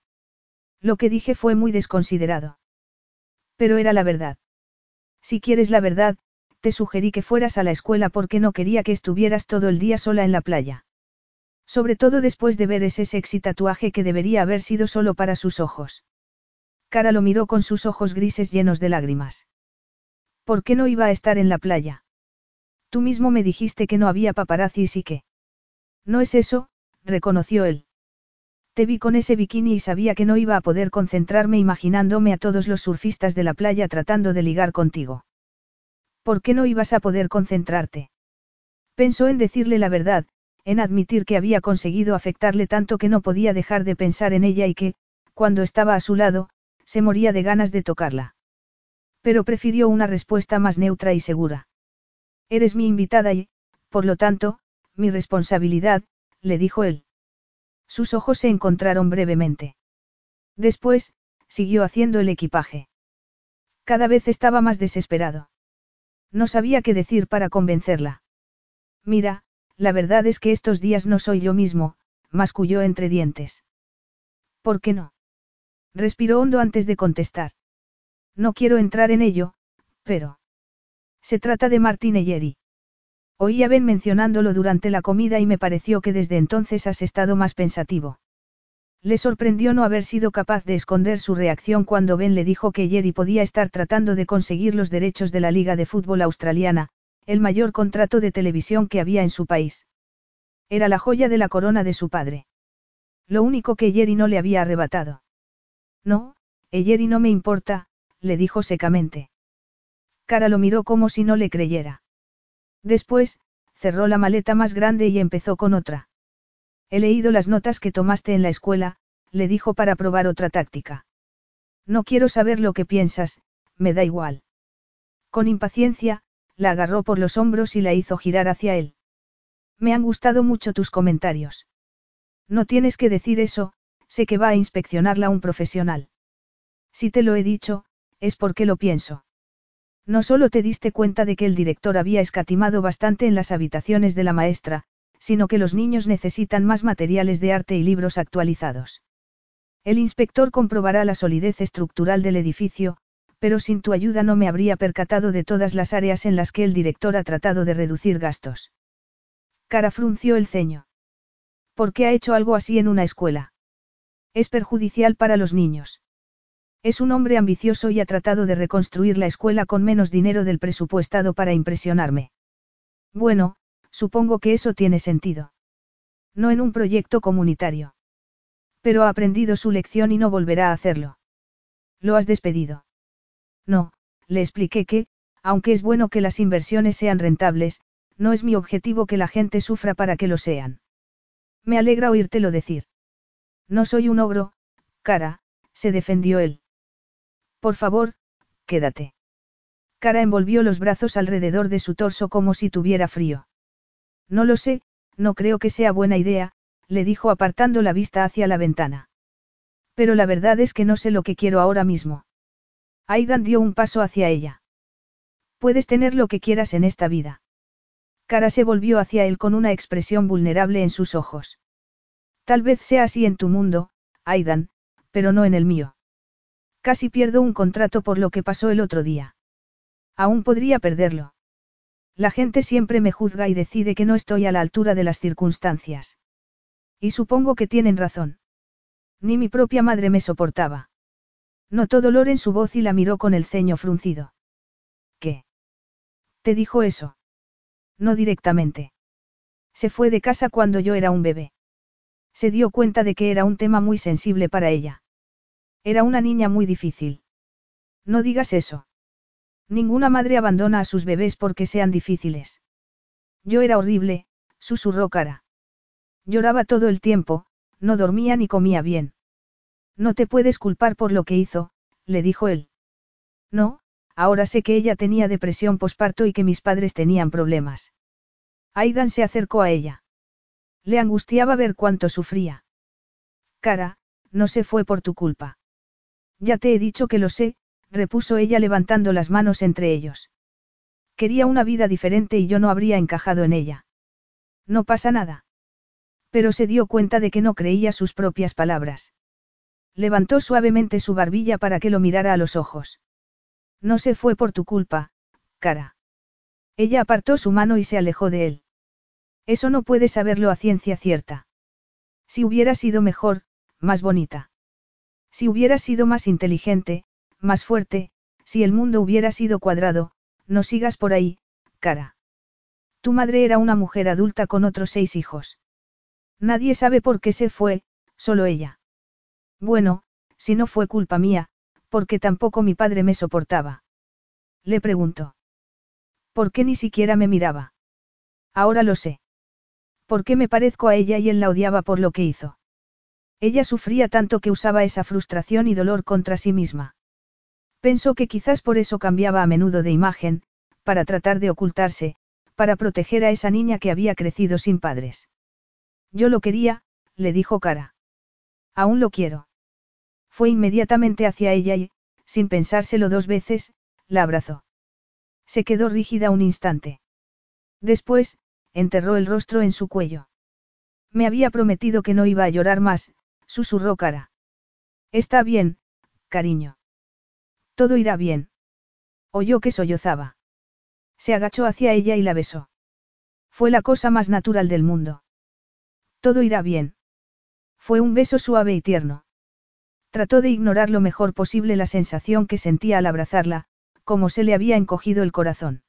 Lo que dije fue muy desconsiderado. Pero era la verdad. Si quieres la verdad, te sugerí que fueras a la escuela porque no quería que estuvieras todo el día sola en la playa. Sobre todo después de ver ese sexy tatuaje que debería haber sido solo para sus ojos. Cara lo miró con sus ojos grises llenos de lágrimas. ¿Por qué no iba a estar en la playa? Tú mismo me dijiste que no había paparazzis y que. No es eso, reconoció él. Te vi con ese bikini y sabía que no iba a poder concentrarme imaginándome a todos los surfistas de la playa tratando de ligar contigo. ¿Por qué no ibas a poder concentrarte? Pensó en decirle la verdad, en admitir que había conseguido afectarle tanto que no podía dejar de pensar en ella y que, cuando estaba a su lado, se moría de ganas de tocarla. Pero prefirió una respuesta más neutra y segura. Eres mi invitada y, por lo tanto, mi responsabilidad, le dijo él. Sus ojos se encontraron brevemente. Después, siguió haciendo el equipaje. Cada vez estaba más desesperado. No sabía qué decir para convencerla. Mira, la verdad es que estos días no soy yo mismo, masculló entre dientes. ¿Por qué no? Respiró hondo antes de contestar. No quiero entrar en ello, pero... Se trata de Martín Eyeri. Oí a Ben mencionándolo durante la comida y me pareció que desde entonces has estado más pensativo. Le sorprendió no haber sido capaz de esconder su reacción cuando Ben le dijo que Jerry podía estar tratando de conseguir los derechos de la Liga de Fútbol Australiana, el mayor contrato de televisión que había en su país. Era la joya de la corona de su padre. Lo único que Jerry no le había arrebatado. No, Jerry no me importa, le dijo secamente. Cara lo miró como si no le creyera. Después, cerró la maleta más grande y empezó con otra. He leído las notas que tomaste en la escuela, le dijo para probar otra táctica. No quiero saber lo que piensas, me da igual. Con impaciencia, la agarró por los hombros y la hizo girar hacia él. Me han gustado mucho tus comentarios. No tienes que decir eso, sé que va a inspeccionarla un profesional. Si te lo he dicho, es porque lo pienso. No solo te diste cuenta de que el director había escatimado bastante en las habitaciones de la maestra, sino que los niños necesitan más materiales de arte y libros actualizados. El inspector comprobará la solidez estructural del edificio, pero sin tu ayuda no me habría percatado de todas las áreas en las que el director ha tratado de reducir gastos. Cara frunció el ceño. ¿Por qué ha hecho algo así en una escuela? Es perjudicial para los niños. Es un hombre ambicioso y ha tratado de reconstruir la escuela con menos dinero del presupuestado para impresionarme. Bueno, Supongo que eso tiene sentido. No en un proyecto comunitario. Pero ha aprendido su lección y no volverá a hacerlo. ¿Lo has despedido? No, le expliqué que, aunque es bueno que las inversiones sean rentables, no es mi objetivo que la gente sufra para que lo sean. Me alegra oírtelo decir. No soy un ogro, cara, se defendió él. Por favor, quédate. Cara envolvió los brazos alrededor de su torso como si tuviera frío. No lo sé, no creo que sea buena idea, le dijo apartando la vista hacia la ventana. Pero la verdad es que no sé lo que quiero ahora mismo. Aidan dio un paso hacia ella. Puedes tener lo que quieras en esta vida. Cara se volvió hacia él con una expresión vulnerable en sus ojos. Tal vez sea así en tu mundo, Aidan, pero no en el mío. Casi pierdo un contrato por lo que pasó el otro día. Aún podría perderlo. La gente siempre me juzga y decide que no estoy a la altura de las circunstancias. Y supongo que tienen razón. Ni mi propia madre me soportaba. Notó dolor en su voz y la miró con el ceño fruncido. ¿Qué? ¿Te dijo eso? No directamente. Se fue de casa cuando yo era un bebé. Se dio cuenta de que era un tema muy sensible para ella. Era una niña muy difícil. No digas eso. Ninguna madre abandona a sus bebés porque sean difíciles. Yo era horrible, susurró Cara. Lloraba todo el tiempo, no dormía ni comía bien. No te puedes culpar por lo que hizo, le dijo él. No, ahora sé que ella tenía depresión posparto y que mis padres tenían problemas. Aidan se acercó a ella. Le angustiaba ver cuánto sufría. Cara, no se fue por tu culpa. Ya te he dicho que lo sé, repuso ella levantando las manos entre ellos. Quería una vida diferente y yo no habría encajado en ella. No pasa nada. Pero se dio cuenta de que no creía sus propias palabras. Levantó suavemente su barbilla para que lo mirara a los ojos. No se fue por tu culpa, cara. Ella apartó su mano y se alejó de él. Eso no puede saberlo a ciencia cierta. Si hubiera sido mejor, más bonita. Si hubiera sido más inteligente, más fuerte, si el mundo hubiera sido cuadrado, no sigas por ahí, cara. Tu madre era una mujer adulta con otros seis hijos. Nadie sabe por qué se fue, solo ella. Bueno, si no fue culpa mía, porque tampoco mi padre me soportaba. Le preguntó. ¿Por qué ni siquiera me miraba? Ahora lo sé. ¿Por qué me parezco a ella y él la odiaba por lo que hizo? Ella sufría tanto que usaba esa frustración y dolor contra sí misma. Pensó que quizás por eso cambiaba a menudo de imagen, para tratar de ocultarse, para proteger a esa niña que había crecido sin padres. Yo lo quería, le dijo Cara. Aún lo quiero. Fue inmediatamente hacia ella y, sin pensárselo dos veces, la abrazó. Se quedó rígida un instante. Después, enterró el rostro en su cuello. Me había prometido que no iba a llorar más, susurró Cara. Está bien, cariño. Todo irá bien. Oyó que sollozaba. Se agachó hacia ella y la besó. Fue la cosa más natural del mundo. Todo irá bien. Fue un beso suave y tierno. Trató de ignorar lo mejor posible la sensación que sentía al abrazarla, como se le había encogido el corazón.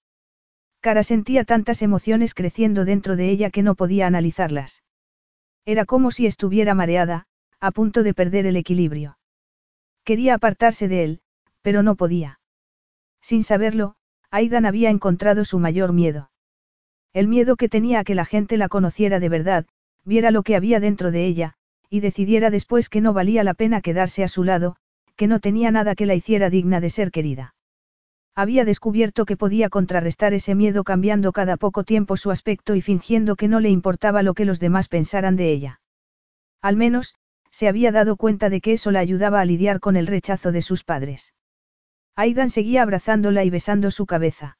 Cara sentía tantas emociones creciendo dentro de ella que no podía analizarlas. Era como si estuviera mareada, a punto de perder el equilibrio. Quería apartarse de él, pero no podía. Sin saberlo, Aidan había encontrado su mayor miedo. El miedo que tenía a que la gente la conociera de verdad, viera lo que había dentro de ella, y decidiera después que no valía la pena quedarse a su lado, que no tenía nada que la hiciera digna de ser querida. Había descubierto que podía contrarrestar ese miedo cambiando cada poco tiempo su aspecto y fingiendo que no le importaba lo que los demás pensaran de ella. Al menos, se había dado cuenta de que eso la ayudaba a lidiar con el rechazo de sus padres. Aidan seguía abrazándola y besando su cabeza.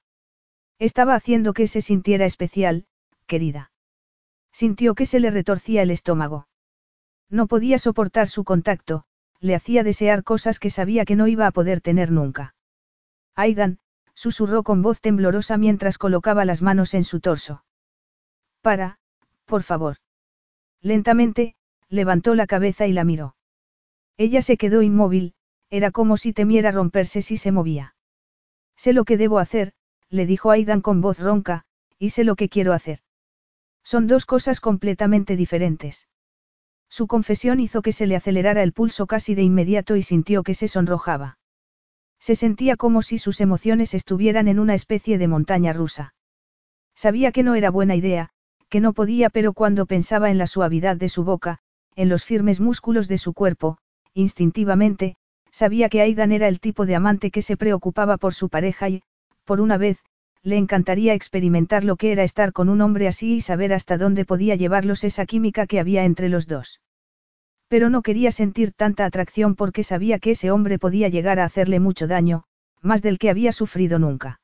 Estaba haciendo que se sintiera especial, querida. Sintió que se le retorcía el estómago. No podía soportar su contacto, le hacía desear cosas que sabía que no iba a poder tener nunca. Aidan, susurró con voz temblorosa mientras colocaba las manos en su torso. Para, por favor. Lentamente, levantó la cabeza y la miró. Ella se quedó inmóvil, era como si temiera romperse si se movía. Sé lo que debo hacer, le dijo Aidan con voz ronca, y sé lo que quiero hacer. Son dos cosas completamente diferentes. Su confesión hizo que se le acelerara el pulso casi de inmediato y sintió que se sonrojaba. Se sentía como si sus emociones estuvieran en una especie de montaña rusa. Sabía que no era buena idea, que no podía, pero cuando pensaba en la suavidad de su boca, en los firmes músculos de su cuerpo, instintivamente, sabía que Aidan era el tipo de amante que se preocupaba por su pareja y, por una vez, le encantaría experimentar lo que era estar con un hombre así y saber hasta dónde podía llevarlos esa química que había entre los dos. Pero no quería sentir tanta atracción porque sabía que ese hombre podía llegar a hacerle mucho daño, más del que había sufrido nunca.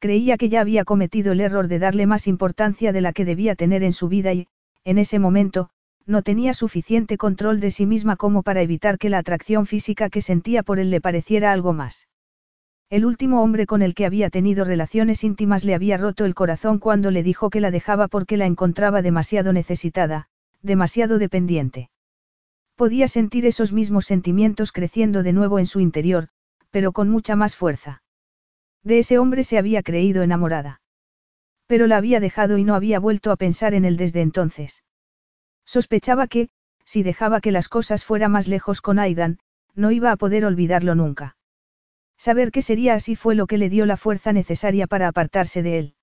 Creía que ya había cometido el error de darle más importancia de la que debía tener en su vida y, en ese momento, no tenía suficiente control de sí misma como para evitar que la atracción física que sentía por él le pareciera algo más. El último hombre con el que había tenido relaciones íntimas le había roto el corazón cuando le dijo que la dejaba porque la encontraba demasiado necesitada, demasiado dependiente. Podía sentir esos mismos sentimientos creciendo de nuevo en su interior, pero con mucha más fuerza. De ese hombre se había creído enamorada. Pero la había dejado y no había vuelto a pensar en él desde entonces. Sospechaba que, si dejaba que las cosas fuera más lejos con Aidan, no iba a poder olvidarlo nunca. Saber que sería así fue lo que le dio la fuerza necesaria para apartarse de él.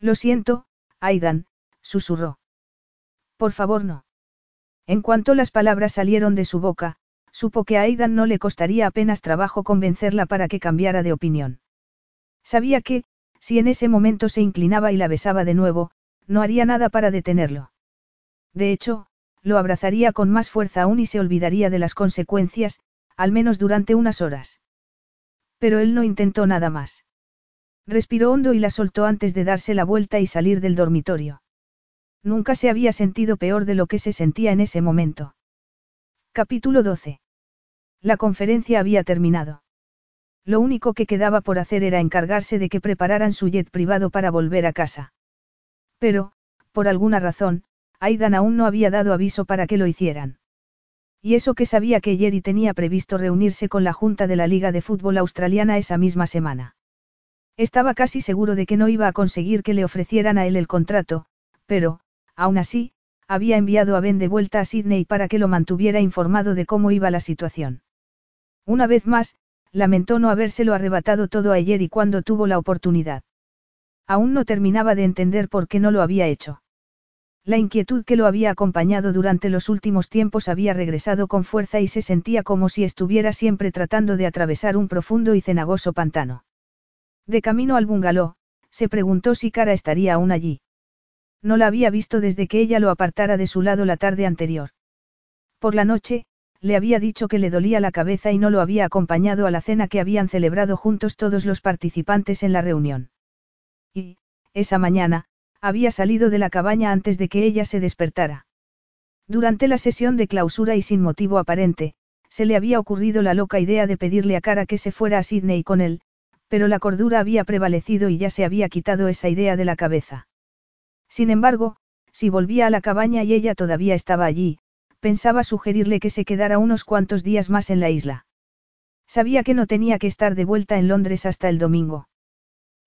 Lo siento, Aidan, susurró. Por favor no. En cuanto las palabras salieron de su boca, supo que a Aidan no le costaría apenas trabajo convencerla para que cambiara de opinión. Sabía que, si en ese momento se inclinaba y la besaba de nuevo, no haría nada para detenerlo. De hecho, lo abrazaría con más fuerza aún y se olvidaría de las consecuencias, al menos durante unas horas. Pero él no intentó nada más. Respiró hondo y la soltó antes de darse la vuelta y salir del dormitorio. Nunca se había sentido peor de lo que se sentía en ese momento. Capítulo 12. La conferencia había terminado. Lo único que quedaba por hacer era encargarse de que prepararan su jet privado para volver a casa. Pero, por alguna razón, Aidan aún no había dado aviso para que lo hicieran. Y eso que sabía que Jerry tenía previsto reunirse con la Junta de la Liga de Fútbol Australiana esa misma semana. Estaba casi seguro de que no iba a conseguir que le ofrecieran a él el contrato, pero, aún así, había enviado a Ben de vuelta a Sydney para que lo mantuviera informado de cómo iba la situación. Una vez más, lamentó no habérselo arrebatado todo a Jerry cuando tuvo la oportunidad. Aún no terminaba de entender por qué no lo había hecho. La inquietud que lo había acompañado durante los últimos tiempos había regresado con fuerza y se sentía como si estuviera siempre tratando de atravesar un profundo y cenagoso pantano. De camino al bungalow, se preguntó si Cara estaría aún allí. No la había visto desde que ella lo apartara de su lado la tarde anterior. Por la noche, le había dicho que le dolía la cabeza y no lo había acompañado a la cena que habían celebrado juntos todos los participantes en la reunión. Y, esa mañana, había salido de la cabaña antes de que ella se despertara. Durante la sesión de clausura y sin motivo aparente, se le había ocurrido la loca idea de pedirle a Cara que se fuera a Sydney con él, pero la cordura había prevalecido y ya se había quitado esa idea de la cabeza. Sin embargo, si volvía a la cabaña y ella todavía estaba allí, pensaba sugerirle que se quedara unos cuantos días más en la isla. Sabía que no tenía que estar de vuelta en Londres hasta el domingo.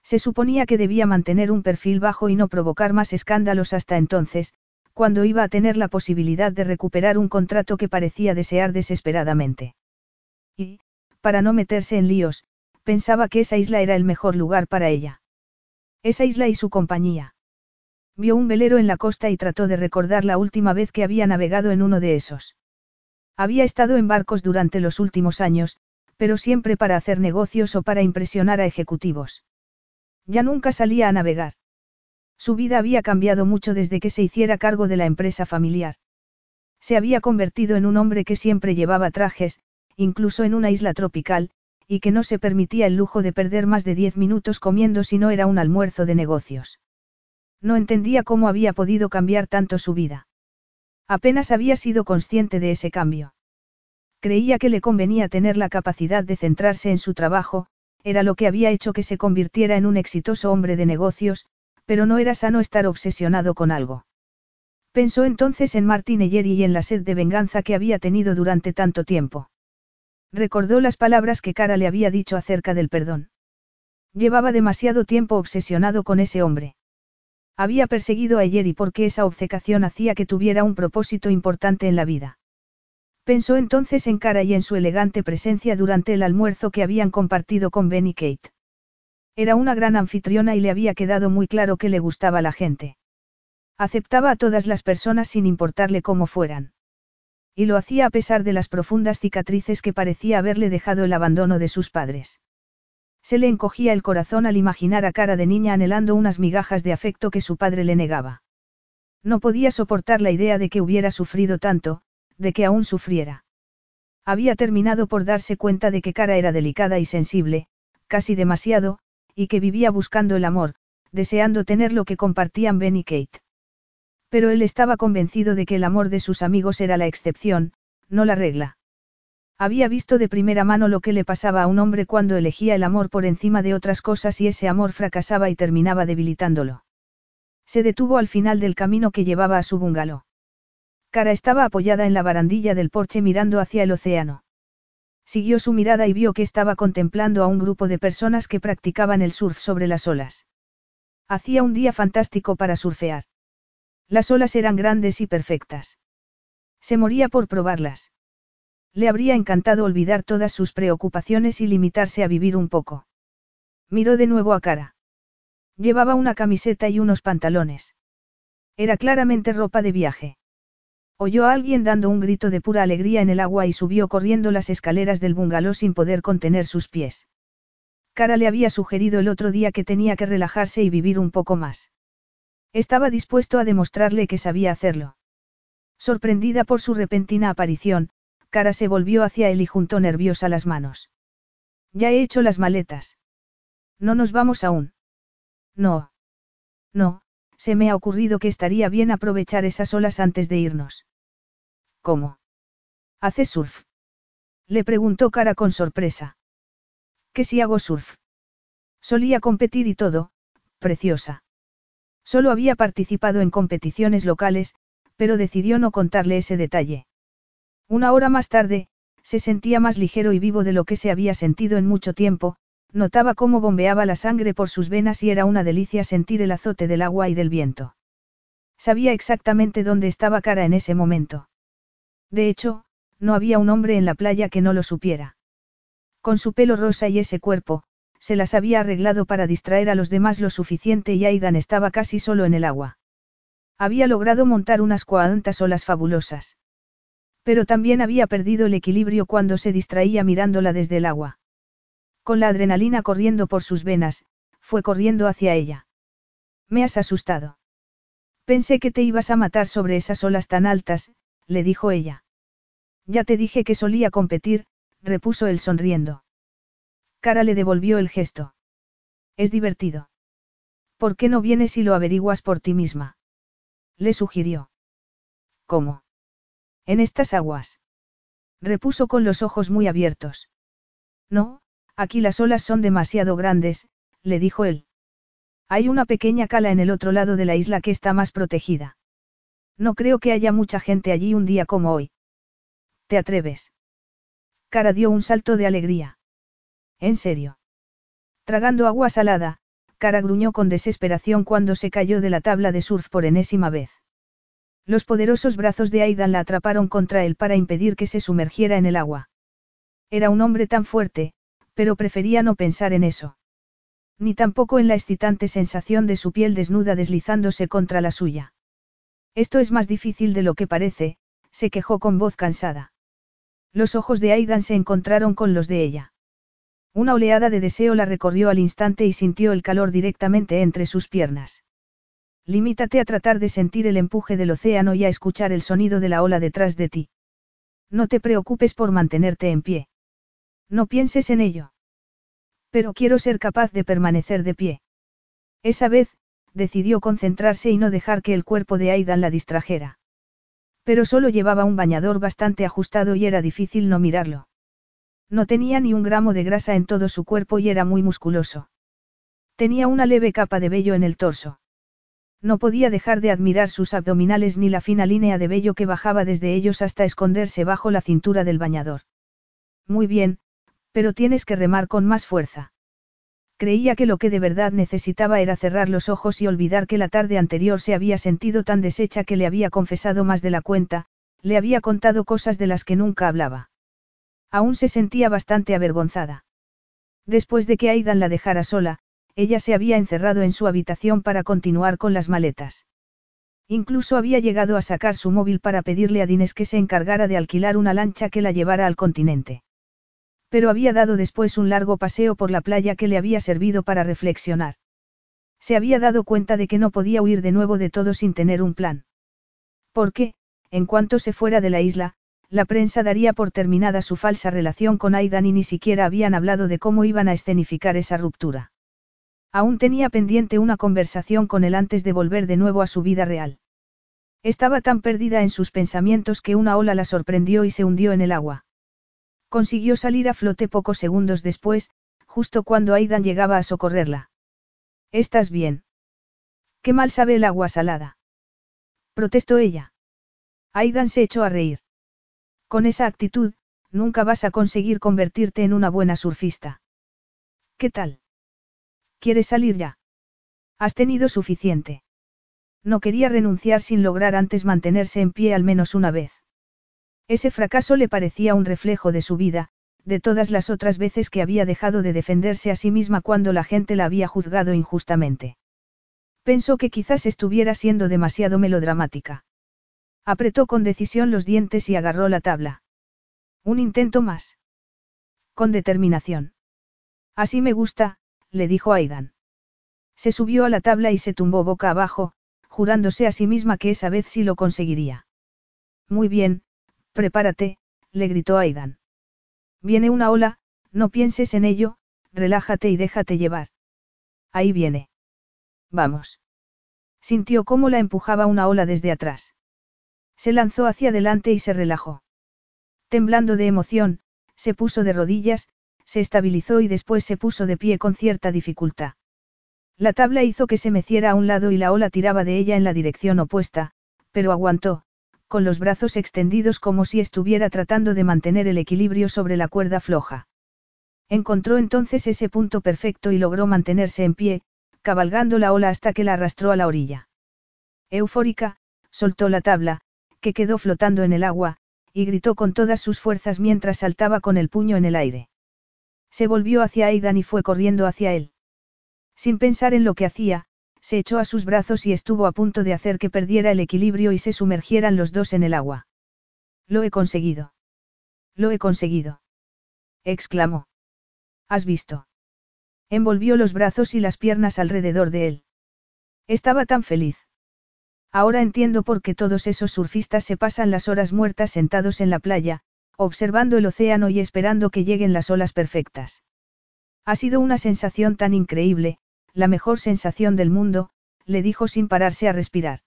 Se suponía que debía mantener un perfil bajo y no provocar más escándalos hasta entonces, cuando iba a tener la posibilidad de recuperar un contrato que parecía desear desesperadamente. Y, para no meterse en líos, pensaba que esa isla era el mejor lugar para ella. Esa isla y su compañía. Vio un velero en la costa y trató de recordar la última vez que había navegado en uno de esos. Había estado en barcos durante los últimos años, pero siempre para hacer negocios o para impresionar a ejecutivos. Ya nunca salía a navegar. Su vida había cambiado mucho desde que se hiciera cargo de la empresa familiar. Se había convertido en un hombre que siempre llevaba trajes, incluso en una isla tropical, y que no se permitía el lujo de perder más de diez minutos comiendo si no era un almuerzo de negocios. No entendía cómo había podido cambiar tanto su vida. Apenas había sido consciente de ese cambio. Creía que le convenía tener la capacidad de centrarse en su trabajo, era lo que había hecho que se convirtiera en un exitoso hombre de negocios, pero no era sano estar obsesionado con algo. Pensó entonces en Martin Eyeri y en la sed de venganza que había tenido durante tanto tiempo. Recordó las palabras que Cara le había dicho acerca del perdón. Llevaba demasiado tiempo obsesionado con ese hombre. Había perseguido a ayer y porque esa obcecación hacía que tuviera un propósito importante en la vida. Pensó entonces en Cara y en su elegante presencia durante el almuerzo que habían compartido con Ben y Kate. Era una gran anfitriona y le había quedado muy claro que le gustaba la gente. Aceptaba a todas las personas sin importarle cómo fueran. Y lo hacía a pesar de las profundas cicatrices que parecía haberle dejado el abandono de sus padres. Se le encogía el corazón al imaginar a cara de niña anhelando unas migajas de afecto que su padre le negaba. No podía soportar la idea de que hubiera sufrido tanto, de que aún sufriera. Había terminado por darse cuenta de que Cara era delicada y sensible, casi demasiado, y que vivía buscando el amor, deseando tener lo que compartían Ben y Kate. Pero él estaba convencido de que el amor de sus amigos era la excepción, no la regla. Había visto de primera mano lo que le pasaba a un hombre cuando elegía el amor por encima de otras cosas y ese amor fracasaba y terminaba debilitándolo. Se detuvo al final del camino que llevaba a su bungalow. Cara estaba apoyada en la barandilla del porche mirando hacia el océano. Siguió su mirada y vio que estaba contemplando a un grupo de personas que practicaban el surf sobre las olas. Hacía un día fantástico para surfear. Las olas eran grandes y perfectas. Se moría por probarlas. Le habría encantado olvidar todas sus preocupaciones y limitarse a vivir un poco. Miró de nuevo a cara. Llevaba una camiseta y unos pantalones. Era claramente ropa de viaje. Oyó a alguien dando un grito de pura alegría en el agua y subió corriendo las escaleras del bungalow sin poder contener sus pies. Cara le había sugerido el otro día que tenía que relajarse y vivir un poco más. Estaba dispuesto a demostrarle que sabía hacerlo. Sorprendida por su repentina aparición, Cara se volvió hacia él y juntó nerviosa las manos. Ya he hecho las maletas. No nos vamos aún. No. No, se me ha ocurrido que estaría bien aprovechar esas olas antes de irnos. ¿Cómo? ¿Haces surf? Le preguntó Cara con sorpresa. ¿Qué si hago surf? Solía competir y todo, preciosa. Solo había participado en competiciones locales, pero decidió no contarle ese detalle. Una hora más tarde, se sentía más ligero y vivo de lo que se había sentido en mucho tiempo, notaba cómo bombeaba la sangre por sus venas y era una delicia sentir el azote del agua y del viento. Sabía exactamente dónde estaba Cara en ese momento. De hecho, no había un hombre en la playa que no lo supiera. Con su pelo rosa y ese cuerpo, se las había arreglado para distraer a los demás lo suficiente y Aidan estaba casi solo en el agua. Había logrado montar unas cuantas olas fabulosas. Pero también había perdido el equilibrio cuando se distraía mirándola desde el agua. Con la adrenalina corriendo por sus venas, fue corriendo hacia ella. Me has asustado. Pensé que te ibas a matar sobre esas olas tan altas, le dijo ella. Ya te dije que solía competir, repuso él sonriendo. Cara le devolvió el gesto. Es divertido. ¿Por qué no vienes y lo averiguas por ti misma? Le sugirió. ¿Cómo? En estas aguas. Repuso con los ojos muy abiertos. No, aquí las olas son demasiado grandes, le dijo él. Hay una pequeña cala en el otro lado de la isla que está más protegida. No creo que haya mucha gente allí un día como hoy. ¿Te atreves? Cara dio un salto de alegría. ¿En serio? Tragando agua salada, Cara gruñó con desesperación cuando se cayó de la tabla de surf por enésima vez. Los poderosos brazos de Aidan la atraparon contra él para impedir que se sumergiera en el agua. Era un hombre tan fuerte, pero prefería no pensar en eso. Ni tampoco en la excitante sensación de su piel desnuda deslizándose contra la suya. Esto es más difícil de lo que parece, se quejó con voz cansada. Los ojos de Aidan se encontraron con los de ella. Una oleada de deseo la recorrió al instante y sintió el calor directamente entre sus piernas. Limítate a tratar de sentir el empuje del océano y a escuchar el sonido de la ola detrás de ti. No te preocupes por mantenerte en pie. No pienses en ello. Pero quiero ser capaz de permanecer de pie. Esa vez, decidió concentrarse y no dejar que el cuerpo de Aidan la distrajera. Pero solo llevaba un bañador bastante ajustado y era difícil no mirarlo. No tenía ni un gramo de grasa en todo su cuerpo y era muy musculoso. Tenía una leve capa de vello en el torso. No podía dejar de admirar sus abdominales ni la fina línea de vello que bajaba desde ellos hasta esconderse bajo la cintura del bañador. Muy bien, pero tienes que remar con más fuerza. Creía que lo que de verdad necesitaba era cerrar los ojos y olvidar que la tarde anterior se había sentido tan deshecha que le había confesado más de la cuenta, le había contado cosas de las que nunca hablaba. Aún se sentía bastante avergonzada. Después de que Aidan la dejara sola, ella se había encerrado en su habitación para continuar con las maletas. Incluso había llegado a sacar su móvil para pedirle a Dines que se encargara de alquilar una lancha que la llevara al continente. Pero había dado después un largo paseo por la playa que le había servido para reflexionar. Se había dado cuenta de que no podía huir de nuevo de todo sin tener un plan. Porque, en cuanto se fuera de la isla, la prensa daría por terminada su falsa relación con Aidan y ni siquiera habían hablado de cómo iban a escenificar esa ruptura. Aún tenía pendiente una conversación con él antes de volver de nuevo a su vida real. Estaba tan perdida en sus pensamientos que una ola la sorprendió y se hundió en el agua. Consiguió salir a flote pocos segundos después, justo cuando Aidan llegaba a socorrerla. ¿Estás bien? Qué mal sabe el agua salada. Protestó ella. Aidan se echó a reír. Con esa actitud, nunca vas a conseguir convertirte en una buena surfista. ¿Qué tal? ¿Quieres salir ya? Has tenido suficiente. No quería renunciar sin lograr antes mantenerse en pie al menos una vez. Ese fracaso le parecía un reflejo de su vida, de todas las otras veces que había dejado de defenderse a sí misma cuando la gente la había juzgado injustamente. Pensó que quizás estuviera siendo demasiado melodramática. Apretó con decisión los dientes y agarró la tabla. Un intento más. Con determinación. Así me gusta, le dijo Aidan. Se subió a la tabla y se tumbó boca abajo, jurándose a sí misma que esa vez sí lo conseguiría. Muy bien, Prepárate, le gritó Aidan. Viene una ola, no pienses en ello, relájate y déjate llevar. Ahí viene. Vamos. Sintió cómo la empujaba una ola desde atrás. Se lanzó hacia adelante y se relajó. Temblando de emoción, se puso de rodillas, se estabilizó y después se puso de pie con cierta dificultad. La tabla hizo que se meciera a un lado y la ola tiraba de ella en la dirección opuesta, pero aguantó, con los brazos extendidos como si estuviera tratando de mantener el equilibrio sobre la cuerda floja. Encontró entonces ese punto perfecto y logró mantenerse en pie, cabalgando la ola hasta que la arrastró a la orilla. Eufórica, soltó la tabla, que quedó flotando en el agua, y gritó con todas sus fuerzas mientras saltaba con el puño en el aire. Se volvió hacia Aidan y fue corriendo hacia él. Sin pensar en lo que hacía, se echó a sus brazos y estuvo a punto de hacer que perdiera el equilibrio y se sumergieran los dos en el agua. Lo he conseguido. Lo he conseguido. exclamó. ¿Has visto? Envolvió los brazos y las piernas alrededor de él. Estaba tan feliz. Ahora entiendo por qué todos esos surfistas se pasan las horas muertas sentados en la playa, observando el océano y esperando que lleguen las olas perfectas. Ha sido una sensación tan increíble, la mejor sensación del mundo, le dijo sin pararse a respirar.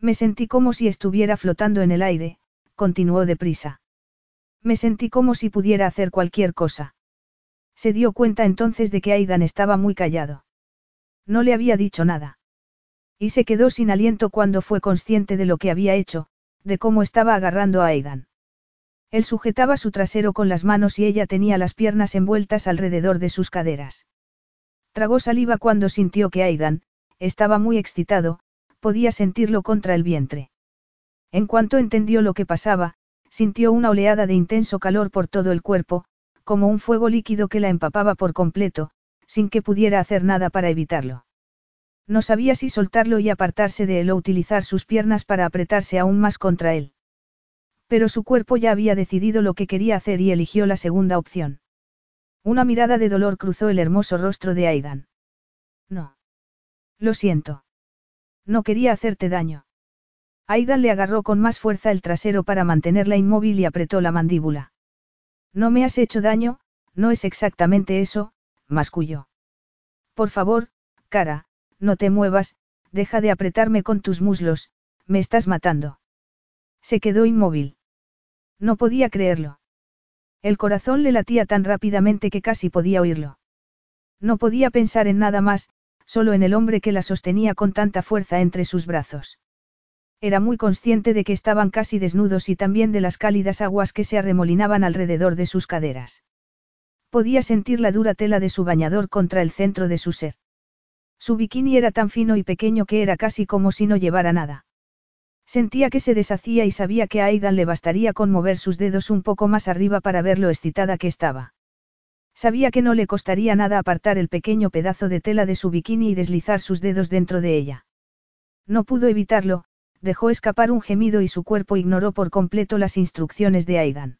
Me sentí como si estuviera flotando en el aire, continuó deprisa. Me sentí como si pudiera hacer cualquier cosa. Se dio cuenta entonces de que Aidan estaba muy callado. No le había dicho nada. Y se quedó sin aliento cuando fue consciente de lo que había hecho, de cómo estaba agarrando a Aidan. Él sujetaba su trasero con las manos y ella tenía las piernas envueltas alrededor de sus caderas. Tragó saliva cuando sintió que Aidan, estaba muy excitado, podía sentirlo contra el vientre. En cuanto entendió lo que pasaba, sintió una oleada de intenso calor por todo el cuerpo, como un fuego líquido que la empapaba por completo, sin que pudiera hacer nada para evitarlo. No sabía si soltarlo y apartarse de él o utilizar sus piernas para apretarse aún más contra él. Pero su cuerpo ya había decidido lo que quería hacer y eligió la segunda opción. Una mirada de dolor cruzó el hermoso rostro de Aidan. No. Lo siento. No quería hacerte daño. Aidan le agarró con más fuerza el trasero para mantenerla inmóvil y apretó la mandíbula. No me has hecho daño, no es exactamente eso, masculló. Por favor, cara, no te muevas, deja de apretarme con tus muslos, me estás matando. Se quedó inmóvil. No podía creerlo. El corazón le latía tan rápidamente que casi podía oírlo. No podía pensar en nada más, solo en el hombre que la sostenía con tanta fuerza entre sus brazos. Era muy consciente de que estaban casi desnudos y también de las cálidas aguas que se arremolinaban alrededor de sus caderas. Podía sentir la dura tela de su bañador contra el centro de su ser. Su bikini era tan fino y pequeño que era casi como si no llevara nada. Sentía que se deshacía y sabía que a Aidan le bastaría con mover sus dedos un poco más arriba para ver lo excitada que estaba. Sabía que no le costaría nada apartar el pequeño pedazo de tela de su bikini y deslizar sus dedos dentro de ella. No pudo evitarlo, dejó escapar un gemido y su cuerpo ignoró por completo las instrucciones de Aidan.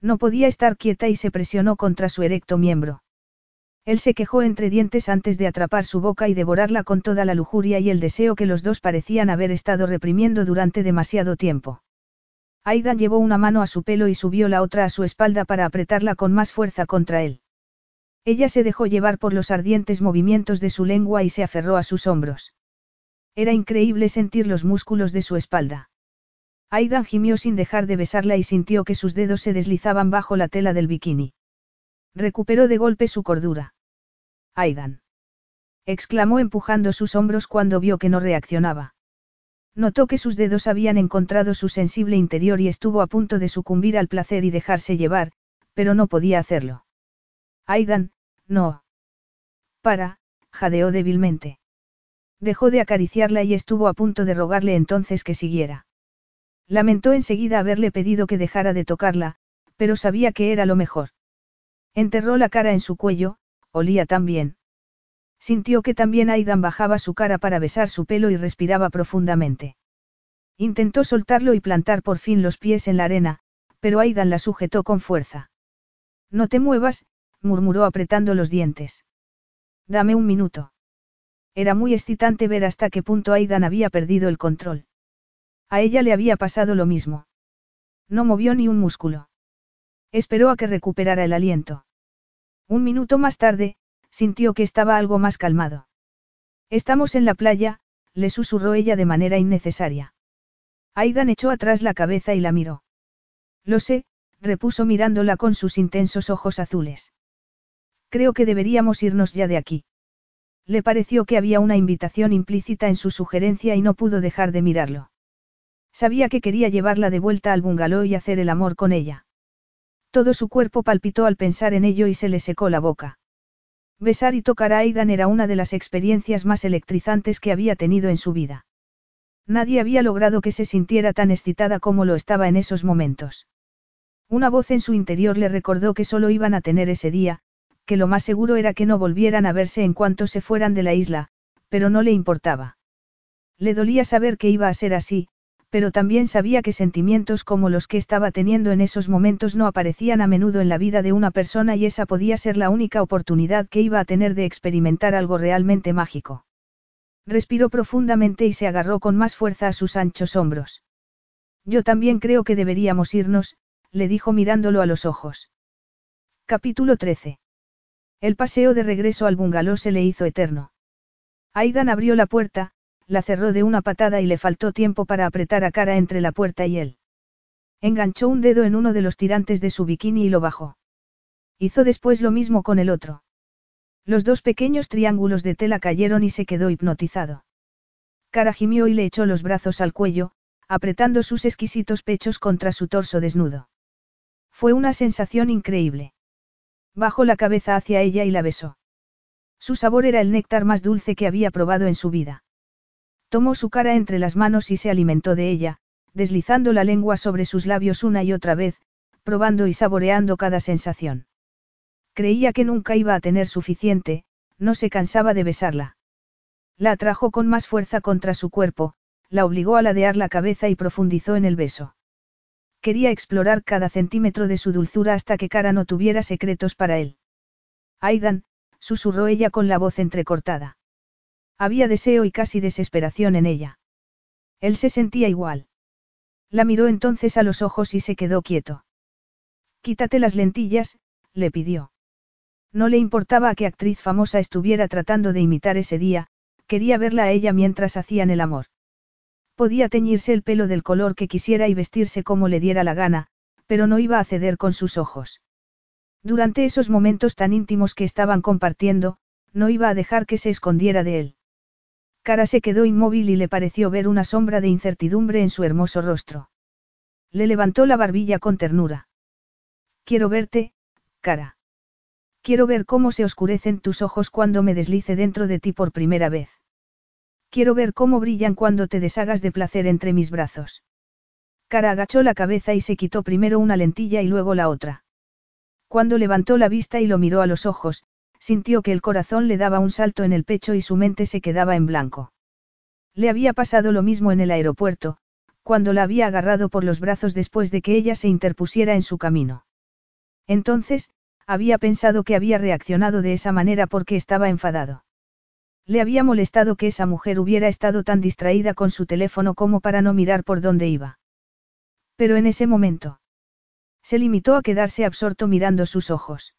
No podía estar quieta y se presionó contra su erecto miembro. Él se quejó entre dientes antes de atrapar su boca y devorarla con toda la lujuria y el deseo que los dos parecían haber estado reprimiendo durante demasiado tiempo. Aidan llevó una mano a su pelo y subió la otra a su espalda para apretarla con más fuerza contra él. Ella se dejó llevar por los ardientes movimientos de su lengua y se aferró a sus hombros. Era increíble sentir los músculos de su espalda. Aidan gimió sin dejar de besarla y sintió que sus dedos se deslizaban bajo la tela del bikini. Recuperó de golpe su cordura. Aidan. exclamó empujando sus hombros cuando vio que no reaccionaba. Notó que sus dedos habían encontrado su sensible interior y estuvo a punto de sucumbir al placer y dejarse llevar, pero no podía hacerlo. Aidan, no. Para, jadeó débilmente. Dejó de acariciarla y estuvo a punto de rogarle entonces que siguiera. Lamentó enseguida haberle pedido que dejara de tocarla, pero sabía que era lo mejor. Enterró la cara en su cuello, olía tan bien. Sintió que también Aidan bajaba su cara para besar su pelo y respiraba profundamente. Intentó soltarlo y plantar por fin los pies en la arena, pero Aidan la sujetó con fuerza. No te muevas, murmuró apretando los dientes. Dame un minuto. Era muy excitante ver hasta qué punto Aidan había perdido el control. A ella le había pasado lo mismo. No movió ni un músculo. Esperó a que recuperara el aliento. Un minuto más tarde, sintió que estaba algo más calmado. Estamos en la playa, le susurró ella de manera innecesaria. Aidan echó atrás la cabeza y la miró. Lo sé, repuso mirándola con sus intensos ojos azules. Creo que deberíamos irnos ya de aquí. Le pareció que había una invitación implícita en su sugerencia y no pudo dejar de mirarlo. Sabía que quería llevarla de vuelta al bungalow y hacer el amor con ella. Todo su cuerpo palpitó al pensar en ello y se le secó la boca. Besar y tocar a Aidan era una de las experiencias más electrizantes que había tenido en su vida. Nadie había logrado que se sintiera tan excitada como lo estaba en esos momentos. Una voz en su interior le recordó que solo iban a tener ese día, que lo más seguro era que no volvieran a verse en cuanto se fueran de la isla, pero no le importaba. Le dolía saber que iba a ser así, pero también sabía que sentimientos como los que estaba teniendo en esos momentos no aparecían a menudo en la vida de una persona y esa podía ser la única oportunidad que iba a tener de experimentar algo realmente mágico. Respiró profundamente y se agarró con más fuerza a sus anchos hombros. Yo también creo que deberíamos irnos, le dijo mirándolo a los ojos. Capítulo 13. El paseo de regreso al bungalow se le hizo eterno. Aidan abrió la puerta, la cerró de una patada y le faltó tiempo para apretar a cara entre la puerta y él. Enganchó un dedo en uno de los tirantes de su bikini y lo bajó. Hizo después lo mismo con el otro. Los dos pequeños triángulos de tela cayeron y se quedó hipnotizado. Cara gimió y le echó los brazos al cuello, apretando sus exquisitos pechos contra su torso desnudo. Fue una sensación increíble. Bajó la cabeza hacia ella y la besó. Su sabor era el néctar más dulce que había probado en su vida. Tomó su cara entre las manos y se alimentó de ella, deslizando la lengua sobre sus labios una y otra vez, probando y saboreando cada sensación. Creía que nunca iba a tener suficiente, no se cansaba de besarla. La atrajo con más fuerza contra su cuerpo, la obligó a ladear la cabeza y profundizó en el beso. Quería explorar cada centímetro de su dulzura hasta que Cara no tuviera secretos para él. Aidan, susurró ella con la voz entrecortada. Había deseo y casi desesperación en ella. Él se sentía igual. La miró entonces a los ojos y se quedó quieto. Quítate las lentillas, le pidió. No le importaba a qué actriz famosa estuviera tratando de imitar ese día, quería verla a ella mientras hacían el amor. Podía teñirse el pelo del color que quisiera y vestirse como le diera la gana, pero no iba a ceder con sus ojos. Durante esos momentos tan íntimos que estaban compartiendo, no iba a dejar que se escondiera de él. Cara se quedó inmóvil y le pareció ver una sombra de incertidumbre en su hermoso rostro. Le levantó la barbilla con ternura. Quiero verte, cara. Quiero ver cómo se oscurecen tus ojos cuando me deslice dentro de ti por primera vez. Quiero ver cómo brillan cuando te deshagas de placer entre mis brazos. Cara agachó la cabeza y se quitó primero una lentilla y luego la otra. Cuando levantó la vista y lo miró a los ojos, sintió que el corazón le daba un salto en el pecho y su mente se quedaba en blanco. Le había pasado lo mismo en el aeropuerto, cuando la había agarrado por los brazos después de que ella se interpusiera en su camino. Entonces, había pensado que había reaccionado de esa manera porque estaba enfadado. Le había molestado que esa mujer hubiera estado tan distraída con su teléfono como para no mirar por dónde iba. Pero en ese momento. Se limitó a quedarse absorto mirando sus ojos.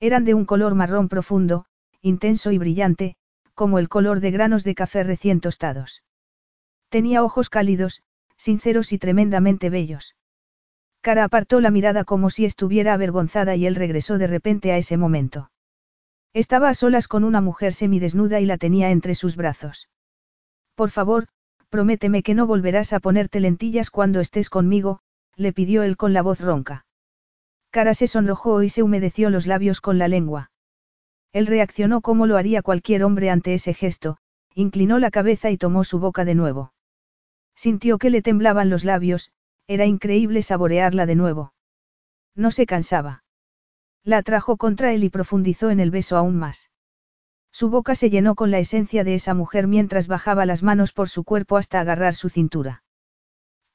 Eran de un color marrón profundo, intenso y brillante, como el color de granos de café recién tostados. Tenía ojos cálidos, sinceros y tremendamente bellos. Cara apartó la mirada como si estuviera avergonzada y él regresó de repente a ese momento. Estaba a solas con una mujer semidesnuda y la tenía entre sus brazos. Por favor, prométeme que no volverás a ponerte lentillas cuando estés conmigo, le pidió él con la voz ronca. Cara se sonrojó y se humedeció los labios con la lengua. Él reaccionó como lo haría cualquier hombre ante ese gesto, inclinó la cabeza y tomó su boca de nuevo. Sintió que le temblaban los labios, era increíble saborearla de nuevo. No se cansaba. La atrajo contra él y profundizó en el beso aún más. Su boca se llenó con la esencia de esa mujer mientras bajaba las manos por su cuerpo hasta agarrar su cintura.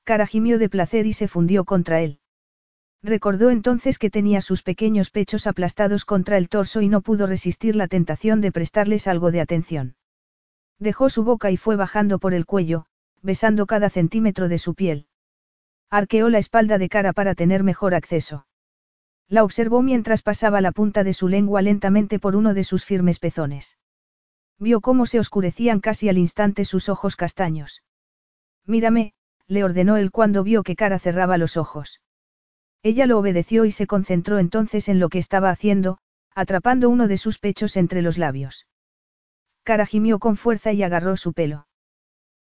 Cara gimió de placer y se fundió contra él. Recordó entonces que tenía sus pequeños pechos aplastados contra el torso y no pudo resistir la tentación de prestarles algo de atención. Dejó su boca y fue bajando por el cuello, besando cada centímetro de su piel. Arqueó la espalda de cara para tener mejor acceso. La observó mientras pasaba la punta de su lengua lentamente por uno de sus firmes pezones. Vio cómo se oscurecían casi al instante sus ojos castaños. Mírame, le ordenó él cuando vio que cara cerraba los ojos. Ella lo obedeció y se concentró entonces en lo que estaba haciendo, atrapando uno de sus pechos entre los labios. Cara gimió con fuerza y agarró su pelo.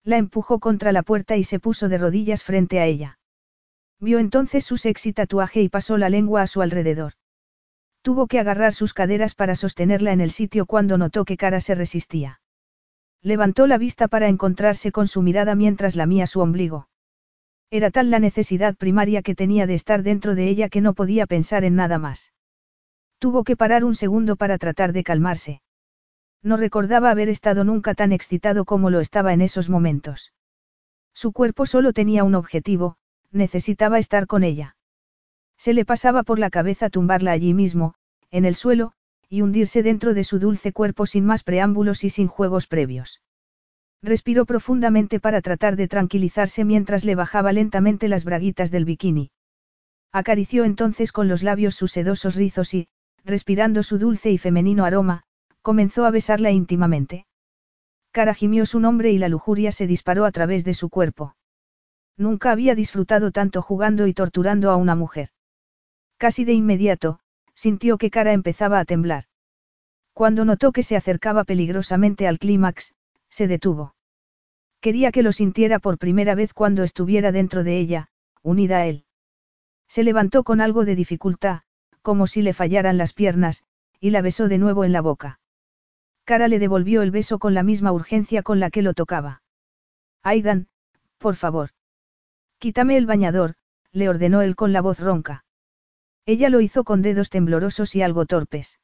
La empujó contra la puerta y se puso de rodillas frente a ella. Vio entonces su sexy tatuaje y pasó la lengua a su alrededor. Tuvo que agarrar sus caderas para sostenerla en el sitio cuando notó que Cara se resistía. Levantó la vista para encontrarse con su mirada mientras lamía su ombligo. Era tal la necesidad primaria que tenía de estar dentro de ella que no podía pensar en nada más. Tuvo que parar un segundo para tratar de calmarse. No recordaba haber estado nunca tan excitado como lo estaba en esos momentos. Su cuerpo solo tenía un objetivo, necesitaba estar con ella. Se le pasaba por la cabeza tumbarla allí mismo, en el suelo, y hundirse dentro de su dulce cuerpo sin más preámbulos y sin juegos previos. Respiró profundamente para tratar de tranquilizarse mientras le bajaba lentamente las braguitas del bikini. Acarició entonces con los labios sus sedosos rizos y, respirando su dulce y femenino aroma, comenzó a besarla íntimamente. Cara gimió su nombre y la lujuria se disparó a través de su cuerpo. Nunca había disfrutado tanto jugando y torturando a una mujer. Casi de inmediato, sintió que Cara empezaba a temblar. Cuando notó que se acercaba peligrosamente al clímax, se detuvo. Quería que lo sintiera por primera vez cuando estuviera dentro de ella, unida a él. Se levantó con algo de dificultad, como si le fallaran las piernas, y la besó de nuevo en la boca. Cara le devolvió el beso con la misma urgencia con la que lo tocaba. Aidan, por favor. Quítame el bañador, le ordenó él con la voz ronca. Ella lo hizo con dedos temblorosos y algo torpes.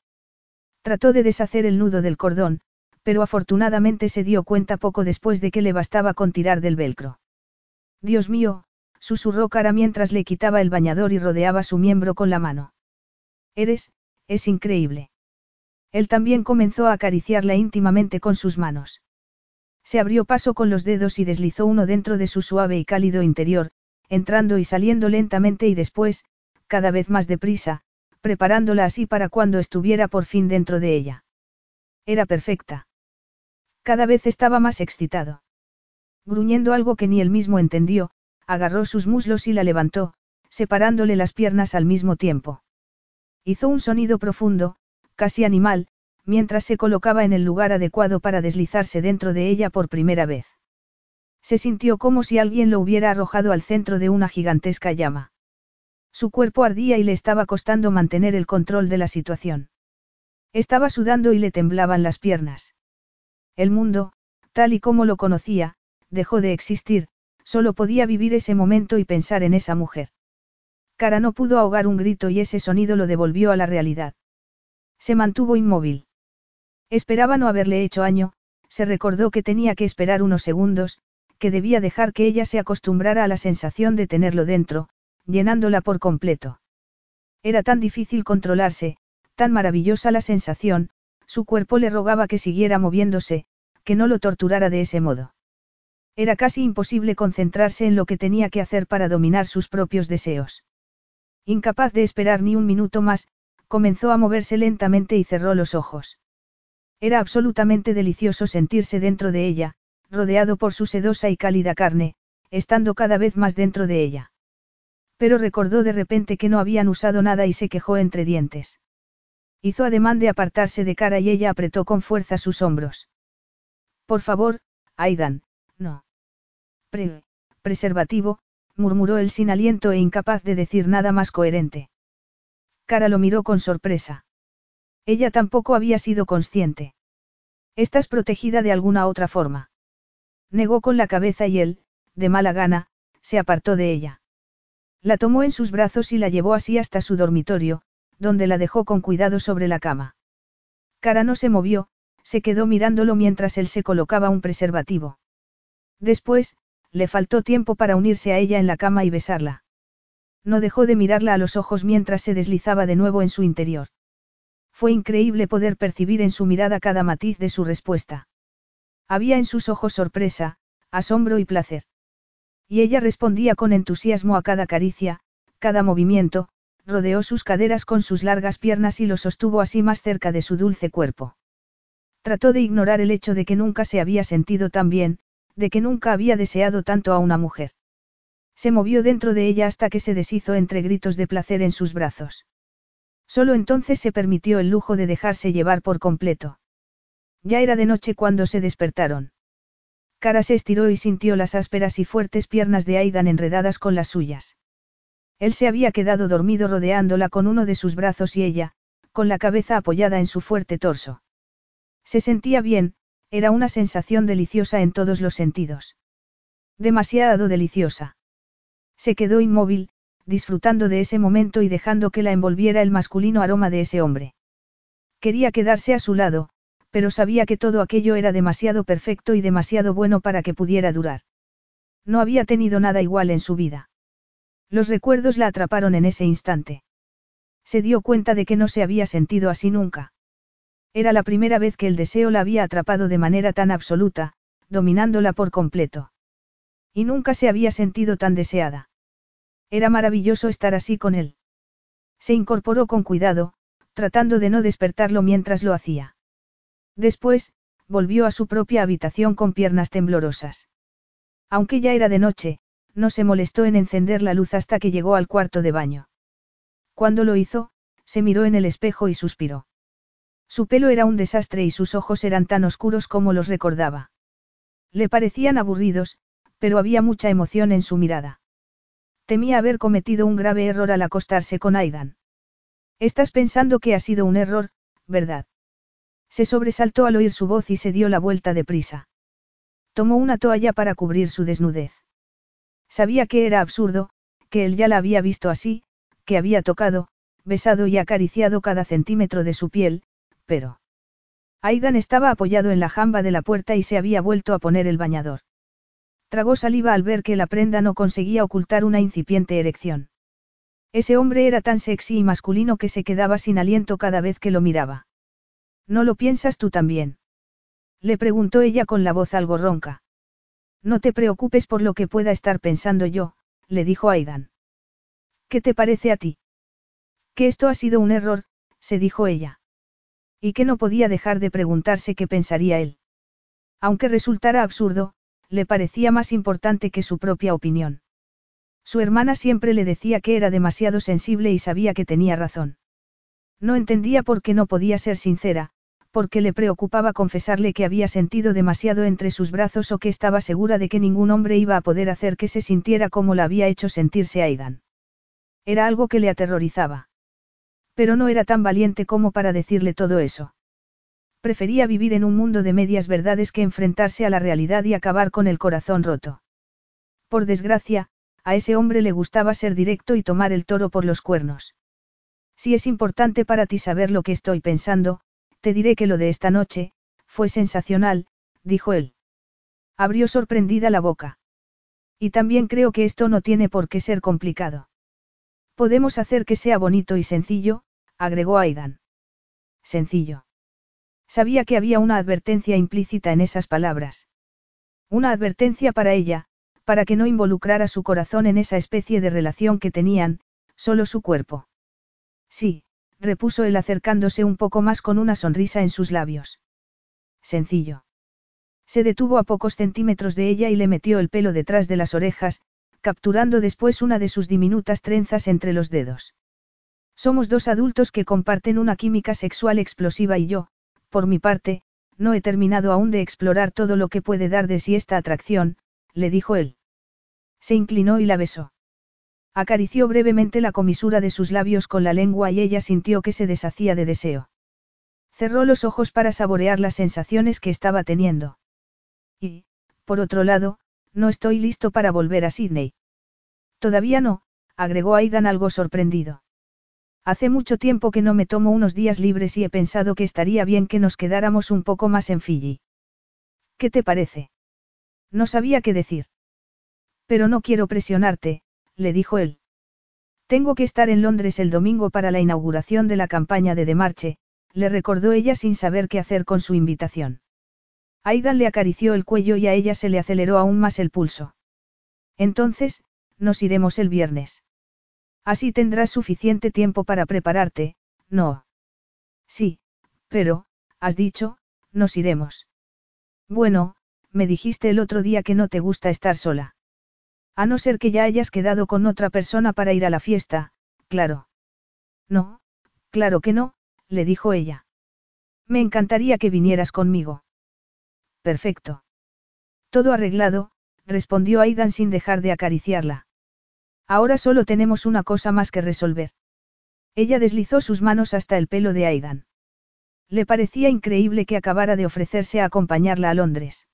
Trató de deshacer el nudo del cordón, pero afortunadamente se dio cuenta poco después de que le bastaba con tirar del velcro. Dios mío, susurró cara mientras le quitaba el bañador y rodeaba su miembro con la mano. Eres, es increíble. Él también comenzó a acariciarla íntimamente con sus manos. Se abrió paso con los dedos y deslizó uno dentro de su suave y cálido interior, entrando y saliendo lentamente y después, cada vez más deprisa, preparándola así para cuando estuviera por fin dentro de ella. Era perfecta. Cada vez estaba más excitado. Gruñendo algo que ni él mismo entendió, agarró sus muslos y la levantó, separándole las piernas al mismo tiempo. Hizo un sonido profundo, casi animal, mientras se colocaba en el lugar adecuado para deslizarse dentro de ella por primera vez. Se sintió como si alguien lo hubiera arrojado al centro de una gigantesca llama. Su cuerpo ardía y le estaba costando mantener el control de la situación. Estaba sudando y le temblaban las piernas. El mundo, tal y como lo conocía, dejó de existir, solo podía vivir ese momento y pensar en esa mujer. Cara no pudo ahogar un grito y ese sonido lo devolvió a la realidad. Se mantuvo inmóvil. Esperaba no haberle hecho año, se recordó que tenía que esperar unos segundos, que debía dejar que ella se acostumbrara a la sensación de tenerlo dentro, llenándola por completo. Era tan difícil controlarse, tan maravillosa la sensación, su cuerpo le rogaba que siguiera moviéndose, que no lo torturara de ese modo. Era casi imposible concentrarse en lo que tenía que hacer para dominar sus propios deseos. Incapaz de esperar ni un minuto más, comenzó a moverse lentamente y cerró los ojos. Era absolutamente delicioso sentirse dentro de ella, rodeado por su sedosa y cálida carne, estando cada vez más dentro de ella. Pero recordó de repente que no habían usado nada y se quejó entre dientes. Hizo ademán de apartarse de cara y ella apretó con fuerza sus hombros. Por favor, Aidan, no. Pre, preservativo, murmuró él sin aliento e incapaz de decir nada más coherente. Cara lo miró con sorpresa. Ella tampoco había sido consciente. Estás protegida de alguna otra forma. Negó con la cabeza y él, de mala gana, se apartó de ella. La tomó en sus brazos y la llevó así hasta su dormitorio, donde la dejó con cuidado sobre la cama. Cara no se movió, se quedó mirándolo mientras él se colocaba un preservativo. Después, le faltó tiempo para unirse a ella en la cama y besarla. No dejó de mirarla a los ojos mientras se deslizaba de nuevo en su interior. Fue increíble poder percibir en su mirada cada matiz de su respuesta. Había en sus ojos sorpresa, asombro y placer. Y ella respondía con entusiasmo a cada caricia, cada movimiento, rodeó sus caderas con sus largas piernas y lo sostuvo así más cerca de su dulce cuerpo. Trató de ignorar el hecho de que nunca se había sentido tan bien, de que nunca había deseado tanto a una mujer. Se movió dentro de ella hasta que se deshizo entre gritos de placer en sus brazos. Solo entonces se permitió el lujo de dejarse llevar por completo. Ya era de noche cuando se despertaron. Cara se estiró y sintió las ásperas y fuertes piernas de Aidan enredadas con las suyas. Él se había quedado dormido rodeándola con uno de sus brazos y ella, con la cabeza apoyada en su fuerte torso. Se sentía bien, era una sensación deliciosa en todos los sentidos. Demasiado deliciosa. Se quedó inmóvil, disfrutando de ese momento y dejando que la envolviera el masculino aroma de ese hombre. Quería quedarse a su lado, pero sabía que todo aquello era demasiado perfecto y demasiado bueno para que pudiera durar. No había tenido nada igual en su vida. Los recuerdos la atraparon en ese instante. Se dio cuenta de que no se había sentido así nunca. Era la primera vez que el deseo la había atrapado de manera tan absoluta, dominándola por completo. Y nunca se había sentido tan deseada. Era maravilloso estar así con él. Se incorporó con cuidado, tratando de no despertarlo mientras lo hacía. Después, volvió a su propia habitación con piernas temblorosas. Aunque ya era de noche, no se molestó en encender la luz hasta que llegó al cuarto de baño. Cuando lo hizo, se miró en el espejo y suspiró. Su pelo era un desastre y sus ojos eran tan oscuros como los recordaba. Le parecían aburridos, pero había mucha emoción en su mirada. Temía haber cometido un grave error al acostarse con Aidan. Estás pensando que ha sido un error, ¿verdad? Se sobresaltó al oír su voz y se dio la vuelta deprisa. Tomó una toalla para cubrir su desnudez. Sabía que era absurdo, que él ya la había visto así, que había tocado, besado y acariciado cada centímetro de su piel, pero... Aidan estaba apoyado en la jamba de la puerta y se había vuelto a poner el bañador. Tragó saliva al ver que la prenda no conseguía ocultar una incipiente erección. Ese hombre era tan sexy y masculino que se quedaba sin aliento cada vez que lo miraba. ¿No lo piensas tú también? Le preguntó ella con la voz algo ronca. No te preocupes por lo que pueda estar pensando yo, le dijo Aidan. ¿Qué te parece a ti? Que esto ha sido un error, se dijo ella. Y que no podía dejar de preguntarse qué pensaría él. Aunque resultara absurdo, le parecía más importante que su propia opinión. Su hermana siempre le decía que era demasiado sensible y sabía que tenía razón. No entendía por qué no podía ser sincera, porque le preocupaba confesarle que había sentido demasiado entre sus brazos o que estaba segura de que ningún hombre iba a poder hacer que se sintiera como la había hecho sentirse Aidan. Era algo que le aterrorizaba. Pero no era tan valiente como para decirle todo eso. Prefería vivir en un mundo de medias verdades que enfrentarse a la realidad y acabar con el corazón roto. Por desgracia, a ese hombre le gustaba ser directo y tomar el toro por los cuernos. Si es importante para ti saber lo que estoy pensando, te diré que lo de esta noche, fue sensacional, dijo él. Abrió sorprendida la boca. Y también creo que esto no tiene por qué ser complicado. Podemos hacer que sea bonito y sencillo, agregó Aidan. Sencillo. Sabía que había una advertencia implícita en esas palabras. Una advertencia para ella, para que no involucrara su corazón en esa especie de relación que tenían, solo su cuerpo. Sí, repuso él acercándose un poco más con una sonrisa en sus labios. Sencillo. Se detuvo a pocos centímetros de ella y le metió el pelo detrás de las orejas, capturando después una de sus diminutas trenzas entre los dedos. Somos dos adultos que comparten una química sexual explosiva y yo, por mi parte, no he terminado aún de explorar todo lo que puede dar de sí esta atracción, le dijo él. Se inclinó y la besó. Acarició brevemente la comisura de sus labios con la lengua y ella sintió que se deshacía de deseo. Cerró los ojos para saborear las sensaciones que estaba teniendo. Y, por otro lado, no estoy listo para volver a Sydney. Todavía no, agregó Aidan algo sorprendido. Hace mucho tiempo que no me tomo unos días libres y he pensado que estaría bien que nos quedáramos un poco más en Fiji. ¿Qué te parece? No sabía qué decir. Pero no quiero presionarte, le dijo él. Tengo que estar en Londres el domingo para la inauguración de la campaña de Demarche, le recordó ella sin saber qué hacer con su invitación. Aidan le acarició el cuello y a ella se le aceleró aún más el pulso. Entonces, nos iremos el viernes. Así tendrás suficiente tiempo para prepararte, ¿no? Sí, pero, has dicho, nos iremos. Bueno, me dijiste el otro día que no te gusta estar sola. A no ser que ya hayas quedado con otra persona para ir a la fiesta, claro. No, claro que no, le dijo ella. Me encantaría que vinieras conmigo. Perfecto. Todo arreglado, respondió Aidan sin dejar de acariciarla. Ahora solo tenemos una cosa más que resolver. Ella deslizó sus manos hasta el pelo de Aidan. Le parecía increíble que acabara de ofrecerse a acompañarla a Londres.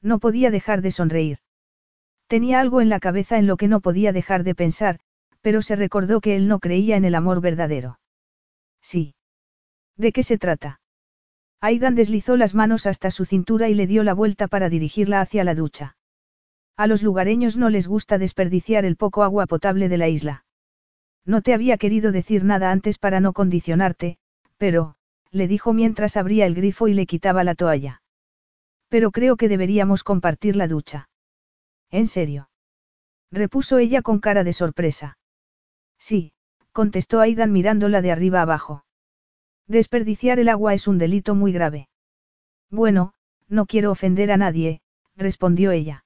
No podía dejar de sonreír. Tenía algo en la cabeza en lo que no podía dejar de pensar, pero se recordó que él no creía en el amor verdadero. Sí. ¿De qué se trata? Aidan deslizó las manos hasta su cintura y le dio la vuelta para dirigirla hacia la ducha. A los lugareños no les gusta desperdiciar el poco agua potable de la isla. No te había querido decir nada antes para no condicionarte, pero, le dijo mientras abría el grifo y le quitaba la toalla. Pero creo que deberíamos compartir la ducha. ¿En serio? repuso ella con cara de sorpresa. Sí, contestó Aidan mirándola de arriba abajo. Desperdiciar el agua es un delito muy grave. Bueno, no quiero ofender a nadie, respondió ella.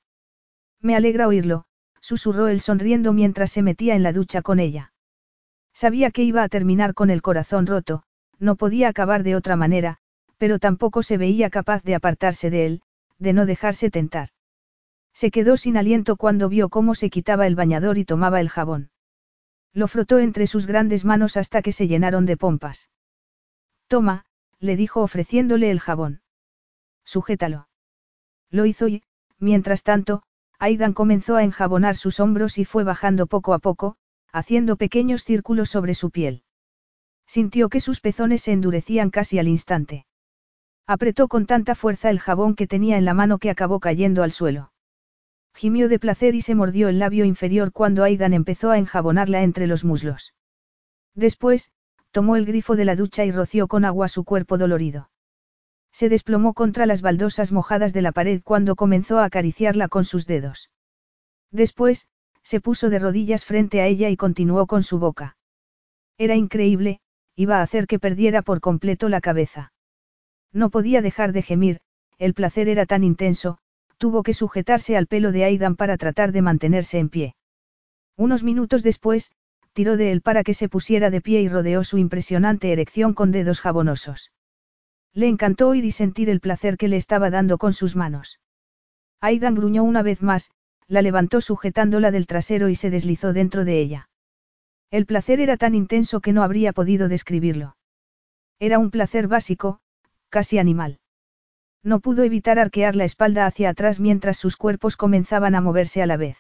Me alegra oírlo, susurró él sonriendo mientras se metía en la ducha con ella. Sabía que iba a terminar con el corazón roto, no podía acabar de otra manera, pero tampoco se veía capaz de apartarse de él, de no dejarse tentar. Se quedó sin aliento cuando vio cómo se quitaba el bañador y tomaba el jabón. Lo frotó entre sus grandes manos hasta que se llenaron de pompas. Toma, le dijo ofreciéndole el jabón. Sujétalo. Lo hizo y, mientras tanto, Aidan comenzó a enjabonar sus hombros y fue bajando poco a poco, haciendo pequeños círculos sobre su piel. Sintió que sus pezones se endurecían casi al instante. Apretó con tanta fuerza el jabón que tenía en la mano que acabó cayendo al suelo. Gimió de placer y se mordió el labio inferior cuando Aidan empezó a enjabonarla entre los muslos. Después, tomó el grifo de la ducha y roció con agua su cuerpo dolorido. Se desplomó contra las baldosas mojadas de la pared cuando comenzó a acariciarla con sus dedos. Después, se puso de rodillas frente a ella y continuó con su boca. Era increíble, iba a hacer que perdiera por completo la cabeza. No podía dejar de gemir, el placer era tan intenso, tuvo que sujetarse al pelo de Aidan para tratar de mantenerse en pie. Unos minutos después, tiró de él para que se pusiera de pie y rodeó su impresionante erección con dedos jabonosos. Le encantó oír y sentir el placer que le estaba dando con sus manos. Aidan gruñó una vez más, la levantó sujetándola del trasero y se deslizó dentro de ella. El placer era tan intenso que no habría podido describirlo. Era un placer básico, casi animal. No pudo evitar arquear la espalda hacia atrás mientras sus cuerpos comenzaban a moverse a la vez.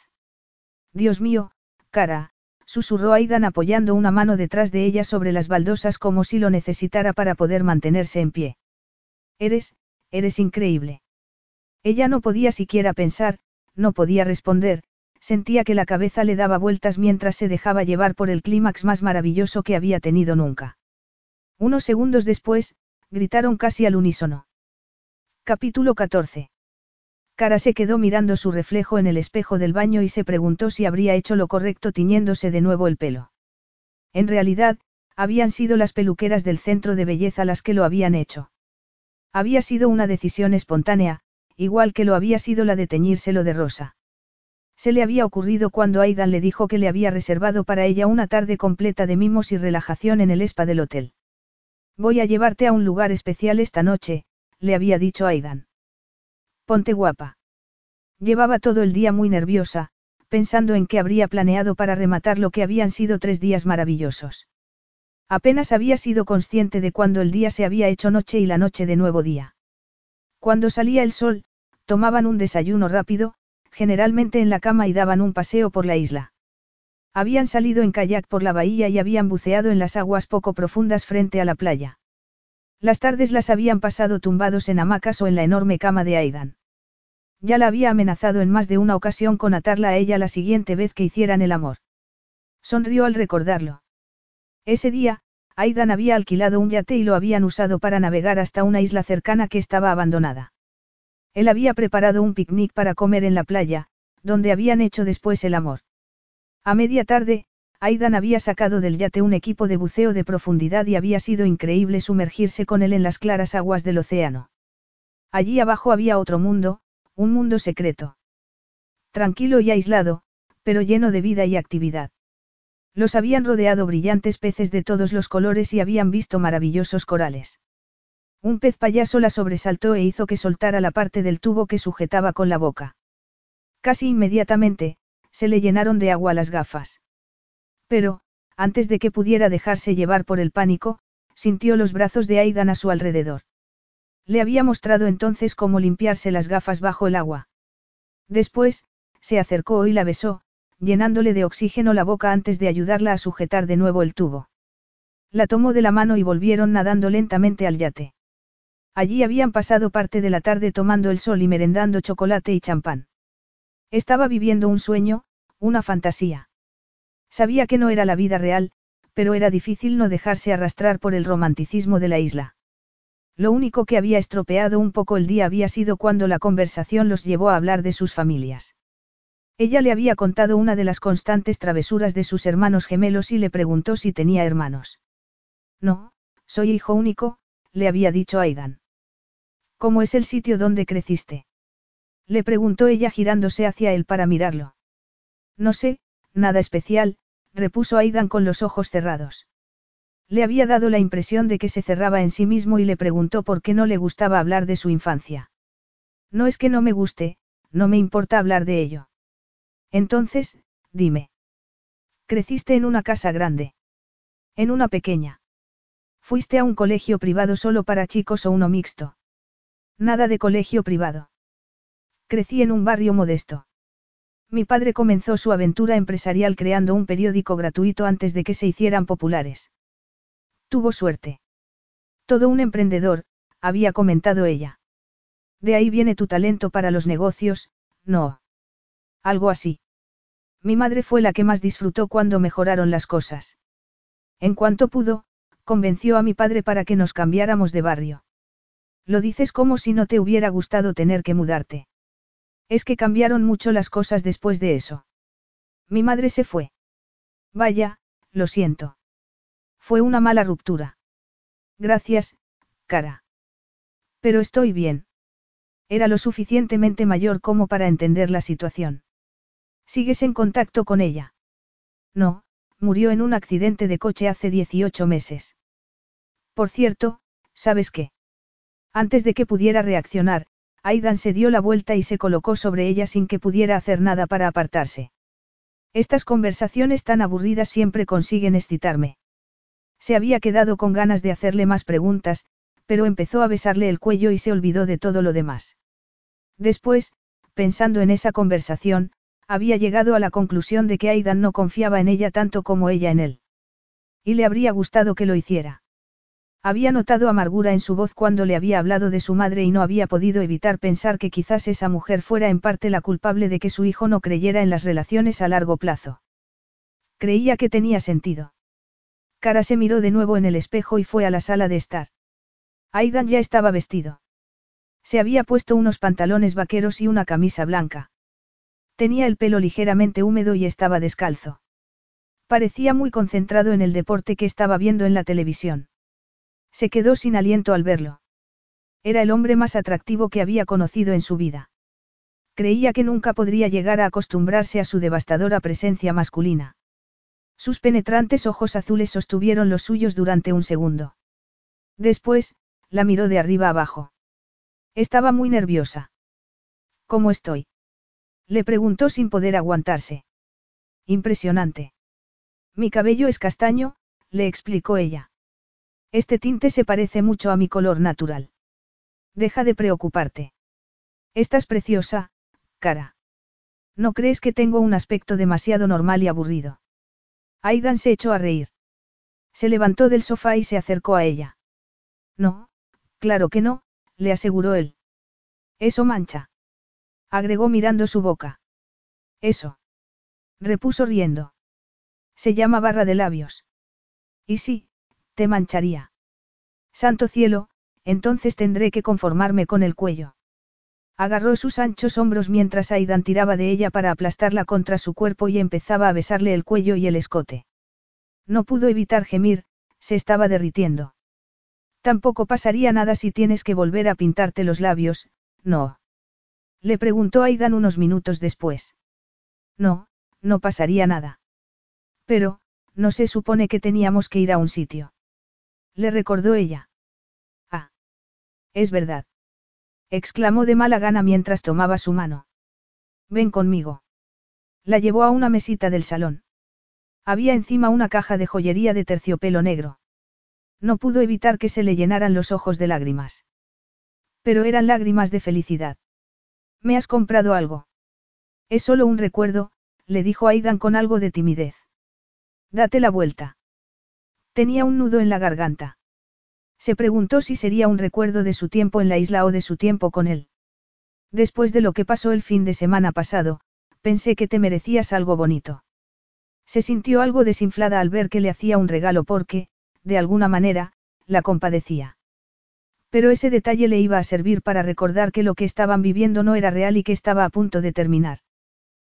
Dios mío, cara, susurró Aidan apoyando una mano detrás de ella sobre las baldosas como si lo necesitara para poder mantenerse en pie. Eres, eres increíble. Ella no podía siquiera pensar, no podía responder, sentía que la cabeza le daba vueltas mientras se dejaba llevar por el clímax más maravilloso que había tenido nunca. Unos segundos después, gritaron casi al unísono. Capítulo 14. Cara se quedó mirando su reflejo en el espejo del baño y se preguntó si habría hecho lo correcto tiñéndose de nuevo el pelo. En realidad, habían sido las peluqueras del centro de belleza las que lo habían hecho. Había sido una decisión espontánea, igual que lo había sido la de teñírselo de rosa. Se le había ocurrido cuando Aidan le dijo que le había reservado para ella una tarde completa de mimos y relajación en el spa del hotel. Voy a llevarte a un lugar especial esta noche, le había dicho Aidan. Ponte guapa. Llevaba todo el día muy nerviosa, pensando en qué habría planeado para rematar lo que habían sido tres días maravillosos. Apenas había sido consciente de cuando el día se había hecho noche y la noche de nuevo día. Cuando salía el sol, tomaban un desayuno rápido, generalmente en la cama y daban un paseo por la isla. Habían salido en kayak por la bahía y habían buceado en las aguas poco profundas frente a la playa. Las tardes las habían pasado tumbados en hamacas o en la enorme cama de Aidan. Ya la había amenazado en más de una ocasión con atarla a ella la siguiente vez que hicieran el amor. Sonrió al recordarlo. Ese día, Aidan había alquilado un yate y lo habían usado para navegar hasta una isla cercana que estaba abandonada. Él había preparado un picnic para comer en la playa, donde habían hecho después el amor. A media tarde, Aidan había sacado del yate un equipo de buceo de profundidad y había sido increíble sumergirse con él en las claras aguas del océano. Allí abajo había otro mundo, un mundo secreto. Tranquilo y aislado, pero lleno de vida y actividad. Los habían rodeado brillantes peces de todos los colores y habían visto maravillosos corales. Un pez payaso la sobresaltó e hizo que soltara la parte del tubo que sujetaba con la boca. Casi inmediatamente, se le llenaron de agua las gafas. Pero, antes de que pudiera dejarse llevar por el pánico, sintió los brazos de Aidan a su alrededor. Le había mostrado entonces cómo limpiarse las gafas bajo el agua. Después, se acercó y la besó, llenándole de oxígeno la boca antes de ayudarla a sujetar de nuevo el tubo. La tomó de la mano y volvieron nadando lentamente al yate. Allí habían pasado parte de la tarde tomando el sol y merendando chocolate y champán. Estaba viviendo un sueño, una fantasía. Sabía que no era la vida real, pero era difícil no dejarse arrastrar por el romanticismo de la isla. Lo único que había estropeado un poco el día había sido cuando la conversación los llevó a hablar de sus familias. Ella le había contado una de las constantes travesuras de sus hermanos gemelos y le preguntó si tenía hermanos. No, soy hijo único, le había dicho Aidan. ¿Cómo es el sitio donde creciste? Le preguntó ella girándose hacia él para mirarlo. No sé, nada especial, repuso Aidan con los ojos cerrados. Le había dado la impresión de que se cerraba en sí mismo y le preguntó por qué no le gustaba hablar de su infancia. No es que no me guste, no me importa hablar de ello. Entonces, dime. Creciste en una casa grande. En una pequeña. ¿Fuiste a un colegio privado solo para chicos o uno mixto? Nada de colegio privado. Crecí en un barrio modesto. Mi padre comenzó su aventura empresarial creando un periódico gratuito antes de que se hicieran populares. Tuvo suerte. Todo un emprendedor, había comentado ella. De ahí viene tu talento para los negocios, no. Algo así. Mi madre fue la que más disfrutó cuando mejoraron las cosas. En cuanto pudo, convenció a mi padre para que nos cambiáramos de barrio. Lo dices como si no te hubiera gustado tener que mudarte. Es que cambiaron mucho las cosas después de eso. Mi madre se fue. Vaya, lo siento. Fue una mala ruptura. Gracias, cara. Pero estoy bien. Era lo suficientemente mayor como para entender la situación. ¿Sigues en contacto con ella? No, murió en un accidente de coche hace 18 meses. Por cierto, ¿sabes qué? Antes de que pudiera reaccionar, Aidan se dio la vuelta y se colocó sobre ella sin que pudiera hacer nada para apartarse. Estas conversaciones tan aburridas siempre consiguen excitarme. Se había quedado con ganas de hacerle más preguntas, pero empezó a besarle el cuello y se olvidó de todo lo demás. Después, pensando en esa conversación, había llegado a la conclusión de que Aidan no confiaba en ella tanto como ella en él. Y le habría gustado que lo hiciera. Había notado amargura en su voz cuando le había hablado de su madre y no había podido evitar pensar que quizás esa mujer fuera en parte la culpable de que su hijo no creyera en las relaciones a largo plazo. Creía que tenía sentido. Cara se miró de nuevo en el espejo y fue a la sala de estar. Aidan ya estaba vestido. Se había puesto unos pantalones vaqueros y una camisa blanca. Tenía el pelo ligeramente húmedo y estaba descalzo. Parecía muy concentrado en el deporte que estaba viendo en la televisión. Se quedó sin aliento al verlo. Era el hombre más atractivo que había conocido en su vida. Creía que nunca podría llegar a acostumbrarse a su devastadora presencia masculina. Sus penetrantes ojos azules sostuvieron los suyos durante un segundo. Después, la miró de arriba abajo. Estaba muy nerviosa. ¿Cómo estoy? Le preguntó sin poder aguantarse. Impresionante. Mi cabello es castaño, le explicó ella. Este tinte se parece mucho a mi color natural. Deja de preocuparte. Estás preciosa, cara. ¿No crees que tengo un aspecto demasiado normal y aburrido? Aidan se echó a reír. Se levantó del sofá y se acercó a ella. No, claro que no, le aseguró él. Eso mancha. Agregó mirando su boca. Eso. Repuso riendo. Se llama barra de labios. Y sí, te mancharía. Santo cielo, entonces tendré que conformarme con el cuello. Agarró sus anchos hombros mientras Aidan tiraba de ella para aplastarla contra su cuerpo y empezaba a besarle el cuello y el escote. No pudo evitar gemir, se estaba derritiendo. Tampoco pasaría nada si tienes que volver a pintarte los labios, no. Le preguntó Aidan unos minutos después. No, no pasaría nada. Pero, no se supone que teníamos que ir a un sitio. Le recordó ella. Ah. Es verdad exclamó de mala gana mientras tomaba su mano. Ven conmigo. La llevó a una mesita del salón. Había encima una caja de joyería de terciopelo negro. No pudo evitar que se le llenaran los ojos de lágrimas. Pero eran lágrimas de felicidad. ¿Me has comprado algo? Es solo un recuerdo, le dijo Aidan con algo de timidez. Date la vuelta. Tenía un nudo en la garganta. Se preguntó si sería un recuerdo de su tiempo en la isla o de su tiempo con él. Después de lo que pasó el fin de semana pasado, pensé que te merecías algo bonito. Se sintió algo desinflada al ver que le hacía un regalo porque, de alguna manera, la compadecía. Pero ese detalle le iba a servir para recordar que lo que estaban viviendo no era real y que estaba a punto de terminar.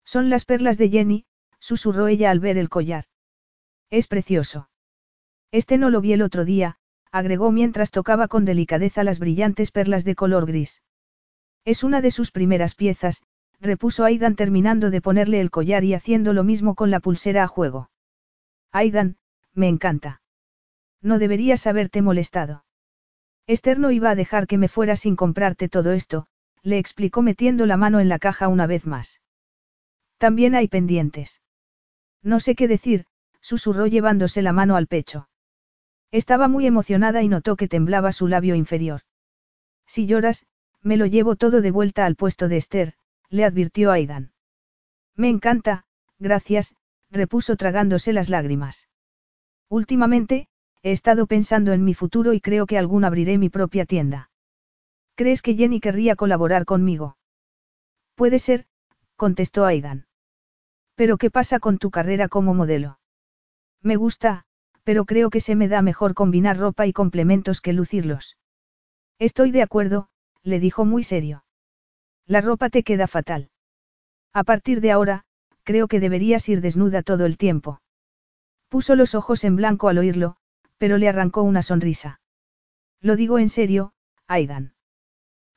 Son las perlas de Jenny, susurró ella al ver el collar. Es precioso. Este no lo vi el otro día, agregó mientras tocaba con delicadeza las brillantes perlas de color gris. Es una de sus primeras piezas, repuso Aidan terminando de ponerle el collar y haciendo lo mismo con la pulsera a juego. Aidan, me encanta. No deberías haberte molestado. Esther no iba a dejar que me fuera sin comprarte todo esto, le explicó metiendo la mano en la caja una vez más. También hay pendientes. No sé qué decir, susurró llevándose la mano al pecho. Estaba muy emocionada y notó que temblaba su labio inferior. Si lloras, me lo llevo todo de vuelta al puesto de Esther, le advirtió Aidan. Me encanta, gracias, repuso tragándose las lágrimas. Últimamente, he estado pensando en mi futuro y creo que algún abriré mi propia tienda. ¿Crees que Jenny querría colaborar conmigo? Puede ser, contestó Aidan. Pero ¿qué pasa con tu carrera como modelo? Me gusta, pero creo que se me da mejor combinar ropa y complementos que lucirlos. Estoy de acuerdo, le dijo muy serio. La ropa te queda fatal. A partir de ahora, creo que deberías ir desnuda todo el tiempo. Puso los ojos en blanco al oírlo, pero le arrancó una sonrisa. Lo digo en serio, Aidan.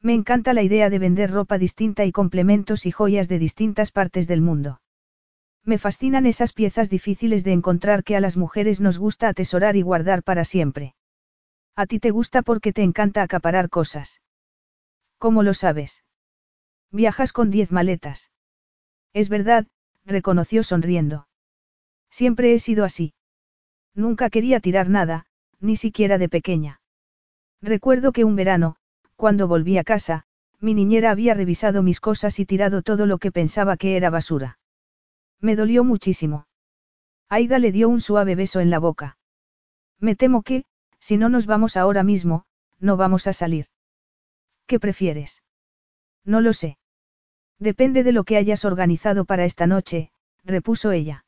Me encanta la idea de vender ropa distinta y complementos y joyas de distintas partes del mundo. Me fascinan esas piezas difíciles de encontrar que a las mujeres nos gusta atesorar y guardar para siempre. A ti te gusta porque te encanta acaparar cosas. ¿Cómo lo sabes? Viajas con diez maletas. Es verdad, reconoció sonriendo. Siempre he sido así. Nunca quería tirar nada, ni siquiera de pequeña. Recuerdo que un verano, cuando volví a casa, mi niñera había revisado mis cosas y tirado todo lo que pensaba que era basura. Me dolió muchísimo. Aida le dio un suave beso en la boca. Me temo que, si no nos vamos ahora mismo, no vamos a salir. ¿Qué prefieres? No lo sé. Depende de lo que hayas organizado para esta noche, repuso ella.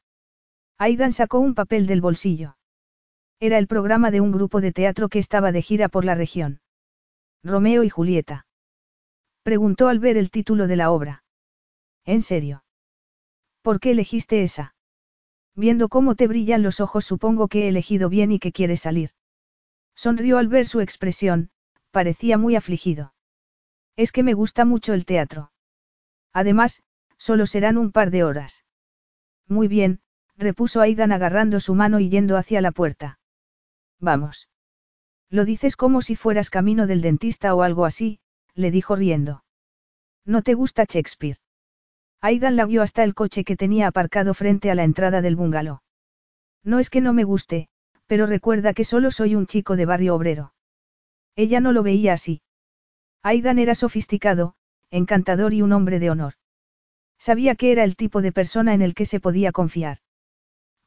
Aidan sacó un papel del bolsillo. Era el programa de un grupo de teatro que estaba de gira por la región. Romeo y Julieta. Preguntó al ver el título de la obra. ¿En serio? ¿Por qué elegiste esa? Viendo cómo te brillan los ojos supongo que he elegido bien y que quieres salir. Sonrió al ver su expresión, parecía muy afligido. Es que me gusta mucho el teatro. Además, solo serán un par de horas. Muy bien, repuso Aidan agarrando su mano y yendo hacia la puerta. Vamos. Lo dices como si fueras camino del dentista o algo así, le dijo riendo. ¿No te gusta Shakespeare? Aidan la guió hasta el coche que tenía aparcado frente a la entrada del bungalow. No es que no me guste, pero recuerda que solo soy un chico de barrio obrero. Ella no lo veía así. Aidan era sofisticado, encantador y un hombre de honor. Sabía que era el tipo de persona en el que se podía confiar.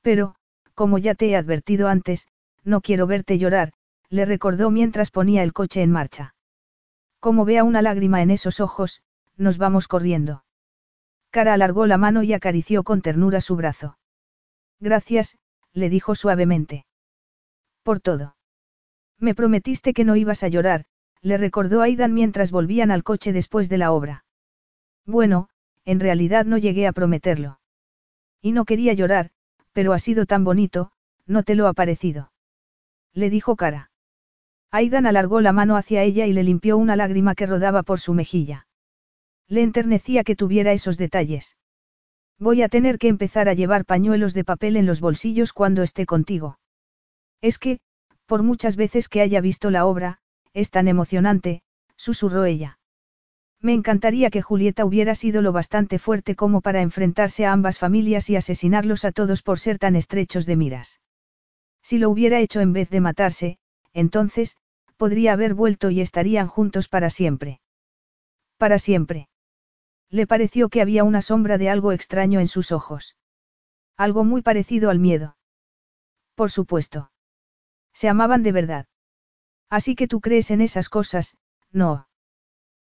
Pero, como ya te he advertido antes, no quiero verte llorar, le recordó mientras ponía el coche en marcha. Como vea una lágrima en esos ojos, nos vamos corriendo. Cara alargó la mano y acarició con ternura su brazo. Gracias, le dijo suavemente. Por todo. Me prometiste que no ibas a llorar, le recordó Aidan mientras volvían al coche después de la obra. Bueno, en realidad no llegué a prometerlo. Y no quería llorar, pero ha sido tan bonito, ¿no te lo ha parecido? Le dijo cara. Aidan alargó la mano hacia ella y le limpió una lágrima que rodaba por su mejilla. Le enternecía que tuviera esos detalles. Voy a tener que empezar a llevar pañuelos de papel en los bolsillos cuando esté contigo. Es que, por muchas veces que haya visto la obra, es tan emocionante, susurró ella. Me encantaría que Julieta hubiera sido lo bastante fuerte como para enfrentarse a ambas familias y asesinarlos a todos por ser tan estrechos de miras. Si lo hubiera hecho en vez de matarse, entonces, podría haber vuelto y estarían juntos para siempre. Para siempre. Le pareció que había una sombra de algo extraño en sus ojos. Algo muy parecido al miedo. Por supuesto. Se amaban de verdad. Así que tú crees en esas cosas, no.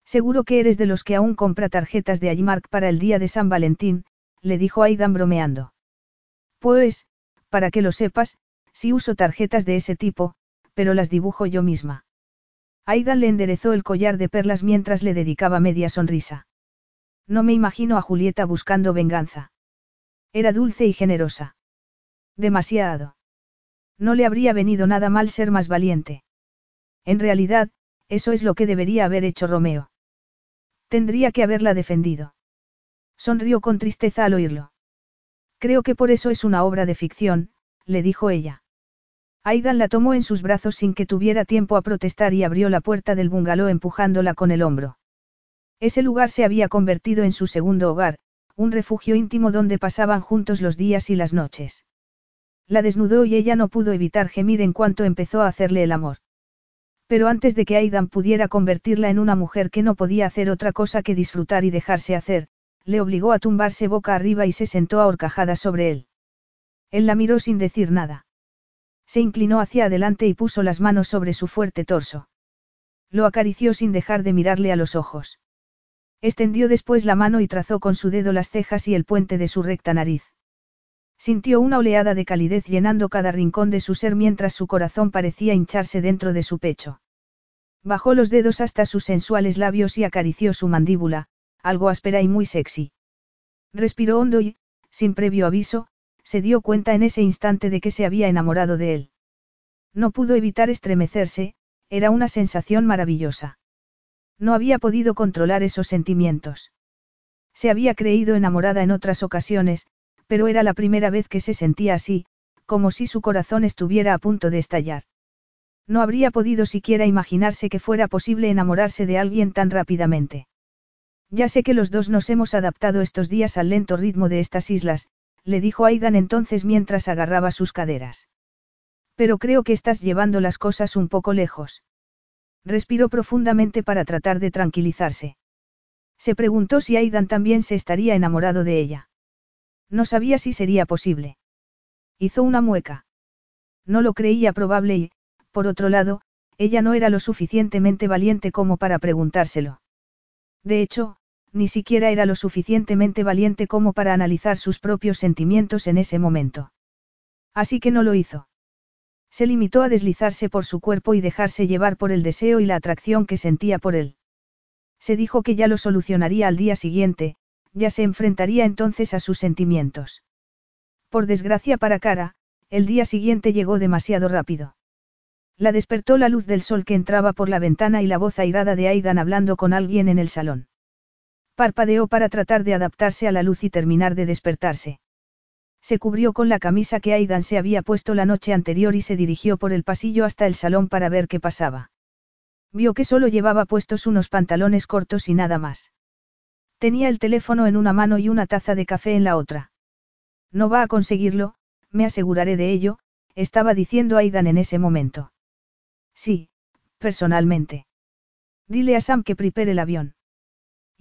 Seguro que eres de los que aún compra tarjetas de Aymark para el día de San Valentín, le dijo Aidan bromeando. Pues, para que lo sepas, sí uso tarjetas de ese tipo, pero las dibujo yo misma. Aidan le enderezó el collar de perlas mientras le dedicaba media sonrisa. No me imagino a Julieta buscando venganza. Era dulce y generosa. Demasiado. No le habría venido nada mal ser más valiente. En realidad, eso es lo que debería haber hecho Romeo. Tendría que haberla defendido. Sonrió con tristeza al oírlo. Creo que por eso es una obra de ficción, le dijo ella. Aidan la tomó en sus brazos sin que tuviera tiempo a protestar y abrió la puerta del bungalow empujándola con el hombro. Ese lugar se había convertido en su segundo hogar, un refugio íntimo donde pasaban juntos los días y las noches. La desnudó y ella no pudo evitar gemir en cuanto empezó a hacerle el amor. Pero antes de que Aidan pudiera convertirla en una mujer que no podía hacer otra cosa que disfrutar y dejarse hacer, le obligó a tumbarse boca arriba y se sentó a horcajadas sobre él. Él la miró sin decir nada. Se inclinó hacia adelante y puso las manos sobre su fuerte torso. Lo acarició sin dejar de mirarle a los ojos. Extendió después la mano y trazó con su dedo las cejas y el puente de su recta nariz. Sintió una oleada de calidez llenando cada rincón de su ser mientras su corazón parecía hincharse dentro de su pecho. Bajó los dedos hasta sus sensuales labios y acarició su mandíbula, algo áspera y muy sexy. Respiró hondo y, sin previo aviso, se dio cuenta en ese instante de que se había enamorado de él. No pudo evitar estremecerse, era una sensación maravillosa. No había podido controlar esos sentimientos. Se había creído enamorada en otras ocasiones, pero era la primera vez que se sentía así, como si su corazón estuviera a punto de estallar. No habría podido siquiera imaginarse que fuera posible enamorarse de alguien tan rápidamente. Ya sé que los dos nos hemos adaptado estos días al lento ritmo de estas islas, le dijo Aidan entonces mientras agarraba sus caderas. Pero creo que estás llevando las cosas un poco lejos. Respiró profundamente para tratar de tranquilizarse. Se preguntó si Aidan también se estaría enamorado de ella. No sabía si sería posible. Hizo una mueca. No lo creía probable y, por otro lado, ella no era lo suficientemente valiente como para preguntárselo. De hecho, ni siquiera era lo suficientemente valiente como para analizar sus propios sentimientos en ese momento. Así que no lo hizo. Se limitó a deslizarse por su cuerpo y dejarse llevar por el deseo y la atracción que sentía por él. Se dijo que ya lo solucionaría al día siguiente, ya se enfrentaría entonces a sus sentimientos. Por desgracia para Cara, el día siguiente llegó demasiado rápido. La despertó la luz del sol que entraba por la ventana y la voz airada de Aidan hablando con alguien en el salón. Parpadeó para tratar de adaptarse a la luz y terminar de despertarse. Se cubrió con la camisa que Aidan se había puesto la noche anterior y se dirigió por el pasillo hasta el salón para ver qué pasaba. Vio que solo llevaba puestos unos pantalones cortos y nada más. Tenía el teléfono en una mano y una taza de café en la otra. No va a conseguirlo, me aseguraré de ello, estaba diciendo Aidan en ese momento. Sí, personalmente. Dile a Sam que prepare el avión.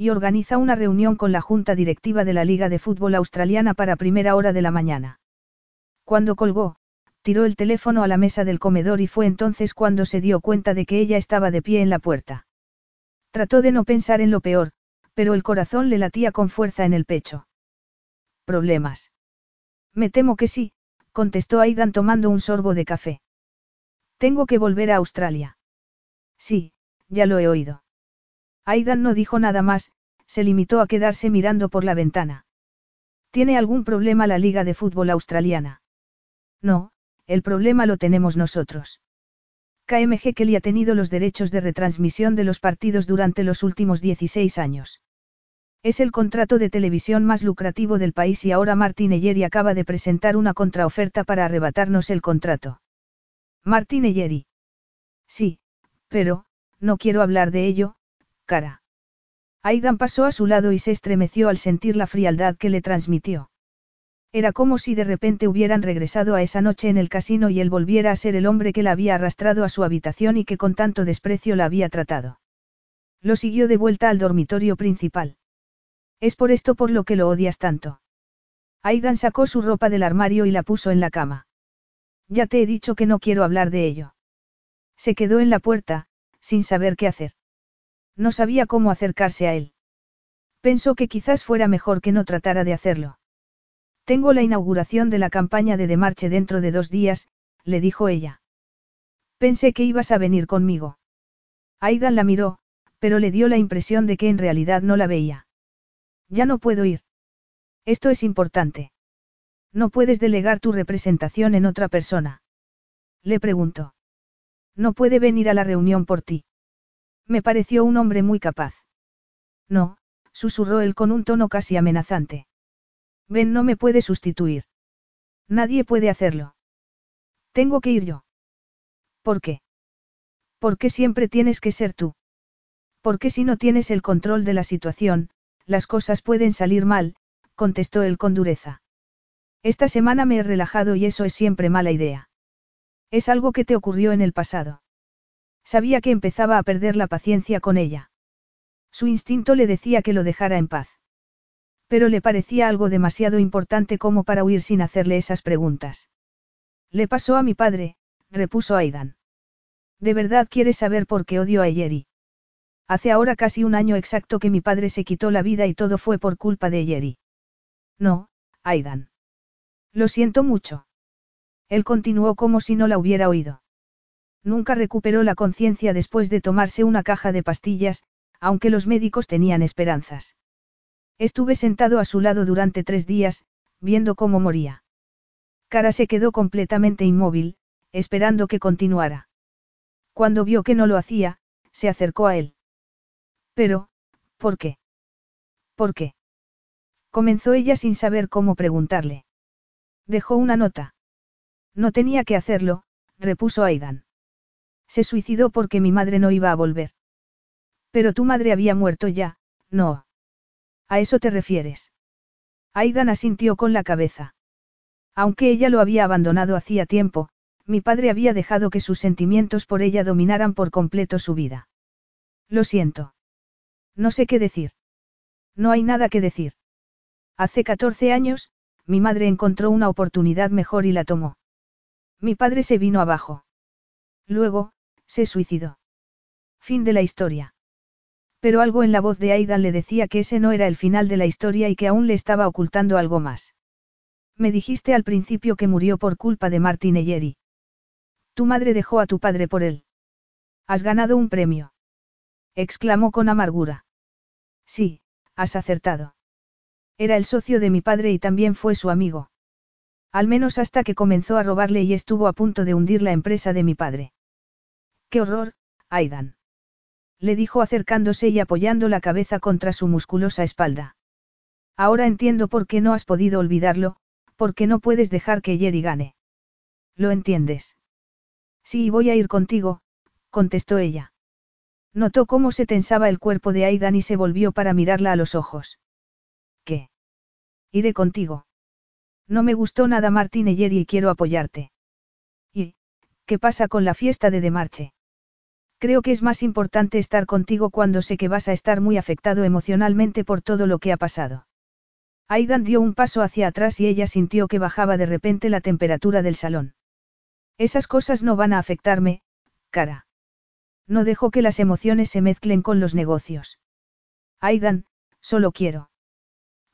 Y organiza una reunión con la junta directiva de la Liga de Fútbol Australiana para primera hora de la mañana. Cuando colgó, tiró el teléfono a la mesa del comedor y fue entonces cuando se dio cuenta de que ella estaba de pie en la puerta. Trató de no pensar en lo peor, pero el corazón le latía con fuerza en el pecho. ¿Problemas? Me temo que sí, contestó Aidan tomando un sorbo de café. Tengo que volver a Australia. Sí, ya lo he oído. Aidan no dijo nada más, se limitó a quedarse mirando por la ventana. ¿Tiene algún problema la Liga de Fútbol Australiana? No, el problema lo tenemos nosotros. KMG Kelly ha tenido los derechos de retransmisión de los partidos durante los últimos 16 años. Es el contrato de televisión más lucrativo del país y ahora Martin Eyeri acaba de presentar una contraoferta para arrebatarnos el contrato. Martin Eyeri. Sí, pero, no quiero hablar de ello, cara. Aidan pasó a su lado y se estremeció al sentir la frialdad que le transmitió. Era como si de repente hubieran regresado a esa noche en el casino y él volviera a ser el hombre que la había arrastrado a su habitación y que con tanto desprecio la había tratado. Lo siguió de vuelta al dormitorio principal. Es por esto por lo que lo odias tanto. Aidan sacó su ropa del armario y la puso en la cama. Ya te he dicho que no quiero hablar de ello. Se quedó en la puerta, sin saber qué hacer. No sabía cómo acercarse a él. Pensó que quizás fuera mejor que no tratara de hacerlo. Tengo la inauguración de la campaña de Demarche dentro de dos días, le dijo ella. Pensé que ibas a venir conmigo. Aidan la miró, pero le dio la impresión de que en realidad no la veía. Ya no puedo ir. Esto es importante. No puedes delegar tu representación en otra persona. Le preguntó. No puede venir a la reunión por ti. Me pareció un hombre muy capaz. No, susurró él con un tono casi amenazante. Ben no me puede sustituir. Nadie puede hacerlo. Tengo que ir yo. ¿Por qué? Porque siempre tienes que ser tú. Porque si no tienes el control de la situación, las cosas pueden salir mal, contestó él con dureza. Esta semana me he relajado y eso es siempre mala idea. Es algo que te ocurrió en el pasado. Sabía que empezaba a perder la paciencia con ella. Su instinto le decía que lo dejara en paz. Pero le parecía algo demasiado importante como para huir sin hacerle esas preguntas. Le pasó a mi padre, repuso Aidan. ¿De verdad quieres saber por qué odio a Yeri? Hace ahora casi un año exacto que mi padre se quitó la vida y todo fue por culpa de Yeri. No, Aidan. Lo siento mucho. Él continuó como si no la hubiera oído. Nunca recuperó la conciencia después de tomarse una caja de pastillas, aunque los médicos tenían esperanzas. Estuve sentado a su lado durante tres días, viendo cómo moría. Cara se quedó completamente inmóvil, esperando que continuara. Cuando vio que no lo hacía, se acercó a él. Pero, ¿por qué? ¿Por qué? Comenzó ella sin saber cómo preguntarle. Dejó una nota. No tenía que hacerlo, repuso Aidan. Se suicidó porque mi madre no iba a volver. Pero tu madre había muerto ya, no. ¿A eso te refieres? Aidan asintió con la cabeza. Aunque ella lo había abandonado hacía tiempo, mi padre había dejado que sus sentimientos por ella dominaran por completo su vida. Lo siento. No sé qué decir. No hay nada que decir. Hace 14 años, mi madre encontró una oportunidad mejor y la tomó. Mi padre se vino abajo. Luego, se suicidó. Fin de la historia. Pero algo en la voz de Aidan le decía que ese no era el final de la historia y que aún le estaba ocultando algo más. Me dijiste al principio que murió por culpa de Martin Eyeri. Tu madre dejó a tu padre por él. Has ganado un premio. Exclamó con amargura. Sí, has acertado. Era el socio de mi padre y también fue su amigo. Al menos hasta que comenzó a robarle y estuvo a punto de hundir la empresa de mi padre. ¡Qué horror, Aidan! Le dijo acercándose y apoyando la cabeza contra su musculosa espalda. Ahora entiendo por qué no has podido olvidarlo, por qué no puedes dejar que Jerry gane. ¿Lo entiendes? Sí, voy a ir contigo, contestó ella. Notó cómo se tensaba el cuerpo de Aidan y se volvió para mirarla a los ojos. ¿Qué? Iré contigo. No me gustó nada Martín ayer y quiero apoyarte. ¿Y, qué pasa con la fiesta de Demarche? Creo que es más importante estar contigo cuando sé que vas a estar muy afectado emocionalmente por todo lo que ha pasado. Aidan dio un paso hacia atrás y ella sintió que bajaba de repente la temperatura del salón. Esas cosas no van a afectarme, cara. No dejo que las emociones se mezclen con los negocios. Aidan, solo quiero.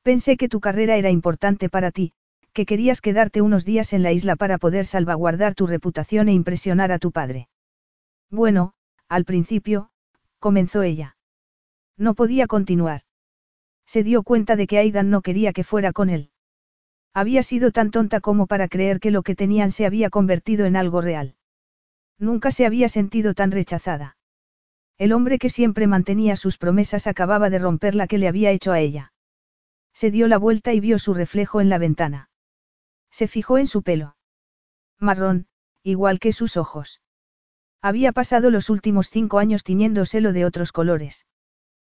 Pensé que tu carrera era importante para ti, que querías quedarte unos días en la isla para poder salvaguardar tu reputación e impresionar a tu padre. Bueno, al principio, comenzó ella. No podía continuar. Se dio cuenta de que Aidan no quería que fuera con él. Había sido tan tonta como para creer que lo que tenían se había convertido en algo real. Nunca se había sentido tan rechazada. El hombre que siempre mantenía sus promesas acababa de romper la que le había hecho a ella. Se dio la vuelta y vio su reflejo en la ventana. Se fijó en su pelo. Marrón, igual que sus ojos. Había pasado los últimos cinco años tiñéndoselo de otros colores.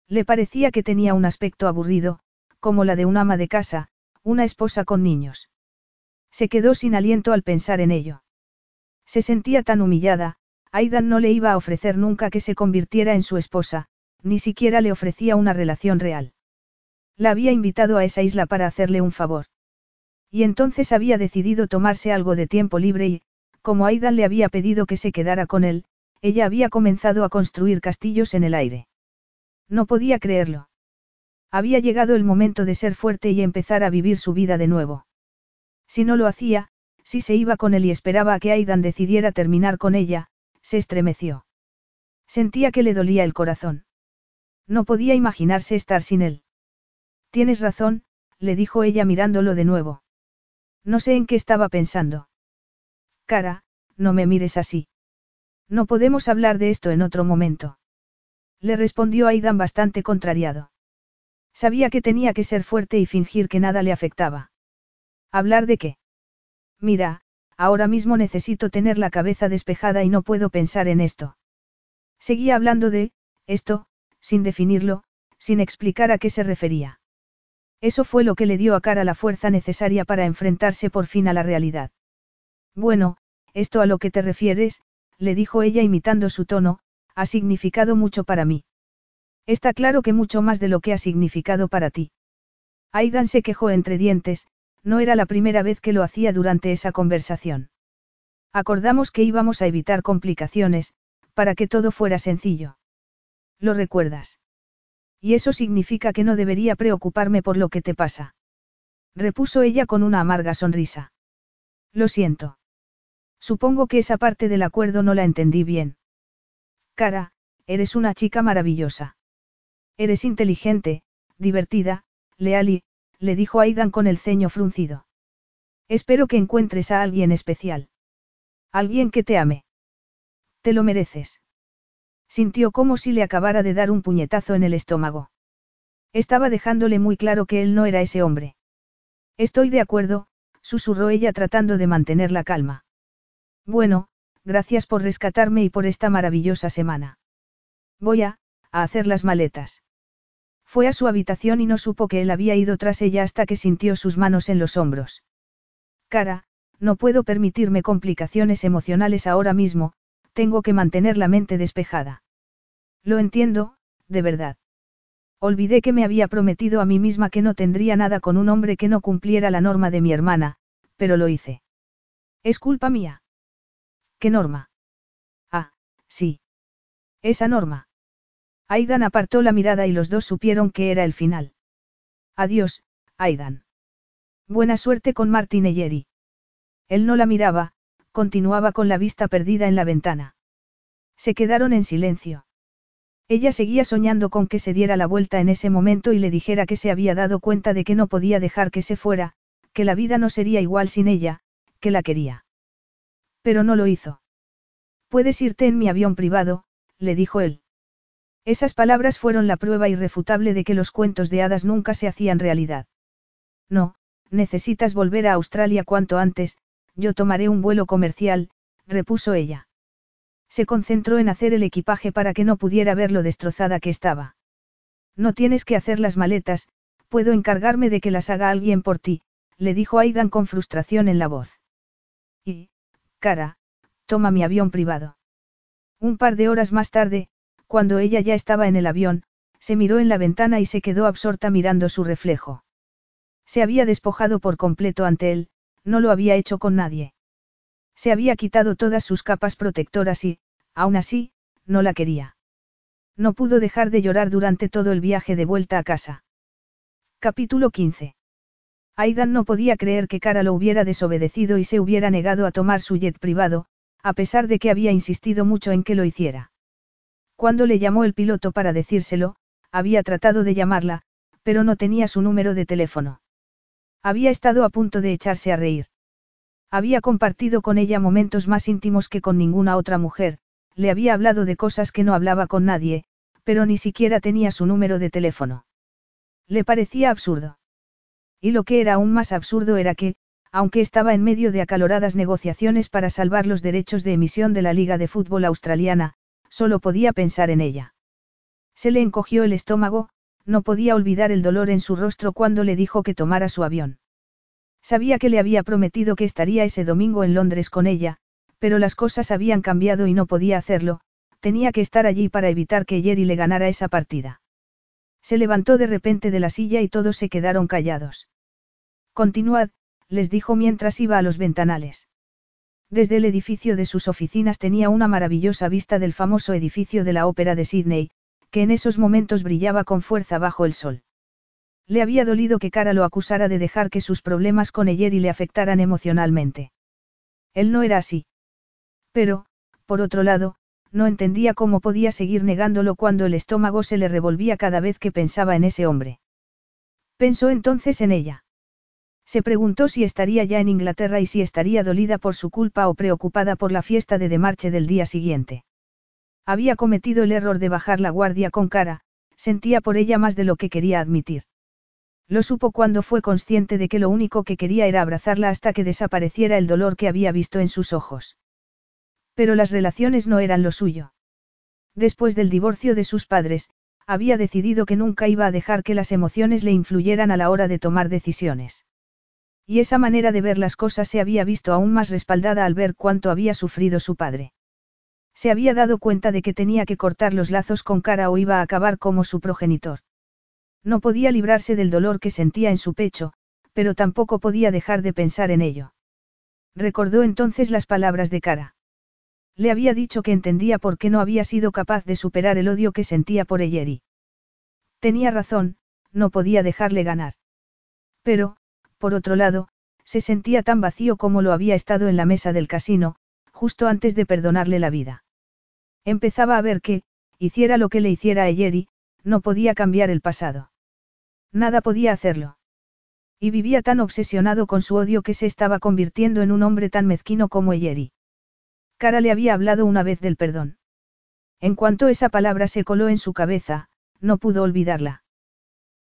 Le parecía que tenía un aspecto aburrido, como la de un ama de casa, una esposa con niños. Se quedó sin aliento al pensar en ello. Se sentía tan humillada, Aidan no le iba a ofrecer nunca que se convirtiera en su esposa, ni siquiera le ofrecía una relación real. La había invitado a esa isla para hacerle un favor. Y entonces había decidido tomarse algo de tiempo libre y, como Aidan le había pedido que se quedara con él, ella había comenzado a construir castillos en el aire. No podía creerlo. Había llegado el momento de ser fuerte y empezar a vivir su vida de nuevo. Si no lo hacía, si se iba con él y esperaba a que Aidan decidiera terminar con ella, se estremeció. Sentía que le dolía el corazón. No podía imaginarse estar sin él. Tienes razón, le dijo ella mirándolo de nuevo. No sé en qué estaba pensando. Cara, no me mires así. No podemos hablar de esto en otro momento. Le respondió Aidan bastante contrariado. Sabía que tenía que ser fuerte y fingir que nada le afectaba. ¿Hablar de qué? Mira, ahora mismo necesito tener la cabeza despejada y no puedo pensar en esto. Seguía hablando de, esto, sin definirlo, sin explicar a qué se refería. Eso fue lo que le dio a cara la fuerza necesaria para enfrentarse por fin a la realidad. Bueno, esto a lo que te refieres, le dijo ella imitando su tono, ha significado mucho para mí. Está claro que mucho más de lo que ha significado para ti. Aidan se quejó entre dientes, no era la primera vez que lo hacía durante esa conversación. Acordamos que íbamos a evitar complicaciones, para que todo fuera sencillo. ¿Lo recuerdas? Y eso significa que no debería preocuparme por lo que te pasa. Repuso ella con una amarga sonrisa. Lo siento. Supongo que esa parte del acuerdo no la entendí bien. Cara, eres una chica maravillosa. Eres inteligente, divertida, leal y, le dijo Aidan con el ceño fruncido. Espero que encuentres a alguien especial. Alguien que te ame. Te lo mereces. Sintió como si le acabara de dar un puñetazo en el estómago. Estaba dejándole muy claro que él no era ese hombre. Estoy de acuerdo, susurró ella tratando de mantener la calma. Bueno, gracias por rescatarme y por esta maravillosa semana. Voy a, a hacer las maletas. Fue a su habitación y no supo que él había ido tras ella hasta que sintió sus manos en los hombros. Cara, no puedo permitirme complicaciones emocionales ahora mismo, tengo que mantener la mente despejada. Lo entiendo, de verdad. Olvidé que me había prometido a mí misma que no tendría nada con un hombre que no cumpliera la norma de mi hermana, pero lo hice. Es culpa mía. ¿Qué norma? Ah, sí. Esa norma. Aidan apartó la mirada y los dos supieron que era el final. Adiós, Aidan. Buena suerte con Martin Eyeri. Él no la miraba, continuaba con la vista perdida en la ventana. Se quedaron en silencio. Ella seguía soñando con que se diera la vuelta en ese momento y le dijera que se había dado cuenta de que no podía dejar que se fuera, que la vida no sería igual sin ella, que la quería. Pero no lo hizo. Puedes irte en mi avión privado, le dijo él. Esas palabras fueron la prueba irrefutable de que los cuentos de hadas nunca se hacían realidad. No, necesitas volver a Australia cuanto antes, yo tomaré un vuelo comercial, repuso ella. Se concentró en hacer el equipaje para que no pudiera ver lo destrozada que estaba. No tienes que hacer las maletas, puedo encargarme de que las haga alguien por ti, le dijo Aidan con frustración en la voz. Y, cara, toma mi avión privado. Un par de horas más tarde, cuando ella ya estaba en el avión, se miró en la ventana y se quedó absorta mirando su reflejo. Se había despojado por completo ante él, no lo había hecho con nadie. Se había quitado todas sus capas protectoras y, aún así, no la quería. No pudo dejar de llorar durante todo el viaje de vuelta a casa. Capítulo 15. Aidan no podía creer que Cara lo hubiera desobedecido y se hubiera negado a tomar su jet privado, a pesar de que había insistido mucho en que lo hiciera. Cuando le llamó el piloto para decírselo, había tratado de llamarla, pero no tenía su número de teléfono. Había estado a punto de echarse a reír. Había compartido con ella momentos más íntimos que con ninguna otra mujer, le había hablado de cosas que no hablaba con nadie, pero ni siquiera tenía su número de teléfono. Le parecía absurdo. Y lo que era aún más absurdo era que, aunque estaba en medio de acaloradas negociaciones para salvar los derechos de emisión de la Liga de Fútbol Australiana, solo podía pensar en ella. Se le encogió el estómago, no podía olvidar el dolor en su rostro cuando le dijo que tomara su avión. Sabía que le había prometido que estaría ese domingo en Londres con ella, pero las cosas habían cambiado y no podía hacerlo, tenía que estar allí para evitar que Jerry le ganara esa partida. Se levantó de repente de la silla y todos se quedaron callados. Continuad, les dijo mientras iba a los ventanales. Desde el edificio de sus oficinas tenía una maravillosa vista del famoso edificio de la Ópera de Sydney, que en esos momentos brillaba con fuerza bajo el sol. Le había dolido que Cara lo acusara de dejar que sus problemas con y le afectaran emocionalmente. Él no era así. Pero, por otro lado, no entendía cómo podía seguir negándolo cuando el estómago se le revolvía cada vez que pensaba en ese hombre. Pensó entonces en ella. Se preguntó si estaría ya en Inglaterra y si estaría dolida por su culpa o preocupada por la fiesta de demarche del día siguiente. Había cometido el error de bajar la guardia con cara, sentía por ella más de lo que quería admitir. Lo supo cuando fue consciente de que lo único que quería era abrazarla hasta que desapareciera el dolor que había visto en sus ojos. Pero las relaciones no eran lo suyo. Después del divorcio de sus padres, había decidido que nunca iba a dejar que las emociones le influyeran a la hora de tomar decisiones. Y esa manera de ver las cosas se había visto aún más respaldada al ver cuánto había sufrido su padre. Se había dado cuenta de que tenía que cortar los lazos con cara o iba a acabar como su progenitor. No podía librarse del dolor que sentía en su pecho, pero tampoco podía dejar de pensar en ello. Recordó entonces las palabras de Cara. Le había dicho que entendía por qué no había sido capaz de superar el odio que sentía por Eyeri. Tenía razón, no podía dejarle ganar. Pero, por otro lado, se sentía tan vacío como lo había estado en la mesa del casino, justo antes de perdonarle la vida. Empezaba a ver que, hiciera lo que le hiciera a Eyeri, no podía cambiar el pasado. Nada podía hacerlo. Y vivía tan obsesionado con su odio que se estaba convirtiendo en un hombre tan mezquino como Eyeri. Cara le había hablado una vez del perdón. En cuanto esa palabra se coló en su cabeza, no pudo olvidarla.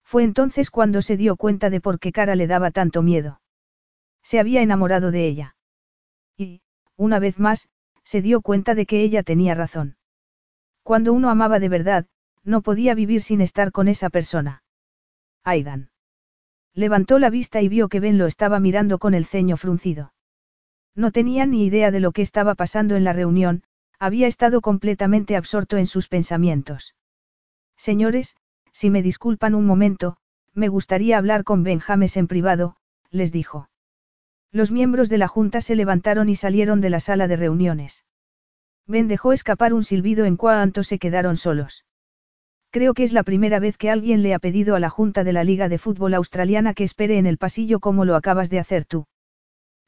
Fue entonces cuando se dio cuenta de por qué Cara le daba tanto miedo. Se había enamorado de ella. Y, una vez más, se dio cuenta de que ella tenía razón. Cuando uno amaba de verdad, no podía vivir sin estar con esa persona. Aidan. Levantó la vista y vio que Ben lo estaba mirando con el ceño fruncido. No tenía ni idea de lo que estaba pasando en la reunión, había estado completamente absorto en sus pensamientos. Señores, si me disculpan un momento, me gustaría hablar con Ben James en privado, les dijo. Los miembros de la Junta se levantaron y salieron de la sala de reuniones. Ben dejó escapar un silbido en cuanto se quedaron solos. Creo que es la primera vez que alguien le ha pedido a la Junta de la Liga de Fútbol Australiana que espere en el pasillo como lo acabas de hacer tú.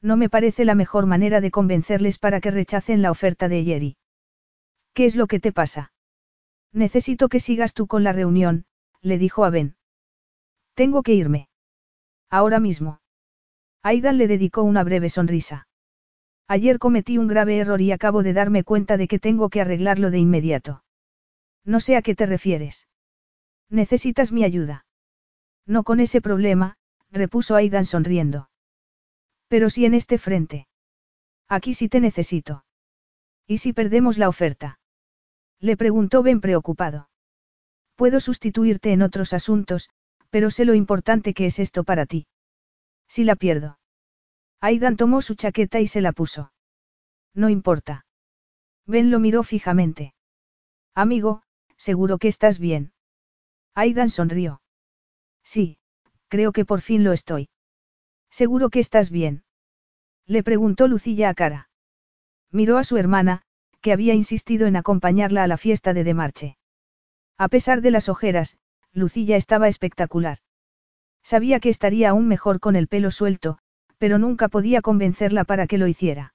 No me parece la mejor manera de convencerles para que rechacen la oferta de Jerry. ¿Qué es lo que te pasa? Necesito que sigas tú con la reunión, le dijo a Ben. Tengo que irme. Ahora mismo. Aidan le dedicó una breve sonrisa. Ayer cometí un grave error y acabo de darme cuenta de que tengo que arreglarlo de inmediato. No sé a qué te refieres. Necesitas mi ayuda. No con ese problema, repuso Aidan sonriendo. Pero sí en este frente. Aquí sí te necesito. ¿Y si perdemos la oferta? Le preguntó Ben preocupado. Puedo sustituirte en otros asuntos, pero sé lo importante que es esto para ti. Si la pierdo. Aidan tomó su chaqueta y se la puso. No importa. Ben lo miró fijamente. Amigo, seguro que estás bien. Aidan sonrió. Sí, creo que por fin lo estoy. Seguro que estás bien. Le preguntó Lucilla a cara. Miró a su hermana, que había insistido en acompañarla a la fiesta de Demarche. A pesar de las ojeras, Lucilla estaba espectacular. Sabía que estaría aún mejor con el pelo suelto, pero nunca podía convencerla para que lo hiciera.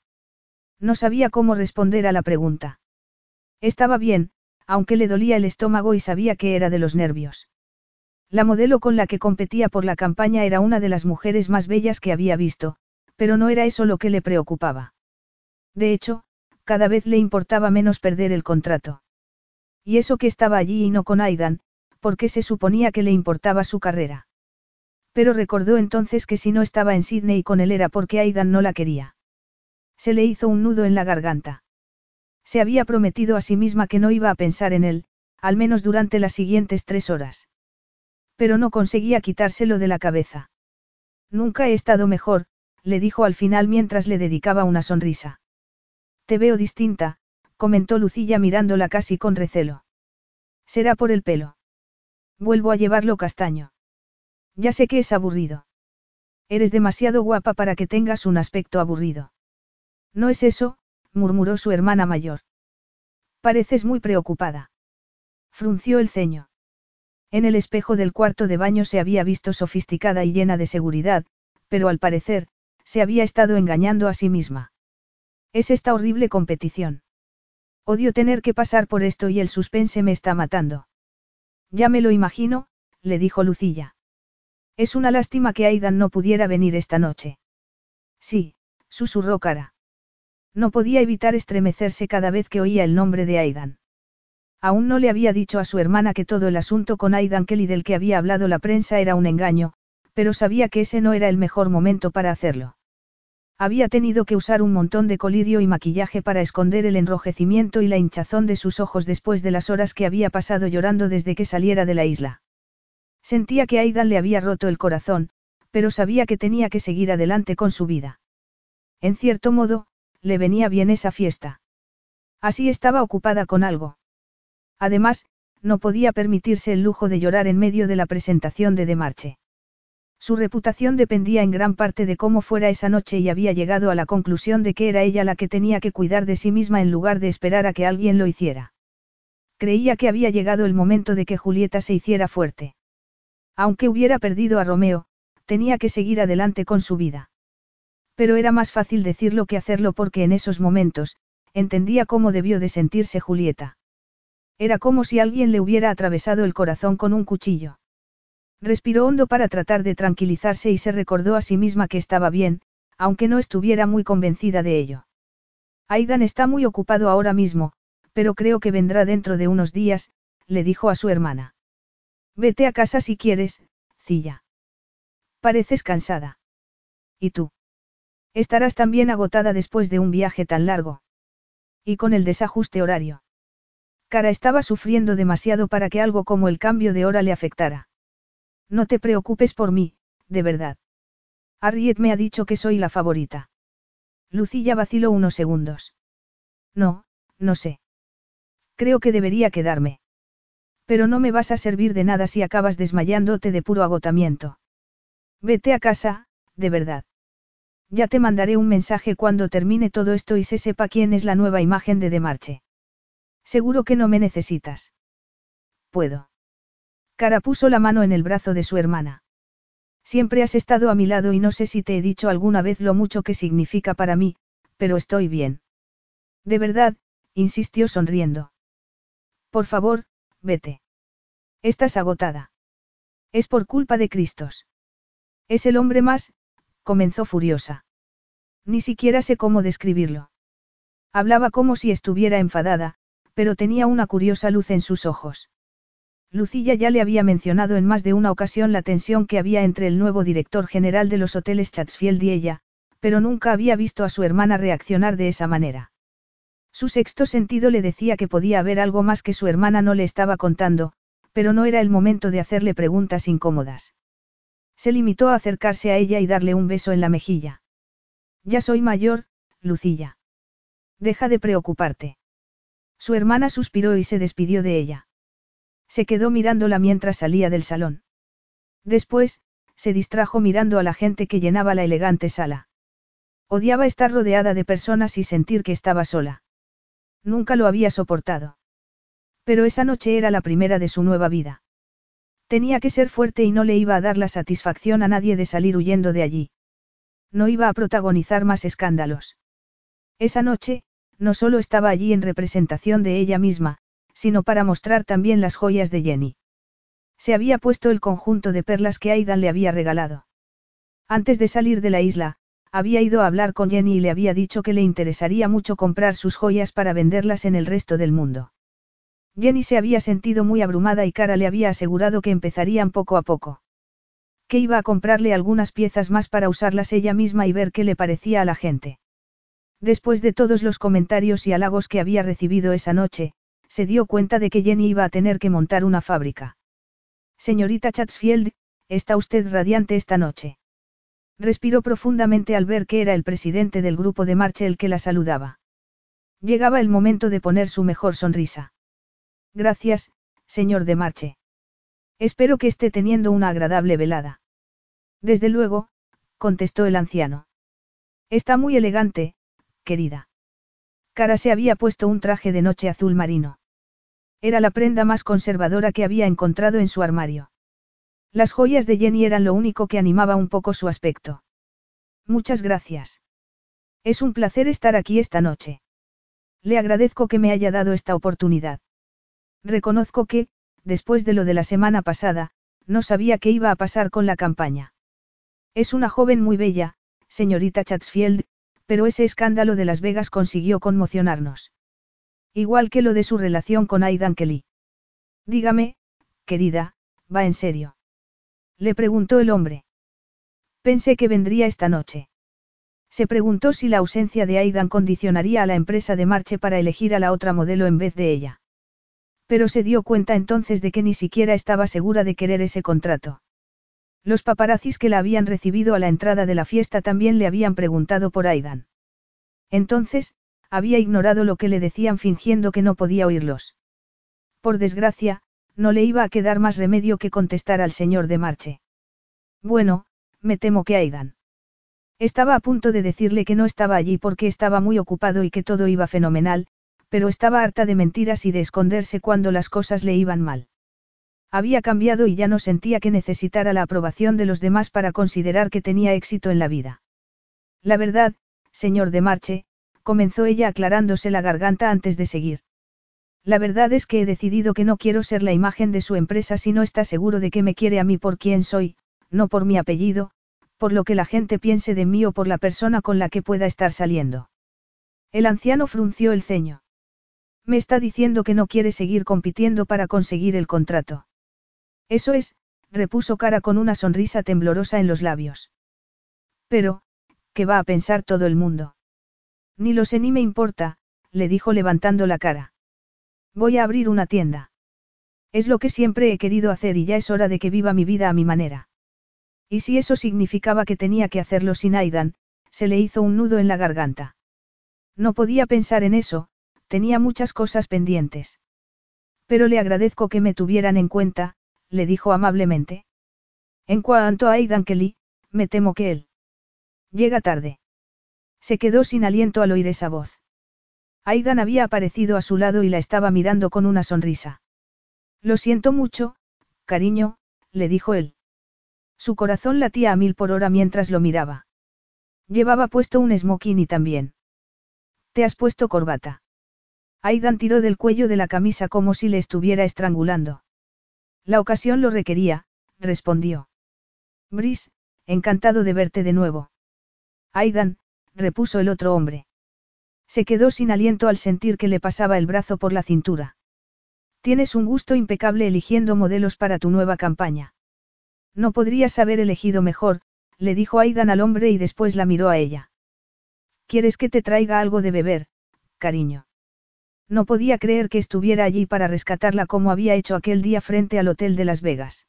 No sabía cómo responder a la pregunta. Estaba bien, aunque le dolía el estómago y sabía que era de los nervios. La modelo con la que competía por la campaña era una de las mujeres más bellas que había visto, pero no era eso lo que le preocupaba. De hecho, cada vez le importaba menos perder el contrato. Y eso que estaba allí y no con Aidan, porque se suponía que le importaba su carrera. Pero recordó entonces que si no estaba en Sydney con él era porque Aidan no la quería. Se le hizo un nudo en la garganta. Se había prometido a sí misma que no iba a pensar en él, al menos durante las siguientes tres horas. Pero no conseguía quitárselo de la cabeza. Nunca he estado mejor, le dijo al final mientras le dedicaba una sonrisa. Te veo distinta, comentó Lucilla mirándola casi con recelo. Será por el pelo. Vuelvo a llevarlo castaño. Ya sé que es aburrido. Eres demasiado guapa para que tengas un aspecto aburrido. No es eso, murmuró su hermana mayor. Pareces muy preocupada. Frunció el ceño. En el espejo del cuarto de baño se había visto sofisticada y llena de seguridad, pero al parecer, se había estado engañando a sí misma. Es esta horrible competición. Odio tener que pasar por esto y el suspense me está matando. Ya me lo imagino, le dijo Lucilla. Es una lástima que Aidan no pudiera venir esta noche. Sí, susurró Cara. No podía evitar estremecerse cada vez que oía el nombre de Aidan. Aún no le había dicho a su hermana que todo el asunto con Aidan Kelly del que había hablado la prensa era un engaño, pero sabía que ese no era el mejor momento para hacerlo. Había tenido que usar un montón de colirio y maquillaje para esconder el enrojecimiento y la hinchazón de sus ojos después de las horas que había pasado llorando desde que saliera de la isla. Sentía que Aidan le había roto el corazón, pero sabía que tenía que seguir adelante con su vida. En cierto modo, le venía bien esa fiesta. Así estaba ocupada con algo. Además, no podía permitirse el lujo de llorar en medio de la presentación de Demarche. Su reputación dependía en gran parte de cómo fuera esa noche y había llegado a la conclusión de que era ella la que tenía que cuidar de sí misma en lugar de esperar a que alguien lo hiciera. Creía que había llegado el momento de que Julieta se hiciera fuerte. Aunque hubiera perdido a Romeo, tenía que seguir adelante con su vida. Pero era más fácil decirlo que hacerlo porque en esos momentos, entendía cómo debió de sentirse Julieta. Era como si alguien le hubiera atravesado el corazón con un cuchillo. Respiró hondo para tratar de tranquilizarse y se recordó a sí misma que estaba bien, aunque no estuviera muy convencida de ello. Aidan está muy ocupado ahora mismo, pero creo que vendrá dentro de unos días, le dijo a su hermana. Vete a casa si quieres, Cilla. Pareces cansada. ¿Y tú? Estarás también agotada después de un viaje tan largo. Y con el desajuste horario. Cara estaba sufriendo demasiado para que algo como el cambio de hora le afectara. No te preocupes por mí, de verdad. Harriet me ha dicho que soy la favorita. Lucilla vaciló unos segundos. No, no sé. Creo que debería quedarme. Pero no me vas a servir de nada si acabas desmayándote de puro agotamiento. Vete a casa, de verdad. Ya te mandaré un mensaje cuando termine todo esto y se sepa quién es la nueva imagen de Demarche. Seguro que no me necesitas. Puedo. Cara puso la mano en el brazo de su hermana. Siempre has estado a mi lado y no sé si te he dicho alguna vez lo mucho que significa para mí, pero estoy bien. De verdad, insistió sonriendo. Por favor, vete. Estás agotada. Es por culpa de Cristos. Es el hombre más, comenzó furiosa. Ni siquiera sé cómo describirlo. Hablaba como si estuviera enfadada, pero tenía una curiosa luz en sus ojos. Lucilla ya le había mencionado en más de una ocasión la tensión que había entre el nuevo director general de los hoteles Chatsfield y ella, pero nunca había visto a su hermana reaccionar de esa manera. Su sexto sentido le decía que podía haber algo más que su hermana no le estaba contando, pero no era el momento de hacerle preguntas incómodas. Se limitó a acercarse a ella y darle un beso en la mejilla. Ya soy mayor, Lucilla. Deja de preocuparte. Su hermana suspiró y se despidió de ella. Se quedó mirándola mientras salía del salón. Después, se distrajo mirando a la gente que llenaba la elegante sala. Odiaba estar rodeada de personas y sentir que estaba sola. Nunca lo había soportado. Pero esa noche era la primera de su nueva vida. Tenía que ser fuerte y no le iba a dar la satisfacción a nadie de salir huyendo de allí. No iba a protagonizar más escándalos. Esa noche, no solo estaba allí en representación de ella misma, sino para mostrar también las joyas de Jenny. Se había puesto el conjunto de perlas que Aidan le había regalado. Antes de salir de la isla, había ido a hablar con Jenny y le había dicho que le interesaría mucho comprar sus joyas para venderlas en el resto del mundo. Jenny se había sentido muy abrumada y Cara le había asegurado que empezarían poco a poco. Que iba a comprarle algunas piezas más para usarlas ella misma y ver qué le parecía a la gente. Después de todos los comentarios y halagos que había recibido esa noche, se dio cuenta de que Jenny iba a tener que montar una fábrica. Señorita Chatsfield, está usted radiante esta noche. Respiró profundamente al ver que era el presidente del grupo de marcha el que la saludaba. Llegaba el momento de poner su mejor sonrisa. Gracias, señor de Marche. Espero que esté teniendo una agradable velada. Desde luego, contestó el anciano. Está muy elegante, querida. Cara se había puesto un traje de noche azul marino. Era la prenda más conservadora que había encontrado en su armario. Las joyas de Jenny eran lo único que animaba un poco su aspecto. Muchas gracias. Es un placer estar aquí esta noche. Le agradezco que me haya dado esta oportunidad. Reconozco que, después de lo de la semana pasada, no sabía qué iba a pasar con la campaña. Es una joven muy bella, señorita Chatsfield, pero ese escándalo de Las Vegas consiguió conmocionarnos. Igual que lo de su relación con Aidan Kelly. Dígame, querida, va en serio. Le preguntó el hombre. Pensé que vendría esta noche. Se preguntó si la ausencia de Aidan condicionaría a la empresa de marche para elegir a la otra modelo en vez de ella. Pero se dio cuenta entonces de que ni siquiera estaba segura de querer ese contrato. Los paparazzis que la habían recibido a la entrada de la fiesta también le habían preguntado por Aidan. Entonces, había ignorado lo que le decían fingiendo que no podía oírlos. Por desgracia, no le iba a quedar más remedio que contestar al señor de Marche. Bueno, me temo que Aidan. Estaba a punto de decirle que no estaba allí porque estaba muy ocupado y que todo iba fenomenal, pero estaba harta de mentiras y de esconderse cuando las cosas le iban mal. Había cambiado y ya no sentía que necesitara la aprobación de los demás para considerar que tenía éxito en la vida. La verdad, señor de Marche, comenzó ella aclarándose la garganta antes de seguir. La verdad es que he decidido que no quiero ser la imagen de su empresa si no está seguro de que me quiere a mí por quien soy, no por mi apellido, por lo que la gente piense de mí o por la persona con la que pueda estar saliendo. El anciano frunció el ceño. Me está diciendo que no quiere seguir compitiendo para conseguir el contrato. Eso es, repuso Cara con una sonrisa temblorosa en los labios. Pero, ¿qué va a pensar todo el mundo? Ni lo sé ni me importa, le dijo levantando la cara. Voy a abrir una tienda. Es lo que siempre he querido hacer y ya es hora de que viva mi vida a mi manera. Y si eso significaba que tenía que hacerlo sin Aidan, se le hizo un nudo en la garganta. No podía pensar en eso, tenía muchas cosas pendientes. Pero le agradezco que me tuvieran en cuenta, le dijo amablemente. En cuanto a Aidan Kelly, me temo que él. Llega tarde. Se quedó sin aliento al oír esa voz. Aidan había aparecido a su lado y la estaba mirando con una sonrisa. Lo siento mucho, cariño, le dijo él. Su corazón latía a mil por hora mientras lo miraba. Llevaba puesto un smoking y también. ¿Te has puesto corbata? Aidan tiró del cuello de la camisa como si le estuviera estrangulando. La ocasión lo requería, respondió. Brice, encantado de verte de nuevo. Aidan, repuso el otro hombre. Se quedó sin aliento al sentir que le pasaba el brazo por la cintura. Tienes un gusto impecable eligiendo modelos para tu nueva campaña. No podrías haber elegido mejor, le dijo Aidan al hombre y después la miró a ella. ¿Quieres que te traiga algo de beber, cariño? No podía creer que estuviera allí para rescatarla como había hecho aquel día frente al hotel de Las Vegas.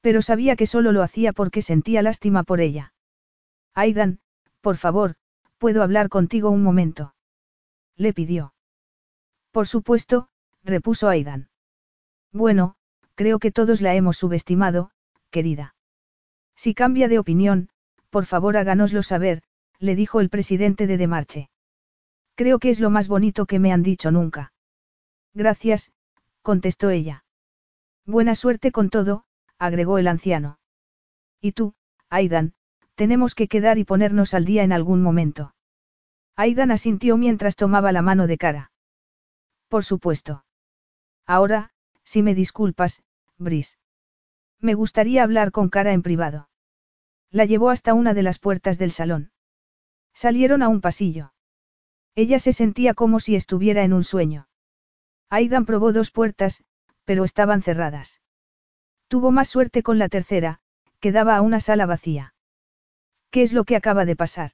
Pero sabía que solo lo hacía porque sentía lástima por ella. Aidan, por favor, ¿puedo hablar contigo un momento? Le pidió. Por supuesto, repuso Aidan. Bueno, creo que todos la hemos subestimado, querida. Si cambia de opinión, por favor háganoslo saber, le dijo el presidente de Demarche. Creo que es lo más bonito que me han dicho nunca. Gracias, contestó ella. Buena suerte con todo, agregó el anciano. Y tú, Aidan, tenemos que quedar y ponernos al día en algún momento. Aidan asintió mientras tomaba la mano de cara. Por supuesto. Ahora, si me disculpas, Brice. Me gustaría hablar con cara en privado. La llevó hasta una de las puertas del salón. Salieron a un pasillo. Ella se sentía como si estuviera en un sueño. Aidan probó dos puertas, pero estaban cerradas. Tuvo más suerte con la tercera, que daba a una sala vacía. ¿Qué es lo que acaba de pasar?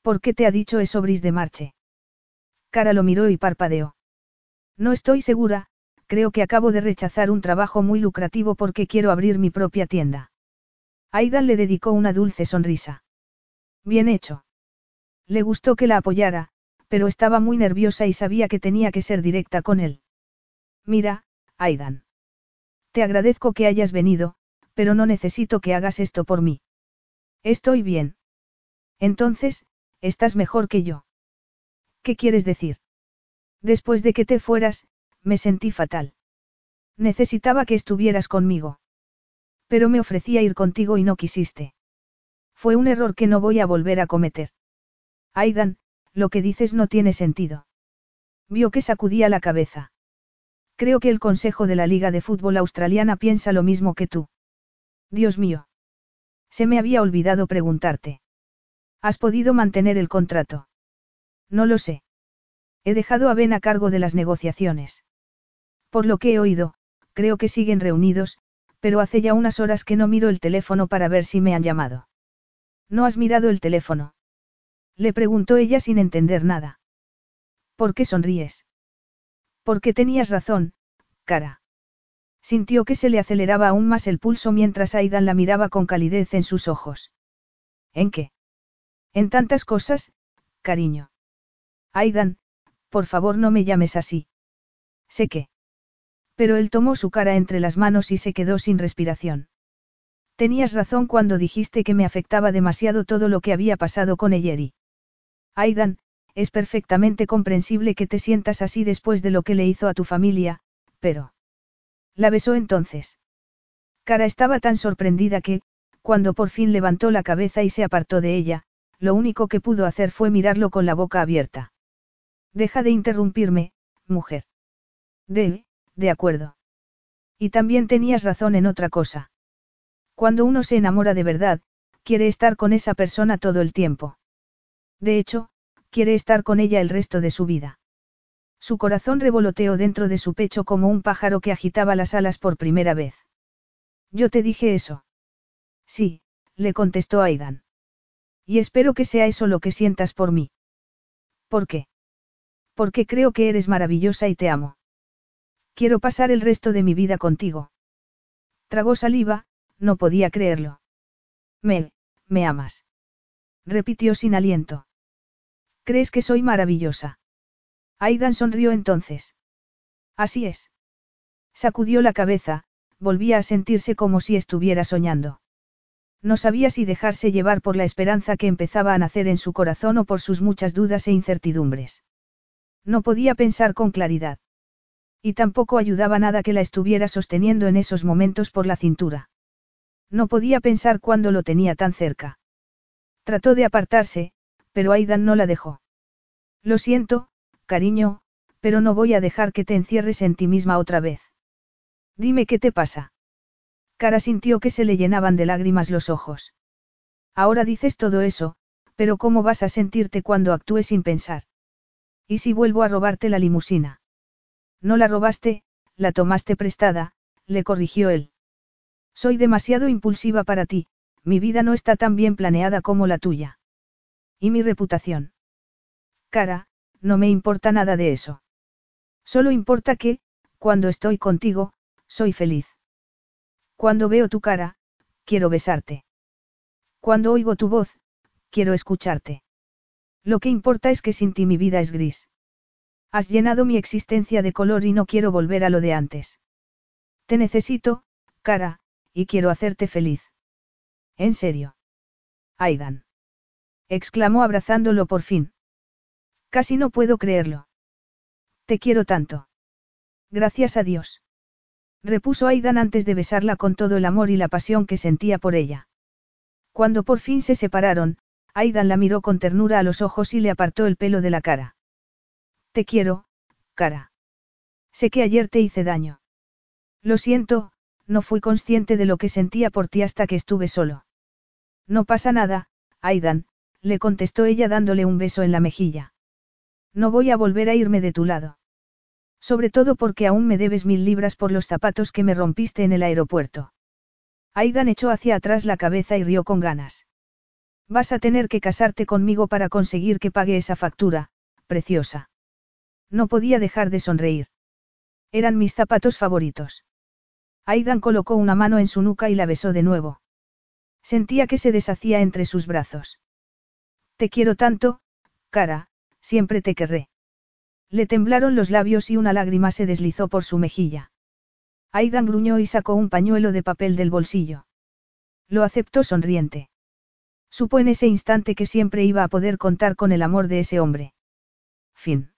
¿Por qué te ha dicho eso Bris de Marche? Cara lo miró y parpadeó. No estoy segura, creo que acabo de rechazar un trabajo muy lucrativo porque quiero abrir mi propia tienda. Aidan le dedicó una dulce sonrisa. Bien hecho. Le gustó que la apoyara, pero estaba muy nerviosa y sabía que tenía que ser directa con él. Mira, Aidan. Te agradezco que hayas venido, pero no necesito que hagas esto por mí. Estoy bien. Entonces, estás mejor que yo. ¿Qué quieres decir? Después de que te fueras, me sentí fatal. Necesitaba que estuvieras conmigo. Pero me ofrecía ir contigo y no quisiste. Fue un error que no voy a volver a cometer. Aidan, lo que dices no tiene sentido. Vio que sacudía la cabeza. Creo que el Consejo de la Liga de Fútbol Australiana piensa lo mismo que tú. Dios mío. Se me había olvidado preguntarte. ¿Has podido mantener el contrato? No lo sé. He dejado a Ben a cargo de las negociaciones. Por lo que he oído, creo que siguen reunidos, pero hace ya unas horas que no miro el teléfono para ver si me han llamado. ¿No has mirado el teléfono? Le preguntó ella sin entender nada. ¿Por qué sonríes? Porque tenías razón, cara. Sintió que se le aceleraba aún más el pulso mientras Aidan la miraba con calidez en sus ojos. ¿En qué? En tantas cosas, cariño. Aidan, por favor no me llames así. Sé que. Pero él tomó su cara entre las manos y se quedó sin respiración. Tenías razón cuando dijiste que me afectaba demasiado todo lo que había pasado con Eyeri. Aidan, es perfectamente comprensible que te sientas así después de lo que le hizo a tu familia, pero... La besó entonces. Cara estaba tan sorprendida que, cuando por fin levantó la cabeza y se apartó de ella, lo único que pudo hacer fue mirarlo con la boca abierta. Deja de interrumpirme, mujer. De, de acuerdo. Y también tenías razón en otra cosa. Cuando uno se enamora de verdad, quiere estar con esa persona todo el tiempo. De hecho, quiere estar con ella el resto de su vida. Su corazón revoloteó dentro de su pecho como un pájaro que agitaba las alas por primera vez. Yo te dije eso. Sí, le contestó Aidan. Y espero que sea eso lo que sientas por mí. ¿Por qué? Porque creo que eres maravillosa y te amo. Quiero pasar el resto de mi vida contigo. Tragó saliva, no podía creerlo. Mel, me amas. Repitió sin aliento. ¿Crees que soy maravillosa? Aidan sonrió entonces. Así es. Sacudió la cabeza, volvía a sentirse como si estuviera soñando. No sabía si dejarse llevar por la esperanza que empezaba a nacer en su corazón o por sus muchas dudas e incertidumbres. No podía pensar con claridad. Y tampoco ayudaba nada que la estuviera sosteniendo en esos momentos por la cintura. No podía pensar cuando lo tenía tan cerca. Trató de apartarse, pero Aidan no la dejó. Lo siento, cariño, pero no voy a dejar que te encierres en ti misma otra vez. Dime qué te pasa. Cara sintió que se le llenaban de lágrimas los ojos. Ahora dices todo eso, pero ¿cómo vas a sentirte cuando actúes sin pensar? ¿Y si vuelvo a robarte la limusina? No la robaste, la tomaste prestada, le corrigió él. Soy demasiado impulsiva para ti, mi vida no está tan bien planeada como la tuya. ¿Y mi reputación? Cara, no me importa nada de eso. Solo importa que, cuando estoy contigo, soy feliz. Cuando veo tu cara, quiero besarte. Cuando oigo tu voz, quiero escucharte. Lo que importa es que sin ti mi vida es gris. Has llenado mi existencia de color y no quiero volver a lo de antes. Te necesito, cara, y quiero hacerte feliz. ¿En serio? Aidan. Exclamó abrazándolo por fin. Casi no puedo creerlo. Te quiero tanto. Gracias a Dios repuso Aidan antes de besarla con todo el amor y la pasión que sentía por ella. Cuando por fin se separaron, Aidan la miró con ternura a los ojos y le apartó el pelo de la cara. Te quiero, cara. Sé que ayer te hice daño. Lo siento, no fui consciente de lo que sentía por ti hasta que estuve solo. No pasa nada, Aidan, le contestó ella dándole un beso en la mejilla. No voy a volver a irme de tu lado. Sobre todo porque aún me debes mil libras por los zapatos que me rompiste en el aeropuerto. Aidan echó hacia atrás la cabeza y rió con ganas. Vas a tener que casarte conmigo para conseguir que pague esa factura, preciosa. No podía dejar de sonreír. Eran mis zapatos favoritos. Aidan colocó una mano en su nuca y la besó de nuevo. Sentía que se deshacía entre sus brazos. Te quiero tanto, cara, siempre te querré. Le temblaron los labios y una lágrima se deslizó por su mejilla. Aidan gruñó y sacó un pañuelo de papel del bolsillo. Lo aceptó sonriente. Supo en ese instante que siempre iba a poder contar con el amor de ese hombre. Fin.